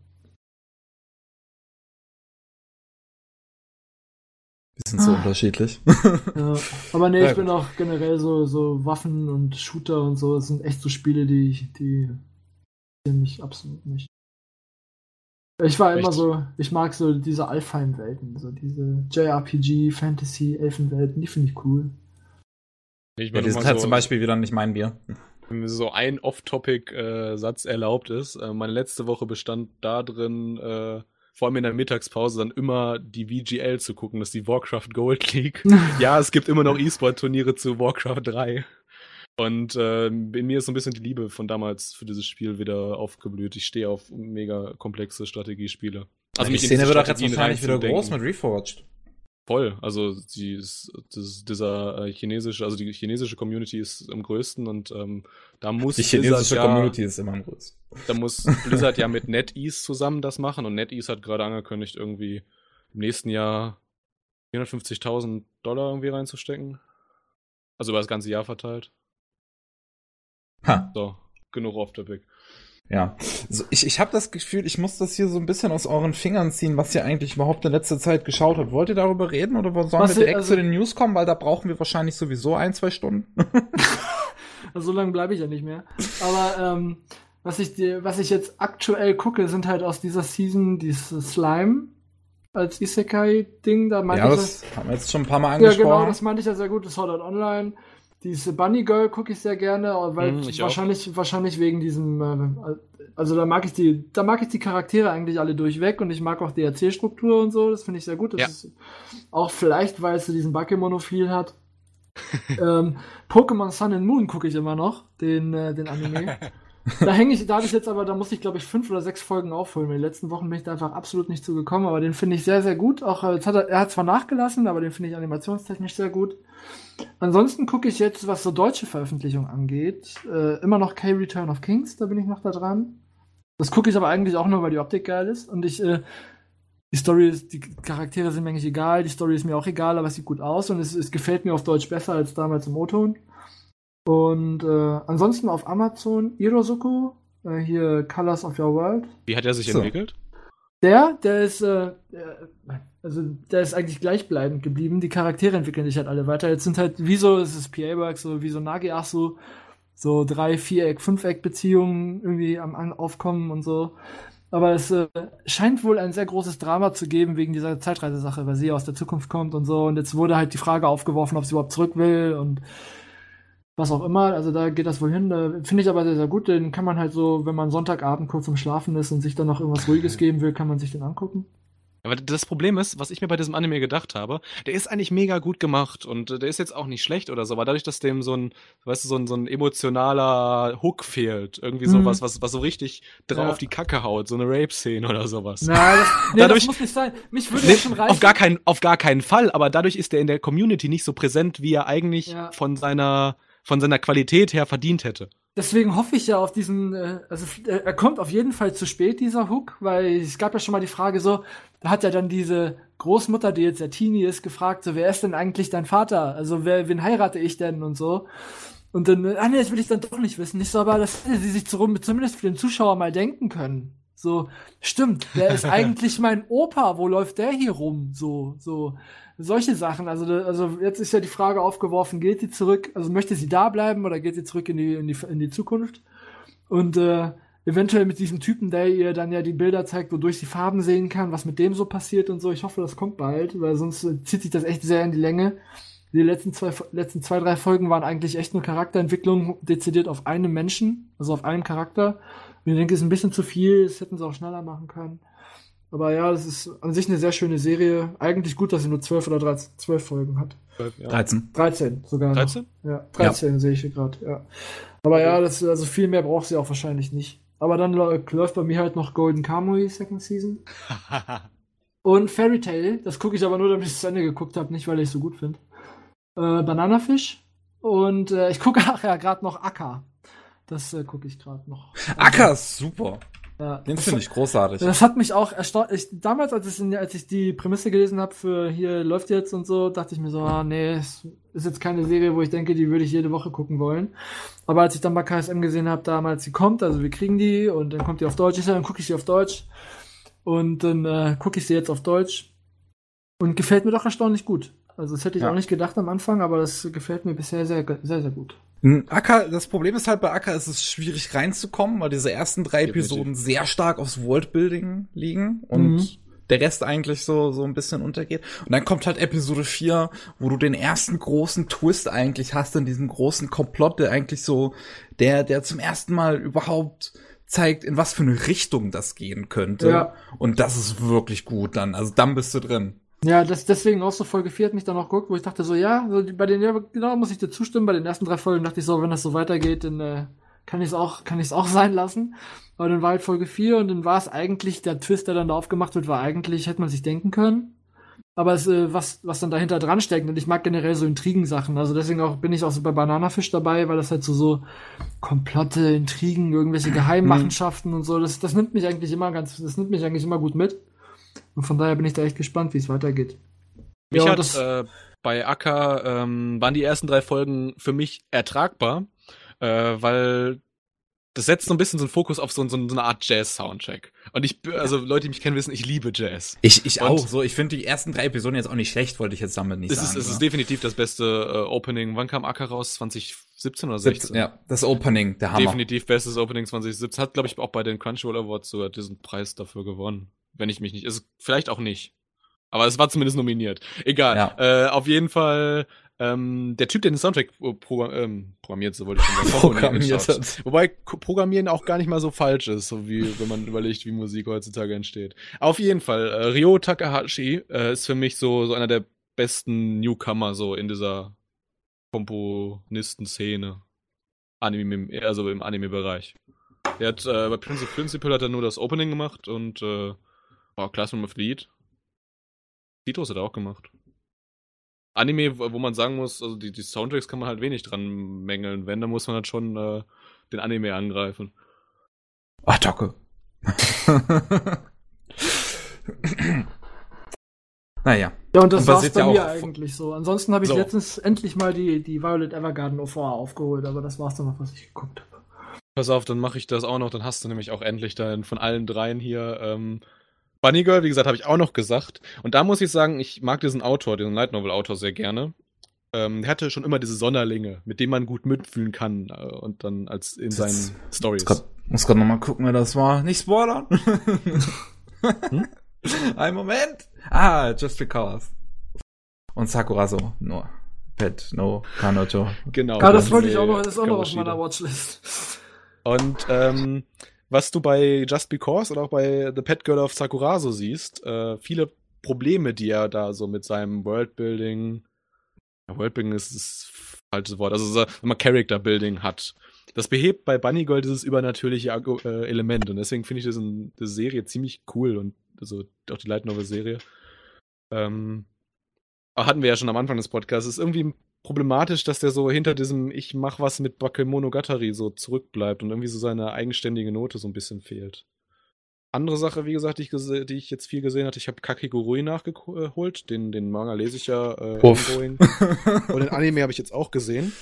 Bisschen ah. zu unterschiedlich. (laughs) ja, aber nee, ich bin auch generell so, so Waffen und Shooter und so, das sind echt so Spiele, die, die mich absolut nicht. Ich war immer so, ich mag so diese Alpheim-Welten, so diese JRPG, Fantasy, Elfenwelten, die finde ich cool. Ich ja, die sind halt so zum Beispiel wieder nicht mein Bier so ein Off-Topic-Satz äh, erlaubt ist. Äh, meine letzte Woche bestand da drin, äh, vor allem in der Mittagspause, dann immer die VGL zu gucken, das ist die Warcraft Gold League. (laughs) ja, es gibt immer noch E-Sport-Turniere zu Warcraft 3. Und äh, in mir ist so ein bisschen die Liebe von damals für dieses Spiel wieder aufgeblüht. Ich stehe auf mega komplexe Strategiespiele. Also die Szene wird auch jetzt wahrscheinlich wieder groß mit Reforged. Voll, also die ist, das, dieser äh, chinesische, also die chinesische Community ist am größten und ähm, da muss die chinesische Blizzard Community ja, ist immer am größten. Da muss Blizzard ja mit NetEase zusammen das machen und NetEase hat gerade angekündigt, irgendwie im nächsten Jahr 450.000 Dollar irgendwie reinzustecken. Also über das ganze Jahr verteilt. Ha. So, genug off topic. Ja, so, ich, ich habe das Gefühl, ich muss das hier so ein bisschen aus euren Fingern ziehen, was ihr eigentlich überhaupt in letzter Zeit geschaut habt. Wollt ihr darüber reden oder sollen was wir direkt also, zu den News kommen? Weil da brauchen wir wahrscheinlich sowieso ein, zwei Stunden. (laughs) (laughs) also so lange bleibe ich ja nicht mehr. Aber ähm, was, ich was ich jetzt aktuell gucke, sind halt aus dieser Season dieses Slime als Isekai-Ding. Da ja, das ja, haben wir jetzt schon ein paar Mal angesprochen. Ja, genau, das meinte ich ja sehr gut. Das Sword Art Online. Diese Bunny Girl gucke ich sehr gerne, weil Hm, ich auch. wahrscheinlich, wahrscheinlich wegen diesem, äh, also da mag ich die, da mag ich die Charaktere eigentlich alle durchweg und ich mag auch die Erzählstruktur und so, das finde ich sehr gut. Das Ja. ist auch vielleicht, weil es so diesen Bakemonophil hat. (laughs) ähm, Pokémon Sun and Moon gucke ich immer noch, den, äh, den Anime. (laughs) da hänge ich, da habe ich jetzt aber, da muss ich glaube ich fünf oder sechs Folgen aufholen. In den letzten Wochen bin ich da einfach absolut nicht zugekommen, aber den finde ich sehr, sehr gut. Auch äh, jetzt hat er, er hat zwar nachgelassen, aber den finde ich animationstechnisch sehr gut. Ansonsten gucke ich jetzt, was so deutsche Veröffentlichungen angeht, äh, immer noch K-Return of Kings, da bin ich noch da dran. Das gucke ich aber eigentlich auch nur, weil die Optik geil ist. Und ich, äh, die Story ist, die Charaktere sind mir eigentlich egal, die Story ist mir auch egal, aber es sieht gut aus und es, es gefällt mir auf Deutsch besser als damals im O-Ton. Und äh, ansonsten auf Amazon Irosuku, äh, hier Colors of Your World. Wie hat er sich So. entwickelt? Der, der ist, äh, der, also der ist eigentlich gleichbleibend geblieben. Die Charaktere entwickeln sich halt alle weiter. Jetzt sind halt, wie so, es ist PA-Works, so wie so Nagiasu, so drei, Viereck, Fünfeck-Beziehungen irgendwie am an, Aufkommen und so. Aber es äh, scheint wohl ein sehr großes Drama zu geben wegen dieser Zeitreisesache, weil sie aus der Zukunft kommt und so. Und jetzt wurde halt die Frage aufgeworfen, ob sie überhaupt zurück will und was auch immer. Also da geht das wohl hin. Finde ich aber sehr, sehr gut. Den kann man halt so, wenn man Sonntagabend kurz im Schlafen ist und sich dann noch irgendwas Ruhiges geben will, kann man sich den angucken. Aber das Problem ist, was ich mir bei diesem Anime gedacht habe, der ist eigentlich mega gut gemacht und äh, der ist jetzt auch nicht schlecht oder so, aber dadurch, dass dem so ein, weißt du, so ein, so ein emotionaler Hook fehlt, irgendwie Mhm. sowas, was, was so richtig drauf Ja. die Kacke haut, so eine Rape-Szene oder sowas. Nein, das, (laughs) nee, Dadurch- das muss nicht sein. Mich würde Nee, schon reichen. auf, gar keinen, auf gar keinen Fall, aber dadurch ist er in der Community nicht so präsent, wie er eigentlich Ja. von seiner von seiner Qualität her verdient hätte. Deswegen hoffe ich ja auf diesen, äh, also äh, er kommt auf jeden Fall zu spät, dieser Hook, weil es gab ja schon mal die Frage so, da hat ja dann diese Großmutter, die jetzt der Teenie ist, gefragt, so, wer ist denn eigentlich dein Vater? Also, wer, wen heirate ich denn und so? Und dann, ah nee, das will ich dann doch nicht wissen. Nicht so, aber das hätte sie sich zu, zumindest für den Zuschauer mal denken können. So, stimmt, der ist (laughs) eigentlich mein Opa, wo läuft der hier rum? So, so, solche Sachen. Also, also jetzt ist ja die Frage aufgeworfen, geht sie zurück, also möchte sie da bleiben oder geht sie zurück in die, in die, in die Zukunft? Und äh, eventuell mit diesem Typen, der ihr dann ja die Bilder zeigt, wodurch sie Farben sehen kann, was mit dem so passiert und so. Ich hoffe, das kommt bald, weil sonst äh, zieht sich das echt sehr in die Länge. Die letzten zwei, letzten zwei, drei Folgen waren eigentlich echt nur Charakterentwicklung dezidiert auf einem Menschen, also auf einen Charakter. Und ich denke, es ist ein bisschen zu viel, das hätten sie auch schneller machen können. Aber ja, das ist an sich eine sehr schöne Serie. Eigentlich gut, dass sie nur zwölf oder 13, zwölf Folgen hat. Ja. 13. 13 sogar. noch. 13? Ja, 13 sehe ich hier gerade, ja. Aber ja, das, also viel mehr braucht sie auch wahrscheinlich nicht. Aber dann läuft bei mir halt noch Golden Kamui Second Season. (laughs) Und Fairy Tail, das gucke ich aber nur, damit ich es zu Ende geguckt habe, nicht weil ich es so gut finde. Äh, Bananafisch. Und äh, ich gucke (laughs) ach ja gerade noch Akka. Das äh, gucke ich gerade noch. Acker ist super. Ja, Den das- finde ich großartig. das hat mich auch erstaunt. Ich, damals, als ich, als ich die Prämisse gelesen habe für hier läuft jetzt und so, dachte ich mir so, ah, nee, es ist jetzt keine Serie, wo ich denke, die würde ich jede Woche gucken wollen. Aber als ich dann bei KSM gesehen habe, damals, sie kommt, also wir kriegen die und dann kommt die auf Deutsch, ich dann gucke ich sie auf Deutsch und dann äh, gucke ich sie jetzt auf Deutsch und gefällt mir doch erstaunlich gut. Also das hätte ich Ja. auch nicht gedacht am Anfang, aber das gefällt mir bisher sehr, sehr, sehr gut. Acker, das Problem ist halt bei Acker, ist es schwierig reinzukommen, weil diese ersten drei. Episoden sehr stark aufs Worldbuilding liegen und Mhm. der Rest eigentlich so, so ein bisschen untergeht. Und dann kommt halt Episode 4, wo du den ersten großen Twist eigentlich hast in diesem großen Komplott, der eigentlich so, der, der zum ersten Mal überhaupt zeigt, in was für eine Richtung das gehen könnte. Ja. Und das ist wirklich gut dann. Also dann bist du drin. Ja, das, deswegen auch so Folge 4 hat mich dann auch geguckt, wo ich dachte so, ja, so bei den, ja, genau, muss ich dir zustimmen, bei den ersten drei Folgen dachte ich so, wenn das so weitergeht, dann äh, kann ich es auch, kann ich es auch (laughs) sein lassen. Aber dann war halt Folge 4 und dann war es eigentlich, der Twist, der dann da aufgemacht wird, war eigentlich, hätte man sich denken können. Aber es, äh, was, was dann dahinter dran steckt, und ich mag generell so Intrigensachen, also deswegen auch bin ich auch so bei Bananafisch dabei, weil das halt so, so komplotte Intrigen, irgendwelche Geheimmachenschaften und so, das, das nimmt mich eigentlich immer ganz, das nimmt mich eigentlich immer gut mit. Und von daher bin ich da echt gespannt, wie es weitergeht. Mich Ja, hat das- äh, bei Acker ähm, waren die ersten drei Folgen für mich ertragbar, äh, weil das setzt so ein bisschen so einen Fokus auf so, so, so eine Art Jazz-Soundtrack. Und ich, also Leute, die mich kennen, wissen, ich liebe Jazz. Ich, ich Und- auch so. Ich finde die ersten drei Episoden jetzt auch nicht schlecht, wollte ich jetzt damit nicht Es ist, sagen. es ist ne? definitiv das beste äh, Opening. Wann kam Acker raus? 2017 oder 16? 17, ja, das Opening, der Hammer. Definitiv bestes Opening 2017. Hat, glaube ich, auch bei den Crunchyroll Awards sogar diesen Preis dafür gewonnen. Wenn ich mich nicht. Ist vielleicht auch nicht. Aber es war zumindest nominiert. Egal. Ja. Äh, auf jeden Fall Ähm, der Typ, der den Soundtrack pro, ähm, programmiert, so wollte ich schon sagen. Programmiert hat. Wobei Programmieren auch gar nicht mal so falsch ist, so wie wenn man überlegt, wie Musik heutzutage entsteht. Auf jeden Fall, äh, Ryo Takahashi äh, ist für mich so, so einer der besten Newcomer so in dieser Komponisten-Szene. Anime, also im Anime-Bereich. Er hat äh, bei Principal, Principal hat er nur das Opening gemacht und äh, oh, Classroom of Lead. Titos hat er auch gemacht. Anime, wo man sagen muss, also die, die Soundtracks kann man halt wenig dran mängeln. Wenn, dann muss man halt schon äh, den Anime angreifen. Ach, Docke. (laughs) naja. Ja, und das und war's bei ja mir eigentlich so. Ansonsten habe ich so. letztens endlich mal die, die Violet Evergarden OVA aufgeholt, aber das war's dann noch, was ich geguckt habe. Pass auf, dann mache ich das auch noch, dann hast du nämlich auch endlich dann von allen dreien hier ähm, Bunny Girl, wie gesagt, habe ich auch noch gesagt. Und da muss ich sagen, ich mag diesen Autor, diesen Light Novel Autor sehr gerne. Ähm, er hatte schon immer diese Sonderlinge, mit denen man gut mitfühlen kann äh, und dann als in seinen Stories. Grad, muss gerade nochmal gucken, wer das war. Nicht spoilern. hm? (laughs) Ein Moment. Ah, Just Because. Und Sakura so, nur. Pet, no, Kanojo. Genau. Ja, das wollte ich auch noch, das ist auch noch auf meiner Watchlist. Und ähm, was du bei Just Because oder auch bei The Pet Girl of Sakura so siehst, äh, viele Probleme, die er da so mit seinem Worldbuilding, Worldbuilding ist das falsche Wort, also wenn man Character Building hat. Das behebt bei Bunny Girl dieses übernatürliche äh, Element und deswegen finde ich diese, diese Serie ziemlich cool und also auch die Light Novel Serie. Ähm, hatten wir ja schon am Anfang des Podcasts. Ist irgendwie problematisch, dass der so hinter diesem Ich mach was mit Bakemonogatari so zurückbleibt und irgendwie so seine eigenständige Note so ein bisschen fehlt. Andere Sache, wie gesagt, die ich, die ich jetzt viel gesehen hatte, ich habe Kakigurui nachgeholt. Den, den Manga lese ich ja äh, ongoing. und den Anime habe ich jetzt auch gesehen.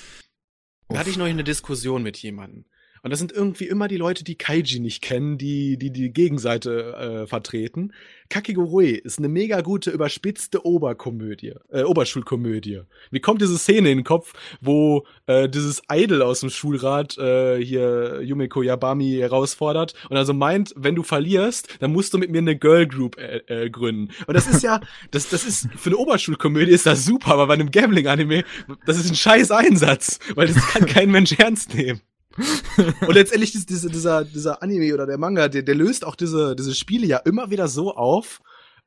Da hatte ich noch eine Diskussion mit jemandem. Und das sind irgendwie immer die Leute, die Kaiji nicht kennen, die die, die Gegenseite äh, vertreten. Kakigurui ist eine mega gute, überspitzte Oberkomödie, äh, Oberschulkomödie. Mir kommt diese Szene in den Kopf, wo äh, dieses Idol aus dem Schulrat äh, hier Yumiko Yabami herausfordert und also meint, wenn du verlierst, dann musst du mit mir eine Girl Group äh, äh, gründen. Und das ist ja, (laughs) das, das ist, für eine Oberschulkomödie ist das super, aber bei einem Gambling-Anime, das ist ein scheiß Einsatz, weil das kann kein Mensch ernst nehmen. Und letztendlich ist diese, dieser, dieser Anime oder der Manga, der, der löst auch diese, diese Spiele ja immer wieder so auf,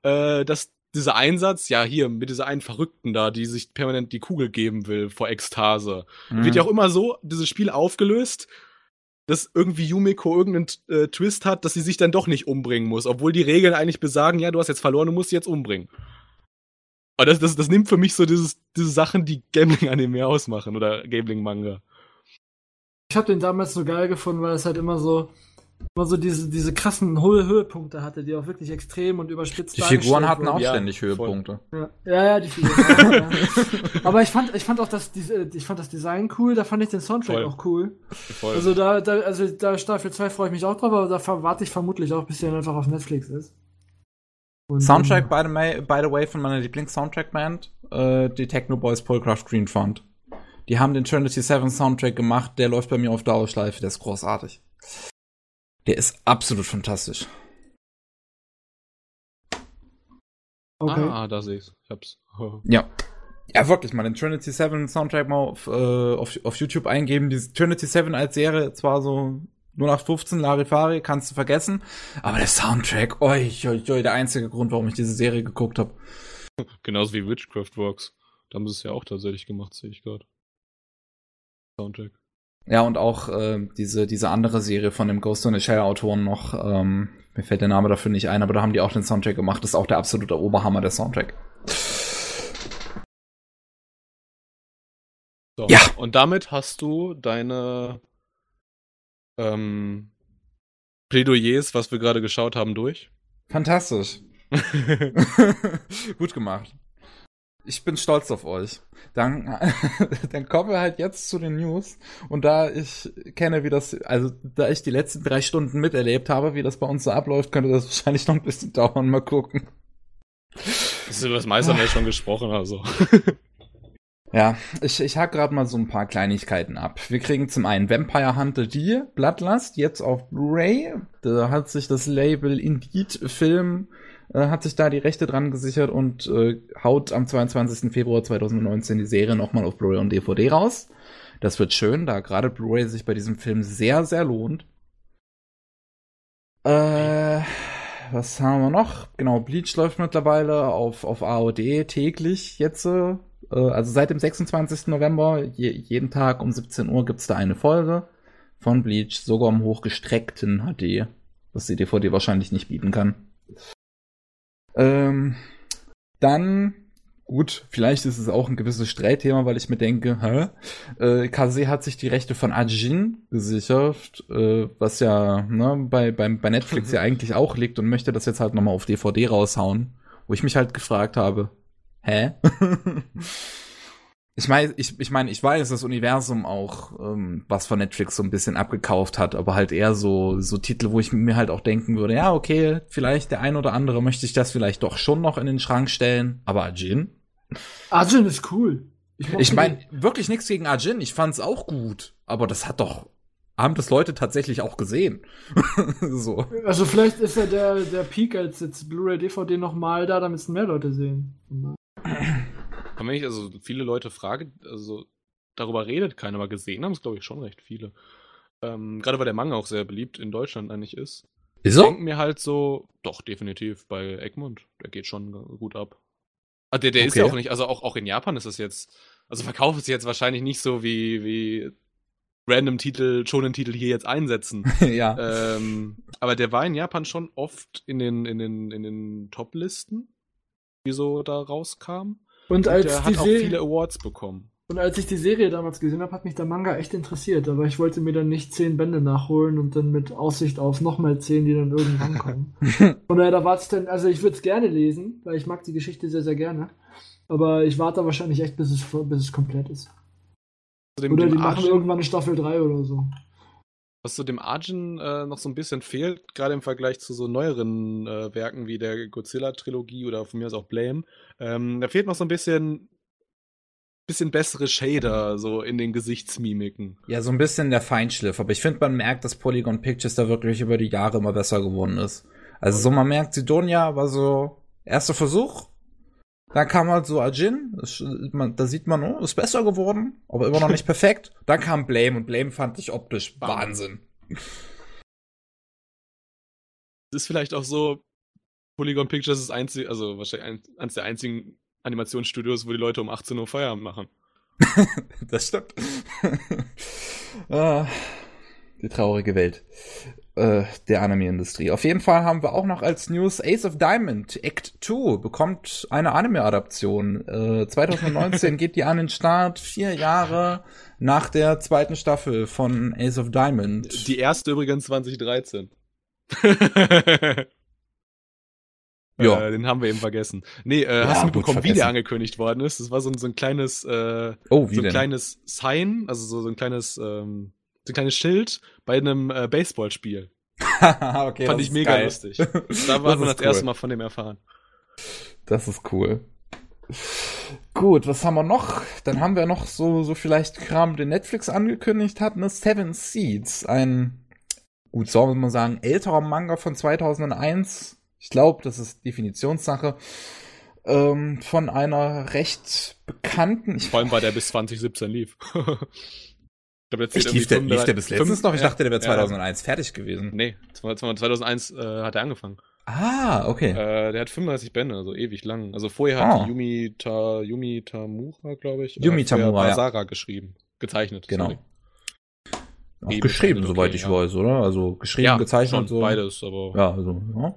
äh, dass dieser Einsatz, ja hier mit dieser einen Verrückten da, die sich permanent die Kugel geben will vor Ekstase, mhm. wird ja auch immer so dieses Spiel aufgelöst, dass irgendwie Yumiko irgendeinen äh, Twist hat, dass sie sich dann doch nicht umbringen muss, obwohl die Regeln eigentlich besagen, ja, du hast jetzt verloren, du musst sie jetzt umbringen. Aber das, das, das nimmt für mich so dieses, diese Sachen, die Gambling-Anime ausmachen oder Gambling-Manga. Ich habe den damals so geil gefunden, weil es halt immer so immer so diese, diese krassen Höhe Höhepunkte hatte, die auch wirklich extrem und überspitzt Die Figuren hatten auch ja, ständig Höhepunkte. Ja, ja, ja die Figuren. ja. (laughs) Aber ich fand, ich fand auch das, ich fand das Design cool, da fand ich den Soundtrack voll. auch cool. Voll. Also da, da, also da Staffel 2 freue ich mich auch drauf, aber da warte ich vermutlich auch, bis der einfach auf Netflix ist. Und, Soundtrack, by the, by the way, von meiner Lieblings-Soundtrack-Band, äh, die Techno Boys Polcraft Green Font. Die haben den Trinity 7 Soundtrack gemacht, der läuft bei mir auf Dauerschleife, der ist großartig. Der ist absolut fantastisch. Okay. Ah, da sehe ich's. Ich hab's. (laughs) ja. Ja, wirklich mal den Trinity 7 Soundtrack mal auf, äh, auf, auf YouTube eingeben. Die Trinity 7 als Serie zwar so nur nach 15 Larifari, kannst du vergessen. Aber der Soundtrack, oi, oi, oi, der einzige Grund, warum ich diese Serie geguckt habe. Genauso wie Witchcraft Works. Da haben sie es ja auch tatsächlich gemacht, sehe ich gerade. Soundtrack. Ja, und auch äh, diese, diese andere Serie von dem Ghost in the Shell Autoren noch, ähm, mir fällt der Name dafür nicht ein, aber da haben die auch den Soundtrack gemacht. Das ist auch der absolute Oberhammer, der Soundtrack. So, ja. Und damit hast du deine ähm, Plädoyers, was wir gerade geschaut haben, durch. Fantastisch. (laughs) (laughs) Gut gemacht. Ich bin stolz auf euch. Dann, (laughs) dann kommen wir halt jetzt zu den News. Und da ich kenne, wie das, also da ich die letzten drei Stunden miterlebt habe, wie das bei uns so abläuft, könnte das (laughs) wahrscheinlich noch ein bisschen dauern. Mal gucken. Das ist über das meiste haben wir schon gesprochen, also. (laughs) Ja, ich, ich hack gerade mal so ein paar Kleinigkeiten ab. Wir kriegen zum einen Vampire Hunter D, Bloodlust, jetzt auf Blu-ray. Da hat sich das Label Indeed Film äh, hat sich da die Rechte dran gesichert und äh, haut am 22. Februar 2019 die Serie nochmal auf Blu-ray und DVD raus. Das wird schön, da gerade Blu-ray sich bei diesem Film sehr, sehr lohnt. Äh, was haben wir noch? Genau, Bleach läuft mittlerweile auf, auf AOD täglich jetzt. Äh, also seit dem 26. November, je, jeden Tag um 17 Uhr gibt's da eine Folge von Bleach, sogar im hochgestreckten HD, was die DVD wahrscheinlich nicht bieten kann. Ähm, dann, gut, vielleicht ist es auch ein gewisses Streitthema, weil ich mir denke, hä? Äh, Kase hat sich die Rechte von Ajin gesichert, äh, was ja ne, bei, bei, bei Netflix ja (laughs) eigentlich auch liegt und möchte das jetzt halt nochmal auf DVD raushauen, wo ich mich halt gefragt habe, hä? (laughs) Ich meine, ich, ich meine, ich weiß, das Universum auch ähm, was von Netflix so ein bisschen abgekauft hat, aber halt eher so so Titel, wo ich mir halt auch denken würde, ja, okay, vielleicht der ein oder andere möchte ich das vielleicht doch schon noch in den Schrank stellen, aber Ajin? Ajin ist cool. Ich, ich meine, wirklich nichts gegen Ajin, ich fand's auch gut, aber das hat doch haben das Leute tatsächlich auch gesehen. (laughs) so. Also vielleicht ist ja der der Peak als jetzt Blu-ray DVD noch mal da, damit es mehr Leute sehen. Aber wenn ich also viele Leute frage, also darüber redet keiner, aber gesehen haben es, glaube ich, schon recht viele. Ähm, Gerade weil der Manga auch sehr beliebt in Deutschland eigentlich ist. Ist so? Ich denke mir halt so, doch, definitiv bei Egmont, der geht schon gut ab. Ah, der, der okay. ist ja auch nicht, also auch, auch in Japan ist es jetzt, also verkauft es jetzt wahrscheinlich nicht so wie, wie random Titel, schonen Titel hier jetzt einsetzen. (laughs) ja. Ähm, aber der war in Japan schon oft in den, in den, in den Top-Listen, die so da rauskamen. Und als der hat auch viele Awards bekommen. Und als ich die Serie damals gesehen habe, hat mich der Manga echt interessiert. Aber ich wollte mir dann nicht zehn Bände nachholen und dann mit Aussicht auf nochmal zehn, die dann irgendwann kommen. (laughs) Und daher, da war's dann, also ich würde es gerne lesen, weil ich mag die Geschichte sehr, sehr gerne. Aber ich warte wahrscheinlich echt, bis es, bis es komplett ist. Also dem, oder die machen irgendwann eine Staffel 3 oder so. Was zu dem Arjun äh, noch so ein bisschen fehlt, gerade im Vergleich zu so neueren äh, Werken wie der Godzilla-Trilogie oder von mir aus auch Blame, ähm, da fehlt noch so ein bisschen, bisschen bessere Shader so in den Gesichtsmimiken. Ja, so ein bisschen der Feinschliff, aber ich finde, man merkt, dass Polygon Pictures da wirklich über die Jahre immer besser geworden ist. Also so, man merkt, Sidonia war so erster Versuch, dann kam halt so Ajin, das, da sieht man, oh, ist besser geworden, aber immer noch nicht perfekt. (laughs) Dann kam Blame und Blame fand ich optisch. Wahnsinn. Es ist vielleicht auch so, Polygon Pictures ist einzig, also wahrscheinlich eines der einzigen Animationsstudios, wo die Leute um 18 Uhr Feierabend machen. (laughs) das stimmt. (laughs) ah, die traurige Welt äh, der Anime-Industrie. Auf jeden Fall haben wir auch noch als News Ace of Diamond Act 2 bekommt eine Anime-Adaption. Äh, 2019 (laughs) geht die an den Start, vier Jahre nach der zweiten Staffel von Ace of Diamond. Die erste übrigens 2013. (laughs) Ja. Äh, den haben wir eben vergessen. Nee, äh, ja, hast du mitbekommen, wie der angekündigt worden ist? Das war so ein, so ein kleines, äh, oh, so ein denn? kleines Sign, also so, so ein kleines, ähm, so ein kleines Schild bei einem äh, Baseballspiel. (laughs) okay, Fand ich mega geil. lustig. (laughs) Da hat man das cool. erste Mal von dem erfahren. Das ist cool. Gut, was haben wir noch? Dann haben wir noch so, so vielleicht Kram, den Netflix angekündigt hat, ne? Seven Seeds. Ein, gut, soll man mal sagen, älterer Manga von 2001. Ich glaube, das ist Definitionssache. Ähm, von einer recht bekannten. Vor allem, weil der bis 2017 lief. (laughs) glaube, der lief, der, lief der bis letztens noch? Ich dachte, der wäre 2001 ja. fertig gewesen. Nee, 2001 äh, hat er angefangen. Ah, okay. Äh, der hat 35 Bände, also ewig lang. Also vorher hat oh. Yumi, Ta, Yumi Tamura, glaube ich, Yumi Tamura, Basara ja. geschrieben, gezeichnet. Genau. Sorry. Auch Eben geschrieben, okay, soweit ich ja. weiß, oder? Also geschrieben, ja, gezeichnet und so. Beides, aber. Ja, also, ja.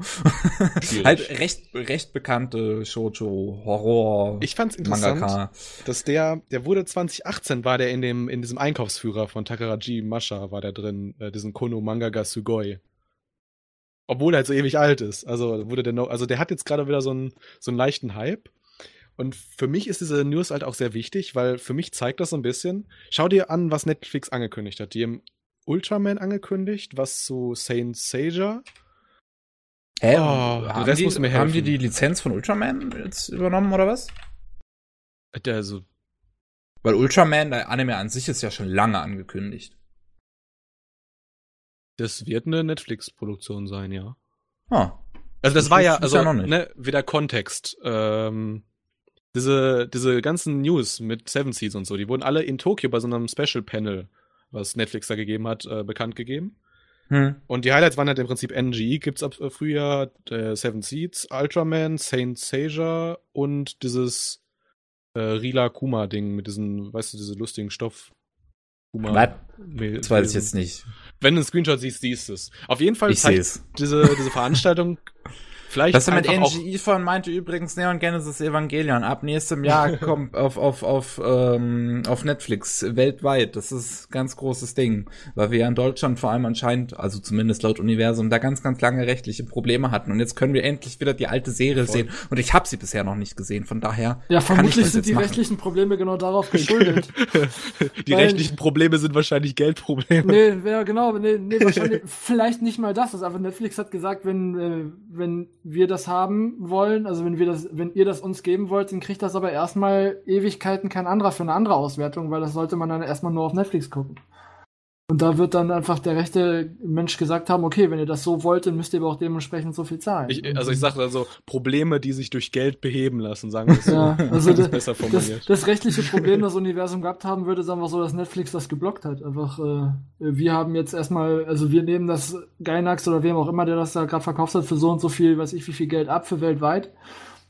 (laughs) halt recht, recht bekannte Shoujo, Horror. Ich fand's interessant, Mangaka. dass der, der wurde 2018 war der in dem, in diesem Einkaufsführer von Takaraji Masha war der drin, äh, diesen Kono Mangaga Sugoi. Obwohl er halt so ewig alt ist. Also wurde der noch, also der hat jetzt gerade wieder so einen, so einen leichten Hype. Und für mich ist diese News halt auch sehr wichtig, weil für mich zeigt das so ein bisschen. Schau dir an, was Netflix angekündigt hat. Die haben Ultraman angekündigt, was zu Saint Seiya. Hä? Oh, haben, Rest die, muss mir helfen. haben die die Lizenz von Ultraman jetzt übernommen oder was? Der so. Weil Ultraman, der Anime an sich ist ja schon lange angekündigt. Das wird eine Netflix-Produktion sein, ja. Ah. Also das Ich war ja, also ja noch nicht. ne, wieder Kontext. Ähm, diese, diese ganzen News mit Seven Seas und so, die wurden alle in Tokio bei so einem Special Panel, was Netflix da gegeben hat, äh, bekannt gegeben. Hm. Und die Highlights waren halt im Prinzip NG, gibt's ab äh, Frühjahr, äh, Seven Seeds, Ultraman, Saint Seiya und dieses äh, Rila Kuma-Ding mit diesen, weißt du, diese lustigen Stoff. Kuma. Was? Das weiß ich jetzt nicht. Wenn du einen Screenshot siehst, siehst du es. Auf jeden Fall Ich zeigt es. diese, diese Veranstaltung (laughs) vielleicht Das mit NGI von meinte übrigens Neon Genesis Evangelion. Ab nächstem Jahr (laughs) kommt auf, auf, auf, ähm, auf Netflix weltweit. Das ist ein ganz großes Ding. Weil wir ja in Deutschland vor allem anscheinend, also zumindest laut Universum, da ganz, ganz lange rechtliche Probleme hatten. Und jetzt können wir endlich wieder die alte Serie Voll. sehen. Und ich habe sie bisher noch nicht gesehen. Von daher Ja, kann ich vermutlich das sind jetzt die machen. rechtlichen Probleme genau darauf geschuldet. (laughs) Die Weil- rechtlichen Probleme sind wahrscheinlich Geldprobleme. nee, ja, genau, nee, nee, wahrscheinlich, (laughs) vielleicht nicht mal das. Also einfach Netflix hat gesagt, wenn, äh, wenn wir das haben wollen, also wenn wir das, wenn ihr das uns geben wollt, dann kriegt das aber erstmal Ewigkeiten kein anderer für eine andere Auswertung, weil das sollte man dann erstmal nur auf Netflix gucken. Und da wird dann einfach der rechte Mensch gesagt haben, okay, wenn ihr das so wollt, dann müsst ihr aber auch dementsprechend so viel zahlen. Ich, also ich sage also Probleme, die sich durch Geld beheben lassen, sagen wir es so. Ja, (laughs) also das das, besser das, formuliert. das rechtliche Problem, das Universum gehabt haben würde, ist einfach so, dass Netflix das geblockt hat. Einfach, äh, wir haben jetzt erstmal, also wir nehmen das Gainax oder wem auch immer, der das da gerade verkauft hat, für so und so viel, weiß ich wie viel Geld ab für weltweit.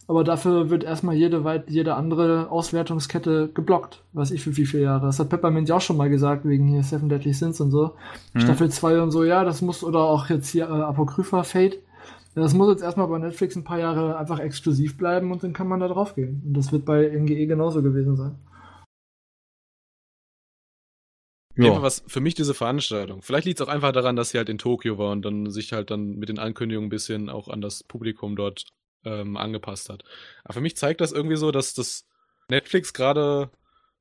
Aber dafür wird erstmal jede, weit, jede andere Auswertungskette geblockt. Weiß ich für wie viele Jahre. Das hat Peppermint ja auch schon mal gesagt, wegen hier Seven Deadly Sins und so. Hm. Staffel 2 und so, ja, das muss, oder auch jetzt hier äh, Apocrypha Fate. Ja, das muss jetzt erstmal bei Netflix ein paar Jahre einfach exklusiv bleiben und dann kann man da drauf gehen. Und das wird bei NGE genauso gewesen sein. Ja. Was für mich diese Veranstaltung. Vielleicht liegt es auch einfach daran, dass sie halt in Tokio war und dann sich halt dann mit den Ankündigungen ein bisschen auch an das Publikum dort ähm, angepasst hat. Aber für mich zeigt das irgendwie so, dass das Netflix gerade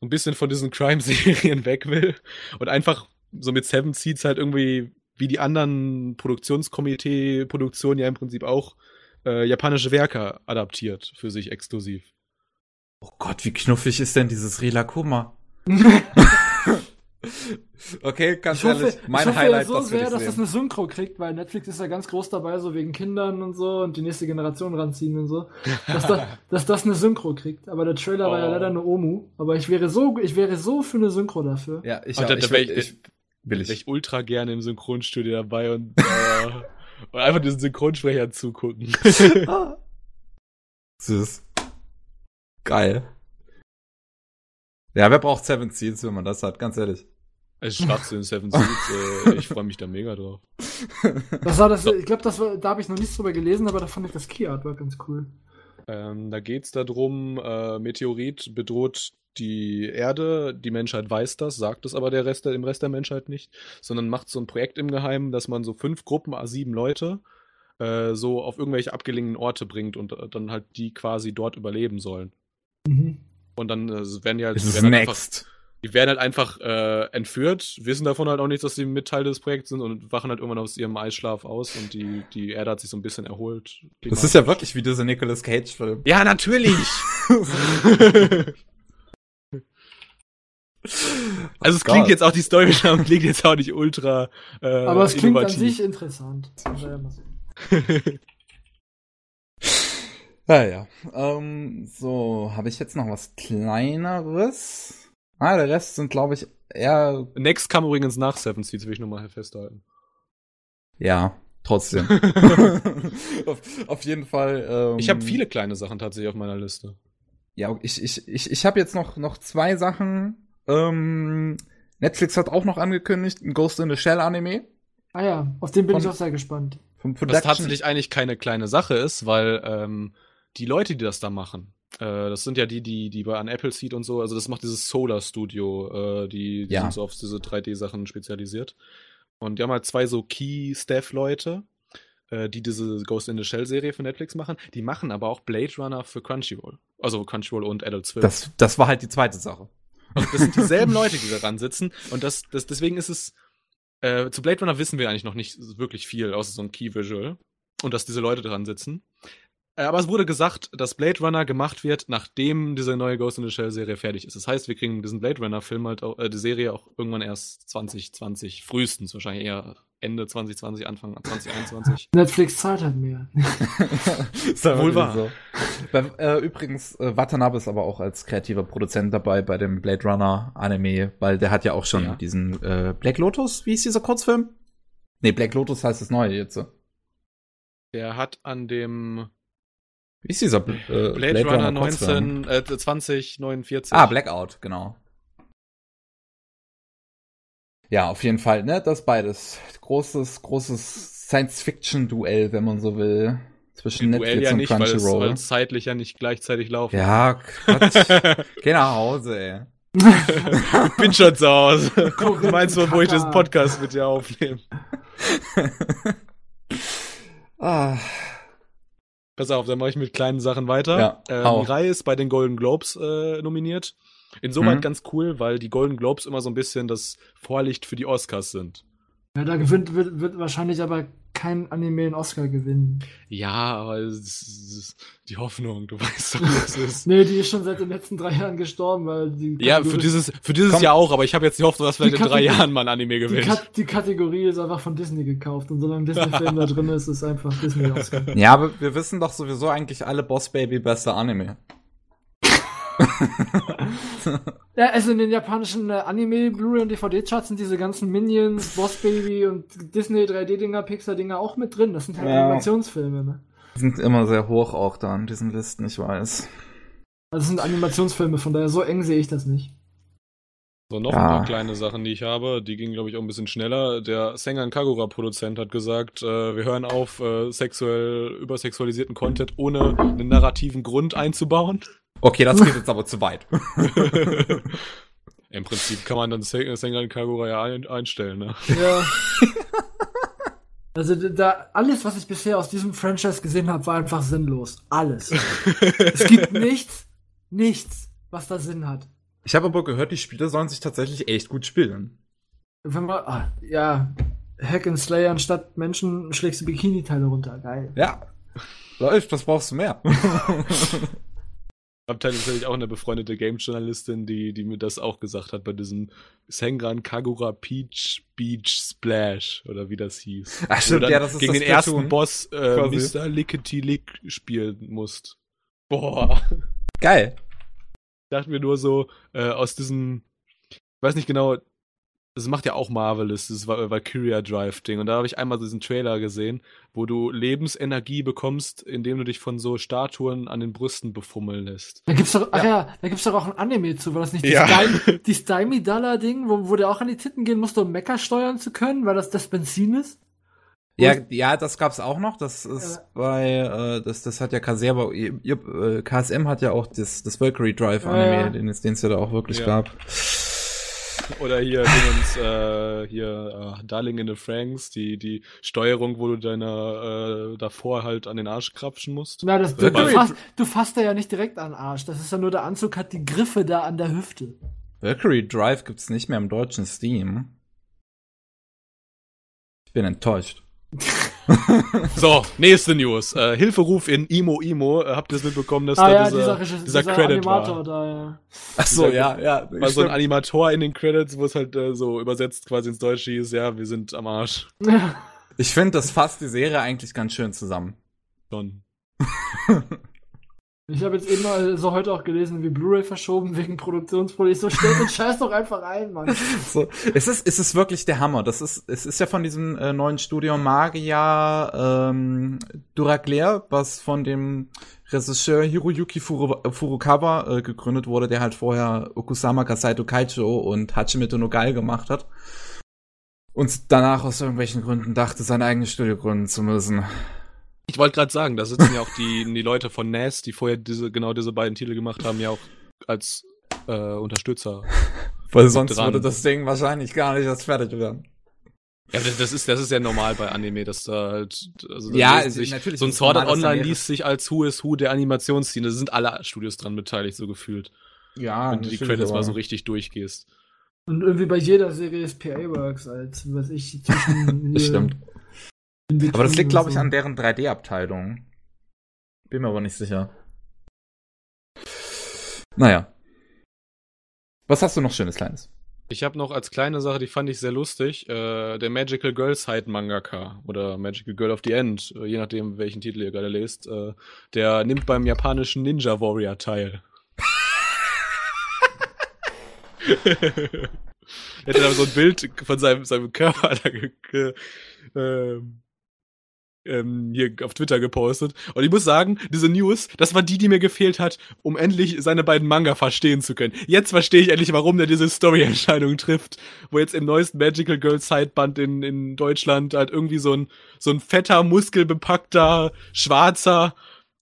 ein bisschen von diesen (laughs) Crime-Serien weg will und einfach so mit Seven Seeds halt irgendwie wie die anderen Produktionskomitee-Produktionen ja im Prinzip auch äh, japanische Werke adaptiert für sich exklusiv. Oh Gott, wie knuffig ist denn dieses Rilakuma? (laughs) okay, ganz Ich hoffe, ehrlich, mein ich hoffe Highlight, ja so das sehr, dass das eine Synchro kriegt, weil Netflix ist ja ganz groß dabei, so wegen Kindern und so und die nächste Generation ranziehen und so. Dass, da, (laughs) dass das eine Synchro kriegt. Aber der Trailer war ja Oh. leider eine Omu. Aber ich wäre so, ich wäre so für eine Synchro dafür. Ja, ich, Und auch, da- ich, ich- ich, will Wäre ich. ich ultra gerne im Synchronstudio dabei und, äh, (laughs) und einfach diesen Synchronsprecher zugucken. (laughs) Süß. Geil. Ja, wer braucht Seven Seals, wenn man das hat, ganz ehrlich. Es ist Schwachsinn, Seven Seeds. Äh, ich freue mich da mega drauf. Das war das, ich glaube, das war, da habe ich noch nichts drüber gelesen, aber da fand ich das Key Artwork ganz cool. Ähm, da geht's darum, äh, Meteorit bedroht die Erde, die Menschheit weiß das, sagt es aber der Rest, der, dem Rest der Menschheit nicht, sondern macht so ein Projekt im Geheimen, dass man so fünf Gruppen, a sieben Leute, äh, so auf irgendwelche abgelegenen Orte bringt und äh, dann halt die quasi dort überleben sollen. Mhm. Und dann äh, werden die halt, Es werden halt einfach next. Die werden halt einfach äh, entführt, wissen davon halt auch nichts, dass sie mit Teil des Projekts sind und wachen halt irgendwann aus ihrem Eisschlaf aus und die, die Erde hat sich so ein bisschen erholt. Das ist ja wirklich wie dieser Nicolas Cage-Film. Ja, natürlich! (laughs) also es Oh klingt jetzt auch, die Storybeschreibung (laughs) klingt jetzt auch nicht ultra äh, Aber es klingt an sich interessant. Also, ja, mal sehen. Ja, (laughs) ja. Ähm, so, habe ich jetzt noch was Kleineres? Ah, der Rest sind, glaube ich, eher. Next kam übrigens nach Seven Seeds, will ich nochmal festhalten. Ja, trotzdem. (laughs) auf, auf jeden Fall. Ähm, Ich habe viele kleine Sachen tatsächlich auf meiner Liste. Ja, ich, ich, ich, ich habe jetzt noch, noch zwei Sachen. Ähm, Netflix hat auch noch angekündigt, ein Ghost in the Shell Anime. Ah ja, auf den bin Von- ich auch sehr gespannt. Vom Was Production. tatsächlich eigentlich keine kleine Sache ist, weil ähm, die Leute, die das da machen, äh, das sind ja die, die, die bei an Appleseed und so, also das macht dieses Solar Studio, äh, die, die Ja. sind so auf diese 3D-Sachen spezialisiert. Und die haben halt zwei so Key-Staff-Leute, äh, die diese Ghost in the Shell-Serie für Netflix machen. Die machen aber auch Blade Runner für Crunchyroll. Also Crunchyroll und Adult Swim. das, das war halt die zweite Sache. Und das sind (laughs) dieselben Leute, die daran sitzen. Und das, das, deswegen ist es. Äh, zu Blade Runner wissen wir eigentlich noch nicht wirklich viel, außer so ein Key Visual. Und dass diese Leute dran sitzen. Äh, aber es wurde gesagt, dass Blade Runner gemacht wird, nachdem diese neue Ghost in the Shell Serie fertig ist. Das heißt, wir kriegen diesen Blade Runner Film halt auch, äh, die Serie auch irgendwann erst 2020, frühestens wahrscheinlich eher Ende 2020, Anfang 2021. (laughs) Netflix zahlt halt mehr. (laughs) ist ja Wohl wahr. So. Bei, äh, übrigens, äh, Watanabe ist aber auch als kreativer Produzent dabei bei dem Blade Runner Anime, weil der hat ja auch schon Ja. diesen äh, Black Lotus, wie hieß dieser Kurzfilm? Nee, Black Lotus heißt das neue jetzt. Der hat an dem Wie ist dieser Bl äh, Blade, Runner Kurzfilm? 19, äh, 2049. Ah, Blackout, genau. Ja, auf jeden Fall, ne? Das beides. Großes, großes Science-Fiction-Duell, wenn man so will. Zwischen Duell Netflix ja und nicht, Crunchyroll. weil es zeitlich ja nicht gleichzeitig laufen. Ja, Quatsch. (laughs) Geh nach Hause, ey. Bin schon zu Hause. Korrekt, Meinst du, wo ich diesen Podcast mit dir aufnehme? (laughs) ah, Pass auf, dann mache ich mit kleinen Sachen weiter. Ja, ähm. Mirai ist bei den Golden Globes äh, nominiert. Insoweit Mhm. ganz cool, weil die Golden Globes immer so ein bisschen das Vorlicht für die Oscars sind. Ja, da gewinnt, wird, wird wahrscheinlich aber kein Anime einen Oscar gewinnen. Ja, aber es ist die Hoffnung, du (laughs) weißt doch, wie es ist. Nee, die ist schon seit den letzten drei Jahren gestorben, weil die Ja, für dieses, für dieses Komm. Jahr auch, aber ich habe jetzt die Hoffnung, dass vielleicht Die in drei Jahren mal ein Anime die, gewinnt. Kat die Kategorie ist einfach von Disney gekauft und solange Disney-Film (laughs) da drin ist, ist einfach Disney Oscar. ja, aber wir wissen doch sowieso eigentlich alle Boss Baby beste Anime. (laughs) Ja, also in den japanischen äh, Anime, Blu-ray und DVD-Charts sind diese ganzen Minions, Boss Baby und Disney 3D-Dinger, Pixar-Dinger auch mit drin. Das sind halt Ja. Animationsfilme, ne? Die sind immer sehr hoch auch da an diesen Listen, ich weiß. Also es sind Animationsfilme, von daher so eng sehe ich das nicht. So, noch Ja. ein paar kleine Sachen, die ich habe. Die gingen, glaube ich, auch ein bisschen schneller. Der Sengan Kagura-Produzent hat gesagt, äh, wir hören auf, äh, sexuell übersexualisierten Content ohne einen narrativen Grund einzubauen. Okay, das geht jetzt aber zu weit. (laughs) Im Prinzip kann man dann Sen- Sengan Kagura ja ein einstellen, ne? Ja. (laughs) Also da alles, was ich bisher aus diesem Franchise gesehen habe, war einfach sinnlos. Alles. es gibt (laughs) nichts, nichts, was da Sinn hat. Ich habe aber gehört, die Spiele sollen sich tatsächlich echt gut spielen. Wenn man, ah, ja, Hack and Slay anstatt Menschen schlägst du Bikini-Teile runter. Geil. Ja. Läuft, was brauchst du mehr? Ich habe tatsächlich auch eine befreundete Game-Journalistin, die, die mir das auch gesagt hat bei diesem Sengan Kagura Peach Beach Splash oder wie das hieß. Ach stimmt, ja, das ist gegen das den ersten Splatoon, Boss äh. Mr. Lickety Lick spielen musst. Boah. Geil. dachte mir nur so, äh, aus diesem, ich weiß nicht genau, das macht ja auch Marvelous, das Val- Valkyria Drive Ding. Und da habe ich einmal diesen Trailer gesehen, wo du Lebensenergie bekommst, indem du dich von so Statuen an den Brüsten befummeln lässt. Da gibt's doch, ach ja, da gibt's doch auch ein Anime zu, war das nicht die, Ja. Die Stymie (laughs) Dollar Ding, wo, wo der auch an die Titten gehen musste, um Mecha steuern zu können, weil das das Benzin ist? Ja, ja, das gab's auch noch. Das ist Ja. bei, äh, das, das hat ja ihr, äh, KSM hat ja auch das, das Valkyrie Drive Anime, den es den es ja da auch wirklich Ja. gab. Oder hier, Dingens, äh, hier, äh, Darling in the Franks, die, die Steuerung, wo du deine, äh, davor halt an den Arsch krapschen musst. Na, das, du, du, fasst, du fasst da ja nicht direkt an den Arsch. Das ist ja nur der Anzug hat die Griffe da an der Hüfte. Valkyrie Drive gibt's nicht mehr im deutschen Steam. Ich bin enttäuscht. (laughs) (laughs) So, nächste News. Äh, Hilferuf in Imo Imo. Äh, habt ihr es mitbekommen, dass ah da ja, dieser, dieser, dieser, dieser Credit Animator war? da, ja. Ach so, ja, ja. War so ein. Animator in den Credits, wo es halt äh, so übersetzt quasi ins Deutsche hieß, ja, wir sind am Arsch. (laughs) Ich finde, das fasst die Serie eigentlich ganz schön zusammen. Schon. (laughs) Ich habe jetzt eben mal so heute auch gelesen, wie Blu-ray verschoben wegen Produktionsproblem. So stell den Scheiß doch einfach ein, Mann. (laughs) So, es ist, es ist wirklich der Hammer. Das ist, es ist ja von diesem äh, neuen Studio Magia ähm, Duraclair, was von dem Regisseur Hiroyuki Furu Furukawa äh, gegründet wurde, der halt vorher Okusama Kasaito Kaicho und Hachimito no Gai gemacht hat. Und danach aus irgendwelchen Gründen dachte, sein eigenes Studio gründen zu müssen. Ich wollte gerade sagen, da sitzen ja auch die, (laughs) die Leute von NAS, die vorher diese, genau diese beiden Titel gemacht haben, ja auch als äh, Unterstützer. (laughs) Weil sonst dran. würde das Ding wahrscheinlich gar nicht erst fertig werden. Ja, das, ist das ist ja normal bei Anime, dass da halt also Ja, also sich, natürlich so ein Sword Art Online liest sich als Who is Who der Animationsszene. Da sind alle Studios dran beteiligt, so gefühlt. Ja, wenn du die Credits mal so richtig durchgehst. Und irgendwie bei jeder Serie ist PA Works als, was ich, zwischen (laughs) Das hier stimmt. Aber das liegt, glaube ich, an deren 3D-Abteilung. Bin mir aber nicht sicher. Naja. Was hast du noch Schönes Kleines? Ich habe noch als kleine Sache, die fand ich sehr lustig, äh, der Magical Girl Side Mangaka oder Magical Girl of the End, äh, je nachdem, welchen Titel ihr gerade lest, äh, der nimmt beim japanischen Ninja Warrior teil. (laughs) er hat dann so ein Bild von seinem, seinem Körper (laughs) da ge, ge, ähm, ähm, hier auf Twitter gepostet. Und ich muss sagen, diese News, das war die, die mir gefehlt hat, um endlich seine beiden Manga verstehen zu können. Jetzt verstehe ich endlich, warum der diese Story-Entscheidung trifft, wo jetzt im neuesten Magical Girl Sideband in, in Deutschland halt irgendwie so ein, so ein fetter, muskelbepackter, schwarzer,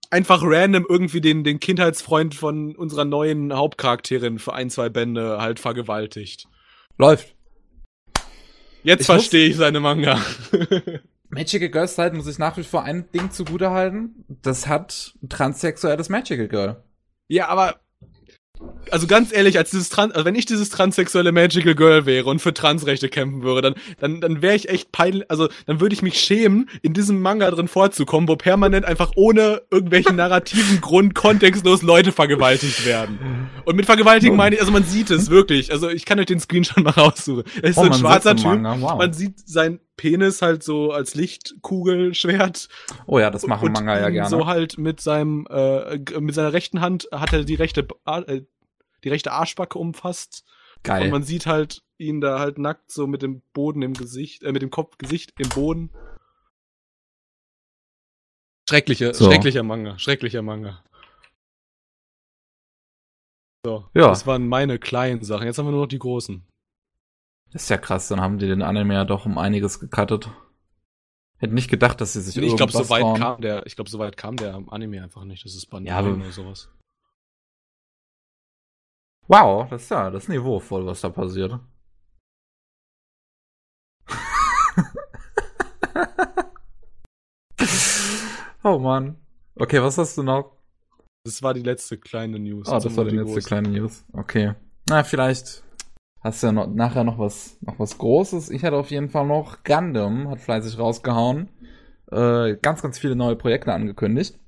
einfach random irgendwie den, den Kindheitsfreund von unserer neuen Hauptcharakterin für ein, zwei Bände halt vergewaltigt. Läuft. Jetzt verstehe ich seine Manga. (laughs) Magical Girl Side muss ich nach wie vor ein Ding zugutehalten. Das hat ein transsexuelles Magical Girl. Ja, aber also ganz ehrlich, als dieses Trans, also wenn ich dieses transsexuelle Magical Girl wäre und für Transrechte kämpfen würde, dann dann dann wäre ich echt peinlich, also dann würde ich mich schämen, in diesem Manga drin vorzukommen, wo permanent einfach ohne irgendwelchen narrativen Grund kontextlos Leute vergewaltigt werden. Und mit vergewaltigen meine ich, also man sieht es wirklich. Also ich kann euch den Screenshot mal raussuchen. Es ist Oh, so ein schwarzer Typ. Manga, wow. Man sieht sein Penis halt so als Lichtkugelschwert Oh ja, das machen Manga ja gerne. So halt mit seinem äh, mit seiner rechten Hand hat er die rechte äh, die rechte Arschbacke umfasst Geil. und man sieht halt ihn da halt nackt so mit dem Boden im Gesicht, äh, mit dem Kopf Gesicht im Boden. Schreckliche, So. schrecklicher Manga, schrecklicher Manga. So, Ja. das waren meine kleinen Sachen. Jetzt haben wir nur noch die großen. Das ist ja krass, dann haben die den Anime ja doch um einiges gecuttet. Hätte nicht gedacht, dass sie sich Ich glaube, so irgendwas weit kam der, ich glaube, so weit kam der Anime einfach nicht. Das ist Band Ja, oder sowas. Wow, das ist ja das ist niveauvoll, was da passiert. (laughs) oh Mann. Okay, was hast du noch? Das war die letzte kleine News. Oh, Jetzt das war die letzte großen. kleine News. Okay. Na, vielleicht hast ja noch, nachher noch was, noch was Großes. Ich hatte auf jeden Fall noch Gundam, hat fleißig rausgehauen. Äh, ganz, ganz viele neue Projekte angekündigt.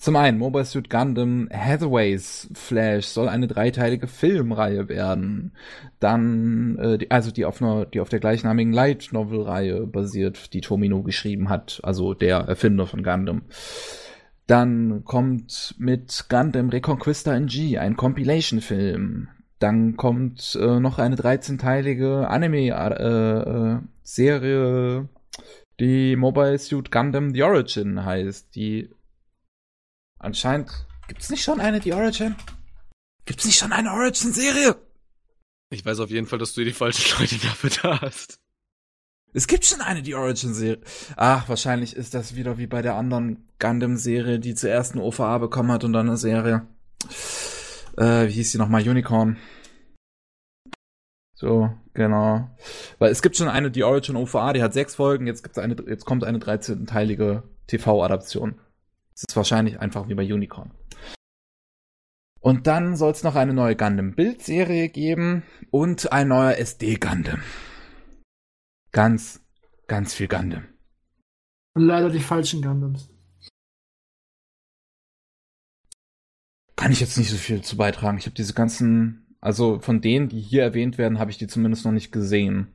Zum einen, Mobile Suit Gundam Hathaways Flash soll eine dreiteilige Filmreihe werden. Dann, äh, die, also die auf, einer, die auf der gleichnamigen Light Novel Reihe basiert, die Tomino geschrieben hat, also der Erfinder von Gundam. Dann kommt mit Gundam Reconquista NG ein Compilation-Film. Dann kommt äh, noch eine 13-teilige Anime-Serie, die Mobile Suit Gundam The Origin heißt. Die anscheinend. Gibt's nicht schon eine The Origin? Gibt's nicht schon eine Origin-Serie? Ich weiß auf jeden Fall, dass du die falschen Leute dafür da hast. Es gibt schon eine The Origin-Serie. Ach, wahrscheinlich ist das wieder wie bei der anderen Gundam-Serie, die zuerst eine OVA bekommen hat und dann eine Serie. Äh, wie hieß die nochmal? Unicorn. So, genau. Weil es gibt schon eine The Origin OVA, die hat sechs Folgen, jetzt gibt's eine, jetzt kommt eine 13-teilige TV-Adaption. Das ist wahrscheinlich einfach wie bei Unicorn. Und dann soll es noch eine neue Gundam-Bildserie geben und ein neuer SD-Gundam. Ganz, ganz viel Gundam. Und leider die falschen Gundams. Kann ich jetzt nicht so viel zu beitragen. Ich habe diese ganzen, also von denen, die hier erwähnt werden, habe ich die zumindest noch nicht gesehen.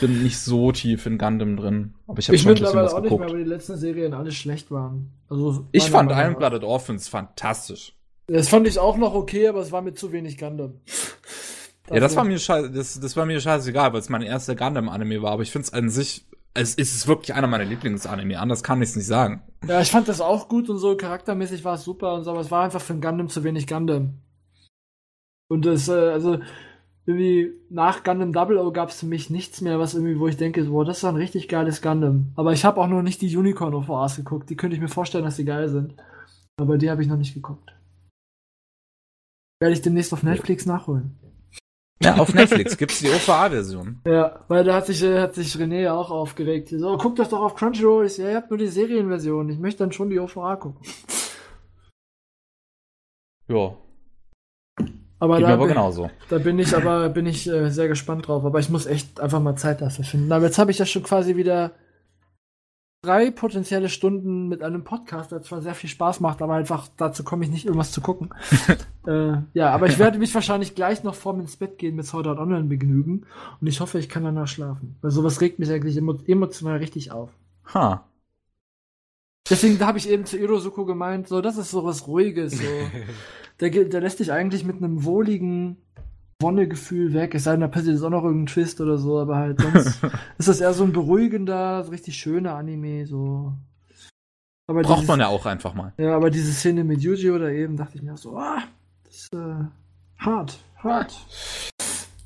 Bin nicht so tief in Gundam drin, aber ich habe schon ein bisschen mittlerweile was auch nicht mehr, weil die letzten Serien alle schlecht waren. Also Ich fand Iron. Blooded Orphans fantastisch. Das fand ich auch noch okay, aber es war mir zu wenig Gundam. Ja, das Dafür- war mir scheiße, das, das war mir scheißegal, weil es mein erster Gundam-Anime war, aber ich finde es an sich, es ist wirklich einer meiner Lieblingsanime, anders kann ich es nicht sagen. Ja, ich fand das auch gut und so charaktermäßig war es super und so, aber es war einfach für ein Gundam zu wenig Gundam. Und das, äh, also, irgendwie nach Gundam Double O gab es für mich nichts mehr, was irgendwie, wo ich denke, boah, das ist ein richtig geiles Gundam. Aber ich habe auch noch nicht die Unicorn OVAs geguckt. Die könnte ich mir vorstellen, dass die geil sind. Aber die habe ich noch nicht geguckt. Werde ich demnächst auf Netflix nachholen. Ja, auf Netflix gibt's die OVA-Version. Ja, weil da hat sich, äh, hat sich René auch aufgeregt. So, guck das doch auf Crunchyroll. Ich ja, ihr habt nur die Serienversion. Ich möchte dann schon die OVA gucken. Ja, Aber geht da, aber bin, genauso. da bin ich aber bin ich äh, sehr gespannt drauf. Aber ich muss echt einfach mal Zeit dafür finden. Aber jetzt habe ich ja schon quasi wieder drei potenzielle Stunden mit einem Podcast, der zwar sehr viel Spaß macht, aber einfach dazu komme ich nicht, irgendwas zu gucken. (laughs) äh, ja, aber ich werde mich wahrscheinlich gleich noch vorm ins Bett gehen mit Sword Art Online begnügen und ich hoffe, ich kann danach schlafen. Weil sowas regt mich eigentlich emo emotional richtig auf. Ha. Deswegen habe ich eben zu Irosuko gemeint, so, das ist so was Ruhiges, so. (laughs) der, der lässt dich eigentlich mit einem wohligen Wonnegefühl weg. Es sei denn, da passiert jetzt auch noch irgendein Twist oder so, aber halt sonst (laughs) ist das eher so ein beruhigender, so richtig schöner Anime, so. Aber Braucht dieses, man ja auch einfach mal. Ja, aber diese Szene mit Yuji oder eben dachte ich mir so, ah, das ist äh, hart, hart.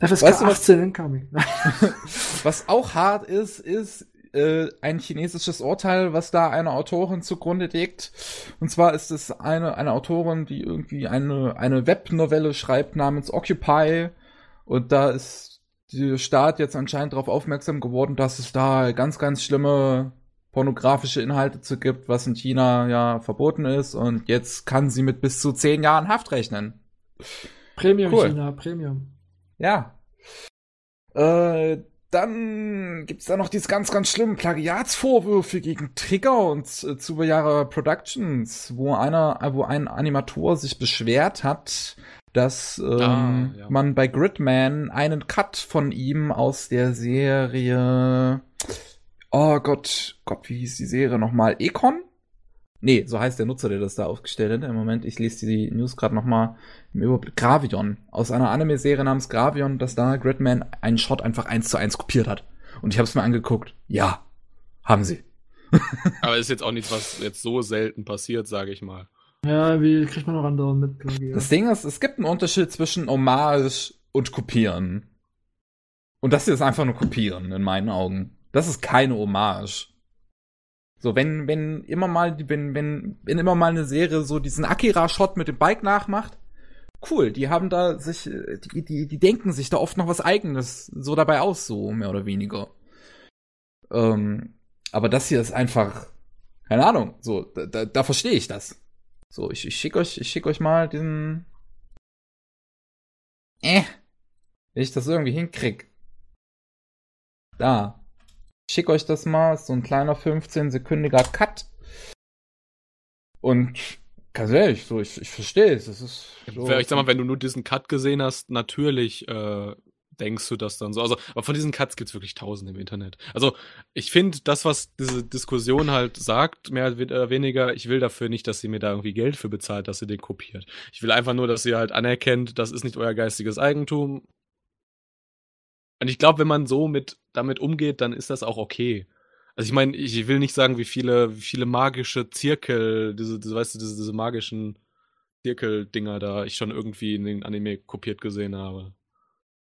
FSK weißt du, 18 incoming. (laughs) was auch hart ist, ist äh, ein chinesisches Urteil, was da eine Autorin zugrunde legt. Und zwar ist es eine, eine Autorin, die irgendwie eine, eine Webnovelle schreibt namens Occupy. Und da ist der Staat jetzt anscheinend darauf aufmerksam geworden, dass es da ganz, ganz schlimme pornografische Inhalte zu gibt, was in China ja verboten ist. Und jetzt kann sie mit bis zu zehn Jahren Haft rechnen. Premium cool. China, Premium. Ja. Äh, dann gibt's da noch diese ganz, ganz schlimmen Plagiatsvorwürfe gegen Trigger und äh, Zuberjahre Productions, wo einer, äh, wo ein Animator sich beschwert hat, dass ähm, ah, ja. man bei Gridman einen Cut von ihm aus der Serie Oh Gott, Gott, wie hieß die Serie nochmal? Econ? Nee, so heißt der Nutzer, der das da aufgestellt hat. Im Moment, ich lese die News gerade nochmal im Überblick. Gravion. Aus einer Anime-Serie namens Gravion, dass da Gridman einen Shot einfach eins zu eins kopiert hat. Und ich habe es mir angeguckt. Ja, haben sie. (laughs) Aber ist jetzt auch nichts, was jetzt so selten passiert, sage ich mal. Ja, wie kriegt man noch andere mit? Das Ding ist, es gibt einen Unterschied zwischen Hommage und Kopieren. Und das hier ist einfach nur Kopieren, in meinen Augen. Das ist keine Hommage. So, wenn, wenn immer mal, wenn, wenn, wenn immer mal eine Serie so diesen Akira-Shot mit dem Bike nachmacht, cool, die haben da sich, die, die, die denken sich da oft noch was eigenes so dabei aus, so mehr oder weniger. Ähm, aber das hier ist einfach, keine Ahnung, so, da, da, da verstehe ich das. So, ich, ich schicke euch, ich schick euch mal diesen. Äh, wenn ich das irgendwie hinkrieg. Da. Ich schick euch das mal, ist so ein kleiner 15-sekündiger Cut. Und ganz ehrlich, so, ich, ich verstehe es. ist so, ich sag mal, wenn du nur diesen Cut gesehen hast, natürlich äh, denkst du das dann so. Also, aber von diesen Cuts gibt's wirklich tausend im Internet. Also, ich finde, das, was diese Diskussion halt sagt, mehr oder weniger, ich will dafür nicht, dass sie mir da irgendwie Geld für bezahlt, dass sie den kopiert. Ich will einfach nur, dass sie halt anerkennt, das ist nicht euer geistiges Eigentum. Und ich glaube, wenn man so mit damit umgeht, dann ist das auch okay. Also ich meine, ich will nicht sagen, wie viele, wie viele magische Zirkel, diese, diese weißt du, diese, diese magischen Zirkel-Dinger da ich schon irgendwie in den Anime kopiert gesehen habe.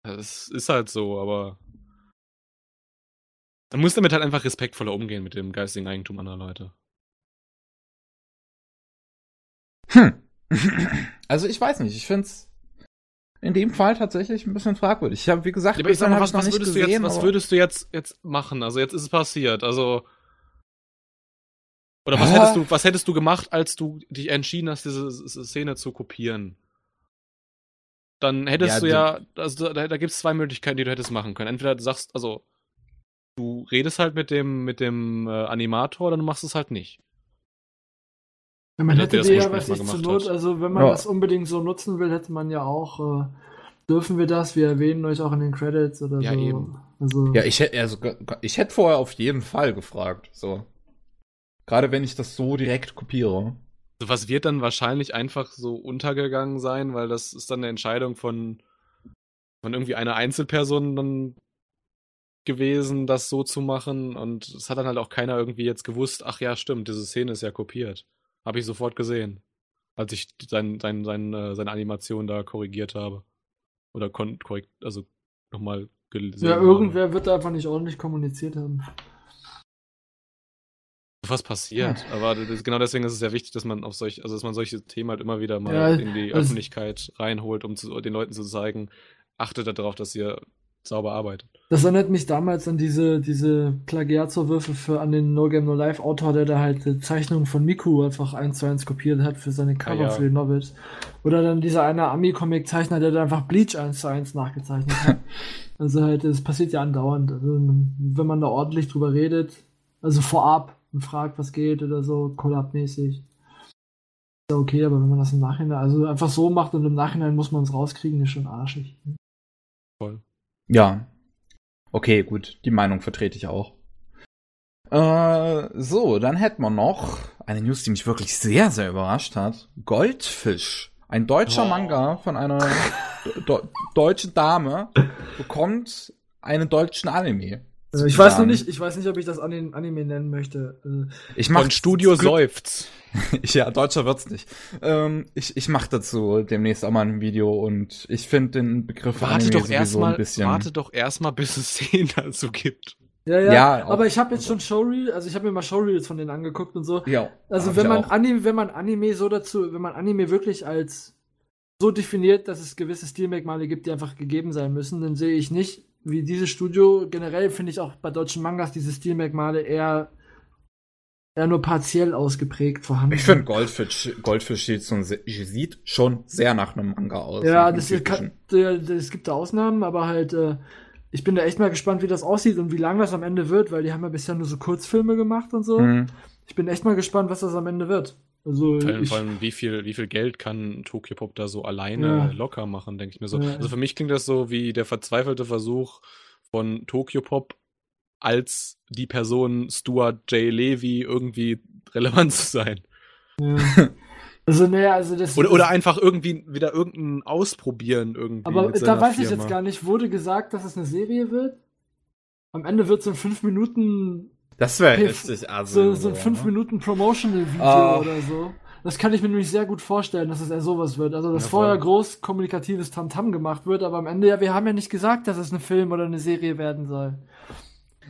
Das ist halt so, aber man muss damit halt einfach respektvoller umgehen mit dem geistigen Eigentum anderer Leute. Hm. (clears throat) Also ich weiß nicht, ich find's in dem Fall tatsächlich ein bisschen fragwürdig. Ich habe, wie gesagt, ja, ich sag mal, was, was, würdest gesehen, du jetzt, was würdest du jetzt, jetzt machen? Also jetzt ist es passiert. Also oder was hättest du, was hättest du gemacht, als du dich entschieden hast, diese, Szene zu kopieren? Dann hättest ja, du ja, also da, da gibt es zwei Möglichkeiten, die du hättest machen können. Entweder du sagst, also du redest halt mit dem, mit dem äh, Animator, oder du machst es halt nicht. Ja, man hätte die ja, was ich zur Not, hat. also wenn man ja. das unbedingt so nutzen will, hätte man ja auch, äh, dürfen wir das? Wir erwähnen euch auch in den Credits oder ja, so. Eben. Also, ja, ich hätte, also, ich hätte vorher auf jeden Fall gefragt, so. Gerade wenn ich das so direkt kopiere. Also was wird dann wahrscheinlich einfach so untergegangen sein, weil das ist dann eine Entscheidung von, von irgendwie einer Einzelperson dann gewesen, das so zu machen. Und es hat dann halt auch keiner irgendwie jetzt gewusst, ach ja, stimmt, diese Szene ist ja kopiert. Habe ich sofort gesehen, als ich sein, sein, sein, äh, seine Animation da korrigiert habe. Oder korrekt, also nochmal gelesen. Ja, irgendwer habe. wird da einfach nicht ordentlich kommuniziert haben. Was passiert, ja. aber das, genau deswegen ist es ja wichtig, dass man auf solch, also dass man solche Themen halt immer wieder mal ja, in die Öffentlichkeit reinholt, um zu, den Leuten zu zeigen, achtet darauf, dass ihr sauber arbeitet. Das erinnert mich damals an diese, diese Plagiatsvorwürfe für an den No Game No Life Autor, der da halt die Zeichnung von Miku einfach eins zu eins kopiert hat für seine Cover ah, ja. für die Novels. Oder dann dieser eine Ami-Comic-Zeichner, der da einfach Bleach eins zu eins nachgezeichnet hat. (laughs) also halt, das passiert ja andauernd. Also, wenn man da ordentlich drüber redet, also vorab, und fragt, was geht oder so, Collab-mäßig. Ist ja okay, aber wenn man das im Nachhinein, also einfach so macht und im Nachhinein muss man es rauskriegen, ist schon arschig. Voll. Ja. Okay, gut. Die Meinung vertrete ich auch. Äh, so, dann hätten wir noch eine News, die mich wirklich sehr, sehr überrascht hat. Goldfisch. Ein deutscher Oh. Manga von einer (laughs) deutschen Dame bekommt einen deutschen Anime. Also ich weiß noch nicht, ich weiß nicht, ob ich das Ani- Anime nennen möchte. Also, Ich mach Von Studio seufzt. (laughs) Ja, deutscher wird's nicht. Ähm, ich ich mache dazu demnächst auch mal ein Video und ich finde den Begriff Warte Anime doch sowieso erstmal, ein bisschen. warte doch erstmal, bis es (laughs) Szenen dazu gibt. ja, ja, Ja, aber ich habe jetzt schon Showreel, also ich habe mir mal Showreels von denen angeguckt und so. Ja. Also wenn man auch. Anime, wenn man Anime so dazu, wenn man Anime wirklich als so definiert, dass es gewisse Stilmerkmale gibt, die einfach gegeben sein müssen, dann sehe ich nicht, wie dieses Studio, generell finde ich auch bei deutschen Mangas diese Stilmerkmale eher, eher nur partiell ausgeprägt vorhanden. Ich finde Goldfisch, Goldfisch sieht, so, sieht schon sehr nach einem Manga aus. Ja, das, kann, das, es gibt da Ausnahmen, aber halt, äh, ich bin da echt mal gespannt, wie das aussieht und wie lang das am Ende wird, weil die haben ja bisher nur so Kurzfilme gemacht und so. Hm. Ich bin echt mal gespannt, was das am Ende wird. Also, Vor allem, ich, vor allem wie, viel, wie viel Geld kann Tokyo Pop da so alleine Ja. locker machen, denke ich mir so. Ja. Also für mich klingt das so wie der verzweifelte Versuch von Tokyo Pop als die Person Stuart J. Levy irgendwie relevant (laughs) zu sein. ja. also, naja, also das. Oder, oder einfach irgendwie wieder irgendein Ausprobieren irgendwie. Aber da weiß ich Firma. jetzt gar nicht, wurde gesagt, dass es eine Serie wird? Am Ende wird so ein 5 Minuten, Das wäre richtig also. so, so ein 5 ne? Promotional-Video Ah. oder so. Das kann ich mir nämlich sehr gut vorstellen, dass es eher sowas wird. Also, dass Ja, vorher groß kommunikatives Tamtam gemacht wird, aber am Ende, ja, wir haben ja nicht gesagt, dass es ein Film oder eine Serie werden soll.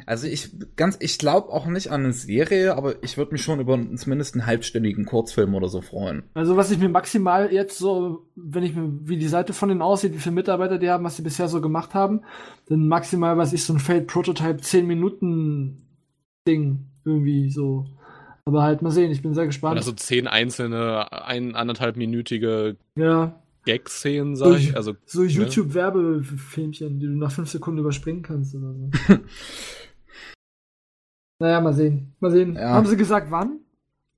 Also ich ganz, ich glaube auch nicht an eine Serie, aber ich würde mich schon über zumindest einen halbstündigen Kurzfilm oder so freuen. Also, was ich mir maximal jetzt so, wenn ich mir, wie die Seite von denen aussieht, wie viele Mitarbeiter die haben, was sie bisher so gemacht haben, dann maximal, was ich, so ein Fade Prototype 10 Minuten Ding irgendwie so. Aber halt mal sehen, ich bin sehr gespannt. Oder so zehn einzelne, ein, anderthalbminütige ja, Gag-Szenen, sag ich. Also, so YouTube-Werbefilmchen, die du nach 5 Sekunden überspringen kannst oder so. (laughs) naja, mal sehen. Mal sehen. Ja. Haben sie gesagt, wann?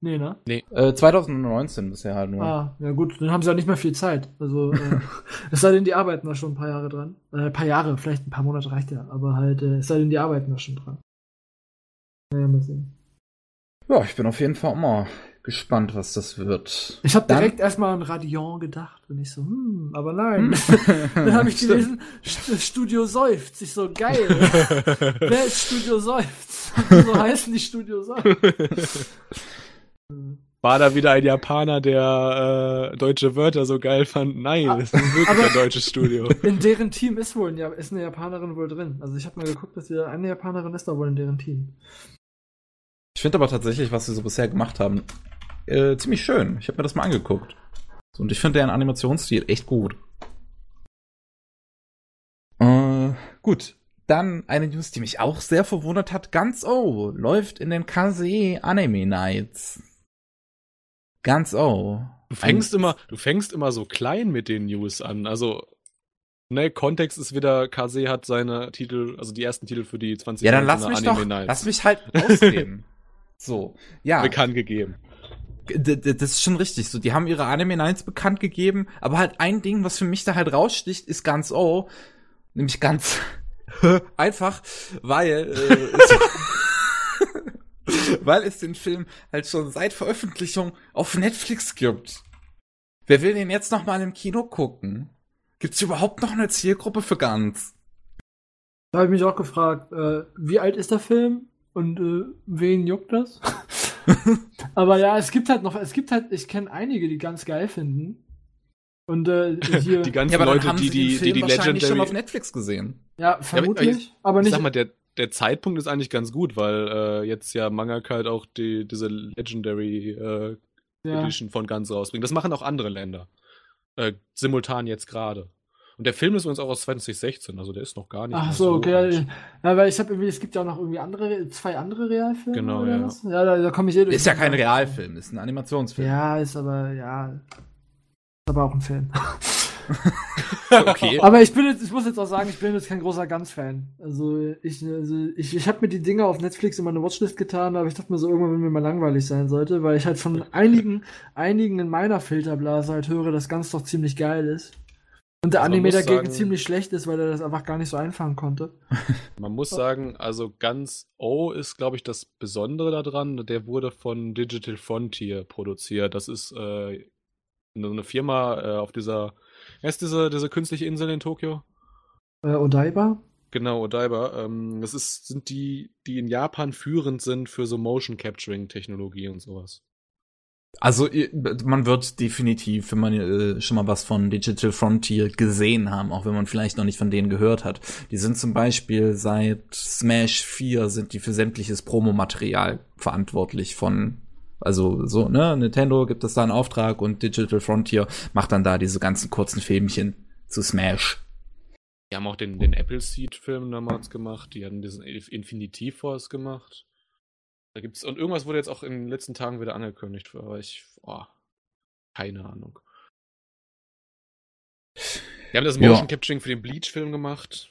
Nee, ne? Äh, 2019 bisher halt nur. Ah, ja gut, dann haben sie ja nicht mehr viel Zeit. Also, äh, (laughs) es sei denn, die arbeiten da schon ein paar Jahre dran. Äh, ein paar Jahre, vielleicht ein paar Monate reicht ja, aber halt, äh, es sei denn, die arbeiten da schon dran. Naja, mal sehen. Ja, ich bin auf jeden Fall immer gespannt, was das wird. Ich habe direkt erstmal an Radion gedacht und ich so, hm, aber nein. Hm. (laughs) Dann habe ich gelesen, St- Studio Seufz. Ich so, geil. (laughs) Wer ist Studio Seufz? (laughs) so heißen die Studio Seufz. war da wieder ein Japaner, der äh, deutsche Wörter so geil fand? Nein, Ah, das ist wirklich ein deutsches Studio. In deren Team ist wohl ein, ist eine Japanerin wohl drin. Also ich habe mal geguckt, dass hier eine Japanerin ist da wohl in deren Team. Ich finde aber tatsächlich, was sie so bisher gemacht haben, äh, ziemlich schön. Ich habe mir das mal angeguckt. So, Und ich finde deren Animationsstil echt gut. Äh, gut. Dann eine News, die mich auch sehr verwundert hat. Ganz O läuft in den KSE Anime Nights. Ganz O. Du fängst immer, du fängst immer so klein mit den News an. Also, ne, Kontext ist wieder, KC hat seine Titel, also die ersten Titel für die 20 Ja, dann lass mich doch, lass mich halt ausreden. (laughs) so, ja. bekannt gegeben. D d- das ist schon richtig. So, die haben ihre Anime Nights bekannt gegeben, aber halt ein Ding, was für mich da halt raussticht, ist ganz O. Nämlich ganz (laughs) einfach, weil, äh, es, (laughs) weil es den Film halt schon seit Veröffentlichung auf Netflix gibt. Wer will den jetzt noch mal im Kino gucken? Gibt's überhaupt noch eine Zielgruppe für ganz? Da habe ich mich auch gefragt, äh, wie alt ist der Film und äh, wen juckt das? (laughs) Aber ja, es gibt halt noch, es gibt halt, ich kenne einige, die ganz geil finden. Und äh, hier, (laughs) Die ganzen Ja, aber Leute, die die, die, Film die wahrscheinlich schon auf Legendary. Netflix gesehen. ja, vermutlich, aber, Ich nicht. sag mal, der, der Zeitpunkt ist eigentlich ganz gut, weil äh, jetzt ja Mangaka halt auch die, diese Legendary äh, ja. Edition von Guns rausbringen. Das machen auch andere Länder. Äh, simultan jetzt gerade. Und der Film ist übrigens auch aus 2016, also der ist noch gar nicht. Ach so, okay. alt. Ja, weil ich habe irgendwie, es gibt ja auch noch irgendwie andere, zwei andere Realfilme. Genau, oder ja. Was? Ja, da, da komme ich eh durch. Ist ja kein Realfilm, ist ein Animationsfilm. Ja, ist aber, ja. Ist aber auch ein Film. (laughs) okay. (laughs) Aber ich bin jetzt, ich muss jetzt auch sagen, ich bin jetzt kein großer Guns-Fan. Also ich, also ich, ich habe mir die Dinger auf Netflix in meine Watchlist getan, aber ich dachte mir so irgendwann, wenn mir mal langweilig sein sollte, weil ich halt von einigen, einigen in meiner Filterblase halt höre, dass Guns doch ziemlich geil ist. Und der Also Anime dagegen sagen- ziemlich schlecht ist, weil er das einfach gar nicht so einfangen konnte. (laughs) Man muss sagen, also ganz O ist, glaube ich, das Besondere daran. Der wurde von Digital Frontier produziert. Das ist äh, eine Firma äh, auf dieser, ist diese, diese künstliche Insel in Tokio? Äh, Odaiba? Genau, Odaiba. Ähm, das ist, sind die, die in Japan führend sind für so Motion Capturing Technologie und sowas. Also man wird definitiv, wenn man äh, schon mal was von Digital Frontier gesehen haben, auch wenn man vielleicht noch nicht von denen gehört hat. Die sind zum Beispiel seit Smash 4 sind die für sämtliches Promomaterial verantwortlich von also so, ne, Nintendo gibt es da einen Auftrag und Digital Frontier macht dann da diese ganzen kurzen Filmchen zu Smash. Die haben auch den, den Appleseed-Film damals gemacht. Die haben diesen Infinity Force gemacht. Da gibt's, und irgendwas wurde jetzt auch in den letzten Tagen wieder angekündigt, aber ich, oh, keine Ahnung. Die haben das Ja. Motion Capturing für den Bleach-Film gemacht.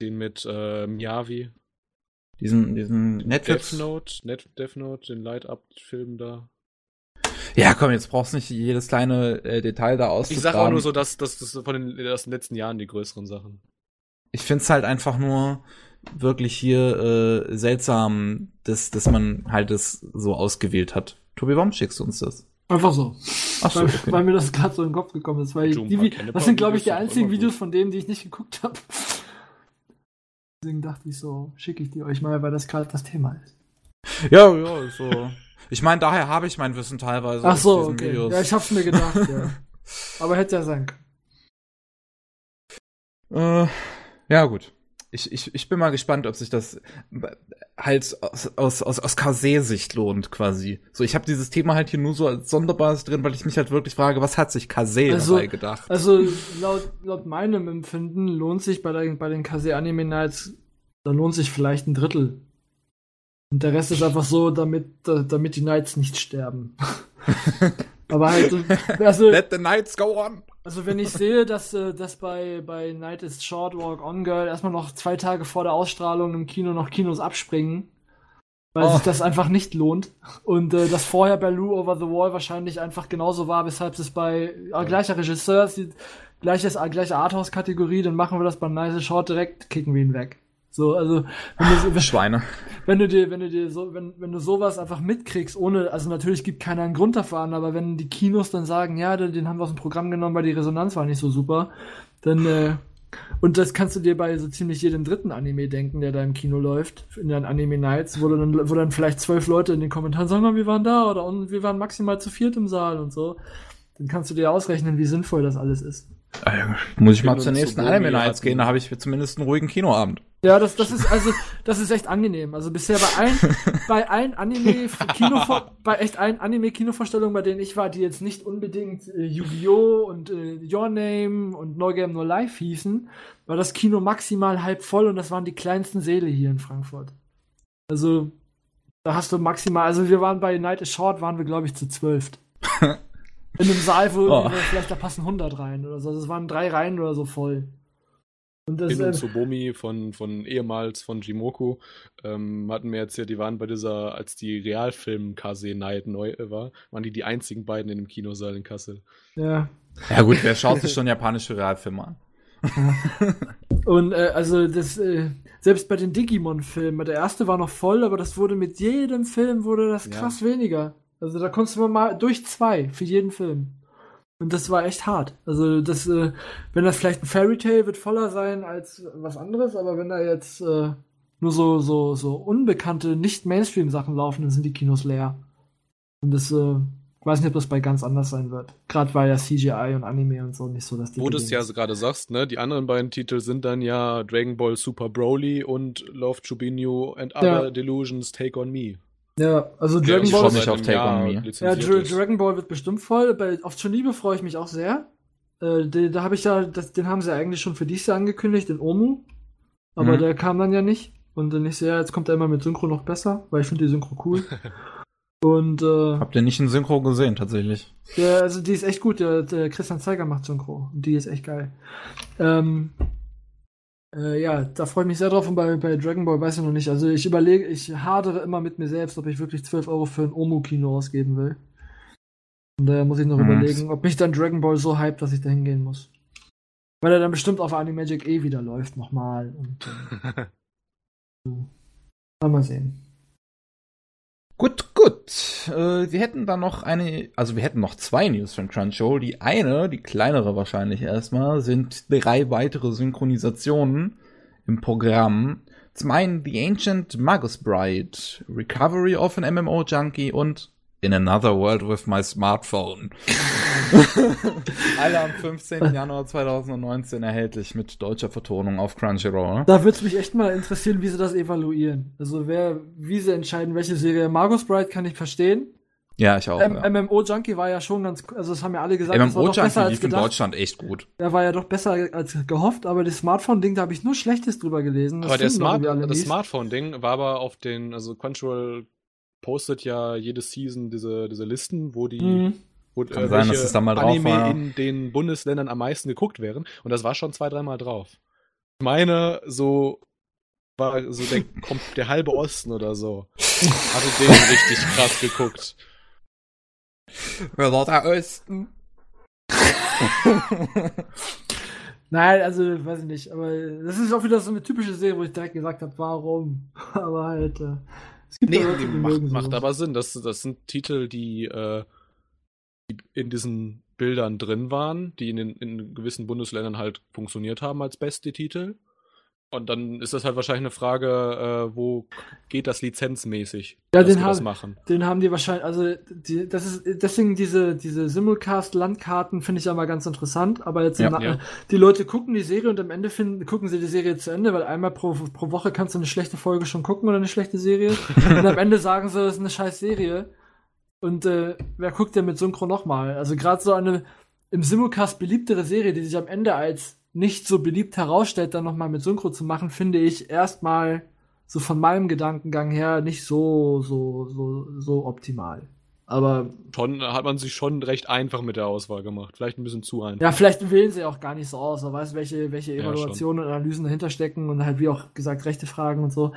Den mit äh, Miyavi. Diesen, diesen Netflix. Death Note, Net Death Note, den Light-Up-Film da. Ja, komm, jetzt brauchst du nicht jedes kleine äh, Detail da Ich auszugraben. sage auch nur so, dass das von den, aus den letzten Jahren die größeren Sachen. ich find's halt einfach nur wirklich hier äh, seltsam, dass, dass man halt das so ausgewählt hat. Tobi, warum schickst du uns das? Einfach so. Ach so, weil, okay. weil mir das gerade so in den Kopf gekommen ist. Weil ein die, das sind, glaube ich, die einzigen. Videos von denen, die ich nicht geguckt habe. Deswegen dachte ich so, schicke ich die euch mal, weil das gerade das Thema ist. Ja, ja, so. Ich meine, daher habe ich mein Wissen teilweise Ach aus so, diesen okay. Videos. Ja, ich hab's mir gedacht, ja. Aber hätte ja sein können. Äh, ja, gut. Ich, ich, ich bin mal gespannt, ob sich das halt aus, aus, aus, aus Kase-Sicht lohnt, quasi. So, ich habe dieses Thema halt hier nur so als Sonderbares drin, weil ich mich halt wirklich frage, was hat sich Kase Also- dabei gedacht? Also laut, laut meinem Empfinden lohnt sich bei, der, bei den Kase Anime Nights, da lohnt sich vielleicht ein Drittel. Und der Rest ist einfach so, damit, da- damit die Knights nicht sterben. (laughs) (laughs) Aber halt, also, Let the nights go on! also wenn ich sehe, dass, äh, dass bei, bei Night is Short Walk On Girl erstmal noch zwei Tage vor der Ausstrahlung im Kino noch Kinos abspringen, weil Oh. sich das einfach nicht lohnt. Und äh, das vorher bei Lou Over the Wall wahrscheinlich einfach genauso war, weshalb es bei äh, gleicher Regisseur, gleiches, gleiche Arthouse-Kategorie, dann machen wir das bei Night is Short direkt, kicken wir ihn weg. So, also, wenn du, wenn, Schweine. wenn du dir, wenn du dir so, wenn, wenn du sowas einfach mitkriegst, ohne, also natürlich gibt keiner einen Grund dafür an, aber wenn die Kinos dann sagen, ja, den, den haben wir aus dem Programm genommen, weil die Resonanz war nicht so super, dann, äh, und das kannst du dir bei so ziemlich jedem dritten Anime denken, der da im Kino läuft, in den Anime Nights, wo, dann, wo dann vielleicht zwölf Leute in den Kommentaren sagen, "Na, wir waren da oder und wir waren maximal zu viert im Saal und so. Dann kannst du dir ausrechnen, wie sinnvoll das alles ist. Äh, Muss ich mal zur nächsten Anime Nights gehen, da habe ich zumindest einen ruhigen Kinoabend. Ja, das, das ist also, das ist echt angenehm. Also bisher bei allen, (laughs) bei allen Anime Kino, bei echt allen Anime Kinovorstellungen, bei denen ich war, die jetzt nicht unbedingt äh, Yu-Gi-Oh und äh, Your Name und No Game No Life hießen, war das Kino maximal halb voll und das waren die kleinsten Säle hier in Frankfurt. Also da hast du maximal, also wir waren bei Night is Short, waren wir glaube ich zu zwölf. (laughs) In einem Saal, wo Oh. vielleicht da passen 100 rein oder so. Also es waren drei Reihen oder so voll. Und das, Hin und äh, Tsubomi von, von ehemals von Jimoku ähm, hatten mir erzählt, die waren bei dieser, als die Realfilm Kase Night neu äh, war, waren die die einzigen beiden in dem Kinosaal in Kassel. ja. Ja gut, wer schaut sich schon japanische Realfilme an? (laughs) Und äh, also das, äh, selbst bei den Digimon-Filmen, der erste war noch voll, aber das wurde mit jedem Film wurde das Ja. krass weniger. Also da konntest du mal durch zwei für jeden Film. Und das war echt hart. Also das, äh, wenn das vielleicht ein Fairy Tale wird voller sein als was anderes, aber wenn da jetzt äh, nur so so so unbekannte, nicht Mainstream-Sachen laufen, dann sind die Kinos leer. Und das, äh, ich weiß nicht, ob das bei ganz anders sein wird. Gerade weil ja CGI und Anime und so nicht so, dass die. Wo du es ja gerade sagst, ne? Die anderen beiden Titel sind dann ja Dragon Ball Super Broly und Love Chubinho and Other Ja. Delusions Take on Me. Ja, also Dragon ich Ball mich auf Take on Me. Ja, Dra ist. Dragon Ball wird bestimmt voll. Bei, auf Chun-Liebe freue ich mich auch sehr. Äh, den, da habe ich ja, das, den haben sie eigentlich schon für dieses Jahr angekündigt, den Omu. Aber Mhm. der kam dann ja nicht. Und dann ich sehe, jetzt kommt er immer mit Synchro noch besser, weil ich finde die Synchro cool. (laughs) Und äh, Habt ihr nicht in Synchro gesehen, tatsächlich? der, also die ist echt gut. Der, der Christian Zeiger macht Synchro. Und die ist echt geil. Ähm, äh, ja, da freue ich mich sehr drauf. Und bei, bei Dragon Ball weiß ich noch nicht. Also ich überlege, ich hadere immer mit mir selbst, ob ich wirklich 12 Euro für ein Omu-Kino ausgeben will. Und daher muss ich noch Mhm. überlegen, ob mich dann Dragon Ball so hype, dass ich da hingehen muss. Weil er dann bestimmt auf Animagic eh wieder läuft, nochmal. Und äh, (laughs) so. Mal, mal sehen. Gut, gut. Äh, wir hätten dann noch eine, also wir hätten noch zwei News von Crunchyroll. Die eine, die kleinere wahrscheinlich erstmal, sind drei weitere Synchronisationen im Programm. Zum einen The Ancient Magus Bride, Recovery of an MMO Junkie und In Another World with My Smartphone. (laughs) Alle am 15. Januar 2019 erhältlich mit deutscher Vertonung auf Crunchyroll. Da würde es mich echt mal interessieren, wie sie das evaluieren. Also wer, wie sie entscheiden, welche Serie. Margus Bride kann ich verstehen. Ja, ich auch. M ja. MMO Junkie war ja schon ganz, also das haben ja alle gesagt, das war MMO doch besser Junkie lief in. Deutschland echt gut. Er war ja doch besser als gehofft, aber das Smartphone-Ding, da habe ich nur Schlechtes drüber gelesen. Das aber der Smart, das. Smartphone-Ding war aber auf den, also Crunchyroll postet ja jede Season diese, diese Listen, wo die, Mhm. wo Kann sein, dass es da mal drauf Anime war. in den Bundesländern am meisten geguckt werden. Und das war schon zwei, dreimal drauf. Ich meine, so war so der, (laughs) kommt der halbe Osten oder so. (laughs) Hatte den richtig krass geguckt. Wer war der Osten? (laughs) Nein, also, weiß ich nicht, aber das ist auch wieder so eine typische Serie, wo ich direkt gesagt habe, warum? aber halt, äh, Nee, Leute, Macht, macht aber Sinn. Das, das sind Titel, die, äh, die in diesen Bildern drin waren, die in, den, in gewissen Bundesländern halt funktioniert haben als beste Titel. Und dann ist das halt wahrscheinlich eine Frage, äh, wo geht das lizenzmäßig, Ja, dass den wir das haben- machen. Den haben die wahrscheinlich, also die, das ist deswegen diese diese Simulcast-Landkarten finde ich ja mal ganz interessant, aber jetzt Ja, ja. die Leute gucken die Serie und am Ende finden, gucken sie die Serie zu Ende, weil einmal pro, pro Woche kannst du eine schlechte Folge schon gucken oder eine schlechte Serie (laughs) und am Ende sagen sie, das ist eine scheiß Serie und äh, wer guckt denn mit Synchro nochmal? Also gerade so eine im Simulcast beliebtere Serie, die sich am Ende als nicht so beliebt herausstellt, dann nochmal mit Synchro zu machen, finde ich erstmal so von meinem Gedankengang her nicht so, so, so, so optimal. Aber Schon hat man sich schon recht einfach mit der Auswahl gemacht. Vielleicht ein bisschen zu einfach. ja, vielleicht wählen sie auch gar nicht so aus, wer weiß, welche, welche Ja, Evaluationen und Analysen dahinter stecken und halt, wie auch gesagt, rechte Fragen und so.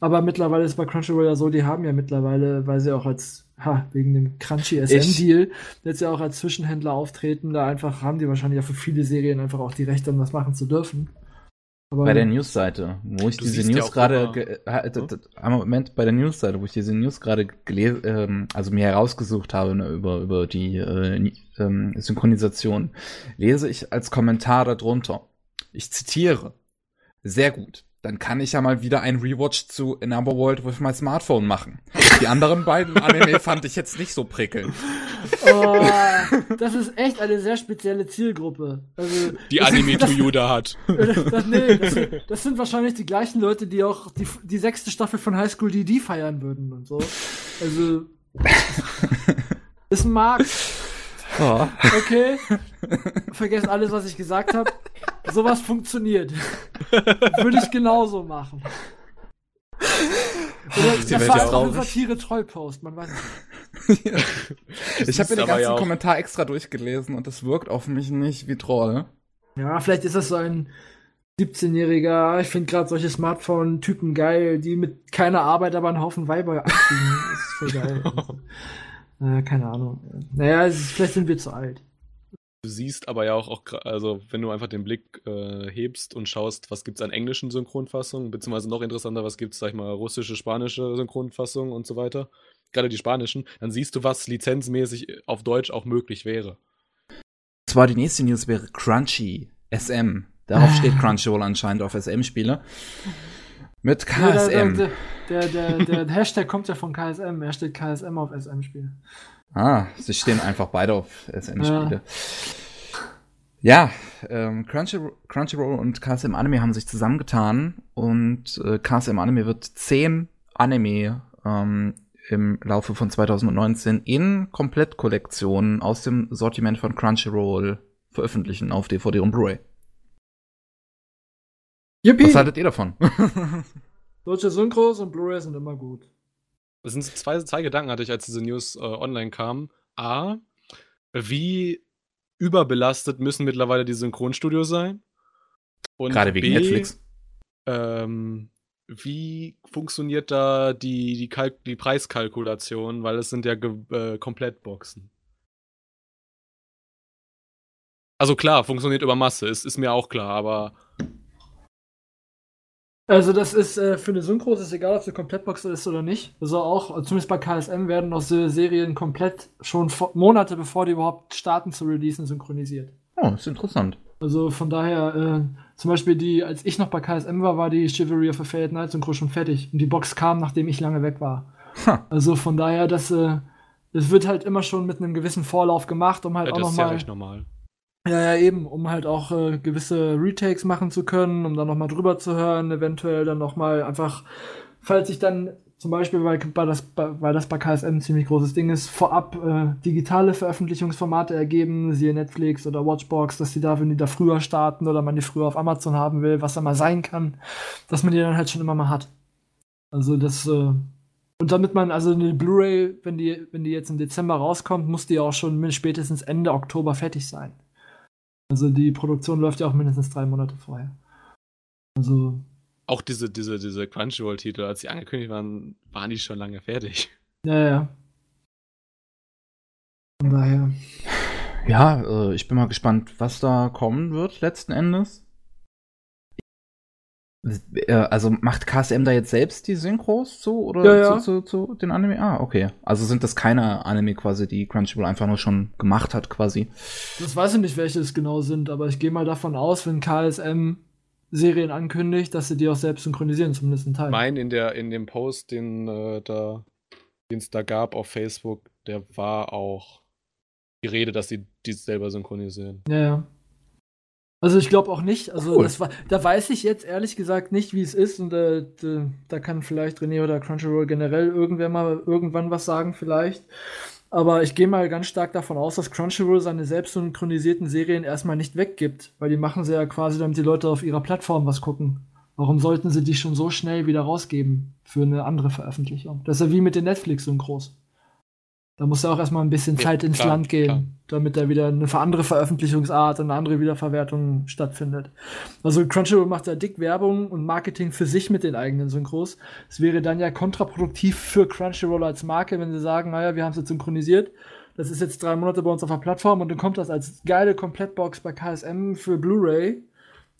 Aber mittlerweile ist bei Crunchyroll ja so, die haben ja mittlerweile, weil sie auch als, ha, wegen dem Crunchy SM-Deal, jetzt ja auch als Zwischenhändler auftreten, da einfach haben die wahrscheinlich auch für viele Serien einfach auch die Rechte, um das machen zu dürfen. Aber Bei der Newsseite, wo ich diese News gerade, ge- einen Moment, bei der Newsseite, wo ich diese News gerade gelesen, ähm, also mir herausgesucht habe ne, über, über die äh, ähm, Synchronisation, lese ich als Kommentar darunter. Ich zitiere. Sehr gut. Dann kann ich ja mal wieder ein Rewatch zu Another World with my Smartphone machen. Die anderen beiden Anime (laughs) fand ich jetzt nicht so prickelnd. Oh, das ist echt eine sehr spezielle Zielgruppe. Also, Die Anime to You da hat. (laughs) das, das, nee, das, sind, das sind wahrscheinlich die gleichen Leute, die auch die, die sechste Staffel von High School DD feiern würden und so. Also, ist ein Markt, Oh. okay. Vergesst alles, was ich gesagt habe. Sowas funktioniert. Würde ich genauso machen. Oder ist einfach ein traurig. Satire-Trollpost, man weiß nicht. Ich habe mir den ja ganzen auch- Kommentar extra durchgelesen und das wirkt auf mich nicht wie Troll. Ja, vielleicht ist das so ein 17-Jähriger. Ich finde gerade solche Smartphone-Typen geil, die mit keiner Arbeit aber einen Haufen Weiber abkriegen. Das ist voll geil. (laughs) äh, keine Ahnung. Naja, es ist, vielleicht sind wir zu alt. Du siehst aber ja auch, auch also wenn du einfach den Blick äh, hebst und schaust, was gibt's an englischen Synchronfassungen, beziehungsweise noch interessanter, was gibt's, sag ich mal, russische, spanische Synchronfassungen und so weiter, gerade die spanischen, dann siehst du, was lizenzmäßig auf Deutsch auch möglich wäre. Zwar die nächste News wäre Crunchy, SM. Darauf steht Crunchyroll anscheinend auf SM-Spiele. Mit KSM. Der, der, der, der, (laughs) Hashtag kommt ja von KSM. Er steht KSM auf SM-Spiel. Ah, sie stehen (laughs) einfach beide auf SM-Spiele. Ja, ähm, Crunchyroll, Crunchyroll und KSM Anime haben sich zusammengetan und äh, KSM Anime wird zehn Anime ähm, im Laufe von 2019 in Komplettkollektionen aus dem Sortiment von Crunchyroll veröffentlichen auf DVD und Blu-ray. Yippie! Was haltet ihr davon? (laughs) Deutsche Synchros und Blu-ray sind immer gut. Es sind zwei, zwei Gedanken hatte ich, als diese News äh, online kam. A, wie überbelastet müssen mittlerweile die Synchronstudios sein? Und Gerade wegen B, Netflix. Ähm, wie funktioniert da die, die, Kalk die Preiskalkulation? Weil es sind ja äh, Komplettboxen. Also klar, funktioniert über Masse, ist, ist mir auch klar, aber. Also das ist äh, für eine Synchro ist es egal, ob es eine Komplettbox ist oder nicht. Also auch, zumindest bei KSM werden noch so Serien komplett schon Monate bevor die überhaupt starten zu releasen, synchronisiert. Oh, ist interessant. Also von daher, äh, zum Beispiel die, als ich noch bei KSM war, war die Chivalry of a Fated Night Synchro schon fertig. Und die Box kam, nachdem ich lange weg war. Ha. Also von daher, das, äh, das wird halt immer schon mit einem gewissen Vorlauf gemacht, um halt ja, auch nochmal. Das ist ja recht normal. Ja, ja, eben, um halt auch äh, gewisse Retakes machen zu können, um dann nochmal drüber zu hören, eventuell dann nochmal einfach, falls ich dann zum Beispiel, weil, weil, das, weil das bei KSM ein ziemlich großes Ding ist, vorab äh, digitale Veröffentlichungsformate ergeben, siehe Netflix oder Watchbox, dass die da, wenn die da früher starten oder man die früher auf Amazon haben will, was da mal sein kann, dass man die dann halt schon immer mal hat. Also das, äh, und damit man, also eine Blu-ray, wenn die, wenn die jetzt im Dezember rauskommt, muss die auch schon spätestens Ende Oktober fertig sein. Also die Produktion läuft ja auch mindestens drei Monate vorher. Also auch diese, diese, diese Crunchyroll-Titel, als sie angekündigt waren, waren die schon lange fertig. Ja, ja. Von daher. Ja, äh, ich bin mal gespannt, was da kommen wird letzten Endes. Äh, also macht KSM da jetzt selbst die Synchros zu oder ja, ja. Zu, zu, zu, den Anime? Ah, okay. Also sind das keine Anime quasi, die Crunchyroll einfach nur schon gemacht hat quasi? Das weiß ich nicht, welche es genau sind, aber ich gehe mal davon aus, wenn KSM Serien ankündigt, dass sie die auch selbst synchronisieren, zumindest ein Teil. Mein in der in dem Post, den äh, da den es da gab auf Facebook, der war auch die Rede, dass sie die selber synchronisieren. Ja, ja. Also ich glaube auch nicht. Also cool. das war, da weiß ich jetzt ehrlich gesagt nicht, wie es ist und äh, da kann vielleicht René oder Crunchyroll generell irgendwer mal irgendwann was sagen vielleicht. Aber ich gehe mal ganz stark davon aus, dass Crunchyroll seine selbst synchronisierten Serien erstmal nicht weggibt, weil die machen sie ja quasi, damit die Leute auf ihrer Plattform was gucken. Warum sollten sie die schon so schnell wieder rausgeben für eine andere Veröffentlichung? Das ist ja wie mit den Netflix-Synchros. Da muss ja auch erstmal ein bisschen Zeit ins klar, Land gehen, klar. damit da wieder eine andere Veröffentlichungsart und eine andere Wiederverwertung stattfindet. Also Crunchyroll macht ja dick Werbung und Marketing für sich mit den eigenen Synchros. Es wäre dann ja kontraproduktiv für Crunchyroll als Marke, wenn sie sagen, naja, wir haben es jetzt synchronisiert. Das ist jetzt drei Monate bei uns auf der Plattform und dann kommt das als geile Komplettbox bei KSM für Blu-ray.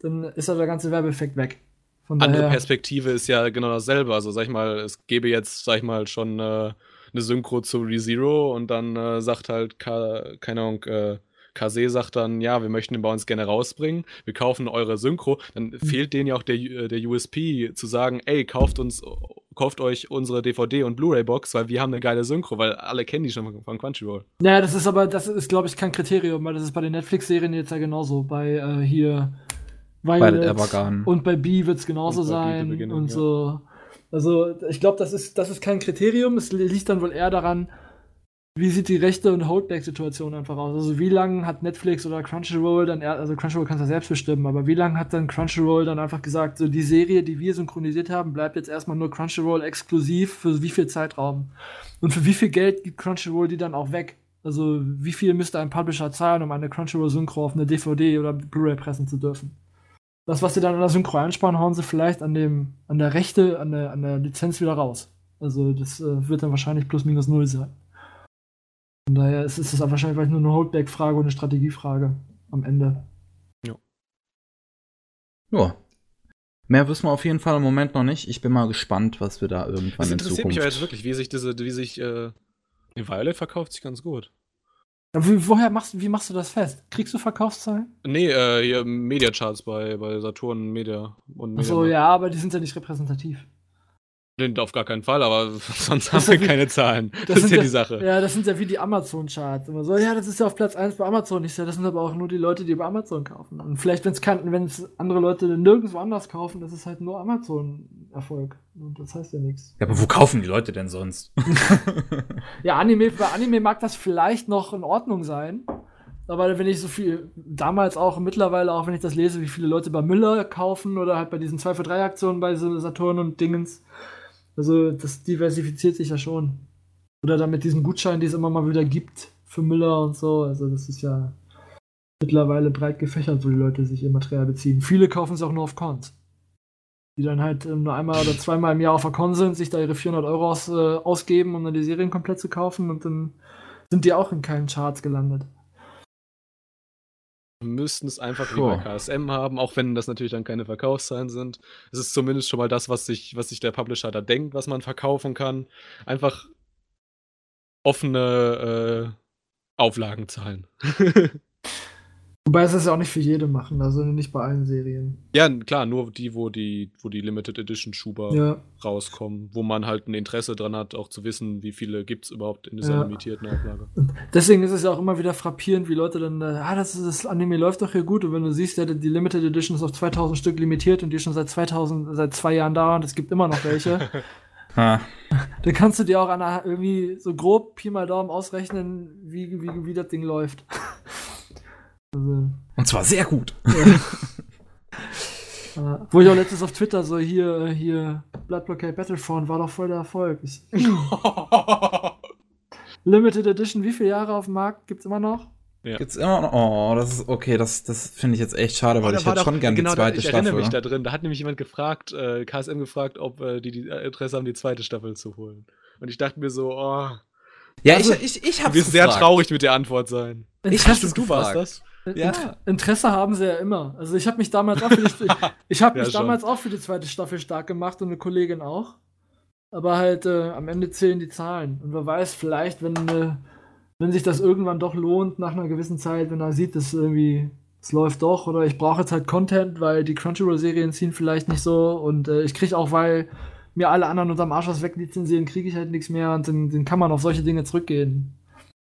Dann ist ja der ganze Werbeeffekt weg. Von Andere Perspektive ist ja genau dasselbe. Also sag ich mal, es gäbe jetzt, sag ich mal, schon äh eine Synchro zu ReZero und dann äh, sagt halt, keine Ahnung, äh, Kase sagt dann, ja, wir möchten den bei uns gerne rausbringen, wir kaufen eure Synchro, dann mhm. fehlt denen ja auch der, äh, der USP zu sagen, ey, kauft uns, kauft euch unsere DVD und Blu-ray-Box, weil wir haben eine geile Synchro, weil alle kennen die schon von Crunchyroll. Naja, das ist aber, das ist, glaube ich, kein Kriterium, weil das ist bei den Netflix-Serien jetzt ja genauso. Bei äh, hier Violet und bei B wird es genauso sein und ja. So. Also ich glaube, das ist, das ist kein Kriterium. Es liegt dann wohl eher daran, wie sieht die Rechte- und Holdback-Situation einfach aus. Also wie lange hat Netflix oder Crunchyroll dann, also Crunchyroll kann es ja selbst bestimmen, aber wie lange hat dann Crunchyroll dann einfach gesagt, so die Serie, die wir synchronisiert haben, bleibt jetzt erstmal nur Crunchyroll exklusiv für wie viel Zeitraum? Und für wie viel Geld gibt Crunchyroll die dann auch weg? Also wie viel müsste ein Publisher zahlen, um eine Crunchyroll-Synchro auf eine DVD oder Blu-ray pressen zu dürfen? Das, was sie dann an der Synchro einsparen, hauen sie vielleicht an dem, an der Rechte, an der, an der Lizenz wieder raus. Also das äh, wird dann wahrscheinlich plus minus null sein. Von daher ist, ist es wahrscheinlich vielleicht nur eine Holdback-Frage und eine Strategiefrage am Ende. Ja. Ja. Mehr wissen wir auf jeden Fall im Moment noch nicht. Ich bin mal gespannt, was wir da irgendwann in Zukunft... Das interessiert mich aber jetzt wirklich, wie sich diese, wie sich, äh, Violet verkauft sich ganz gut. Wie, woher machst, wie machst du das fest? Kriegst du Verkaufszahlen? Nee, äh, hier Mediacharts bei, bei Saturn Media und Media. Achso, ja, aber die sind ja nicht repräsentativ. Nee, auf gar keinen Fall, aber (laughs) sonst haben wir ja keine Zahlen. Das, das ist ja, ja die Sache. Ja, das sind ja wie die Amazon-Charts. Immer so, ja, das ist ja auf Platz 1 bei Amazon. Ich sage, das sind aber auch nur die Leute, die bei Amazon kaufen. Und vielleicht, wenn es andere Leute nirgendwo anders kaufen, das ist halt nur Amazon-Erfolg. Und das heißt ja nichts. Ja, aber wo kaufen die Leute denn sonst? (laughs) ja, Anime, bei Anime mag das vielleicht noch in Ordnung sein. Aber wenn ich so viel, damals auch, mittlerweile auch, wenn ich das lese, wie viele Leute bei Müller kaufen oder halt bei diesen 2 für 3 Aktionen bei Saturn und Dingens, Also das diversifiziert sich ja schon. Oder dann mit diesen Gutscheinen, die es immer mal wieder gibt für Müller und so. Also das ist ja mittlerweile breit gefächert, wo die Leute sich ihr Material beziehen. Viele kaufen es auch nur auf Cons. Die dann halt ähm, nur einmal oder zweimal im Jahr auf der Con sind, sich da ihre 400 Euro aus, äh, ausgeben, um dann die Serien komplett zu kaufen und dann sind die auch in keinen Charts gelandet. Müssten es einfach wie bei. KSM haben, auch wenn das natürlich dann keine Verkaufszahlen sind. Es ist zumindest schon mal das, was sich, was sich der Publisher da denkt, was man verkaufen kann. Einfach offene äh, Auflagen zahlen. (laughs) Wobei es das ja auch nicht für jede machen, also nicht bei allen Serien. ja, klar, nur die, wo die, wo die Limited Edition Schuber Ja, rauskommen, wo man halt ein Interesse dran hat, auch zu wissen, wie viele gibt es überhaupt in dieser Ja. limitierten Auflage. deswegen ist es ja auch immer wieder frappierend, wie Leute dann, ah, das, ist, das Anime läuft doch hier gut und wenn du siehst, ja, die Limited Edition ist auf 2000 Stück limitiert und die ist schon seit 2000, seit zwei Jahren da und es gibt immer noch welche. Ha. (laughs) (laughs) Dann kannst du dir auch an einer, irgendwie so grob Pi mal Daumen ausrechnen, wie, wie, wie das Ding läuft. Also, Und zwar sehr gut. ja. (laughs) äh, wo ich auch letztens auf Twitter so hier, äh, hier, Blood Blockade Battlefront war doch voll der Erfolg. Ich, (laughs) Limited Edition, wie viele Jahre auf dem Markt gibt's immer noch? Gibt's immer noch. Oh, das ist okay, das, das finde ich jetzt echt schade, weil Oh, ich hätte doch- schon gern genau, die da- zweite ich erinnere Staffel. mich da drin. Da hat nämlich jemand gefragt, äh, KSM gefragt, ob äh, die, die Interesse haben, die zweite Staffel zu holen. Und ich dachte mir so, oh, ja, Also, ich, ich, ich du hab's wirst sehr traurig mit der Antwort sein. Ich hab's du warst das. Ja. Int- Interesse haben sie ja immer. Also ich habe mich damals auch für die, (laughs) ich habe Ja, mich schon. damals auch für die zweite Staffel stark gemacht und eine Kollegin auch. Aber halt äh, am Ende zählen die Zahlen. Und wer weiß, vielleicht, wenn, äh, wenn sich das irgendwann doch lohnt, nach einer gewissen Zeit, wenn er sieht, dass irgendwie es läuft doch oder ich brauche jetzt halt Content, weil die Crunchyroll-Serien ziehen vielleicht nicht so und äh, ich kriege auch, weil mir alle anderen unterm Arsch was weglizenzieren, kriege ich halt nichts mehr und dann, dann kann man auf solche Dinge zurückgehen.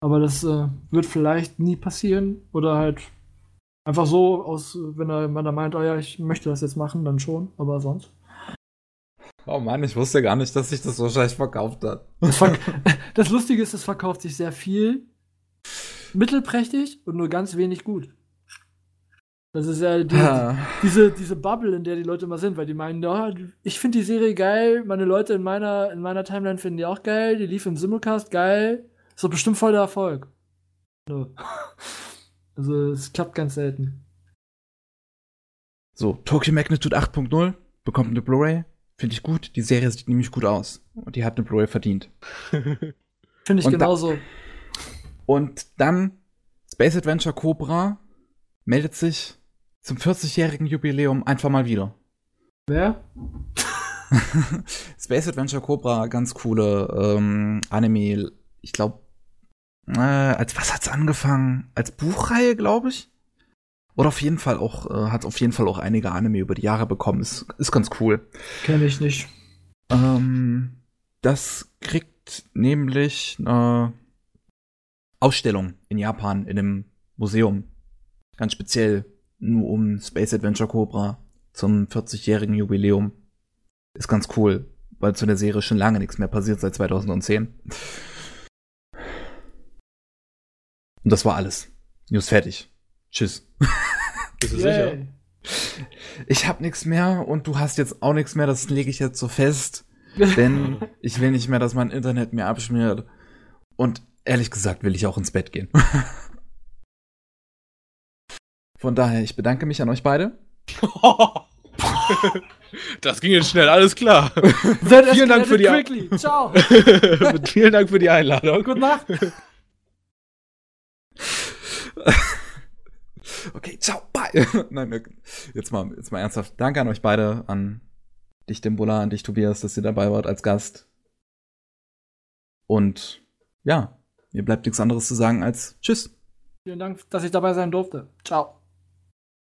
Aber das äh, wird vielleicht nie passieren oder halt einfach so aus, wenn er, wenn er meint, oh ja, ich möchte das jetzt machen, dann schon, aber sonst. Oh Mann, ich wusste gar nicht, dass sich das so schlecht verkauft hat. Das, (laughs) Lustige ist, es verkauft sich sehr viel, mittelprächtig und nur ganz wenig gut. Das ist ja die, Ah. diese, diese Bubble, in der die Leute immer sind, weil die meinen, ja, ich finde die Serie geil, meine Leute in meiner, in meiner Timeline finden die auch geil, die lief im Simulcast geil, ist doch bestimmt voll der Erfolg. Nö. (laughs) Also es klappt ganz selten. So, Tokyo Magnitude 8.0 bekommt eine Blu-ray. Finde ich gut. Die Serie sieht nämlich gut aus. Und die hat eine Blu-ray verdient. (laughs) Finde ich Und da- genauso. Und dann Space Adventure Cobra meldet sich zum 40-jährigen Jubiläum einfach mal wieder. Wer? (laughs) Space Adventure Cobra, ganz coole ähm, Anime. Ich glaube, äh, als was hat's angefangen? Als Buchreihe, glaube ich. Oder auf jeden Fall auch, äh, hat auf jeden Fall auch einige Anime über die Jahre bekommen. Ist, ist ganz cool. Kenne ich nicht. Ähm, das kriegt nämlich eine Ausstellung in Japan in einem Museum. Ganz speziell nur um Space Adventure Cobra zum 40-jährigen Jubiläum. Ist ganz cool, weil zu der Serie schon lange nichts mehr passiert seit 2010. Und das war alles. News fertig. Tschüss. (laughs) Bist du sicher? Ich hab nichts mehr und du hast jetzt auch nichts mehr, das lege ich jetzt so fest. Denn (laughs) ich will nicht mehr, dass mein Internet mir abschmiert. Und ehrlich gesagt will ich auch ins Bett gehen. (laughs) Von daher, ich bedanke mich an euch beide. das ging jetzt schnell, alles klar. Vielen Dank für die- quickly. Ciao. Vielen Dank für die Einladung. Gute Nacht. (laughs) Okay, ciao, bye. (laughs) Nein, ne, jetzt mal, jetzt mal ernsthaft. Danke an euch beide, an dich, Dimbula, an dich, Tobias, dass ihr dabei wart als Gast. Und ja, mir bleibt nichts anderes zu sagen als Tschüss. Vielen Dank, dass ich dabei sein durfte. Ciao.